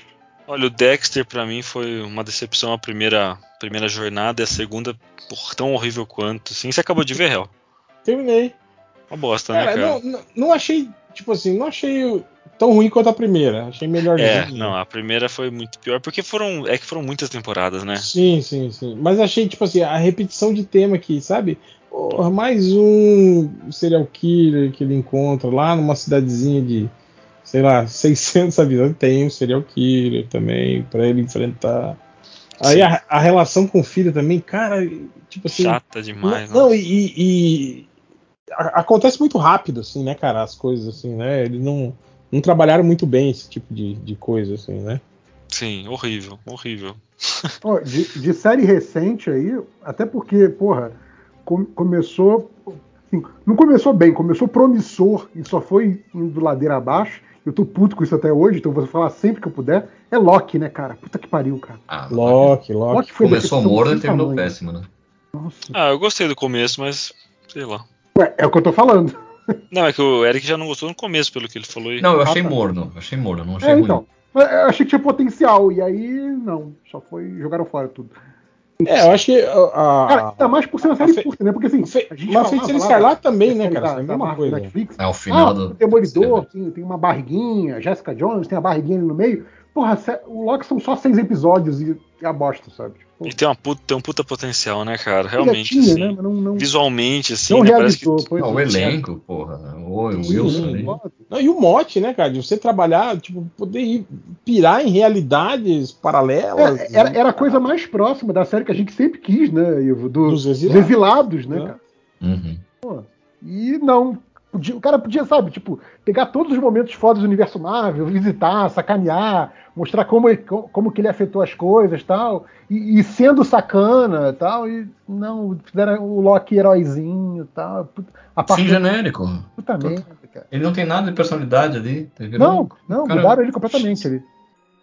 Olha, o Dexter pra mim foi uma decepção a primeira, primeira jornada e a segunda por tão horrível quanto. Sim, você acabou de ver real. Terminei. Uma bosta, né, Cara, não, não, não achei, tipo assim, não achei tão ruim quanto a primeira. Achei melhor. É, não, a primeira foi muito pior, porque foram. É que foram muitas temporadas, né? Sim, sim, sim. Mas achei, tipo assim, a repetição de tema aqui, sabe? Porra, mais um serial killer que ele encontra lá numa cidadezinha de, sei lá, 600 habitantes. Tem um serial killer também pra ele enfrentar. Aí a, a relação com o filho também, cara, tipo assim. Chata demais, não, né? e, e- a- acontece muito rápido, assim, né, cara? As coisas, assim, né? Eles não, não trabalharam muito bem esse tipo de, de coisa, assim, né? Sim, horrível, horrível. De, de série recente aí, até porque, porra, com- começou. assim, não começou bem, começou promissor e só foi indo ladeira abaixo. Eu tô puto com isso até hoje, então vou falar sempre que eu puder. É Loki, né, cara? Puta que pariu, cara. Ah, Loki, Loki. Loki foi Começou morno e terminou tamanho. péssimo, né? Nossa. Ah, eu gostei do começo, mas. Sei lá. Ué, é o que eu tô falando. Não, é que o Eric já não gostou no começo, pelo que ele falou. E... Não, eu achei Ah, tá. morno. eu Achei morno, não achei É, ruim. então. Eu achei que tinha potencial, e aí não. Só foi. jogaram fora tudo. É, eu acho que a, Cara, ainda mais por ser uma série fe- curta, né? Porque assim. fe- mas Feiticeiro lá Escarlate também, né, cara? da- é a da mesma coisa. Netflix. É o final ah, do. o Demolidor, tem, tem uma barriguinha, Jessica Jones tem a barriguinha ali no meio. Porra, o Loki são só seis episódios e, e a bosta, sabe? Tipo, E tem, uma puta, tem um puta potencial, né, cara? já Realmente, tinha, assim. né? Não, não, Visualmente, assim, não né, parece que. realizou. pois Não, o é. elenco, porra. O Sim, Wilson ali. Não, e o mote, né, cara? De você trabalhar, tipo, poder ir pirar em realidades paralelas. É, era, né, era a coisa mais próxima da série que a gente sempre quis, né, Ivo? Do- Dos dos exilados. exilados, né, É. cara? Uhum. E não. Podia- o cara podia, sabe, tipo, pegar todos os momentos fodas do universo Marvel, visitar, sacanear, mostrar como, ele- co- como que ele afetou as coisas tal, e, e sendo sacana tal, e não, fizeram o Loki heróizinho tal. A Sim, parte genérico. puta merda, cara. Ele não tem nada de personalidade ali. Virou Não, não, cara- mudaram ele completamente ali.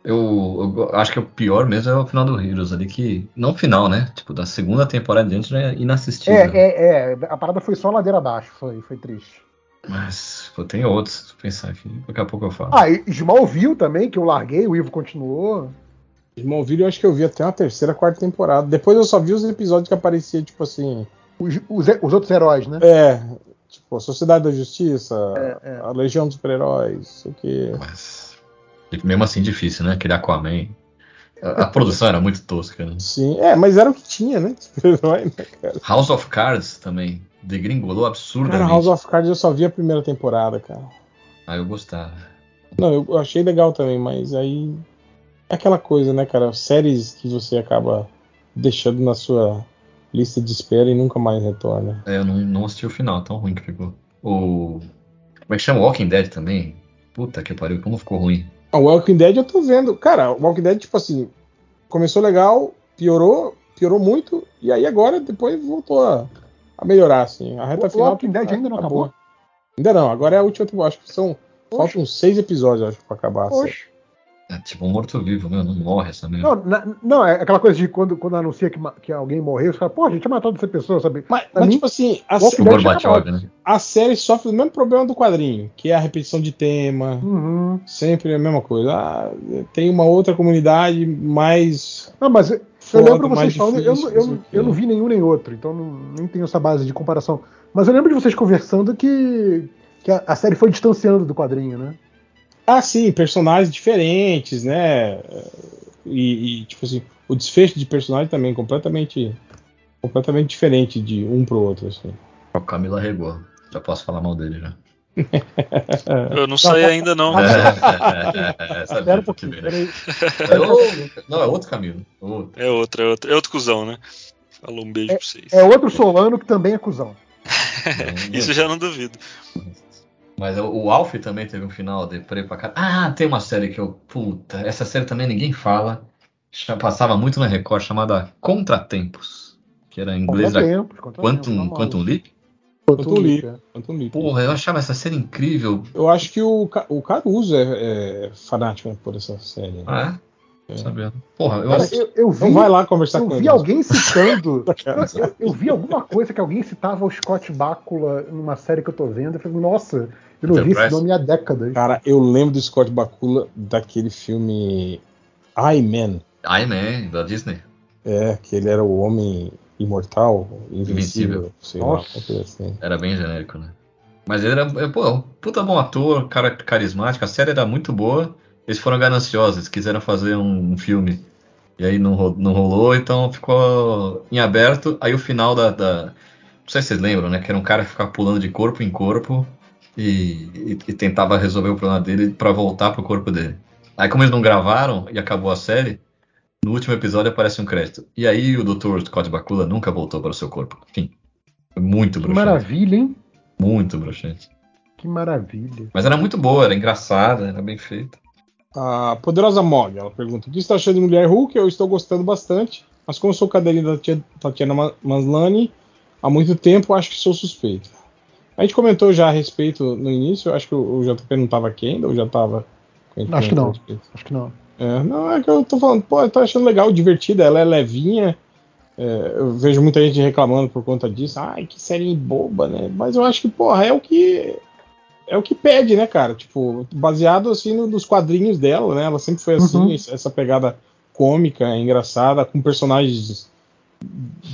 Eu, eu acho que o pior mesmo é o final do Heroes ali, que. Não o final, né? Tipo, da segunda temporada adiante já é inassistível. É, é, é, a parada foi só ladeira abaixo, foi, foi triste. Mas, pô, tem outros, se pensar aqui. Daqui a pouco eu falo. Ah, e Smallville também, que eu larguei, o Ivo continuou. Smallville eu acho que eu vi até uma terceira, quarta temporada. Depois eu só vi os episódios que aparecia, tipo assim. Os, os, os outros heróis, né? É, tipo, a Sociedade da Justiça, É, é. a Legião dos Super-Heróis, não sei o quê. Mas. Mesmo assim, difícil, né? Aquele Aquaman. A, a produção era muito tosca, né? Sim, é, mas era o que tinha, né? Super-herói, né, cara? House of Cards também. Degringolou absurdamente. Cara, House of Cards eu só vi a primeira temporada, cara. Ah, eu gostava. Não, eu achei legal também, mas aí. É aquela coisa, né, cara? Séries que você acaba deixando na sua lista de espera e nunca mais retorna. É, eu não, não assisti o final, tão ruim que ficou. O. Como é que chama? Walking Dead também? Puta que pariu, como ficou ruim. O Walking Dead eu tô vendo. Cara, o Walking Dead, tipo assim, começou legal, piorou, piorou muito, e aí agora depois voltou a, a melhorar, assim. A reta O final. Walking Dead ainda não acabou? Ainda não, agora é a última temporada. Acho que são. Faltam uns seis episódios, acho, pra acabar. a série. Poxa. É tipo um morto-vivo, meu, não morre essa merda. Não, na- não, é aquela coisa de quando, quando anuncia que, que alguém morreu, você fala, pô, a gente tinha matado essa pessoa, sabe? Mas, mas, mim, tipo assim, a, o Gorbachev, acabou. né? a série sofre o mesmo problema do quadrinho, que é a repetição de tema. Uhum. Sempre a mesma coisa. Ah, tem uma outra comunidade mais. Não, mas eu lembro vocês falando, eu, difícil, eu, eu não vi nenhum nem outro, então não, nem tenho essa base de comparação. Mas eu lembro de vocês conversando que, que a, a série foi distanciando do quadrinho, né? Ah, sim, personagens diferentes, né? E, e, tipo assim, o desfecho de personagem também completamente completamente diferente de um pro outro, assim. O Camila regou. Já posso falar mal dele já. Eu não saí ainda, não. É, é, é, é, Espera um pouquinho, peraí. É o- Não, é outro Camilo. Outro. É outro, é outro, é outro cuzão, né? Falou um beijo pra vocês. É outro Solano que também é cuzão. Isso eu já não duvido. Mas o Alf também teve um final deprê pra cara. Ah, tem uma série que eu. Puta, essa série também ninguém fala. Já passava muito na Record, chamada Contratempos. Que era em inglês Contratempos, contratempos, Quantum, normal. Quantum Leap. Quanto Leap. Porra, eu achava essa série incrível. Eu acho que o, o Caruso é, é fanático por essa série. Ah, é? É. Sabendo. Porra, eu, Cara, eu, eu vi, então vai lá conversar eu com vi ele. alguém citando. eu, eu, vi alguma coisa que alguém citava o Scott Bakula numa série que eu tô vendo. Eu falei, nossa, eu não vi esse nome há décadas. Cara, eu lembro do Scott Bakula daquele filme I Man. I Man, da Disney. É, que ele era o homem imortal, invencível. invencível. Assim. Era bem genérico, né? Mas ele era, pô, puta bom ator, cara carismático, a série era muito boa. Eles foram gananciosos, eles quiseram fazer um, um filme. E aí não, não rolou, então ficou em aberto. Aí o final da, da, Não sei se vocês lembram, né? Que era um cara que ficava pulando de corpo em corpo e, e, e tentava resolver o problema dele para voltar pro corpo dele. Aí, como eles não gravaram e acabou a série, no último episódio aparece um crédito. E aí o Dr. Scott Bakula nunca voltou para o seu corpo. Enfim. Muito que bruxante. maravilha, hein? Muito bruxante. Que maravilha. Mas era muito boa, era engraçada, era bem feita. A Poderosa Mog, ela pergunta: O que está achando de Mulher Hulk? Eu estou gostando bastante, mas como sou cadeirinha da Tatiana Maslany há muito tempo, acho que sou suspeita. A gente comentou já a respeito no início, acho que o JP não estava aqui ainda, ou já estava? Acho que não. Acho que não. É, não, é que eu tô falando, pô, eu tô achando legal, divertida, ela é levinha. É, eu vejo muita gente reclamando por conta disso. Ai, que série boba, né? Mas eu acho que, porra, é o que é o que pede, né, cara? Tipo, baseado assim no, nos quadrinhos dela, né? Ela sempre foi assim, uhum. essa pegada cômica, engraçada, com personagens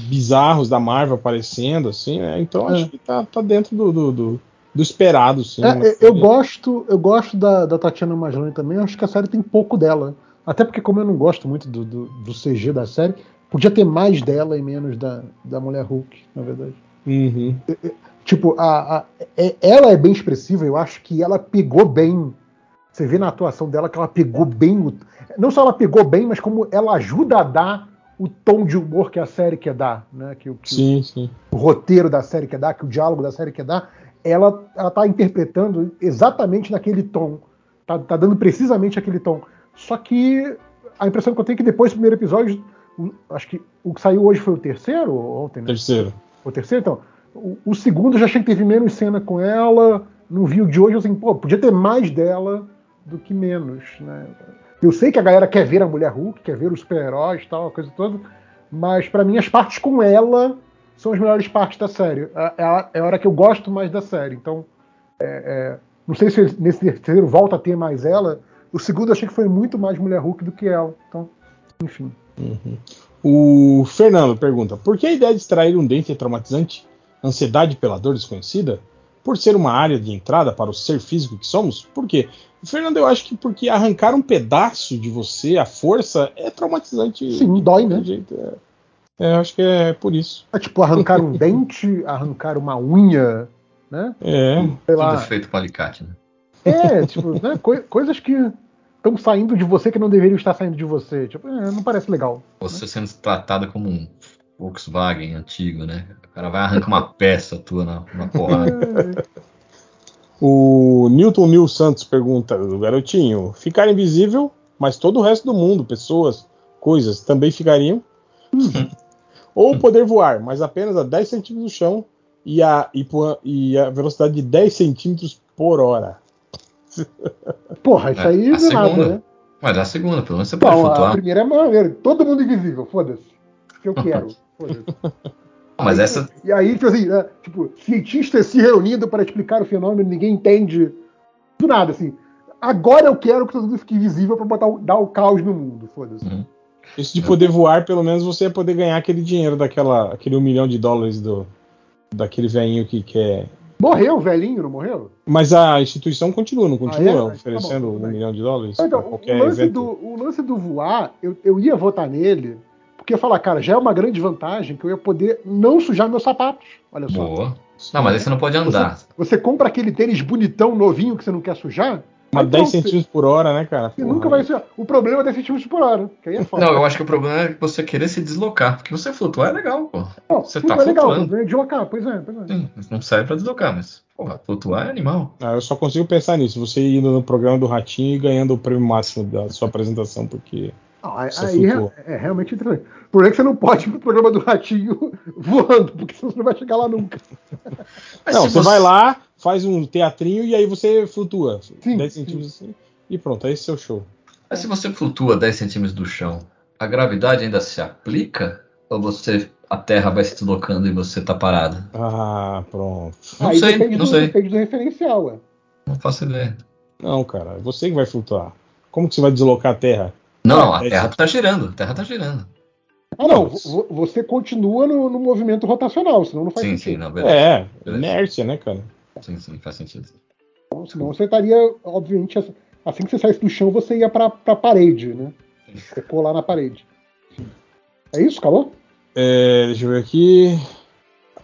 bizarros da Marvel aparecendo, assim, né? Então é. acho que tá, tá dentro do, do, do, do esperado, sim. É, eu gosto, eu gosto da, da Tatiana Maslany também, acho que a série tem pouco dela. Até porque, como eu não gosto muito do, do, do CG da série, podia ter mais dela e menos da, da Mulher Hulk, na verdade. Uhum. Tipo, a, a, é, ela é bem expressiva, eu acho que ela pegou bem. Você vê na atuação dela que ela pegou bem. O, não só ela pegou bem, mas como ela ajuda a dar o tom de humor que a série quer dar, né? Que, que sim, o, sim. o roteiro da série quer dar, que o diálogo da série quer dar. Ela, ela tá interpretando exatamente naquele tom. Tá, tá dando precisamente aquele tom. Só que a impressão que eu tenho é que depois do primeiro episódio, acho que o que saiu hoje foi o terceiro ontem, né? Terceiro. O terceiro, então. O, o, segundo eu já achei que teve menos cena com ela. Não vi o de hoje, assim, pô, podia ter mais dela do que menos, né? Eu sei que a galera quer ver a Mulher Hulk, quer ver os super-heróis tal, a coisa toda, mas para mim as partes com ela são as melhores partes da série. É, é, a, é a hora que eu gosto mais da série. Então, é, é, não sei se nesse terceiro volta a ter mais ela. O segundo eu achei que foi muito mais Mulher Hulk do que ela. Então, enfim. Uhum. O Fernando pergunta: por que a ideia de extrair um dente é traumatizante? ansiedade pela dor desconhecida? Por ser uma área de entrada para o ser físico que somos? Por quê? Fernando, eu acho que porque arrancar um pedaço de você, a força, é traumatizante. Sim, dói, né? Jeito. É. é, acho que é por isso. É tipo arrancar um dente, arrancar uma unha, né? É. Sei lá. Tudo feito com alicate, né? É, tipo, né? Co coisas que estão saindo de você que não deveriam estar saindo de você. Tipo, é, não parece legal. Você né? sendo tratada como um Volkswagen antigo, né? O cara vai arrancar uma peça tua na, na porrada. o Newton Nil Santos pergunta do garotinho: ficar invisível, mas todo o resto do mundo, pessoas, coisas, também ficariam? Uhum. Ou poder voar, mas apenas a 10 centímetros do chão e a, e, e a velocidade de 10 centímetros por hora. Porra, isso aí é, não é nada, né? Mas a segunda, pelo menos você pode flutuar. A primeira é maneira, todo mundo invisível, foda-se. Que eu quero. Mas aí, essa. E aí, tipo assim, né, tipo, cientistas se reunindo para explicar o fenômeno, ninguém entende do nada, assim. Agora eu quero que todo mundo fique invisível para botar dar o caos no mundo, foda-se. Uhum. Isso de poder voar, pelo menos você ia poder ganhar aquele dinheiro daquela, aquele um milhão de dólares do daquele velhinho que quer. Morreu o velhinho, não morreu? Mas a instituição continua, não continua ah, é? Oferecendo tá bom, um milhão de dólares? Então, qualquer o, lance do, o lance do voar, eu, eu ia votar nele, porque falar, cara, já é uma grande vantagem que eu ia poder não sujar meus sapatos. Olha só. Boa. Não, mas aí você não pode andar. Você, você compra aquele tênis bonitão, novinho, que você não quer sujar. Mas 10 centímetros por hora, né, cara? Você nunca vai ser. O problema é 10 centímetros por hora. Que aí é não, eu acho que o problema é você querer se deslocar. Porque você flutuar é legal, pô. Não, você tá é legal, flutuando. É deslocar, pois é, pois é. Sim, não serve pra deslocar, mas, porra, flutuar é animal. Ah, eu só consigo pensar nisso. Você indo no programa do Ratinho e ganhando o prêmio máximo da sua apresentação, porque Ah, aí é, é, realmente interessante. O problema é que você não pode ir pro programa do Ratinho voando, porque senão você não vai chegar lá nunca. não, você, você, vai lá, faz um teatrinho e aí você flutua. Sim, 10 centímetros sim. assim. E pronto, é esse seu show. Mas se você flutua 10 centímetros do chão, a gravidade ainda se aplica? Ou você a Terra vai se deslocando e você tá parado? Ah, pronto. Não Aí sei, não do, sei. Depende do referencial, ué. Não faço ideia. Não, cara, é você que vai flutuar. Como que você vai deslocar a Terra? Não, a Terra tá girando, a Terra tá girando. Ah, não, você continua no, no movimento rotacional, senão não faz sim, sentido. Sim, não, beleza. É, beleza. inércia, né, cara? Sim, sim, faz sentido. Então, senão você estaria, obviamente, assim que você saísse do chão, você ia pra, pra parede, né? Você colar na parede. É isso, acabou? É, deixa eu ver aqui.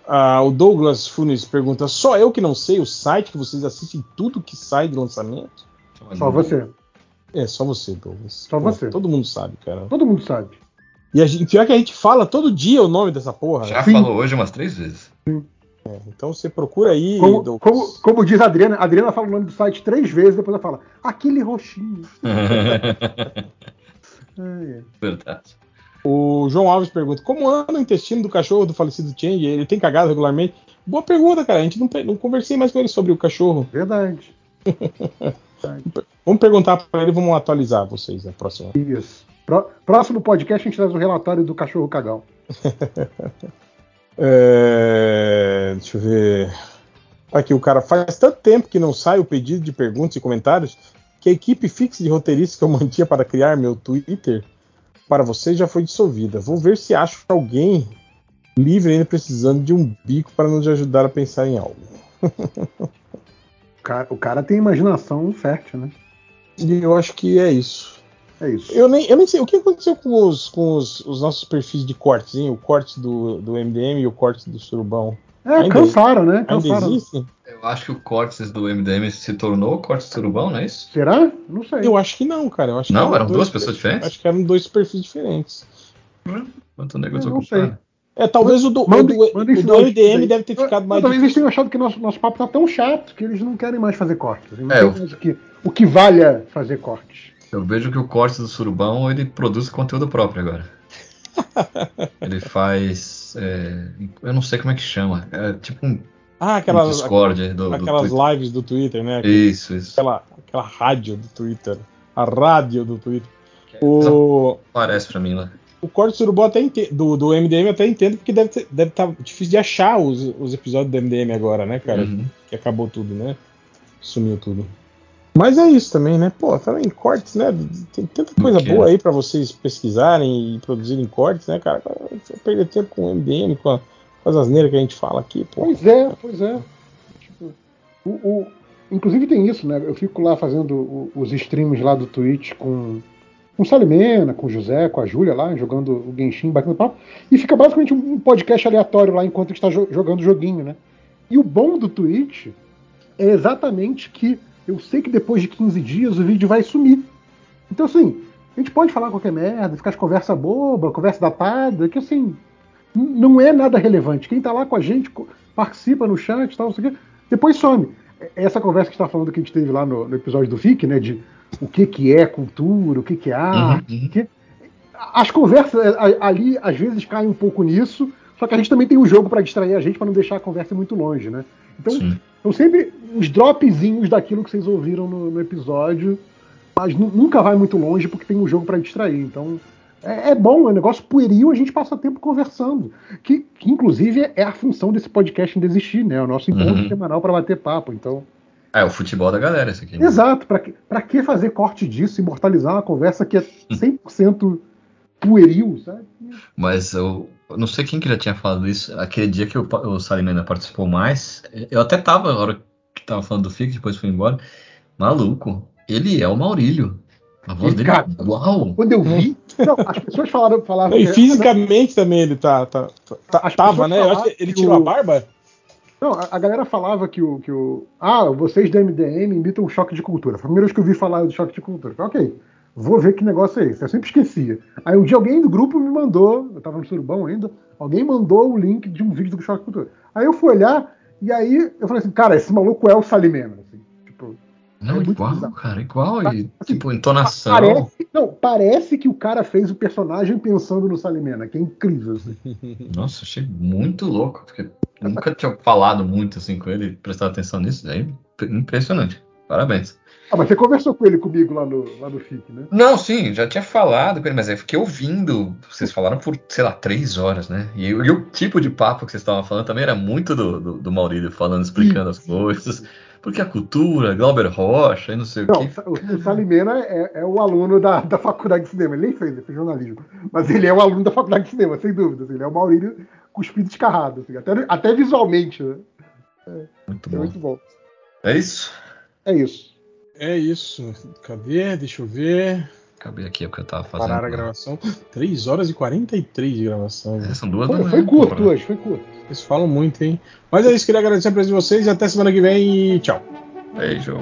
Ah, o Douglas Funes pergunta: só eu que não sei o site que vocês assistem tudo que sai de lançamento? Só você. É, só você, Douglas. Só Pô, você. Todo mundo sabe, cara. Todo mundo sabe. E a gente, pior que a gente fala todo dia o nome dessa porra. Já né? falou hoje umas três vezes. Sim. É, então você procura aí. Como, como, como, diz a Adriana, a Adriana fala o nome do site três vezes, depois ela fala, aquele roxinho. é. Verdade. O João Alves pergunta: como anda o intestino do cachorro do falecido Change? Ele tem cagado regularmente? Boa pergunta, cara. A gente não, não conversei mais com ele sobre o cachorro. Verdade. vamos perguntar para ele, vamos atualizar vocês na próxima. Isso. Próximo podcast a gente traz o relatório do cachorro cagão. é, deixa eu ver. Aqui o cara faz tanto tempo que não sai o pedido de perguntas e comentários que a equipe fixa de roteiristas que eu mantinha para criar meu Twitter para você já foi dissolvida. Vou ver se acho alguém livre ainda precisando de um bico para nos ajudar a pensar em algo. o, cara, o cara tem imaginação fértil, né? E eu acho que é isso. É isso. Eu nem, eu nem sei o que aconteceu com os, com os, os nossos perfis de cortes, hein? O corte do, do MDM e o corte do Surubão. É, ainda, cansaram, né? Cansaram. Eu acho que o Cortes do MDM se tornou o Cortes Surubão, não é isso? Será? Não sei. Eu acho que não, cara. Eu acho não, eram, duas pessoas diferentes? Acho que eram dois perfis diferentes. Quanto negócio não sei. É, talvez o do, manda, o do, manda o do MDM deve ter ficado mais. Talvez eles tenham achado que nosso, nosso papo tá tão chato que eles não querem mais fazer cortes. Não é, eu... o, que, o que valha fazer cortes. Eu vejo que o corte do Surubão ele produz conteúdo próprio agora. ele faz. É, eu não sei como é que chama. É tipo um ah, aquelas, Discord do, aquelas do lives do Twitter, né? Isso, isso. Aquela, aquela rádio do Twitter. A rádio do Twitter. O... Parece pra mim lá. O corte do até do, do MDM até entendo, porque deve estar deve tá difícil de achar os, os episódios do MDM agora, né, cara? Uhum. Que acabou tudo, né? Sumiu tudo. Mas é isso também, né? Pô, também cortes, né? Tem tanta coisa boa aí para vocês pesquisarem e produzirem cortes, né, cara? Perder tempo com o MDM, com a as asneiras que a gente fala aqui, pô. Pois é, pois é. Tipo, o, o, inclusive tem isso, né? Eu fico lá fazendo o, os streams lá do Twitch com, com o Salimena, com o José, com a Júlia lá, jogando o Genshin, batendo papo, e fica basicamente um podcast aleatório lá enquanto a gente está jogando o joguinho, né? E o bom do Twitch é exatamente que eu sei que depois de 15 dias o vídeo vai sumir. Então, assim, a gente pode falar qualquer merda, ficar de conversa boba, conversa datada, que assim, não é nada relevante. Quem está lá com a gente participa no chat, tal, não depois some. Essa conversa que está falando que a gente teve lá no, no, episódio do FIC, né, de o que, que é cultura, o que, que é arte, uhum, uhum. Que... as conversas é, ali às vezes caem um pouco nisso, só que a gente também tem um jogo para distrair a gente para não deixar a conversa muito longe, né? Então, são sempre uns dropzinhos daquilo que vocês ouviram no, no episódio, mas nunca vai muito longe porque tem um jogo para distrair. Então, é, é, bom, é um negócio pueril, a gente passa tempo conversando. Que, que, inclusive é a função desse podcast ainda existir, né? O nosso encontro uhum. semanal para bater papo. Então. É, o futebol da galera, isso aqui. Né? Exato, pra que, pra que fazer corte disso, imortalizar uma conversa que é 100% pueril, sabe? Mas eu, não sei quem que já tinha falado isso. Aquele dia que o, o Salimena participou mais, eu até tava na hora que tava falando do FIC, depois fui embora. Maluco, ele é o Maurílio. A voz dele, cara, uau! Quando eu vi, não, as pessoas falaram, falavam. E fisicamente não, também ele tá, tá, tá tava, né? Eu acho que ele tirou o, a barba. Não, a, a, galera falava que o, que o. Ah, vocês da MDM imitam o choque de cultura. Foi a primeira vez que eu vi falar do choque de cultura. Falei, ok, vou ver que negócio é esse. Eu sempre esquecia. Aí um dia alguém do grupo me mandou, eu tava no surubão ainda, alguém mandou o link de um vídeo do choque cultura. Aí eu fui olhar, e aí eu falei assim, cara, esse maluco é o Salimena. Assim, tipo, Não, É igual, bizarro. cara, igual. E, Assim, tipo, entonação. Parece, não, parece que o cara fez o personagem pensando no Salimena, que é incrível. assim. Nossa, achei muito louco, porque nunca tinha falado muito assim com ele, prestado atenção nisso, daí impressionante. Parabéns. Ah, mas você conversou com ele comigo lá no, lá no FIC, né? Não, sim, já tinha falado com ele, mas eu fiquei ouvindo. Vocês falaram por, sei lá, três horas, né? E, e o tipo de papo que vocês estavam falando também era muito do, do, do Maurílio falando, explicando as coisas. Porque a cultura, Glauber Rocha e não sei Não, o quê. o, o Salimena é, é o aluno da, da faculdade de cinema. Ele nem fez, ele fez jornalismo. Mas ele é o aluno da faculdade de cinema, sem dúvidas. Ele é o Maurílio cuspido descarrado. Assim, até, até visualmente, né? Muito É bom. muito bom. É isso? É isso. É isso. Cadê? Deixa eu ver. Acabei aqui o que eu tava fazendo. Parar a gravação. 3 horas e 43 de gravação. É, são duas Foi, da manhã, foi curto pô, hoje, foi curto. Vocês falam muito, hein? Mas é isso, queria agradecer a presença de vocês e até semana que vem e tchau. Beijo.